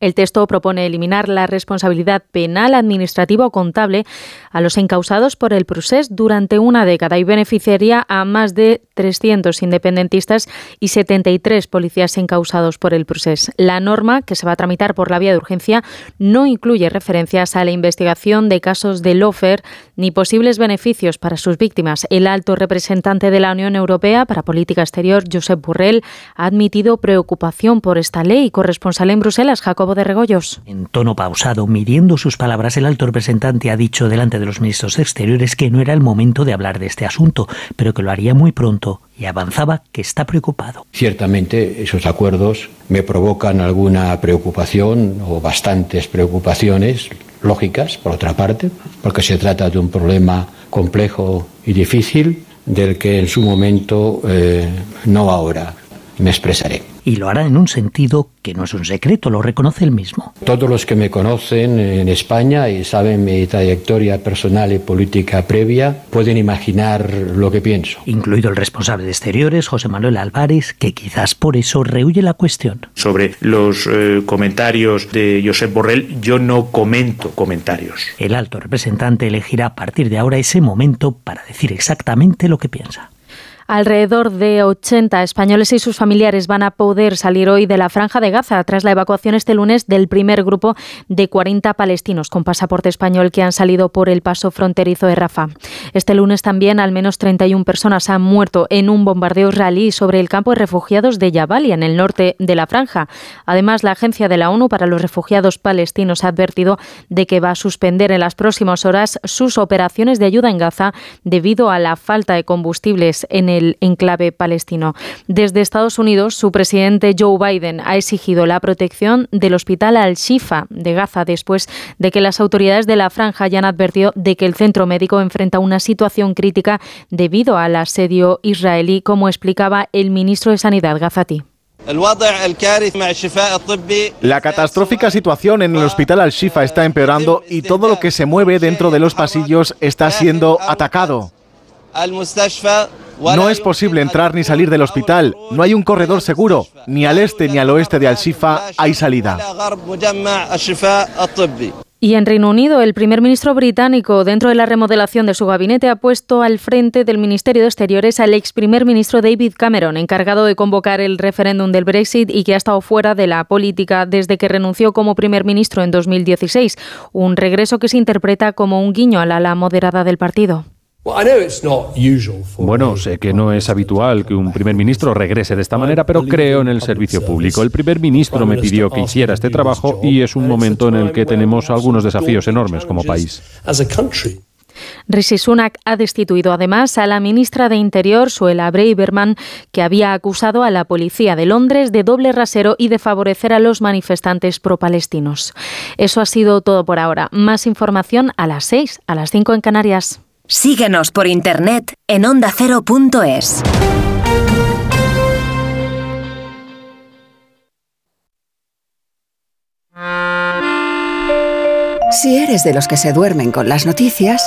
El texto propone eliminar la responsabilidad penal, administrativa o contable a los encausados por el procés durante una década y beneficiaría a más de 300 independentistas y 73 policías encausados por el procés. La norma, que se va a tramitar por la vía de urgencia, no incluye referencias a la investigación de casos de lofer ni posibles beneficios para sus víctimas. El alto representante de la Unión Europea para Política Exterior, Josep Burrell, ha admitido preocupación por esta ley. Corresponsal en Bruselas, Jacobo de Regoyos. En tono pausado, midiendo sus palabras, el alto representante ha dicho delante de los ministros exteriores que no era el momento de hablar de este asunto, pero que lo haría muy pronto y avanzaba que está preocupado. Ciertamente esos acuerdos me provocan alguna preocupación o bastantes preocupaciones lógicas, por otra parte, porque se trata de un problema complejo y difícil del que en su momento, eh, no ahora, me expresaré. Y lo hará en un sentido que no es un secreto, lo reconoce él mismo. Todos los que me conocen en España y saben mi trayectoria personal y política previa pueden imaginar lo que pienso. Incluido el responsable de exteriores, José Manuel Álvarez, que quizás por eso rehuye la cuestión. Sobre los eh, comentarios de Josep Borrell, yo no comento comentarios. El alto representante elegirá a partir de ahora ese momento para decir exactamente lo que piensa. Alrededor de 80 españoles y sus familiares van a poder salir hoy de la franja de Gaza tras la evacuación este lunes del primer grupo de 40 palestinos con pasaporte español que han salido por el paso fronterizo de Rafah. Este lunes también al menos 31 personas han muerto en un bombardeo israelí sobre el campo de refugiados de Jabalia en el norte de la franja. Además, la Agencia de la ONU para los Refugiados Palestinos ha advertido de que va a suspender en las próximas horas sus operaciones de ayuda en Gaza debido a la falta de combustibles en el enclave palestino. Desde Estados Unidos, su presidente Joe Biden ha exigido la protección del hospital Al-Shifa de Gaza después de que las autoridades de la franja hayan advertido de que el centro médico enfrenta una situación crítica debido al asedio israelí, como explicaba el ministro de Sanidad gazatí. La catastrófica situación en el hospital Al-Shifa está empeorando y todo lo que se mueve dentro de los pasillos está siendo atacado. No es posible entrar ni salir del hospital. No hay un corredor seguro. Ni al este ni al oeste de Al-Shifa hay salida. Y en Reino Unido, el primer ministro británico, dentro de la remodelación de su gabinete, ha puesto al frente del Ministerio de Exteriores al ex primer ministro David Cameron, encargado de convocar el referéndum del Brexit y que ha estado fuera de la política desde que renunció como primer ministro en 2016. Un regreso que se interpreta como un guiño a la ala moderada del partido. Bueno, sé que no es habitual que un primer ministro regrese de esta manera, pero creo en el servicio público. El primer ministro me pidió que hiciera este trabajo y es un momento en el que tenemos algunos desafíos enormes como país. Rishi Sunak ha destituido además a la ministra de Interior, Suela Braverman, que había acusado a la policía de Londres de doble rasero y de favorecer a los manifestantes pro-palestinos. Eso ha sido todo por ahora. Más información a las 6, a las 5 en Canarias. Síguenos por internet en ondacero.es. Si eres de los que se duermen con las noticias,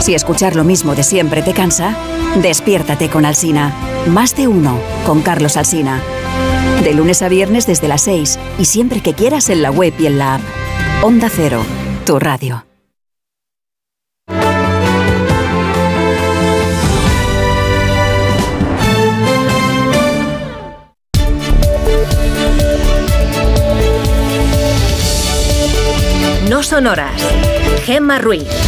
Si escuchar lo mismo de siempre te cansa, despiértate con Alsina. Más de uno con Carlos Alsina. De lunes a viernes desde las 6 y siempre que quieras en la web y en la app. Onda Cero, tu radio. No son horas. Gemma Ruiz.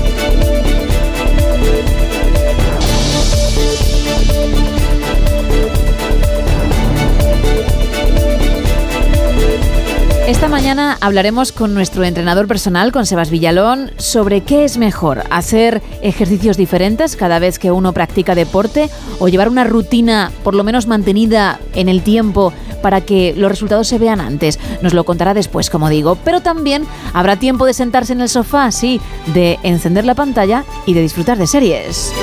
Esta mañana hablaremos con nuestro entrenador personal, con Sebas Villalón, sobre qué es mejor, hacer ejercicios diferentes cada vez que uno practica deporte o llevar una rutina por lo menos mantenida en el tiempo para que los resultados se vean antes. Nos lo contará después, como digo, pero también habrá tiempo de sentarse en el sofá, sí, de encender la pantalla y de disfrutar de series.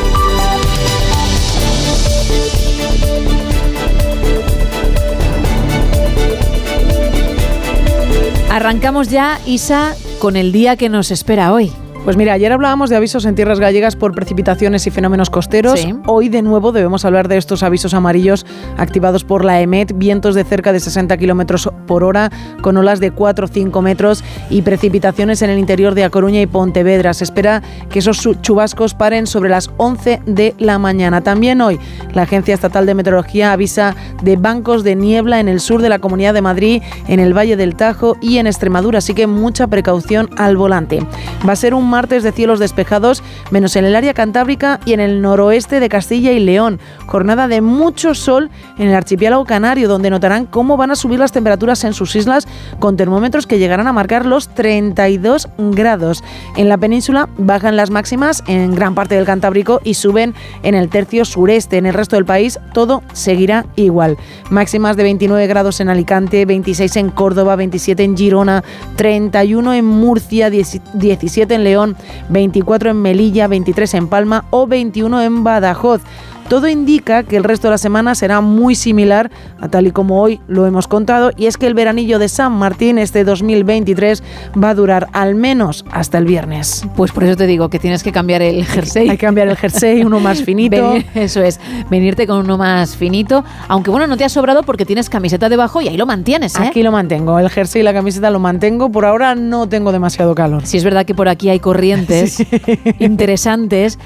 Arrancamos ya, Isa, con el día que nos espera hoy. Pues mira, ayer hablábamos de avisos en tierras gallegas por precipitaciones y fenómenos costeros. Sí. Hoy de nuevo debemos hablar de estos avisos amarillos activados por la EMET, vientos de cerca de 60 kilómetros por hora, con olas de 4 o 5 metros y precipitaciones en el interior de A Coruña y Pontevedra. Se espera que esos chubascos paren sobre las 11 de la mañana. También hoy la Agencia Estatal de Meteorología avisa de bancos de niebla en el sur de la Comunidad de Madrid, en el Valle del Tajo y en Extremadura, así que mucha precaución al volante. Va a ser un martes de cielos despejados, menos en el área cantábrica y en el noroeste de Castilla y León. Jornada de mucho sol en el archipiélago canario, donde notarán cómo van a subir las temperaturas en sus islas con termómetros que llegarán a marcar los 32 grados. En la península bajan las máximas en gran parte del Cantábrico y suben en el tercio sureste. En el resto del país todo seguirá igual. Máximas de 29 grados en Alicante, 26 en Córdoba, 27 en Girona, 31 en Murcia, 10 17 en León, 24 en Melilla, 23 en Palma o 21 en Badajoz. Todo indica que el resto de la semana será muy similar a tal y como hoy lo hemos contado, y es que el veranillo de San Martín este 2023 va a durar al menos hasta el viernes. Pues por eso te digo que tienes que cambiar el jersey. Hay que cambiar el jersey, uno más finito. Venir- eso es, venirte con uno más finito, aunque bueno, no te ha sobrado porque tienes camiseta debajo y ahí lo mantienes, ¿eh? Aquí lo mantengo, el jersey y la camiseta lo mantengo. Por ahora no tengo demasiado calor. Si es verdad que por aquí hay corrientes interesantes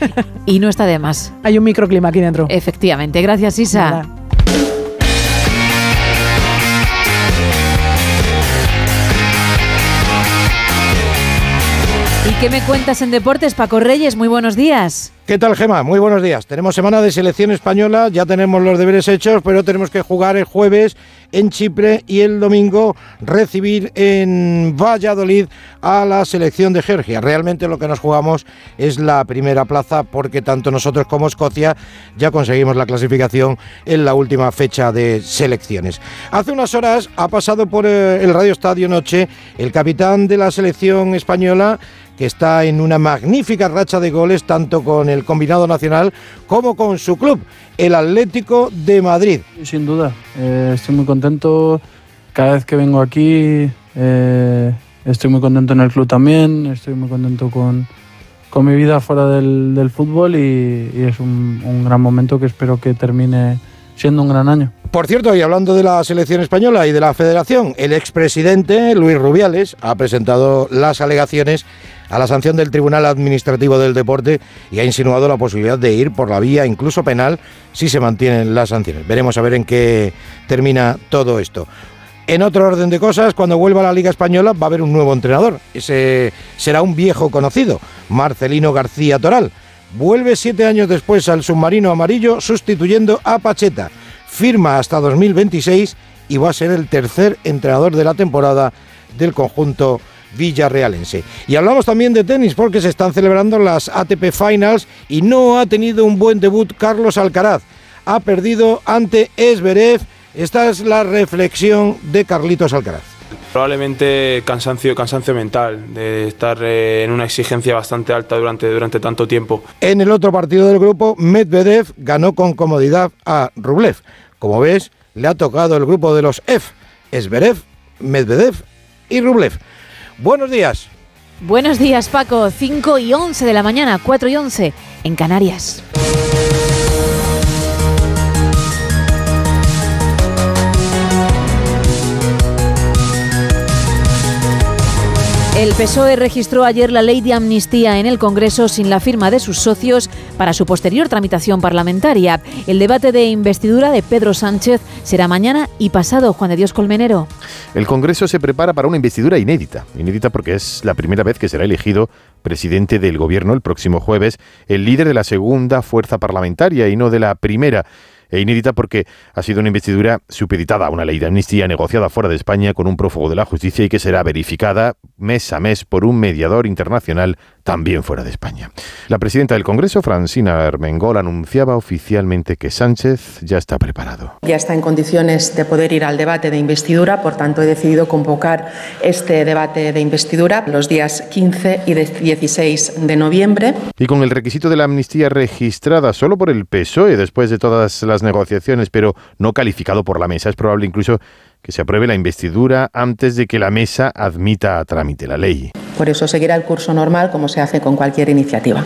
y no está de más. Hay un microclima aquí dentro. Efectivamente, gracias Isa. Nada. Qué me cuentas en deportes, Paco Reyes? Muy buenos días. ¿Qué tal, Gema? Muy buenos días. Tenemos semana de selección española, ya tenemos los deberes hechos, pero tenemos que jugar el jueves en Chipre y el domingo recibir en Valladolid a la selección de Georgia. Realmente lo que nos jugamos es la primera plaza porque tanto nosotros como Escocia ya conseguimos la clasificación en la última fecha de selecciones. Hace unas horas ha pasado por eh, el Radio Estadio Noche el capitán de la selección española que está en una magnífica racha de goles tanto con el combinado nacional como con su club, el Atlético de Madrid. Sin duda, eh, estoy muy contento. Cada vez que vengo aquí, eh, estoy muy contento en el club también. Estoy muy contento con, con mi vida fuera del, del fútbol y, y es un, un gran momento que espero que termine siendo un gran año. Por cierto, y hablando de la selección española y de la federación, el expresidente Luis Rubiales ha presentado las alegaciones a la sanción del Tribunal Administrativo del Deporte y ha insinuado la posibilidad de ir por la vía incluso penal si se mantienen las sanciones. Veremos a ver en qué termina todo esto. En otro orden de cosas, cuando vuelva a la Liga Española va a haber un nuevo entrenador. Ese será un viejo conocido, Marcelino García Toral. Vuelve siete años después al submarino amarillo sustituyendo a Pacheta. Firma hasta 2026 y va a ser el tercer entrenador de la temporada del conjunto villarrealense. Y hablamos también de tenis porque se están celebrando las ATP Finals y no ha tenido un buen debut Carlos Alcaraz. Ha perdido ante Esberev. Esta es la reflexión de Carlitos Alcaraz. Probablemente cansancio, cansancio mental, de estar eh, en una exigencia bastante alta durante, durante tanto tiempo. En el otro partido del grupo, Medvedev ganó con comodidad a Rublev. Como ves, le ha tocado el grupo de los F, Esberev, Medvedev y Rublev. Buenos días. Buenos días, Paco. 5 y 11 de la mañana, 4 y 11 en Canarias. El PSOE registró ayer la ley de amnistía en el Congreso sin la firma de sus socios para su posterior tramitación parlamentaria. El debate de investidura de Pedro Sánchez será mañana y pasado, Juan de Dios Colmenero. El Congreso se prepara para una investidura inédita. Inédita porque es la primera vez que será elegido presidente del Gobierno el próximo jueves, el líder de la segunda fuerza parlamentaria y no de la primera. E inédita porque ha sido una investidura supeditada a una ley de amnistía negociada fuera de España con un prófugo de la justicia y que será verificada mes a mes por un mediador internacional también fuera de España. La presidenta del Congreso, Francina Armengol, anunciaba oficialmente que Sánchez ya está preparado. Ya está en condiciones de poder ir al debate de investidura, por tanto he decidido convocar este debate de investidura los días 15 y 16 de noviembre. Y con el requisito de la amnistía registrada solo por el PSOE después de todas las negociaciones, pero no calificado por la mesa, es probable incluso que se apruebe la investidura antes de que la mesa admita a trámite la ley. Por eso seguirá el curso normal como se hace con cualquier iniciativa.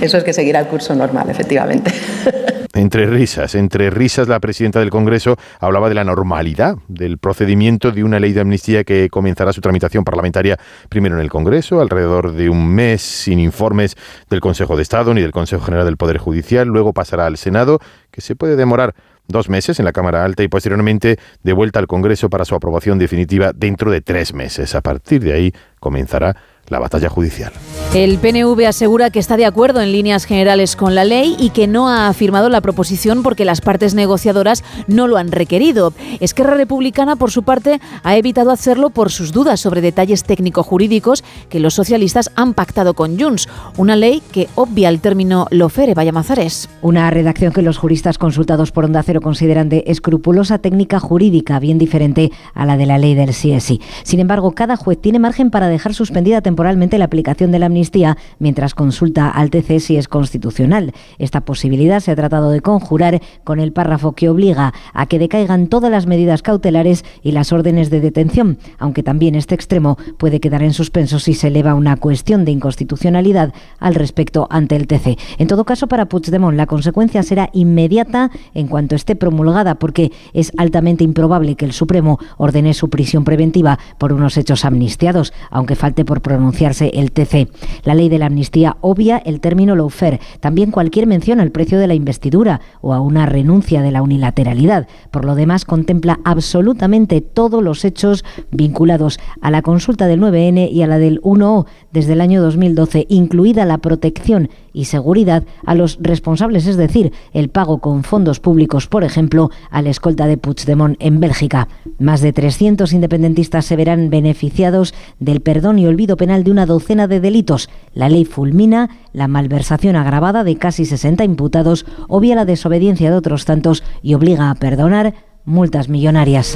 Eso es que seguirá el curso normal, efectivamente. Entre risas, entre risas, la presidenta del Congreso hablaba de la normalidad del procedimiento de una ley de amnistía que comenzará su tramitación parlamentaria primero en el Congreso, alrededor de un mes sin informes del Consejo de Estado ni del Consejo General del Poder Judicial, luego pasará al Senado, que se puede demorar dos meses en la Cámara Alta y posteriormente de vuelta al Congreso para su aprobación definitiva dentro de tres meses. A partir de ahí comenzará la batalla judicial. El PNV asegura que está de acuerdo en líneas generales con la ley y que no ha firmado la proposición porque las partes negociadoras no lo han requerido. Esquerra Republicana, por su parte, ha evitado hacerlo por sus dudas sobre detalles técnico-jurídicos que los socialistas han pactado con Junts. Una ley que obvia el término lofere, vaya mazares. Una redacción que los juristas consultados por Onda Cero consideran de escrupulosa técnica jurídica, bien diferente a la de la ley del sí. Sin embargo, cada juez tiene margen para dejar suspendida temporalmente la aplicación de la amnistía mientras consulta al TC si es constitucional. Esta posibilidad se ha tratado de conjurar con el párrafo que obliga a que decaigan todas las medidas cautelares y las órdenes de detención, aunque también este extremo puede quedar en suspenso si se eleva una cuestión de inconstitucionalidad al respecto ante el TC. En todo caso, para Puigdemont la consecuencia será inmediata en cuanto esté promulgada, porque es altamente improbable que el Supremo ordene su prisión preventiva por unos hechos amnistiados, aunque falte por el TC. La ley de la amnistía obvia el término lawfare, también cualquier mención al precio de la investidura o a una renuncia de la unilateralidad. Por lo demás, contempla absolutamente todos los hechos vinculados a la consulta del 9N y a la del 1O desde el año 2012, incluida la protección y seguridad a los responsables, es decir, el pago con fondos públicos, por ejemplo, a la escolta de Puigdemont en Bélgica. Más de 300 independentistas se verán beneficiados del perdón y olvido penal de una docena de delitos. La ley fulmina la malversación agravada de casi 60 imputados, obvia la desobediencia de otros tantos y obliga a perdonar multas millonarias.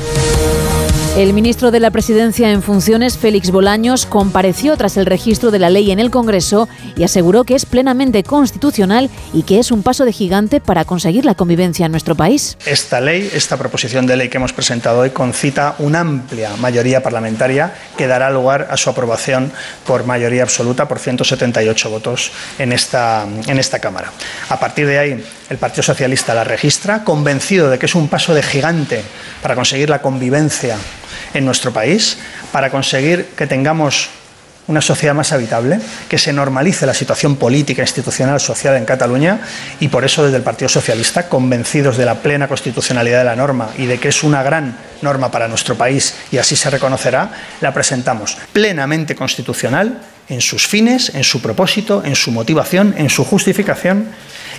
El ministro de la Presidencia en funciones, Félix Bolaños, compareció tras el registro de la ley en el Congreso y aseguró que es plenamente constitucional y que es un paso de gigante para conseguir la convivencia en nuestro país. Esta ley, esta proposición de ley que hemos presentado hoy, concita una amplia mayoría parlamentaria que dará lugar a su aprobación por mayoría absoluta, por 178 votos en esta, en esta Cámara. A partir de ahí, el Partido Socialista la registra, convencido de que es un paso de gigante para conseguir la convivencia en nuestro país, para conseguir que tengamos una sociedad más habitable, que se normalice la situación política, institucional, social en Cataluña y por eso desde el Partido Socialista, convencidos de la plena constitucionalidad de la norma y de que es una gran norma para nuestro país y así se reconocerá, la presentamos plenamente constitucional en sus fines, en su propósito, en su motivación, en su justificación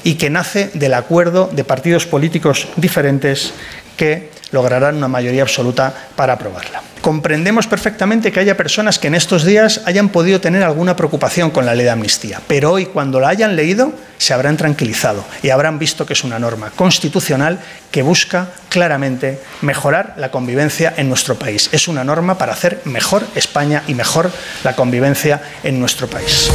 y que nace del acuerdo de partidos políticos diferentes que lograrán una mayoría absoluta para aprobarla. Comprendemos perfectamente que haya personas que en estos días hayan podido tener alguna preocupación con la ley de amnistía, pero hoy cuando la hayan leído se habrán tranquilizado y habrán visto que es una norma constitucional que busca claramente mejorar la convivencia en nuestro país. Es una norma para hacer mejor España y mejor la convivencia en nuestro país.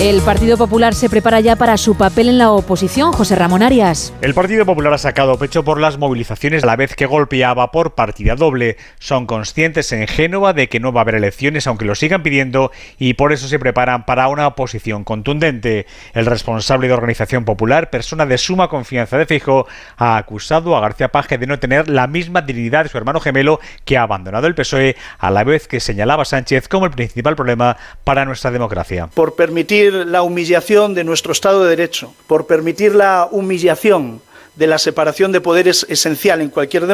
El Partido Popular se prepara ya para su papel en la oposición, José Ramón Arias. El Partido Popular ha sacado pecho por las movilizaciones a la vez que golpeaba por partida doble. Son conscientes en Génova de que no va a haber elecciones aunque lo sigan pidiendo y por eso se preparan para una oposición contundente. El responsable de Organización Popular, persona de suma confianza de Fijo, ha acusado a García Paje de no tener la misma dignidad de su hermano gemelo que ha abandonado el PSOE, a la vez que señalaba a Sánchez como el principal problema para nuestra democracia. Por permitir la humillación de nuestro Estado de Derecho, por permitir la humillación de la separación de poderes esencial en cualquier,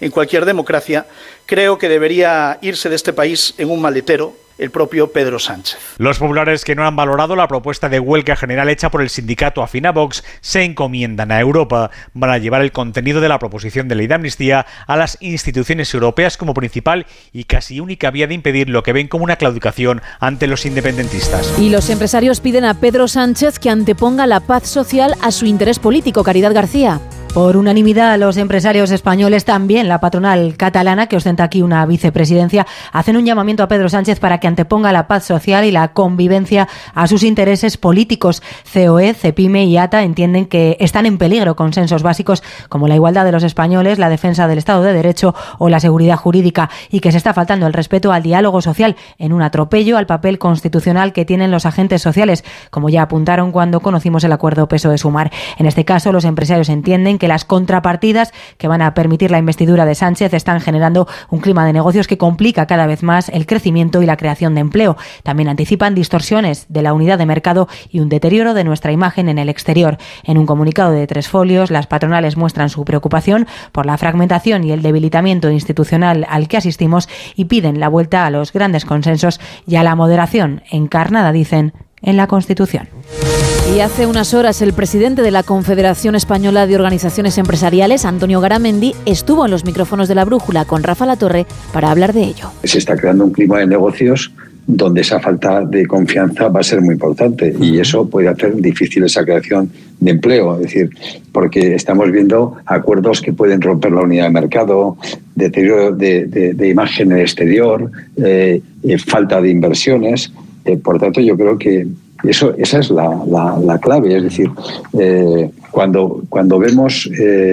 en cualquier democracia, creo que debería irse de este país en un maletero el propio Pedro Sánchez. Los populares que no han valorado la propuesta de huelga general hecha por el sindicato afín a Vox se encomiendan a Europa. Van a llevar el contenido de la proposición de ley de amnistía a las instituciones europeas como principal y casi única vía de impedir lo que ven como una claudicación ante los independentistas. Y los empresarios piden a Pedro Sánchez que anteponga la paz social a su interés político, Caridad García. Por unanimidad, los empresarios españoles, también la patronal catalana, que ostenta aquí una vicepresidencia, hacen un llamamiento a Pedro Sánchez para que anteponga la paz social y la convivencia a sus intereses políticos. COE, CEPIME y ATA entienden que están en peligro consensos básicos como la igualdad de los españoles, la defensa del Estado de Derecho o la seguridad jurídica y que se está faltando el respeto al diálogo social en un atropello al papel constitucional que tienen los agentes sociales, como ya apuntaron cuando conocimos el acuerdo peso de sumar. En este caso, los empresarios entienden que las contrapartidas que van a permitir la investidura de Sánchez están generando un clima de negocios que complica cada vez más el crecimiento y la creación de empleo. También anticipan distorsiones de la unidad de mercado y un deterioro de nuestra imagen en el exterior. En un comunicado de tres folios, las patronales muestran su preocupación por la fragmentación y el debilitamiento institucional al que asistimos y piden la vuelta a los grandes consensos y a la moderación encarnada, dicen, en la Constitución. Y hace unas horas el presidente de la Confederación Española de Organizaciones Empresariales, Antonio Garamendi, estuvo en los micrófonos de la Brújula con Rafa Latorre para hablar de ello. Se está creando un clima de negocios donde esa falta de confianza va a ser muy importante y eso puede hacer difícil esa creación de empleo, es decir, porque estamos viendo acuerdos que pueden romper la unidad de mercado, deterioro de, imagen en el exterior, eh, eh, falta de inversiones. Eh, por tanto, yo creo que eso, esa es la, la, clave. Es decir, eh, cuando, cuando vemos, eh,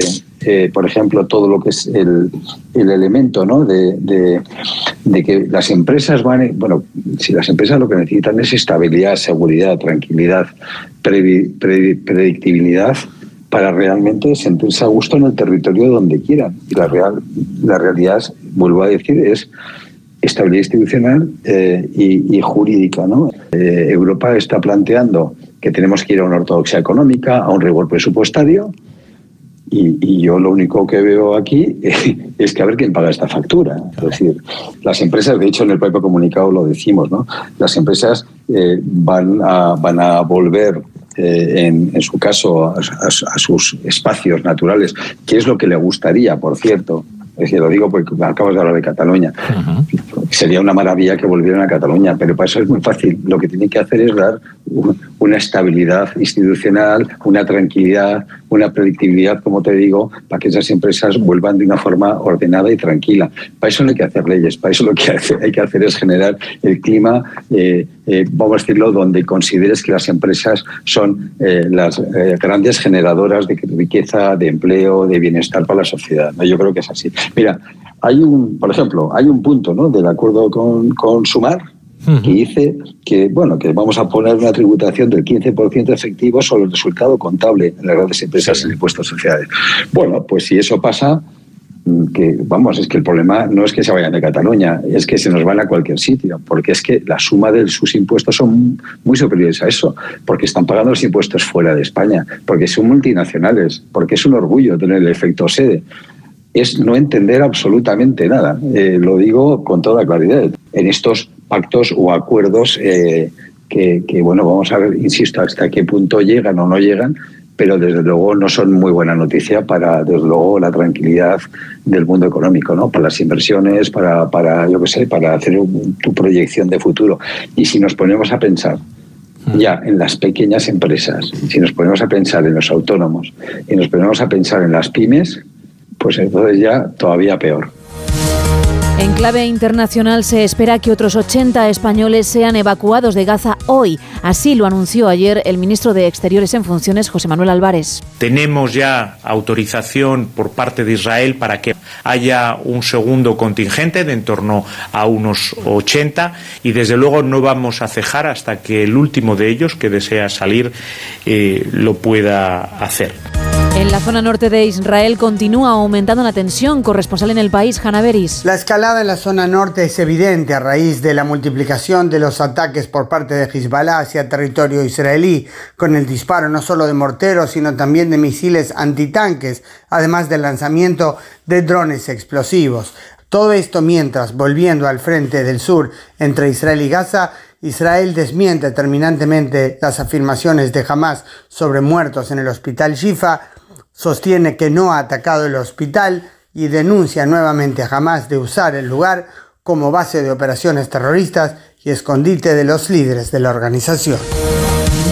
por ejemplo, todo lo que es el, el elemento ¿no? de, de, que las empresas van, bueno, si las empresas lo que necesitan es estabilidad, seguridad, tranquilidad, predictibilidad para realmente sentirse a gusto en el territorio donde quieran. Y la, real, la realidad, vuelvo a decir, es estabilidad institucional eh, y, jurídica. ¿no? Eh, Europa está planteando que tenemos que ir a una ortodoxia económica, a un rigor presupuestario, y, yo lo único que veo aquí es que a ver quién paga esta factura. Es decir, las empresas, de hecho en el propio comunicado lo decimos, ¿no? las empresas eh, van, a, van a volver en, su caso a, a, sus espacios naturales, que es lo que le gustaría, por cierto, es decir, lo digo porque acabas de hablar de Cataluña. Sería una maravilla que volvieran a Cataluña, pero para eso es muy fácil. Lo que tienen que hacer es dar una estabilidad institucional, una tranquilidad, una predictibilidad, como te digo, para que esas empresas vuelvan de una forma ordenada y tranquila. Para eso no hay que hacer leyes, para eso lo que hay que hacer es generar el clima, eh, eh, vamos a decirlo, donde consideres que las empresas son eh, las grandes generadoras de riqueza, de empleo, de bienestar para la sociedad. Yo creo que es así. Mira, hay un, por ejemplo, hay un punto ¿no? del acuerdo con Sumar, que dice que bueno que vamos a poner una tributación del 15% efectivo sobre el resultado contable en las grandes empresas en impuestos sociales. Bueno, pues si eso pasa, mm, que vamos, es que el problema no es que se vayan de Cataluña, es que se nos van a cualquier sitio, porque es que la suma de sus impuestos son muy superiores a eso, porque están pagando los impuestos fuera de España, porque son multinacionales, porque es un orgullo tener el efecto sede es no entender absolutamente nada. Eh, lo digo con toda claridad. En estos pactos o acuerdos eh, que, bueno, vamos a ver, insisto, hasta qué punto llegan o no llegan, pero desde luego no son muy buena noticia para, desde luego, la tranquilidad del mundo económico, ¿no? Para las inversiones, para, para yo qué sé, para hacer tu proyección de futuro. Y si nos ponemos a pensar ya en las pequeñas empresas, si nos ponemos a pensar en los autónomos y nos ponemos a pensar en las pymes, pues entonces ya todavía peor. En clave internacional se espera que otros 80 españoles sean evacuados de Gaza hoy. Así lo anunció ayer el ministro de Exteriores en funciones, José Manuel Álvarez. Tenemos ya autorización por parte de Israel para que haya un segundo contingente de en torno a unos 80 y desde luego no vamos a cejar hasta que el último de ellos que desea salir eh, lo pueda hacer. En la zona norte de Israel continúa aumentando la tensión. Corresponsal en el país, Hanaveris. La escalada en la zona norte es evidente a raíz de la multiplicación de los ataques por parte de Hezbollah hacia territorio israelí, con el disparo no solo de morteros, sino también de misiles antitanques, además del lanzamiento de drones explosivos. Todo esto mientras, volviendo al frente del sur entre Israel y Gaza, Israel desmiente terminantemente las afirmaciones de Hamas sobre muertos en el hospital Shifa, sostiene que no ha atacado el hospital y denuncia nuevamente a Hamas de usar el lugar como base de operaciones terroristas y escondite de los líderes de la organización.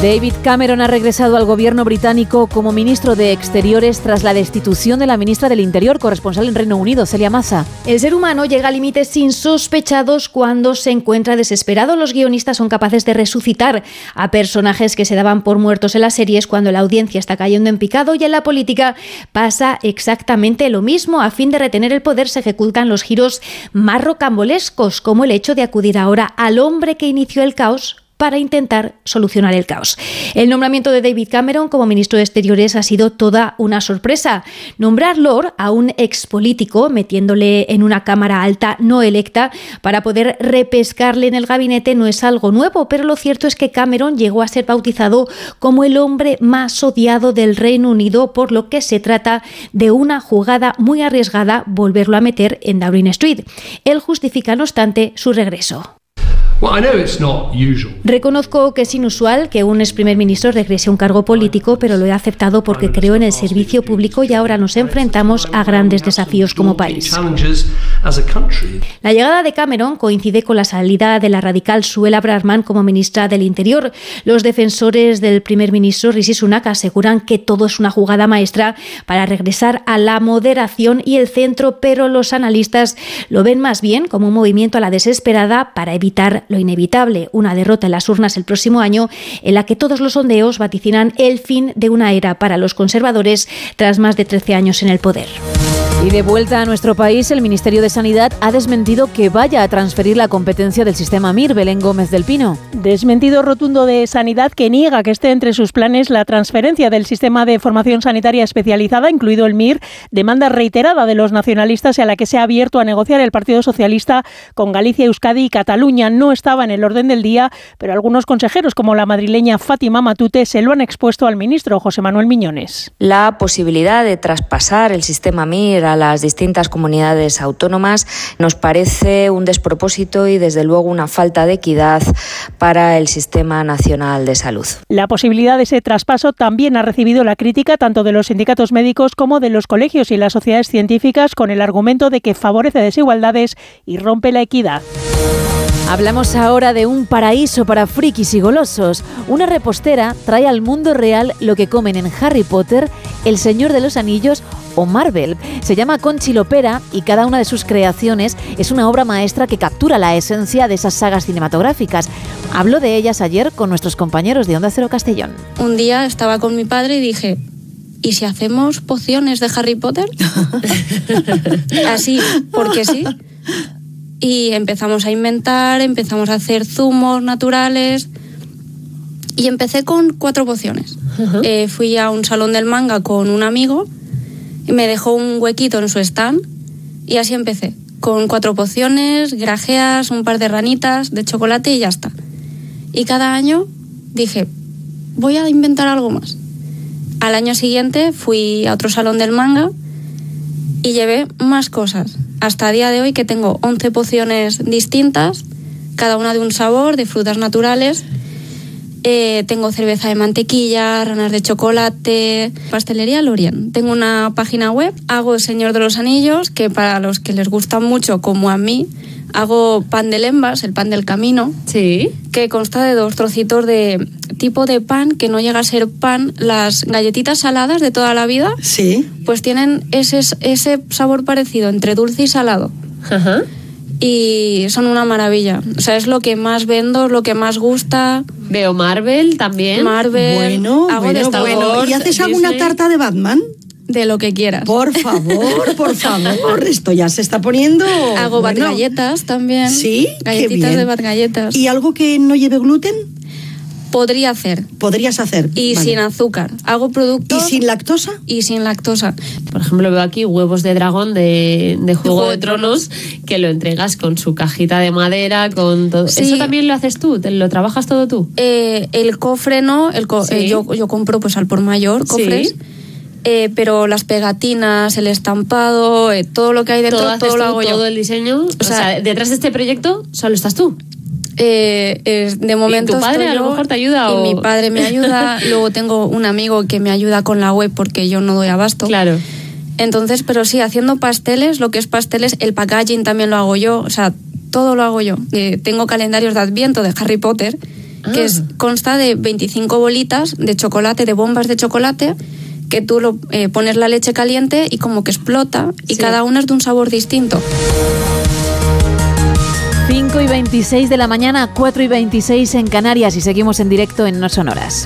David Cameron ha regresado al gobierno británico como ministro de Exteriores tras la destitución de la ministra del Interior, corresponsal en Reino Unido, Celia Massa. El ser humano llega a límites insospechados cuando se encuentra desesperado. Los guionistas son capaces de resucitar a personajes que se daban por muertos en las series cuando la audiencia está cayendo en picado y en la política pasa exactamente lo mismo. A fin de retener el poder se ejecutan los giros más rocambolescos, como el hecho de acudir ahora al hombre que inició el caos para intentar solucionar el caos. El nombramiento de David Cameron como ministro de Exteriores ha sido toda una sorpresa. Nombrar Lord a un expolítico, metiéndole en una cámara alta no electa, para poder repescarle en el gabinete no es algo nuevo, pero lo cierto es que Cameron llegó a ser bautizado como el hombre más odiado del Reino Unido, por lo que se trata de una jugada muy arriesgada volverlo a meter en Downing Street. Él justifica, no obstante, su regreso. Reconozco que es inusual que un ex primer ministro regrese a un cargo político, pero lo he aceptado porque creo en el servicio público y ahora nos enfrentamos a grandes desafíos como país. La llegada de Cameron coincide con la salida de la radical Suela Braverman como ministra del Interior. Los defensores del primer ministro Rishi Sunak aseguran que todo es una jugada maestra para regresar a la moderación y el centro, pero los analistas lo ven más bien como un movimiento a la desesperada para evitar lo inevitable, una derrota en las urnas el próximo año, en la que todos los sondeos vaticinan el fin de una era para los conservadores tras más de 13 años en el poder. Y de vuelta a nuestro país, el Ministerio de Sanidad ha desmentido que vaya a transferir la competencia del sistema MIR, Belén Gómez del Pino. Desmentido rotundo de Sanidad que niega que esté entre sus planes la transferencia del sistema de formación sanitaria especializada, incluido el MIR, demanda reiterada de los nacionalistas y a la que se ha abierto a negociar el Partido Socialista con Galicia, Euskadi y Cataluña. No estaba en el orden del día, pero algunos consejeros, como la madrileña Fátima Matute, se lo han expuesto al ministro José Manuel Miñones. La posibilidad de traspasar el sistema MIR a las distintas comunidades autónomas nos parece un despropósito y desde luego una falta de equidad para el Sistema Nacional de Salud. La posibilidad de ese traspaso también ha recibido la crítica tanto de los sindicatos médicos como de los colegios y las sociedades científicas con el argumento de que favorece desigualdades y rompe la equidad. Hablamos ahora de un paraíso para frikis y golosos. Una repostera trae al mundo real lo que comen en Harry Potter, El Señor de los Anillos o Marvel. Se llama Conchi Lopera y cada una de sus creaciones es una obra maestra que captura la esencia de esas sagas cinematográficas. Hablo de ellas ayer con nuestros compañeros de Onda Cero Castellón. Un día estaba con mi padre y dije, ¿y si hacemos pociones de Harry Potter? Así, porque sí. Y empezamos a inventar, empezamos a hacer zumos naturales. Y empecé con cuatro pociones. Eh, fui a un salón del manga con un amigo me dejó un huequito en su stand y así empecé. Con cuatro pociones, grajeas, un par de ranitas de chocolate y ya está. Y cada año dije, voy a inventar algo más. Al año siguiente fui a otro salón del manga y llevé más cosas. Hasta el día de hoy que tengo 11 pociones distintas, cada una de un sabor, de frutas naturales. Eh, tengo cerveza de mantequilla, ranas de chocolate, pastelería Lorien. Tengo una página web, hago el Señor de los Anillos, que para los que les gustan mucho, como a mí, hago pan de lembas, el pan del camino. Sí. Que consta de dos trocitos de tipo de pan que no llega a ser pan. Las galletitas saladas de toda la vida. Sí. Pues tienen ese, ese sabor parecido entre dulce y salado. Ajá. Y son una maravilla. O sea, es lo que más vendo, es lo que más gusta. Veo Marvel también. Marvel. Bueno, hago de bueno, Star bueno. Wars, ¿Y haces alguna Disney. tarta de Batman? De lo que quieras. Por favor, por favor. Esto ya se está poniendo. Hago bat bueno. galletas también. Sí, qué Galletitas bien. de bat galletas. ¿Y algo que no lleve gluten? Podría hacer. Podrías hacer. Y Vale. sin azúcar. Hago productos. ¿Y sin lactosa? Y sin lactosa. Por ejemplo, veo aquí huevos de dragón de, de Juego de Tronos que lo entregas con su cajita de madera, con todo. Sí. ¿Eso también lo haces tú? ¿Te lo trabajas todo tú? Eh, el cofre no, el co- Sí. eh, yo, yo compro pues al por mayor cofres. Sí. Eh, pero las pegatinas, el estampado, eh, todo lo que hay dentro, todo, todo, lo tú, hago yo. todo el diseño. O, sea, sea, detrás de este proyecto solo estás tú. Eh, es- de momento tu padre estoy a lo mejor te ayuda y o- mi padre me ayuda. Luego tengo un amigo que me ayuda con la web porque yo no doy abasto. Claro. Entonces pero sí haciendo pasteles lo que es pasteles el packaging también lo hago yo. O sea todo lo hago yo. Eh, tengo calendarios de adviento de Harry Potter que es, consta de 25 bolitas de chocolate, de bombas de chocolate, que tú lo, eh, pones la leche caliente y como que explota y cada una es de un sabor distinto. 5 y 26 de la mañana, 4 y 26 en Canarias y seguimos en directo en No Sonoras.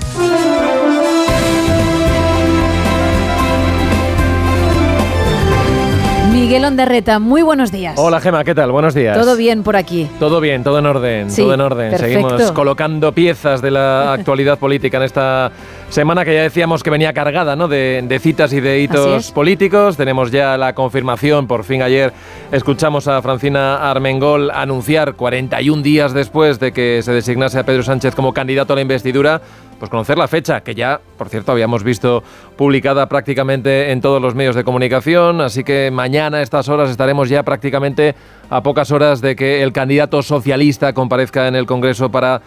Miguel Ondarreta, muy buenos días. Hola Gema, ¿qué tal? Buenos días. Todo bien por aquí. Todo bien, todo en orden, Sí, todo en orden. perfecto. Seguimos colocando piezas de la actualidad política en esta semana que ya decíamos que venía cargada ¿no? de, de citas y de hitos políticos. Tenemos ya la confirmación, por fin ayer escuchamos a Francina Armengol anunciar 41 días después de que se designase a Pedro Sánchez como candidato a la investidura, pues conocer la fecha, que ya, por cierto, habíamos visto publicada prácticamente en todos los medios de comunicación, así que mañana a estas horas estaremos ya prácticamente a pocas horas de que el candidato socialista comparezca en el Congreso para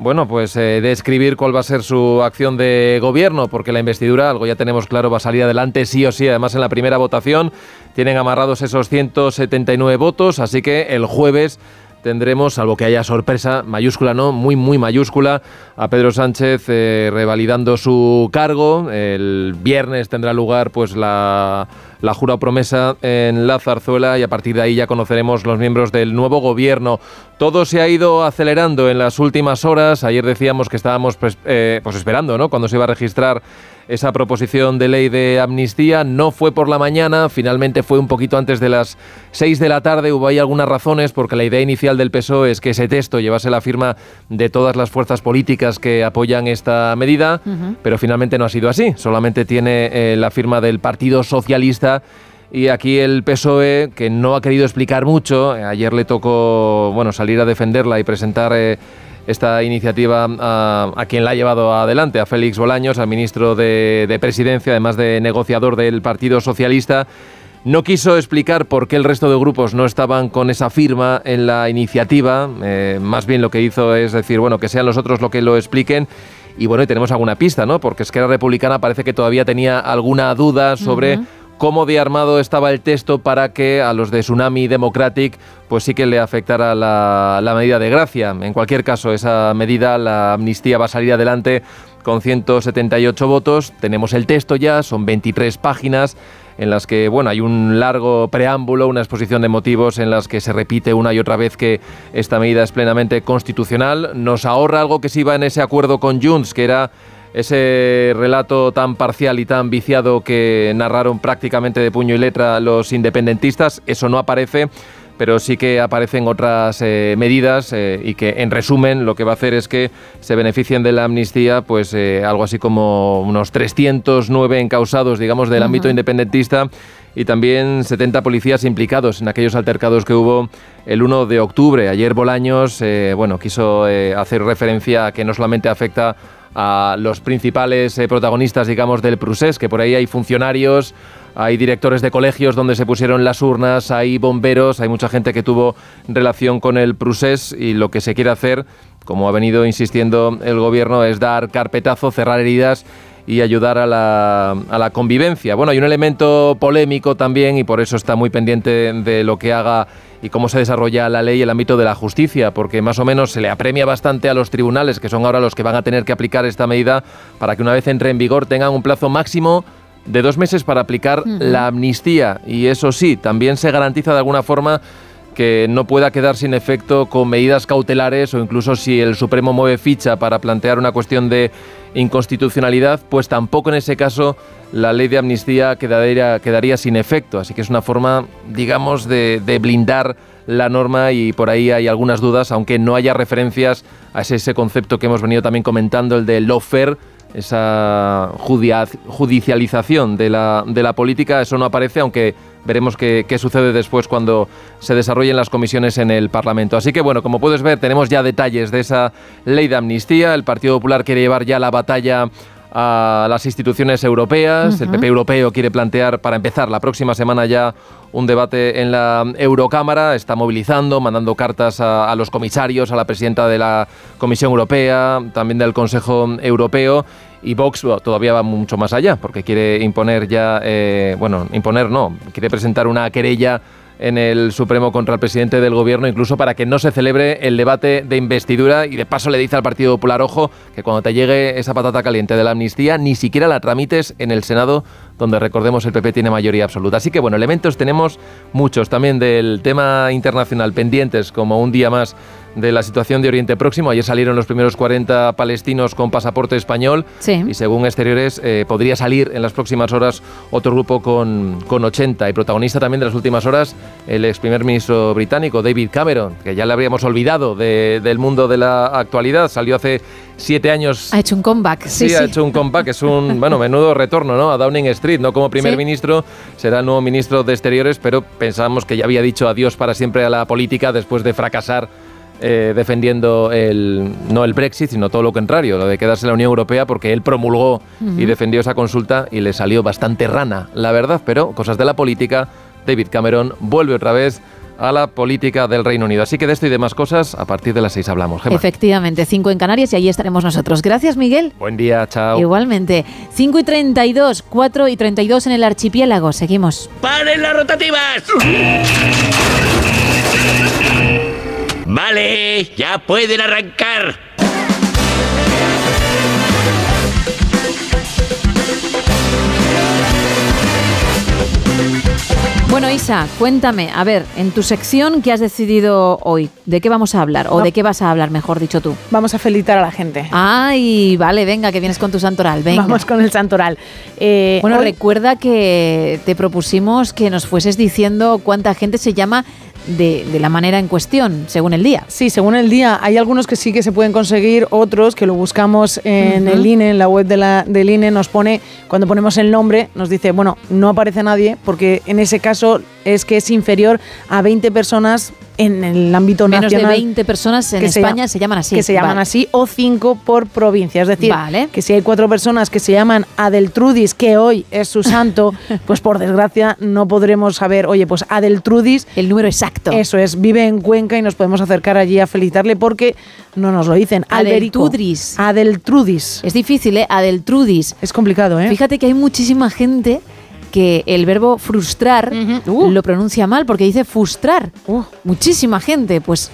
bueno, pues eh, describir cuál va a ser su acción de gobierno, porque la investidura, algo ya tenemos claro, va a salir adelante sí o sí. Además, en la primera votación tienen amarrados esos 179 votos, así que el jueves tendremos, salvo que haya sorpresa, mayúscula no, muy, muy mayúscula, a Pedro Sánchez eh, revalidando su cargo. El viernes tendrá lugar pues la, la jura promesa en la zarzuela y a partir de ahí ya conoceremos los miembros del nuevo gobierno. Todo se ha ido acelerando en las últimas horas. Ayer decíamos que estábamos pues, eh, pues esperando, ¿no? Cuando se iba a registrar esa proposición de ley de amnistía. No fue por la mañana, finalmente fue un poquito antes de las 6 de la tarde. Hubo ahí algunas razones porque la idea inicial del PSOE es que ese texto llevase la firma de todas las fuerzas políticas que apoyan esta medida, pero finalmente no ha sido así. Solamente tiene eh, la firma del Partido Socialista. Y aquí el PSOE, que no ha querido explicar mucho, eh, ayer le tocó bueno, salir a defenderla y presentar eh, esta iniciativa a, a quien la ha llevado adelante, a Félix Bolaños, al ministro de, de Presidencia, además de negociador del Partido Socialista. No quiso explicar por qué el resto de grupos no estaban con esa firma en la iniciativa. eh, más bien lo que hizo es decir, bueno, que sean los otros lo que lo expliquen. Y bueno, y tenemos alguna pista, ¿no? Porque Esquerra Republicana parece que todavía tenía alguna duda sobre. Cómo de armado estaba el texto para que a los de Tsunami Democratic pues sí que le afectara la, la medida de gracia. En cualquier caso, esa medida, la amnistía va a salir adelante con 178 votos. Tenemos el texto ya, son 23 páginas en las que bueno, hay un largo preámbulo, una exposición de motivos en las que se repite una y otra vez que esta medida es plenamente constitucional. Nos ahorra algo que se iba en ese acuerdo con Junts, que era ese relato tan parcial y tan viciado que narraron prácticamente de puño y letra los independentistas. Eso no aparece pero sí que aparecen otras eh, medidas eh, y que en resumen lo que va a hacer es que se beneficien de la amnistía pues eh, algo así como unos 309 encausados digamos del ámbito independentista y también 70 policías implicados en aquellos altercados que hubo el 1 de octubre. Ayer Bolaños bueno, quiso hacer referencia a que no solamente afecta a los principales eh, protagonistas, digamos, del Prusés, que por ahí hay funcionarios, hay directores de colegios donde se pusieron las urnas, hay bomberos, hay mucha gente que tuvo relación con el Prusés y lo que se quiere hacer, como ha venido insistiendo el gobierno, es dar carpetazo, cerrar heridas y ayudar a la, a la convivencia. Bueno, hay un elemento polémico también y por eso está muy pendiente de lo que haga y cómo se desarrolla la ley en el ámbito de la justicia, porque más o menos se le apremia bastante a los tribunales, que son ahora los que van a tener que aplicar esta medida, para que una vez entre en vigor tengan un plazo máximo de dos meses para aplicar la amnistía. Y eso sí, también se garantiza de alguna forma que no pueda quedar sin efecto con medidas cautelares o incluso si el Supremo mueve ficha para plantear una cuestión de inconstitucionalidad, pues tampoco en ese caso la ley de amnistía quedaría, quedaría sin efecto. Así que es una forma, digamos, de, de blindar la norma y por ahí hay algunas dudas, aunque no haya referencias a ese, concepto que hemos venido también comentando, el de lawfare, esa judicialización de la, de la política, eso no aparece, aunque veremos qué, qué sucede después cuando se desarrollen las comisiones en el Parlamento. Así que bueno, como puedes ver, tenemos ya detalles de esa ley de amnistía. El Partido Popular quiere llevar ya la batalla a las instituciones europeas. El. PP europeo quiere plantear, para empezar, la próxima semana ya un debate en la Eurocámara. Está movilizando, mandando cartas a, a los comisarios, a la presidenta de la Comisión Europea, también del Consejo Europeo. Y Vox todavía va mucho más allá, porque quiere imponer ya, eh, bueno, imponer no, quiere presentar una querella en el Supremo contra el presidente del gobierno, incluso para que no se celebre el debate de investidura y de paso le dice al Partido Popular, ojo, que cuando te llegue esa patata caliente de la amnistía, ni siquiera la tramites en el Senado, donde recordemos el PP tiene mayoría absoluta. Así que bueno, elementos tenemos muchos también del tema internacional pendientes, como un día más de la situación de Oriente Próximo. Ayer salieron los primeros 40 palestinos con pasaporte español y según exteriores eh, podría salir en las próximas horas otro grupo con, con 80. Y protagonista también de las últimas horas el ex primer ministro británico David Cameron, que ya le habríamos olvidado del mundo de la actualidad. Salió hace siete años. Ha hecho un comeback. Sí, ha hecho un comeback. Es un, bueno, menudo retorno, ¿no? A Downing Street, no como primer ministro, será el nuevo ministro de Exteriores, pero pensábamos que ya había dicho adiós para siempre a la política después de fracasar eh, defendiendo el, no el Brexit, sino todo lo contrario, lo de quedarse en la Unión Europea, porque él promulgó y defendió esa consulta y le salió bastante rana, la verdad, pero cosas de la política, David Cameron vuelve otra vez a la política del Reino Unido. Así que de esto y demás cosas, a partir de las seis hablamos. Efectivamente, 5 en Canarias y allí estaremos nosotros. Gracias, Miguel. Buen día, chao. Igualmente. 5 y 32, 4 y 32 en el archipiélago. Seguimos. ¡Paren las rotativas! Vale, ya pueden arrancar. Bueno, Isa, cuéntame, a ver, en tu sección, ¿qué has decidido hoy? ¿De qué vamos a hablar? ¿O de qué vas a hablar, mejor dicho tú? Vamos a felicitar a la gente. Ay, vale, venga, que vienes con tu santoral, venga. Vamos con el santoral. Eh, bueno, recuerda que te propusimos que nos fueses diciendo cuánta gente se llama de, la manera en cuestión, según el día. Sí, según el día. Hay algunos que sí que se pueden conseguir, otros que lo buscamos en el INE, en la web de la, del INE, nos pone, cuando ponemos el nombre, nos dice, bueno, no aparece nadie, porque en ese caso es que es inferior a 20 personas en el ámbito Menos nacional. de 20 personas en España se, llaman así. Que se llaman así, o 5 por provincia. Es decir, que si hay cuatro personas que se llaman Adeltrudis, que hoy es su santo, pues por desgracia no podremos saber, oye, pues Adeltrudis. El número exacto. Eso es, vive en Cuenca y nos podemos acercar allí a felicitarle porque no nos lo dicen. Adeltrudis. Adeltrudis. Es difícil, ¿eh? Adeltrudis. Es complicado, ¿eh? Fíjate que hay muchísima gente que el verbo frustrar Uh. lo pronuncia mal porque dice frustrar. Muchísima gente, pues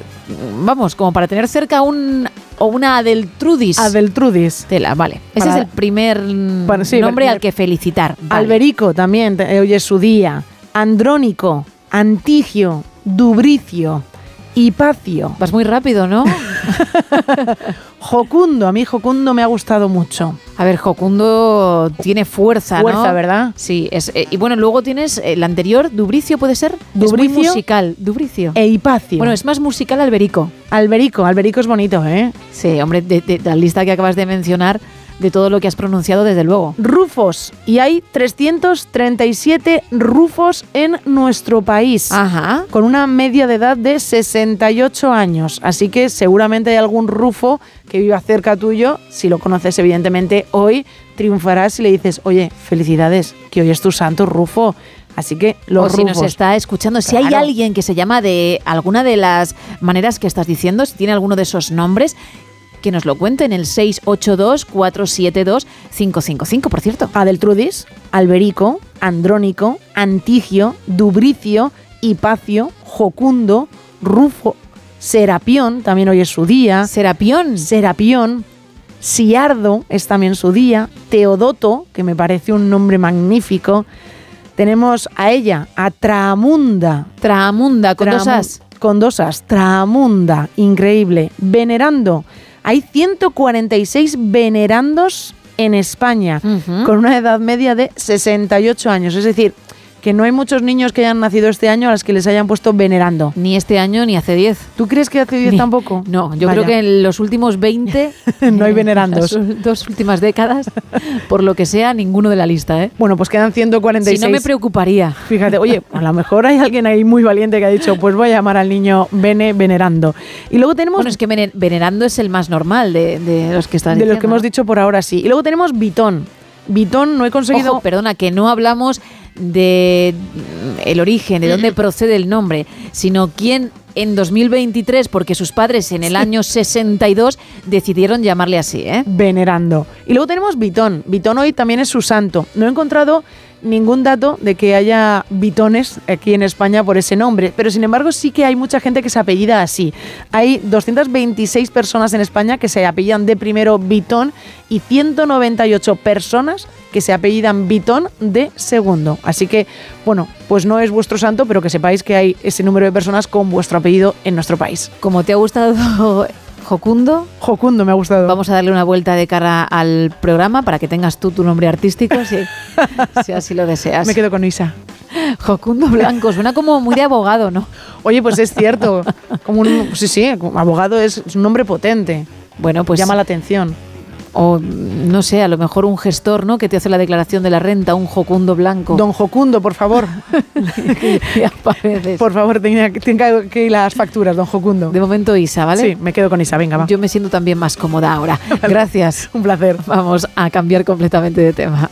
vamos, como para tener cerca un o una Adeltrudis. Adeltrudis. Tela, vale. Ese es el primer Bueno, sí, nombre al que felicitar. Vale. Alberico también, hoy es su día. Andrónico, Antigio, Dubricio, Hipacio. Vas muy rápido, ¿no? Jocundo, a mí Jocundo me ha gustado mucho. A ver, Jocundo tiene fuerza, ¿no? Fuerza, ¿verdad? Sí, es, eh, y bueno, luego tienes el anterior, Dubricio, ¿puede ser? es muy Dubricio musical, Dubricio. E Hipacio. Bueno, es más musical Alberico. Alberico, Alberico es bonito, ¿eh? Sí, hombre, de, de la lista que acabas de mencionar, de todo lo que has pronunciado, desde luego. Rufos. Y hay 337 rufos en nuestro país. Ajá. Con una media de edad de 68 años. Así que seguramente hay algún rufo que viva cerca tuyo. Si lo conoces, evidentemente, hoy triunfarás si le dices, oye, felicidades, que hoy es tu santo rufo. Así que los o si nos rufos. está escuchando, si hay alguien que se llama de alguna de las maneras que estás diciendo, si tiene alguno de esos nombres, que nos lo cuente en el 682-472-555, por cierto. Adeltrudis, Alberico, Andrónico, Antigio, Dubricio, Hipacio, Jocundo, Rufo, Serapión, también hoy es su día. Serapión. Serapión. Siardo es también su día. Teodoto, que me parece un nombre magnífico. Tenemos a ella, a Traamunda. Traamunda, con dos Tramu- as. Con dos as. Traamunda, increíble. Venerando. Hay 146 venerandos en España, con una edad media de 68 años. Es decir, que no hay muchos niños que hayan nacido este año a los que les hayan puesto venerando. Ni este año ni hace 10. ¿Tú crees que hace 10 Ni- tampoco? No, yo Vaya. creo que en los últimos 20 no hay venerandos. las dos últimas décadas, por lo que sea, ninguno de la lista, ¿eh? Bueno, pues quedan 146. Si no me preocuparía. Fíjate, oye, a lo mejor hay alguien ahí muy valiente que ha dicho, pues voy a llamar al niño Bene venerando. Y luego tenemos Bueno, es que vener- venerando es el más normal de, de los que estás de diciendo. los que hemos dicho por ahora sí. Y luego tenemos Bitón. Bitón no he conseguido Ojo, perdona, que no hablamos de mm, el origen, de dónde procede el nombre, sino quién en 2023, porque sus padres en el año 62 decidieron llamarle así, ¿eh? venerando. Y luego tenemos Bitón. Bitón hoy también es su santo. No he encontrado ningún dato de que haya bitones aquí en España por ese nombre, pero sin embargo sí que hay mucha gente que se apellida así. Hay 226 personas en España que se apellidan de primero Bitón y 198 personas que se apellidan Bitón de segundo. Así que, bueno, pues no es vuestro santo, pero que sepáis que hay ese número de personas con vuestro apellido en nuestro país. Como te ha gustado Jocundo. Jocundo me ha gustado. Vamos a darle una vuelta de cara al programa para que tengas tú tu nombre artístico, si, si así lo deseas. Me quedo con Isa. Jocundo Blanco, suena como muy de abogado, ¿no? Oye, pues es cierto. Como un, sí, sí, abogado es, es un nombre potente. Bueno, pues llama la atención. O no sé, a lo mejor un gestor, ¿no? Que te hace la declaración de la renta, un Jocundo Blanco. Don Jocundo, por favor. por favor, tenga, tenga que ir las facturas, don Jocundo. De momento Isa, ¿vale? Sí, me quedo con Isa, venga, va. Yo me siento también más cómoda ahora. Gracias. un placer. Vamos a cambiar completamente de tema.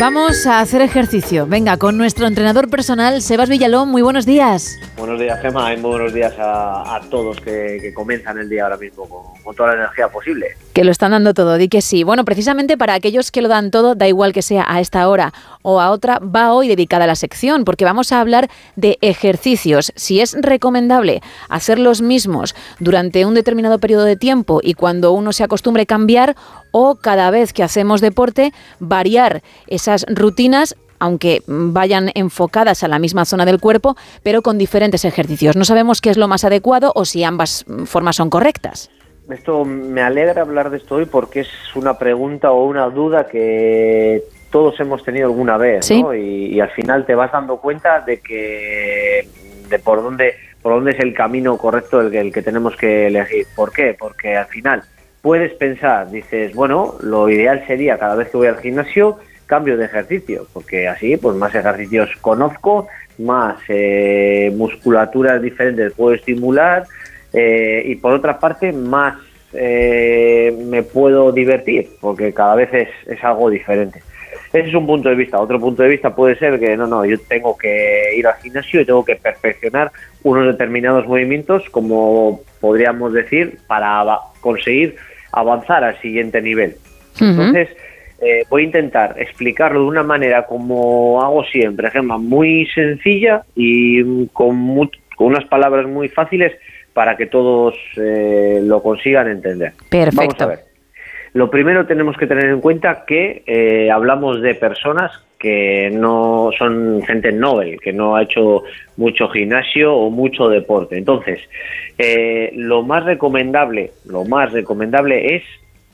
Vamos a hacer ejercicio. Venga, con nuestro entrenador personal, Sebas Villalón. Muy buenos días. Buenos días, Gemma, y muy buenos días a, a todos que, que, comienzan el día ahora mismo con, con, toda la energía posible. Que lo están dando todo, di que sí. Bueno, precisamente para aquellos que lo dan todo, da igual que sea a esta hora o a otra, va hoy dedicada a la sección, porque vamos a hablar de ejercicios. Si es recomendable hacer los mismos durante un determinado periodo de tiempo y cuando uno se acostumbre cambiar, o cada vez que hacemos deporte, variar esas rutinas aunque vayan enfocadas a la misma zona del cuerpo, pero con diferentes ejercicios. No sabemos qué es lo más adecuado o si ambas formas son correctas. Esto me alegra hablar de esto hoy porque es una pregunta o una duda que todos hemos tenido alguna vez, ¿Sí? ¿no? Y, y, al final te vas dando cuenta de que de por dónde por dónde es el camino correcto el, el que tenemos que elegir. ¿Por qué? Porque al final puedes pensar, dices, bueno, lo ideal sería cada vez que voy al gimnasio cambio de ejercicio, porque así pues más ejercicios conozco, más eh, musculaturas diferentes puedo estimular eh, y por otra parte más eh, me puedo divertir, porque cada vez es, es, algo diferente. Ese es un punto de vista. Otro punto de vista puede ser que no, no, yo tengo que ir al gimnasio y tengo que perfeccionar unos determinados movimientos, como podríamos decir, para conseguir avanzar al siguiente nivel. Uh -huh. Entonces, eh, voy a intentar explicarlo de una manera como hago siempre, Gemma, muy sencilla y con, muy, con, unas palabras muy fáciles para que todos eh, lo consigan entender. Perfecto. Vamos a ver. Lo primero tenemos que tener en cuenta que eh, hablamos de personas que no son gente novel, que no ha hecho mucho gimnasio o mucho deporte. Entonces, eh, lo más recomendable, lo más recomendable es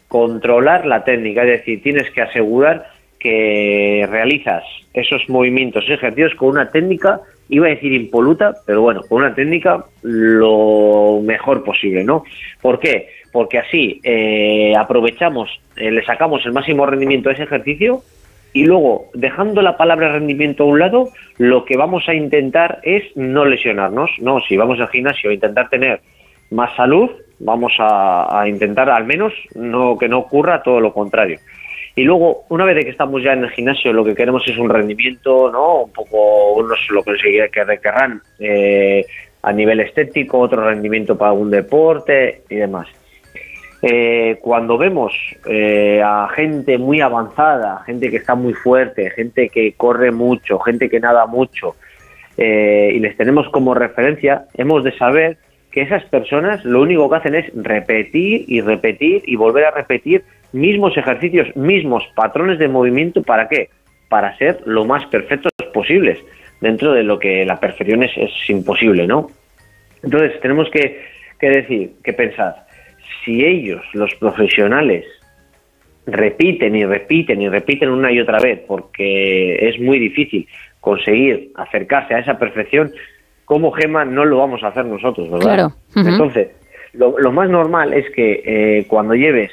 controlar la técnica, es decir, tienes que asegurar que realizas esos movimientos, ejercicios con una técnica, iba a decir impoluta, pero bueno, con una técnica lo mejor posible, ¿no? ¿Por qué? Porque así eh, aprovechamos, eh, le sacamos el máximo rendimiento a ese ejercicio y luego, dejando la palabra rendimiento a un lado, lo que vamos a intentar es no lesionarnos, ¿no? Si vamos al gimnasio a intentar tener más salud, vamos a, intentar al menos no que no ocurra todo lo contrario. Y luego, una vez que estamos ya en el gimnasio, lo que queremos es un rendimiento, ¿no? Un poco, unos lo que querrán eh, a nivel estético, otro rendimiento para un deporte y demás. Eh, cuando vemos eh, a gente muy avanzada, gente que está muy fuerte, gente que corre mucho, gente que nada mucho, y les tenemos como referencia, hemos de saber que esas personas lo único que hacen es repetir y repetir y volver a repetir mismos ejercicios, mismos patrones de movimiento, ¿para qué? Para ser lo más perfectos posibles, dentro de lo que la perfección es, es imposible, ¿no? Entonces tenemos que, que decir, que pensar, si ellos, los profesionales, repiten y repiten y repiten una y otra vez, porque es muy difícil conseguir acercarse a esa perfección, como Gema no lo vamos a hacer nosotros, ¿verdad? Claro. Uh -huh. Entonces, lo, lo, más normal es que eh, cuando lleves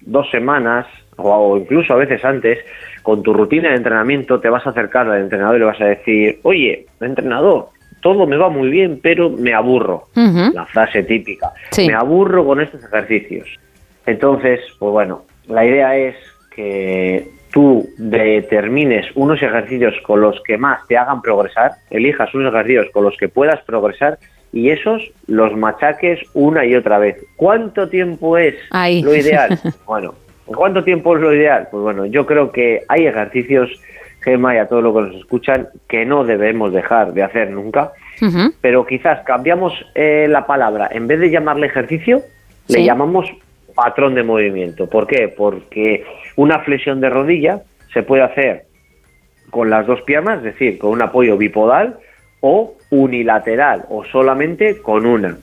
dos semanas o, o, incluso a veces antes, con tu rutina de entrenamiento te vas a acercar al entrenador y le vas a decir, oye, entrenador, todo me va muy bien, pero me aburro. Uh -huh. La frase típica. Sí. Me aburro con estos ejercicios. Entonces, pues bueno, la idea es que tú determines unos ejercicios con los que más te hagan progresar, elijas unos ejercicios con los que puedas progresar y esos los machaques una y otra vez. ¿Cuánto tiempo es lo ideal? bueno, ¿cuánto tiempo es lo ideal? Pues bueno, yo creo que hay ejercicios, Gema y a todos los que nos escuchan, que no debemos dejar de hacer nunca, pero quizás cambiamos eh, la palabra, en vez de llamarle ejercicio, le llamamos patrón de movimiento. ¿Por qué? Porque una flexión de rodilla se puede hacer con las dos piernas, es decir, con un apoyo bipodal o unilateral o solamente con una.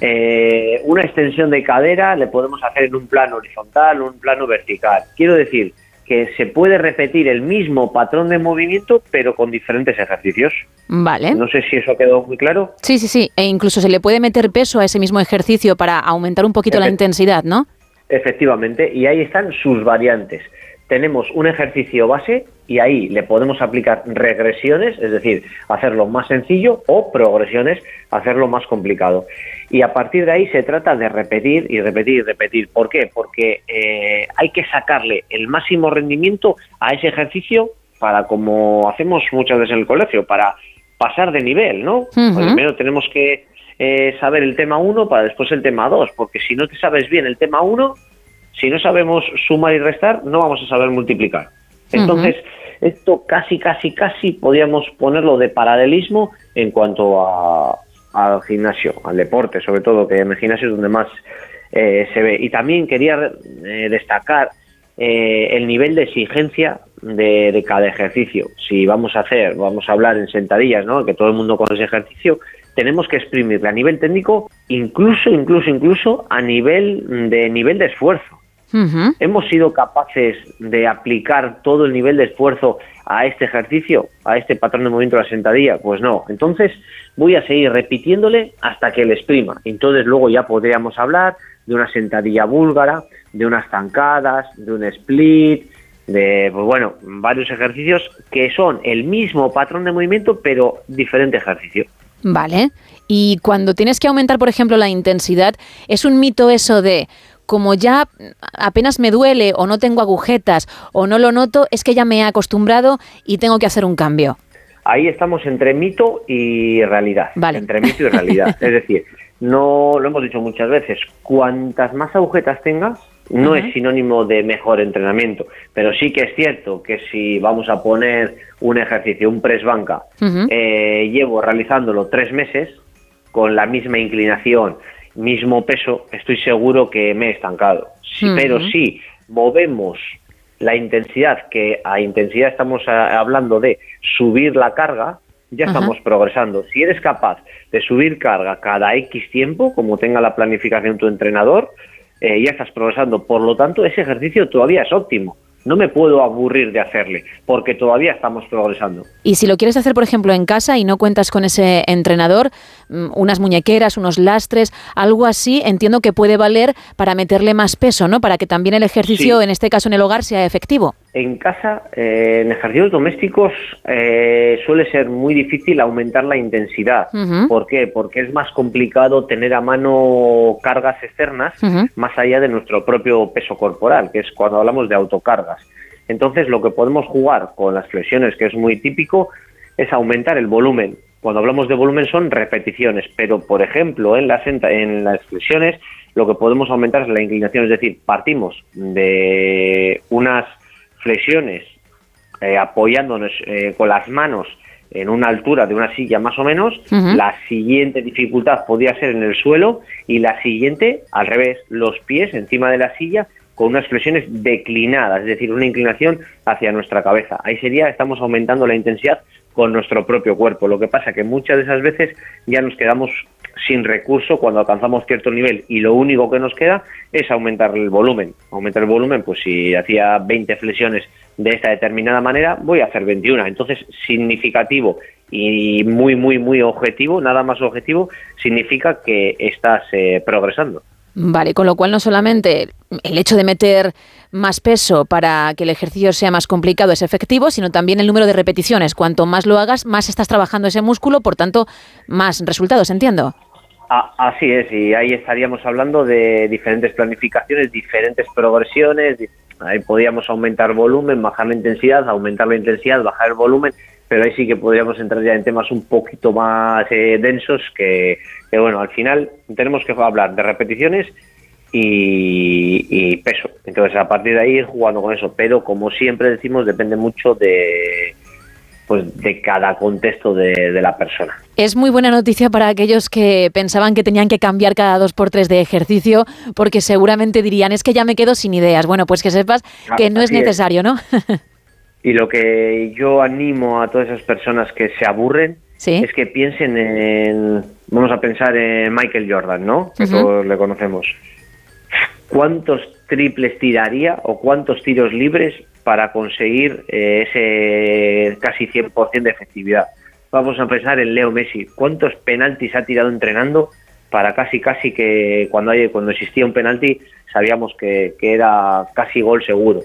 Eh, una extensión de cadera le podemos hacer en un plano horizontal o un plano vertical. Quiero decir que se puede repetir el mismo patrón de movimiento pero con diferentes ejercicios. Vale. No sé si eso quedó muy claro. Sí, sí, sí. E incluso se le puede meter peso a ese mismo ejercicio para aumentar un poquito la intensidad, ¿no? Efectivamente, y ahí están sus variantes. Tenemos un ejercicio base y ahí le podemos aplicar regresiones, es decir, hacerlo más sencillo, o progresiones, hacerlo más complicado. Y a partir de ahí se trata de repetir y repetir y repetir. ¿Por qué? Porque eh, hay que sacarle el máximo rendimiento a ese ejercicio para, como hacemos muchas veces en el colegio, para pasar de nivel, ¿no? Ujú. Primero tenemos que eh, saber el tema 1 para después el tema 2, porque si no te sabes bien el tema 1, si no sabemos sumar y restar, no vamos a saber multiplicar. Entonces, esto casi, casi, casi podríamos ponerlo de paralelismo en cuanto a, al gimnasio, al deporte, sobre todo, que en el gimnasio es donde más eh, se ve. Y también quería eh, destacar eh, el nivel de exigencia de, de cada ejercicio. Si vamos a hacer, vamos a hablar en sentadillas, ¿no? que todo el mundo conoce ejercicio, tenemos que exprimirle a nivel técnico, incluso, incluso, incluso a nivel de nivel de esfuerzo. ¿Hemos sido capaces de aplicar todo el nivel de esfuerzo a este ejercicio, a este patrón de movimiento de la sentadilla? Pues no. Entonces voy a seguir repitiéndole hasta que le exprima. Entonces luego ya podríamos hablar de una sentadilla búlgara, de unas zancadas, de un split, de, pues bueno, varios ejercicios que son el mismo patrón de movimiento, pero diferente ejercicio. Vale. Y cuando tienes que aumentar, por ejemplo, la intensidad, es un mito eso de como ya apenas me duele o no tengo agujetas o no lo noto, es que ya me he acostumbrado y tengo que hacer un cambio. Ahí estamos entre mito y realidad. Entre mito y realidad. es decir, no lo hemos dicho muchas veces, cuantas más agujetas tengas, no es sinónimo de mejor entrenamiento, pero sí que es cierto que si vamos a poner un ejercicio, un press banca, eh, llevo realizándolo tres meses con la misma inclinación, mismo peso, estoy seguro que me he estancado. Sí. Pero si movemos la intensidad, que a intensidad estamos a- hablando de subir la carga, ya estamos progresando. Si eres capaz de subir carga cada X tiempo, como tenga la planificación tu entrenador, eh, ya estás progresando. Por lo tanto, ese ejercicio todavía es óptimo. No me puedo aburrir de hacerle, porque todavía estamos progresando. Y si lo quieres hacer, por ejemplo, en casa y no cuentas con ese entrenador, mm, unas muñequeras, unos lastres, algo así, entiendo que puede valer para meterle más peso, ¿no? Para que también el ejercicio, Sí. en este caso en el hogar, sea efectivo. En casa, eh, en ejercicios domésticos, eh, suele ser muy difícil aumentar la intensidad. ¿Por qué? Porque es más complicado tener a mano cargas externas más allá de nuestro propio peso corporal, que es cuando hablamos de autocargas. Entonces, lo que podemos jugar con las flexiones, que es muy típico, es aumentar el volumen. Cuando hablamos de volumen son repeticiones, pero por ejemplo, en las, en las flexiones lo que podemos aumentar es la inclinación, es decir, partimos de unas flexiones eh, apoyándonos eh, con las manos en una altura de una silla más o menos, la siguiente dificultad podría ser en el suelo y la siguiente al revés, los pies encima de la silla con unas flexiones declinadas, es decir, una inclinación hacia nuestra cabeza. Ahí sería, estamos aumentando la intensidad con nuestro propio cuerpo. Lo que pasa que muchas de esas veces ya nos quedamos sin recurso cuando alcanzamos cierto nivel y lo único que nos queda es aumentar el volumen. Aumentar el volumen, pues si hacía 20 flexiones de esta determinada manera, voy a hacer 21. Entonces, significativo y muy, muy, muy objetivo, nada más objetivo, significa que estás eh, progresando. Vale, con lo cual no solamente el hecho de meter más peso para que el ejercicio sea más complicado es efectivo, sino también el número de repeticiones. Cuanto más lo hagas, más estás trabajando ese músculo, por tanto, más resultados, entiendo. A- así es, y ahí estaríamos hablando de diferentes planificaciones, diferentes progresiones. Ahí podríamos aumentar volumen, bajar la intensidad, aumentar la intensidad, bajar el volumen. pero ahí sí que podríamos entrar ya en temas un poquito más eh, densos que, bueno, al final tenemos que hablar de repeticiones y, y, peso. Entonces, a partir de ahí jugando con eso, pero como siempre decimos, depende mucho de pues de cada contexto de, de, la persona. Es muy buena noticia para aquellos que pensaban que tenían que cambiar cada dos por tres de ejercicio, porque seguramente dirían, es que ya me quedo sin ideas. Bueno, pues que sepas claro, que no es necesario, es. ¿no? y lo que yo animo a todas esas personas que se aburren ¿Sí? es que piensen en, vamos a pensar en Michael Jordan, ¿no? Que uh -huh. todos le conocemos. ¿Cuántos triples tiraría o cuántos tiros libres para conseguir eh, ese casi 100% de efectividad. Vamos a pensar en Leo Messi. ¿Cuántos penaltis ha tirado entrenando para casi casi que cuando, hay, cuando existía un penalti sabíamos que, que era casi gol seguro?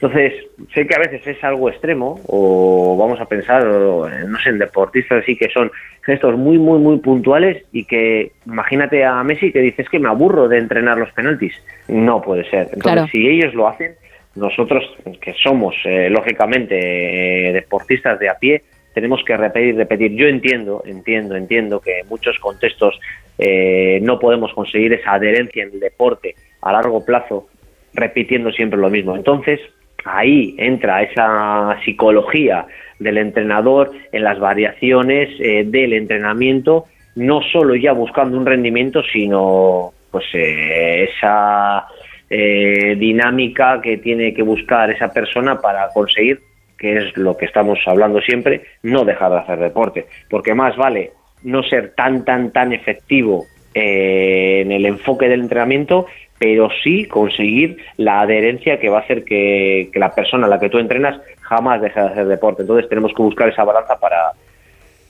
Entonces, sé que a veces es algo extremo, o vamos a pensar, o, no sé, en deportistas así que son gestos muy, muy, muy puntuales y que imagínate a Messi que dices que me aburro de entrenar los penaltis. No puede ser. Entonces, Claro. si ellos lo hacen, nosotros que somos, eh, lógicamente, eh, deportistas de a pie, tenemos que repetir, repetir. Yo entiendo, entiendo, entiendo que en muchos contextos eh, no podemos conseguir esa adherencia en el deporte a largo plazo repitiendo siempre lo mismo. Entonces, ahí entra esa psicología del entrenador en las variaciones eh, del entrenamiento, no solo ya buscando un rendimiento, sino pues eh, esa eh, dinámica que tiene que buscar esa persona para conseguir, que es lo que estamos hablando siempre, no dejar de hacer deporte, porque más vale no ser tan, tan, tan efectivo eh, en el enfoque del entrenamiento, pero sí conseguir la adherencia que va a hacer que, la persona a la que tú entrenas jamás deje de hacer deporte. Entonces tenemos que buscar esa balanza para,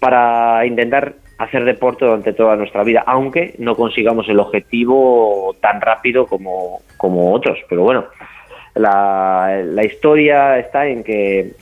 para intentar hacer deporte durante toda nuestra vida, aunque no consigamos el objetivo tan rápido como, como otros. Pero bueno, la, la historia está en que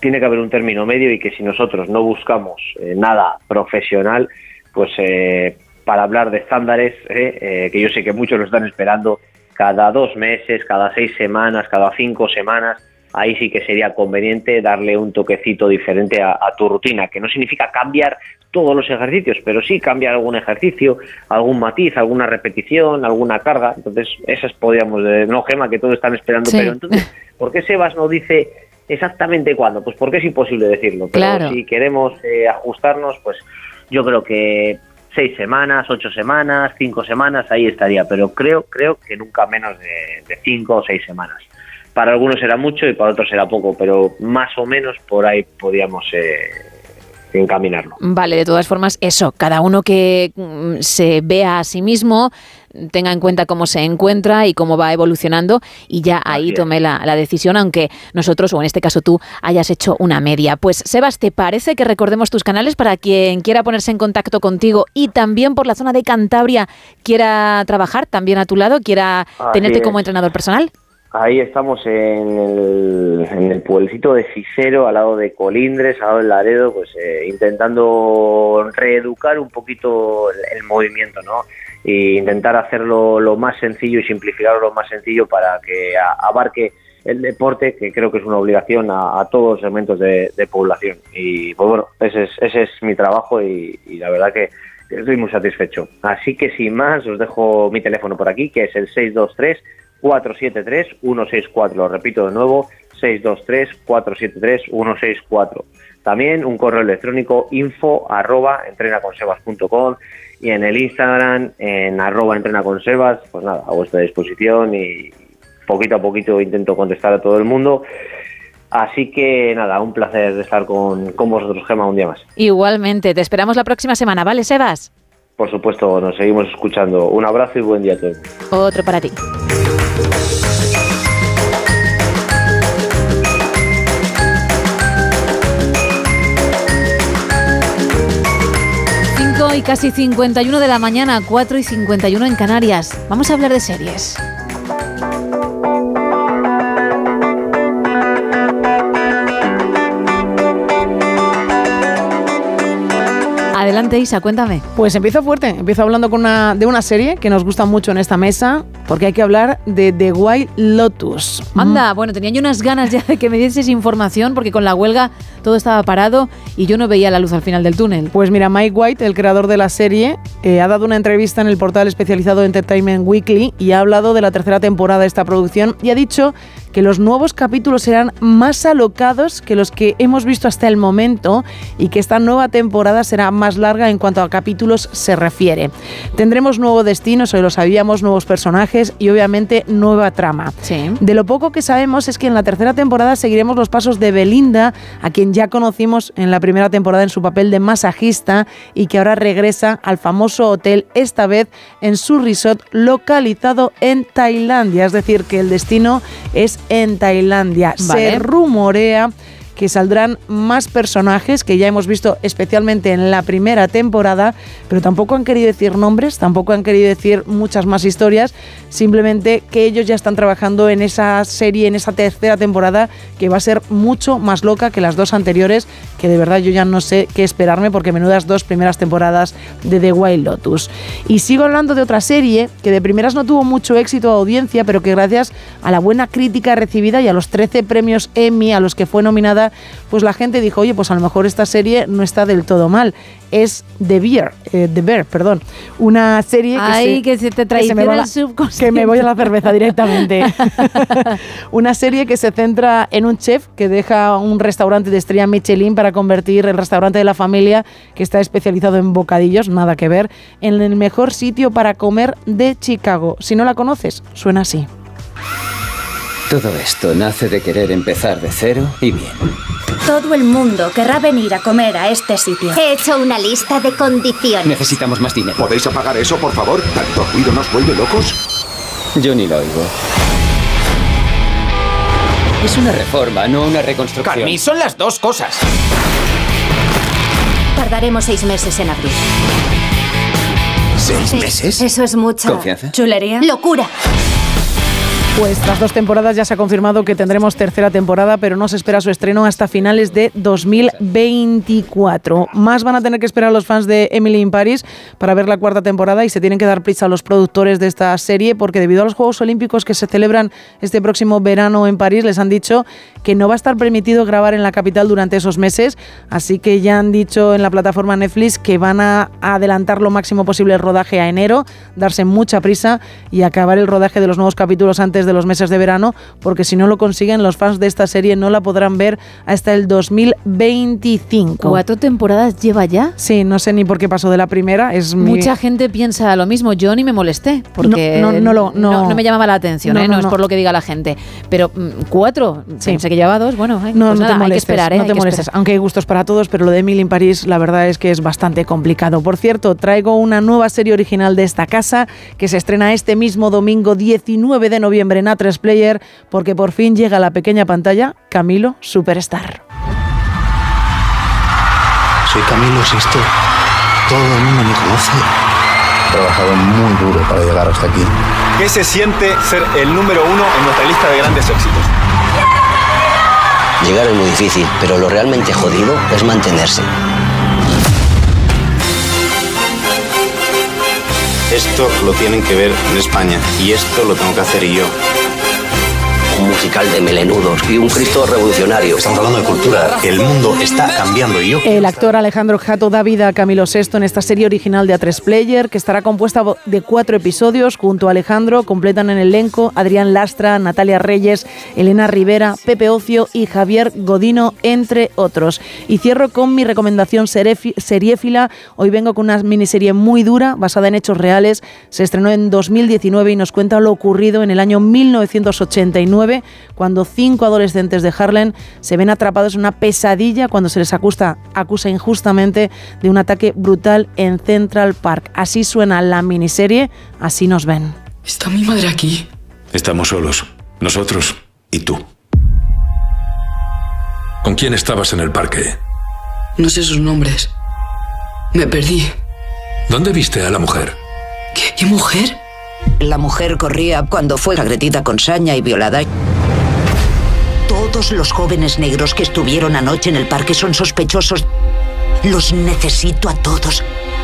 tiene que haber un término medio y que si nosotros no buscamos eh, nada profesional, pues eh, para hablar de estándares, eh, eh, que yo sé que muchos lo están esperando cada dos meses, cada seis semanas, cada cinco semanas, ahí sí que sería conveniente darle un toquecito diferente a, a, tu rutina, que no significa cambiar todos los ejercicios, pero sí cambiar algún ejercicio, algún matiz, alguna repetición, alguna carga. Entonces, esas podríamos, no Gema, que todos están esperando, Sí. pero entonces, ¿por qué Sebas no dice exactamente cuándo? Pues porque es imposible decirlo, pero Claro. si queremos eh, ajustarnos, pues yo creo que seis semanas, ocho semanas, cinco semanas, ahí estaría, pero creo, creo que nunca menos de, de cinco o seis semanas. Para algunos será mucho y para otros será poco, pero más o menos por ahí podríamos eh, encaminarlo. Vale, de todas formas, eso, cada uno que mm, se vea a sí mismo, tenga en cuenta cómo se encuentra y cómo va evolucionando y ya ahí tome la, la decisión, aunque nosotros, o en este caso tú, hayas hecho una media. Pues Sebas, ¿te parece que recordemos tus canales para quien quiera ponerse en contacto contigo y también por la zona de Cantabria quiera trabajar también a tu lado, quiera Así tenerte como entrenador personal? Ahí estamos en el, en el pueblecito de Ficero, al lado de Colindres, al lado del Laredo, pues eh, intentando reeducar un poquito el, movimiento, ¿no? E intentar hacerlo lo más sencillo y simplificarlo lo más sencillo para que abarque el deporte, que creo que es una obligación a, todos los segmentos de, de población. Y pues bueno, ese es, ese es mi trabajo y la verdad que estoy muy satisfecho. Así que sin más, os dejo mi teléfono por aquí, que es el 623 473 164. Lo repito de nuevo, 623 473 164. También un correo electrónico info arroba entrenaconsebas.com y en el Instagram en arroba entrenaconsebas, pues nada, a vuestra disposición y poquito a poquito intento contestar a todo el mundo. Así que nada, un placer estar con, con vosotros, Gema, un día más. Igualmente, te esperamos la próxima semana, ¿vale, Sebas? Por supuesto, nos seguimos escuchando. Un abrazo y buen día a todos. Otro para ti. Y casi 51 de la mañana, 4 y 51 en Canarias. Vamos a hablar de series. Adelante, Isa, cuéntame. Pues empiezo fuerte, empiezo hablando con una, de una serie que nos gusta mucho en esta mesa, porque hay que hablar de The White Lotus. Anda, bueno, tenía yo unas ganas ya de que me dieses información porque con la huelga todo estaba parado y yo no veía la luz al final del túnel. Pues mira, Mike White, el creador de la serie, eh, ha dado una entrevista en el portal especializado Entertainment Weekly y ha hablado de la tercera temporada de esta producción y ha dicho que los nuevos capítulos serán más alocados que los que hemos visto hasta el momento y que esta nueva temporada será más larga en cuanto a capítulos se refiere. Tendremos nuevo destino, hoy lo sabíamos, nuevos personajes y obviamente nueva trama. De lo poco que sabemos es que en la tercera temporada seguiremos los pasos de Belinda, a quien ya conocimos en la primera temporada en su papel de masajista y que ahora regresa al famoso hotel, esta vez en su resort localizado en Tailandia. Es decir, que el destino es en Tailandia. Vale. Se rumorea que saldrán más personajes que ya hemos visto especialmente en la primera temporada, pero tampoco han querido decir nombres, tampoco han querido decir muchas más historias, simplemente que ellos ya están trabajando en esa serie, en esa tercera temporada, que va a ser mucho más loca que las dos anteriores, que de verdad yo ya no sé qué esperarme, porque menudas dos primeras temporadas de The Wild Lotus. Y sigo hablando de otra serie que de primeras no tuvo mucho éxito a audiencia, pero que gracias a la buena crítica recibida y a los 13 premios Emmy a los que fue nominada, pues la gente dijo, oye, pues a lo mejor esta serie no está del todo mal. Es The Bear, eh, The Bear, perdón. Una serie que Ay, se, que se te me traiciona va el la- subconsciente. que me voy a la cerveza directamente. Una serie que se centra en un chef que deja un restaurante de estrella Michelin para convertir el restaurante de la familia, que está especializado en bocadillos, nada que ver, en el mejor sitio para comer de Chicago. Si no la conoces, suena así. Todo esto nace de querer empezar de cero y bien. Todo el mundo querrá venir a comer a este sitio. He hecho una lista de condiciones. Necesitamos más dinero. ¿Podéis apagar eso, por favor? ¿Tanto ruido nos vuelve locos? Yo ni lo oigo. Es una reforma, no una reconstrucción. Carmi, son las dos cosas. Tardaremos seis meses en abrir. ¿Seis Sí, meses? Eso es mucha Confianza. chulería. Locura. Pues tras dos temporadas ya se ha confirmado que tendremos tercera temporada, pero no se espera su estreno hasta finales de 2024. Más van a tener que esperar los fans de Emily in Paris para ver la cuarta temporada y se tienen que dar prisa a los productores de esta serie porque debido a los Juegos Olímpicos que se celebran este próximo verano en París, les han dicho que no va a estar permitido grabar en la capital durante esos meses, así que ya han dicho en la plataforma Netflix que van a adelantar lo máximo posible el rodaje a enero, darse mucha prisa y acabar el rodaje de los nuevos capítulos antes de los meses de verano, porque si no lo consiguen, los fans de esta serie no la podrán ver hasta el 2025. ¿Cuatro temporadas lleva ya? Sí, no sé ni por qué pasó de la primera. Es mi- Mucha gente piensa lo mismo. Yo ni me molesté porque No, no, no lo- no. no me llamaba la atención. No, ¿eh? no, es por lo que diga la gente. Pero mm, cuatro, pensé que llevaba dos. Bueno, ay, No, pues nada, te molestes, hay que esperar. ¿eh? no te molestes. esperar. Aunque hay gustos para todos, pero lo de Emily in París, la verdad es que es bastante complicado. Por cierto, traigo una nueva serie original de esta casa que se estrena este mismo domingo 19 de noviembre en A3 Player, porque por fin llega a la pequeña pantalla Camilo Superstar. Soy Camilo Sesto. Todo el mundo me conoce. He trabajado muy duro para llegar hasta aquí. ¿Qué se siente ser el número uno en nuestra lista de grandes éxitos? Llegar es muy difícil, pero lo realmente jodido es mantenerse. Esto lo tienen que ver en España y esto lo tengo que hacer yo. Un musical de melenudos y un Cristo revolucionario. Estamos hablando de cultura. El mundo está cambiando y yo. El actor Alejandro Jato da vida a Camilo VI en esta serie original de A3 Player, que estará compuesta de cuatro episodios. Junto a Alejandro completan en el elenco Adrián Lastra, Natalia Reyes, Elena Rivera, Pepe Ocio y Javier Godino, entre otros. Y cierro con mi recomendación seriéfila. Hoy vengo con una miniserie muy dura, basada en hechos reales. Se estrenó en 2019 y nos cuenta lo ocurrido en el año 1989, cuando cinco adolescentes de Harlem se ven atrapados en una pesadilla cuando se les acusa, acusa injustamente de un ataque brutal en Central Park. Así suena la miniserie, así nos ven. ¿Está mi madre aquí? Estamos solos. Nosotros y tú. ¿Con quién estabas en el parque? No sé sus nombres. Me perdí. ¿Dónde viste a la mujer? ¿Qué, qué mujer? La mujer corría cuando fue agredida con saña y violada. Todos los jóvenes negros que estuvieron anoche en el parque son sospechosos. Los necesito a todos.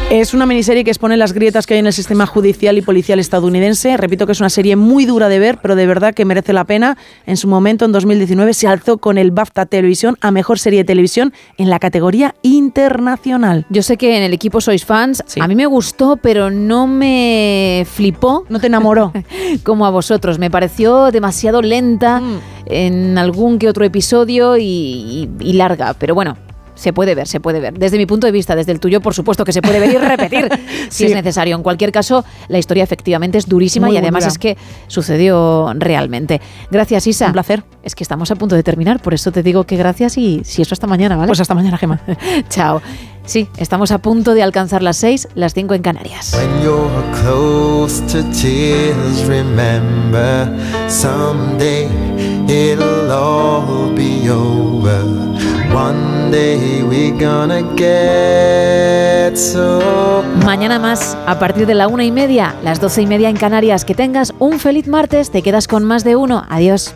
Es una miniserie que expone las grietas que hay en el sistema judicial y policial estadounidense. Repito que es una serie muy dura de ver, pero de verdad que merece la pena. En su momento, en 2019, se alzó con el BAFTA Televisión a Mejor Serie de Televisión en la categoría internacional. Yo sé que en el equipo sois fans. A mí me gustó, pero no me flipó. No te enamoró. como a vosotros. Me pareció demasiado lenta en algún que otro episodio y- y- y larga. Pero bueno, se puede ver, se puede ver. Desde mi punto de vista, desde el tuyo, por supuesto que se puede ver y repetir si Sí. es necesario. En cualquier caso, la historia efectivamente es durísima Muy y además dura. es que sucedió realmente. Gracias, Isa. Un placer. Es que estamos a punto de terminar, por eso te digo que gracias y si eso hasta mañana, ¿vale? Pues hasta mañana, Gema. Chao. Sí, estamos a punto de alcanzar las seis, las cinco en Canarias. When you're close to tears, remember someday it'll all be over. Mañana más, a partir de la una y media, las doce y media en Canarias. Que tengas un feliz martes, te quedas con más de uno. Adiós.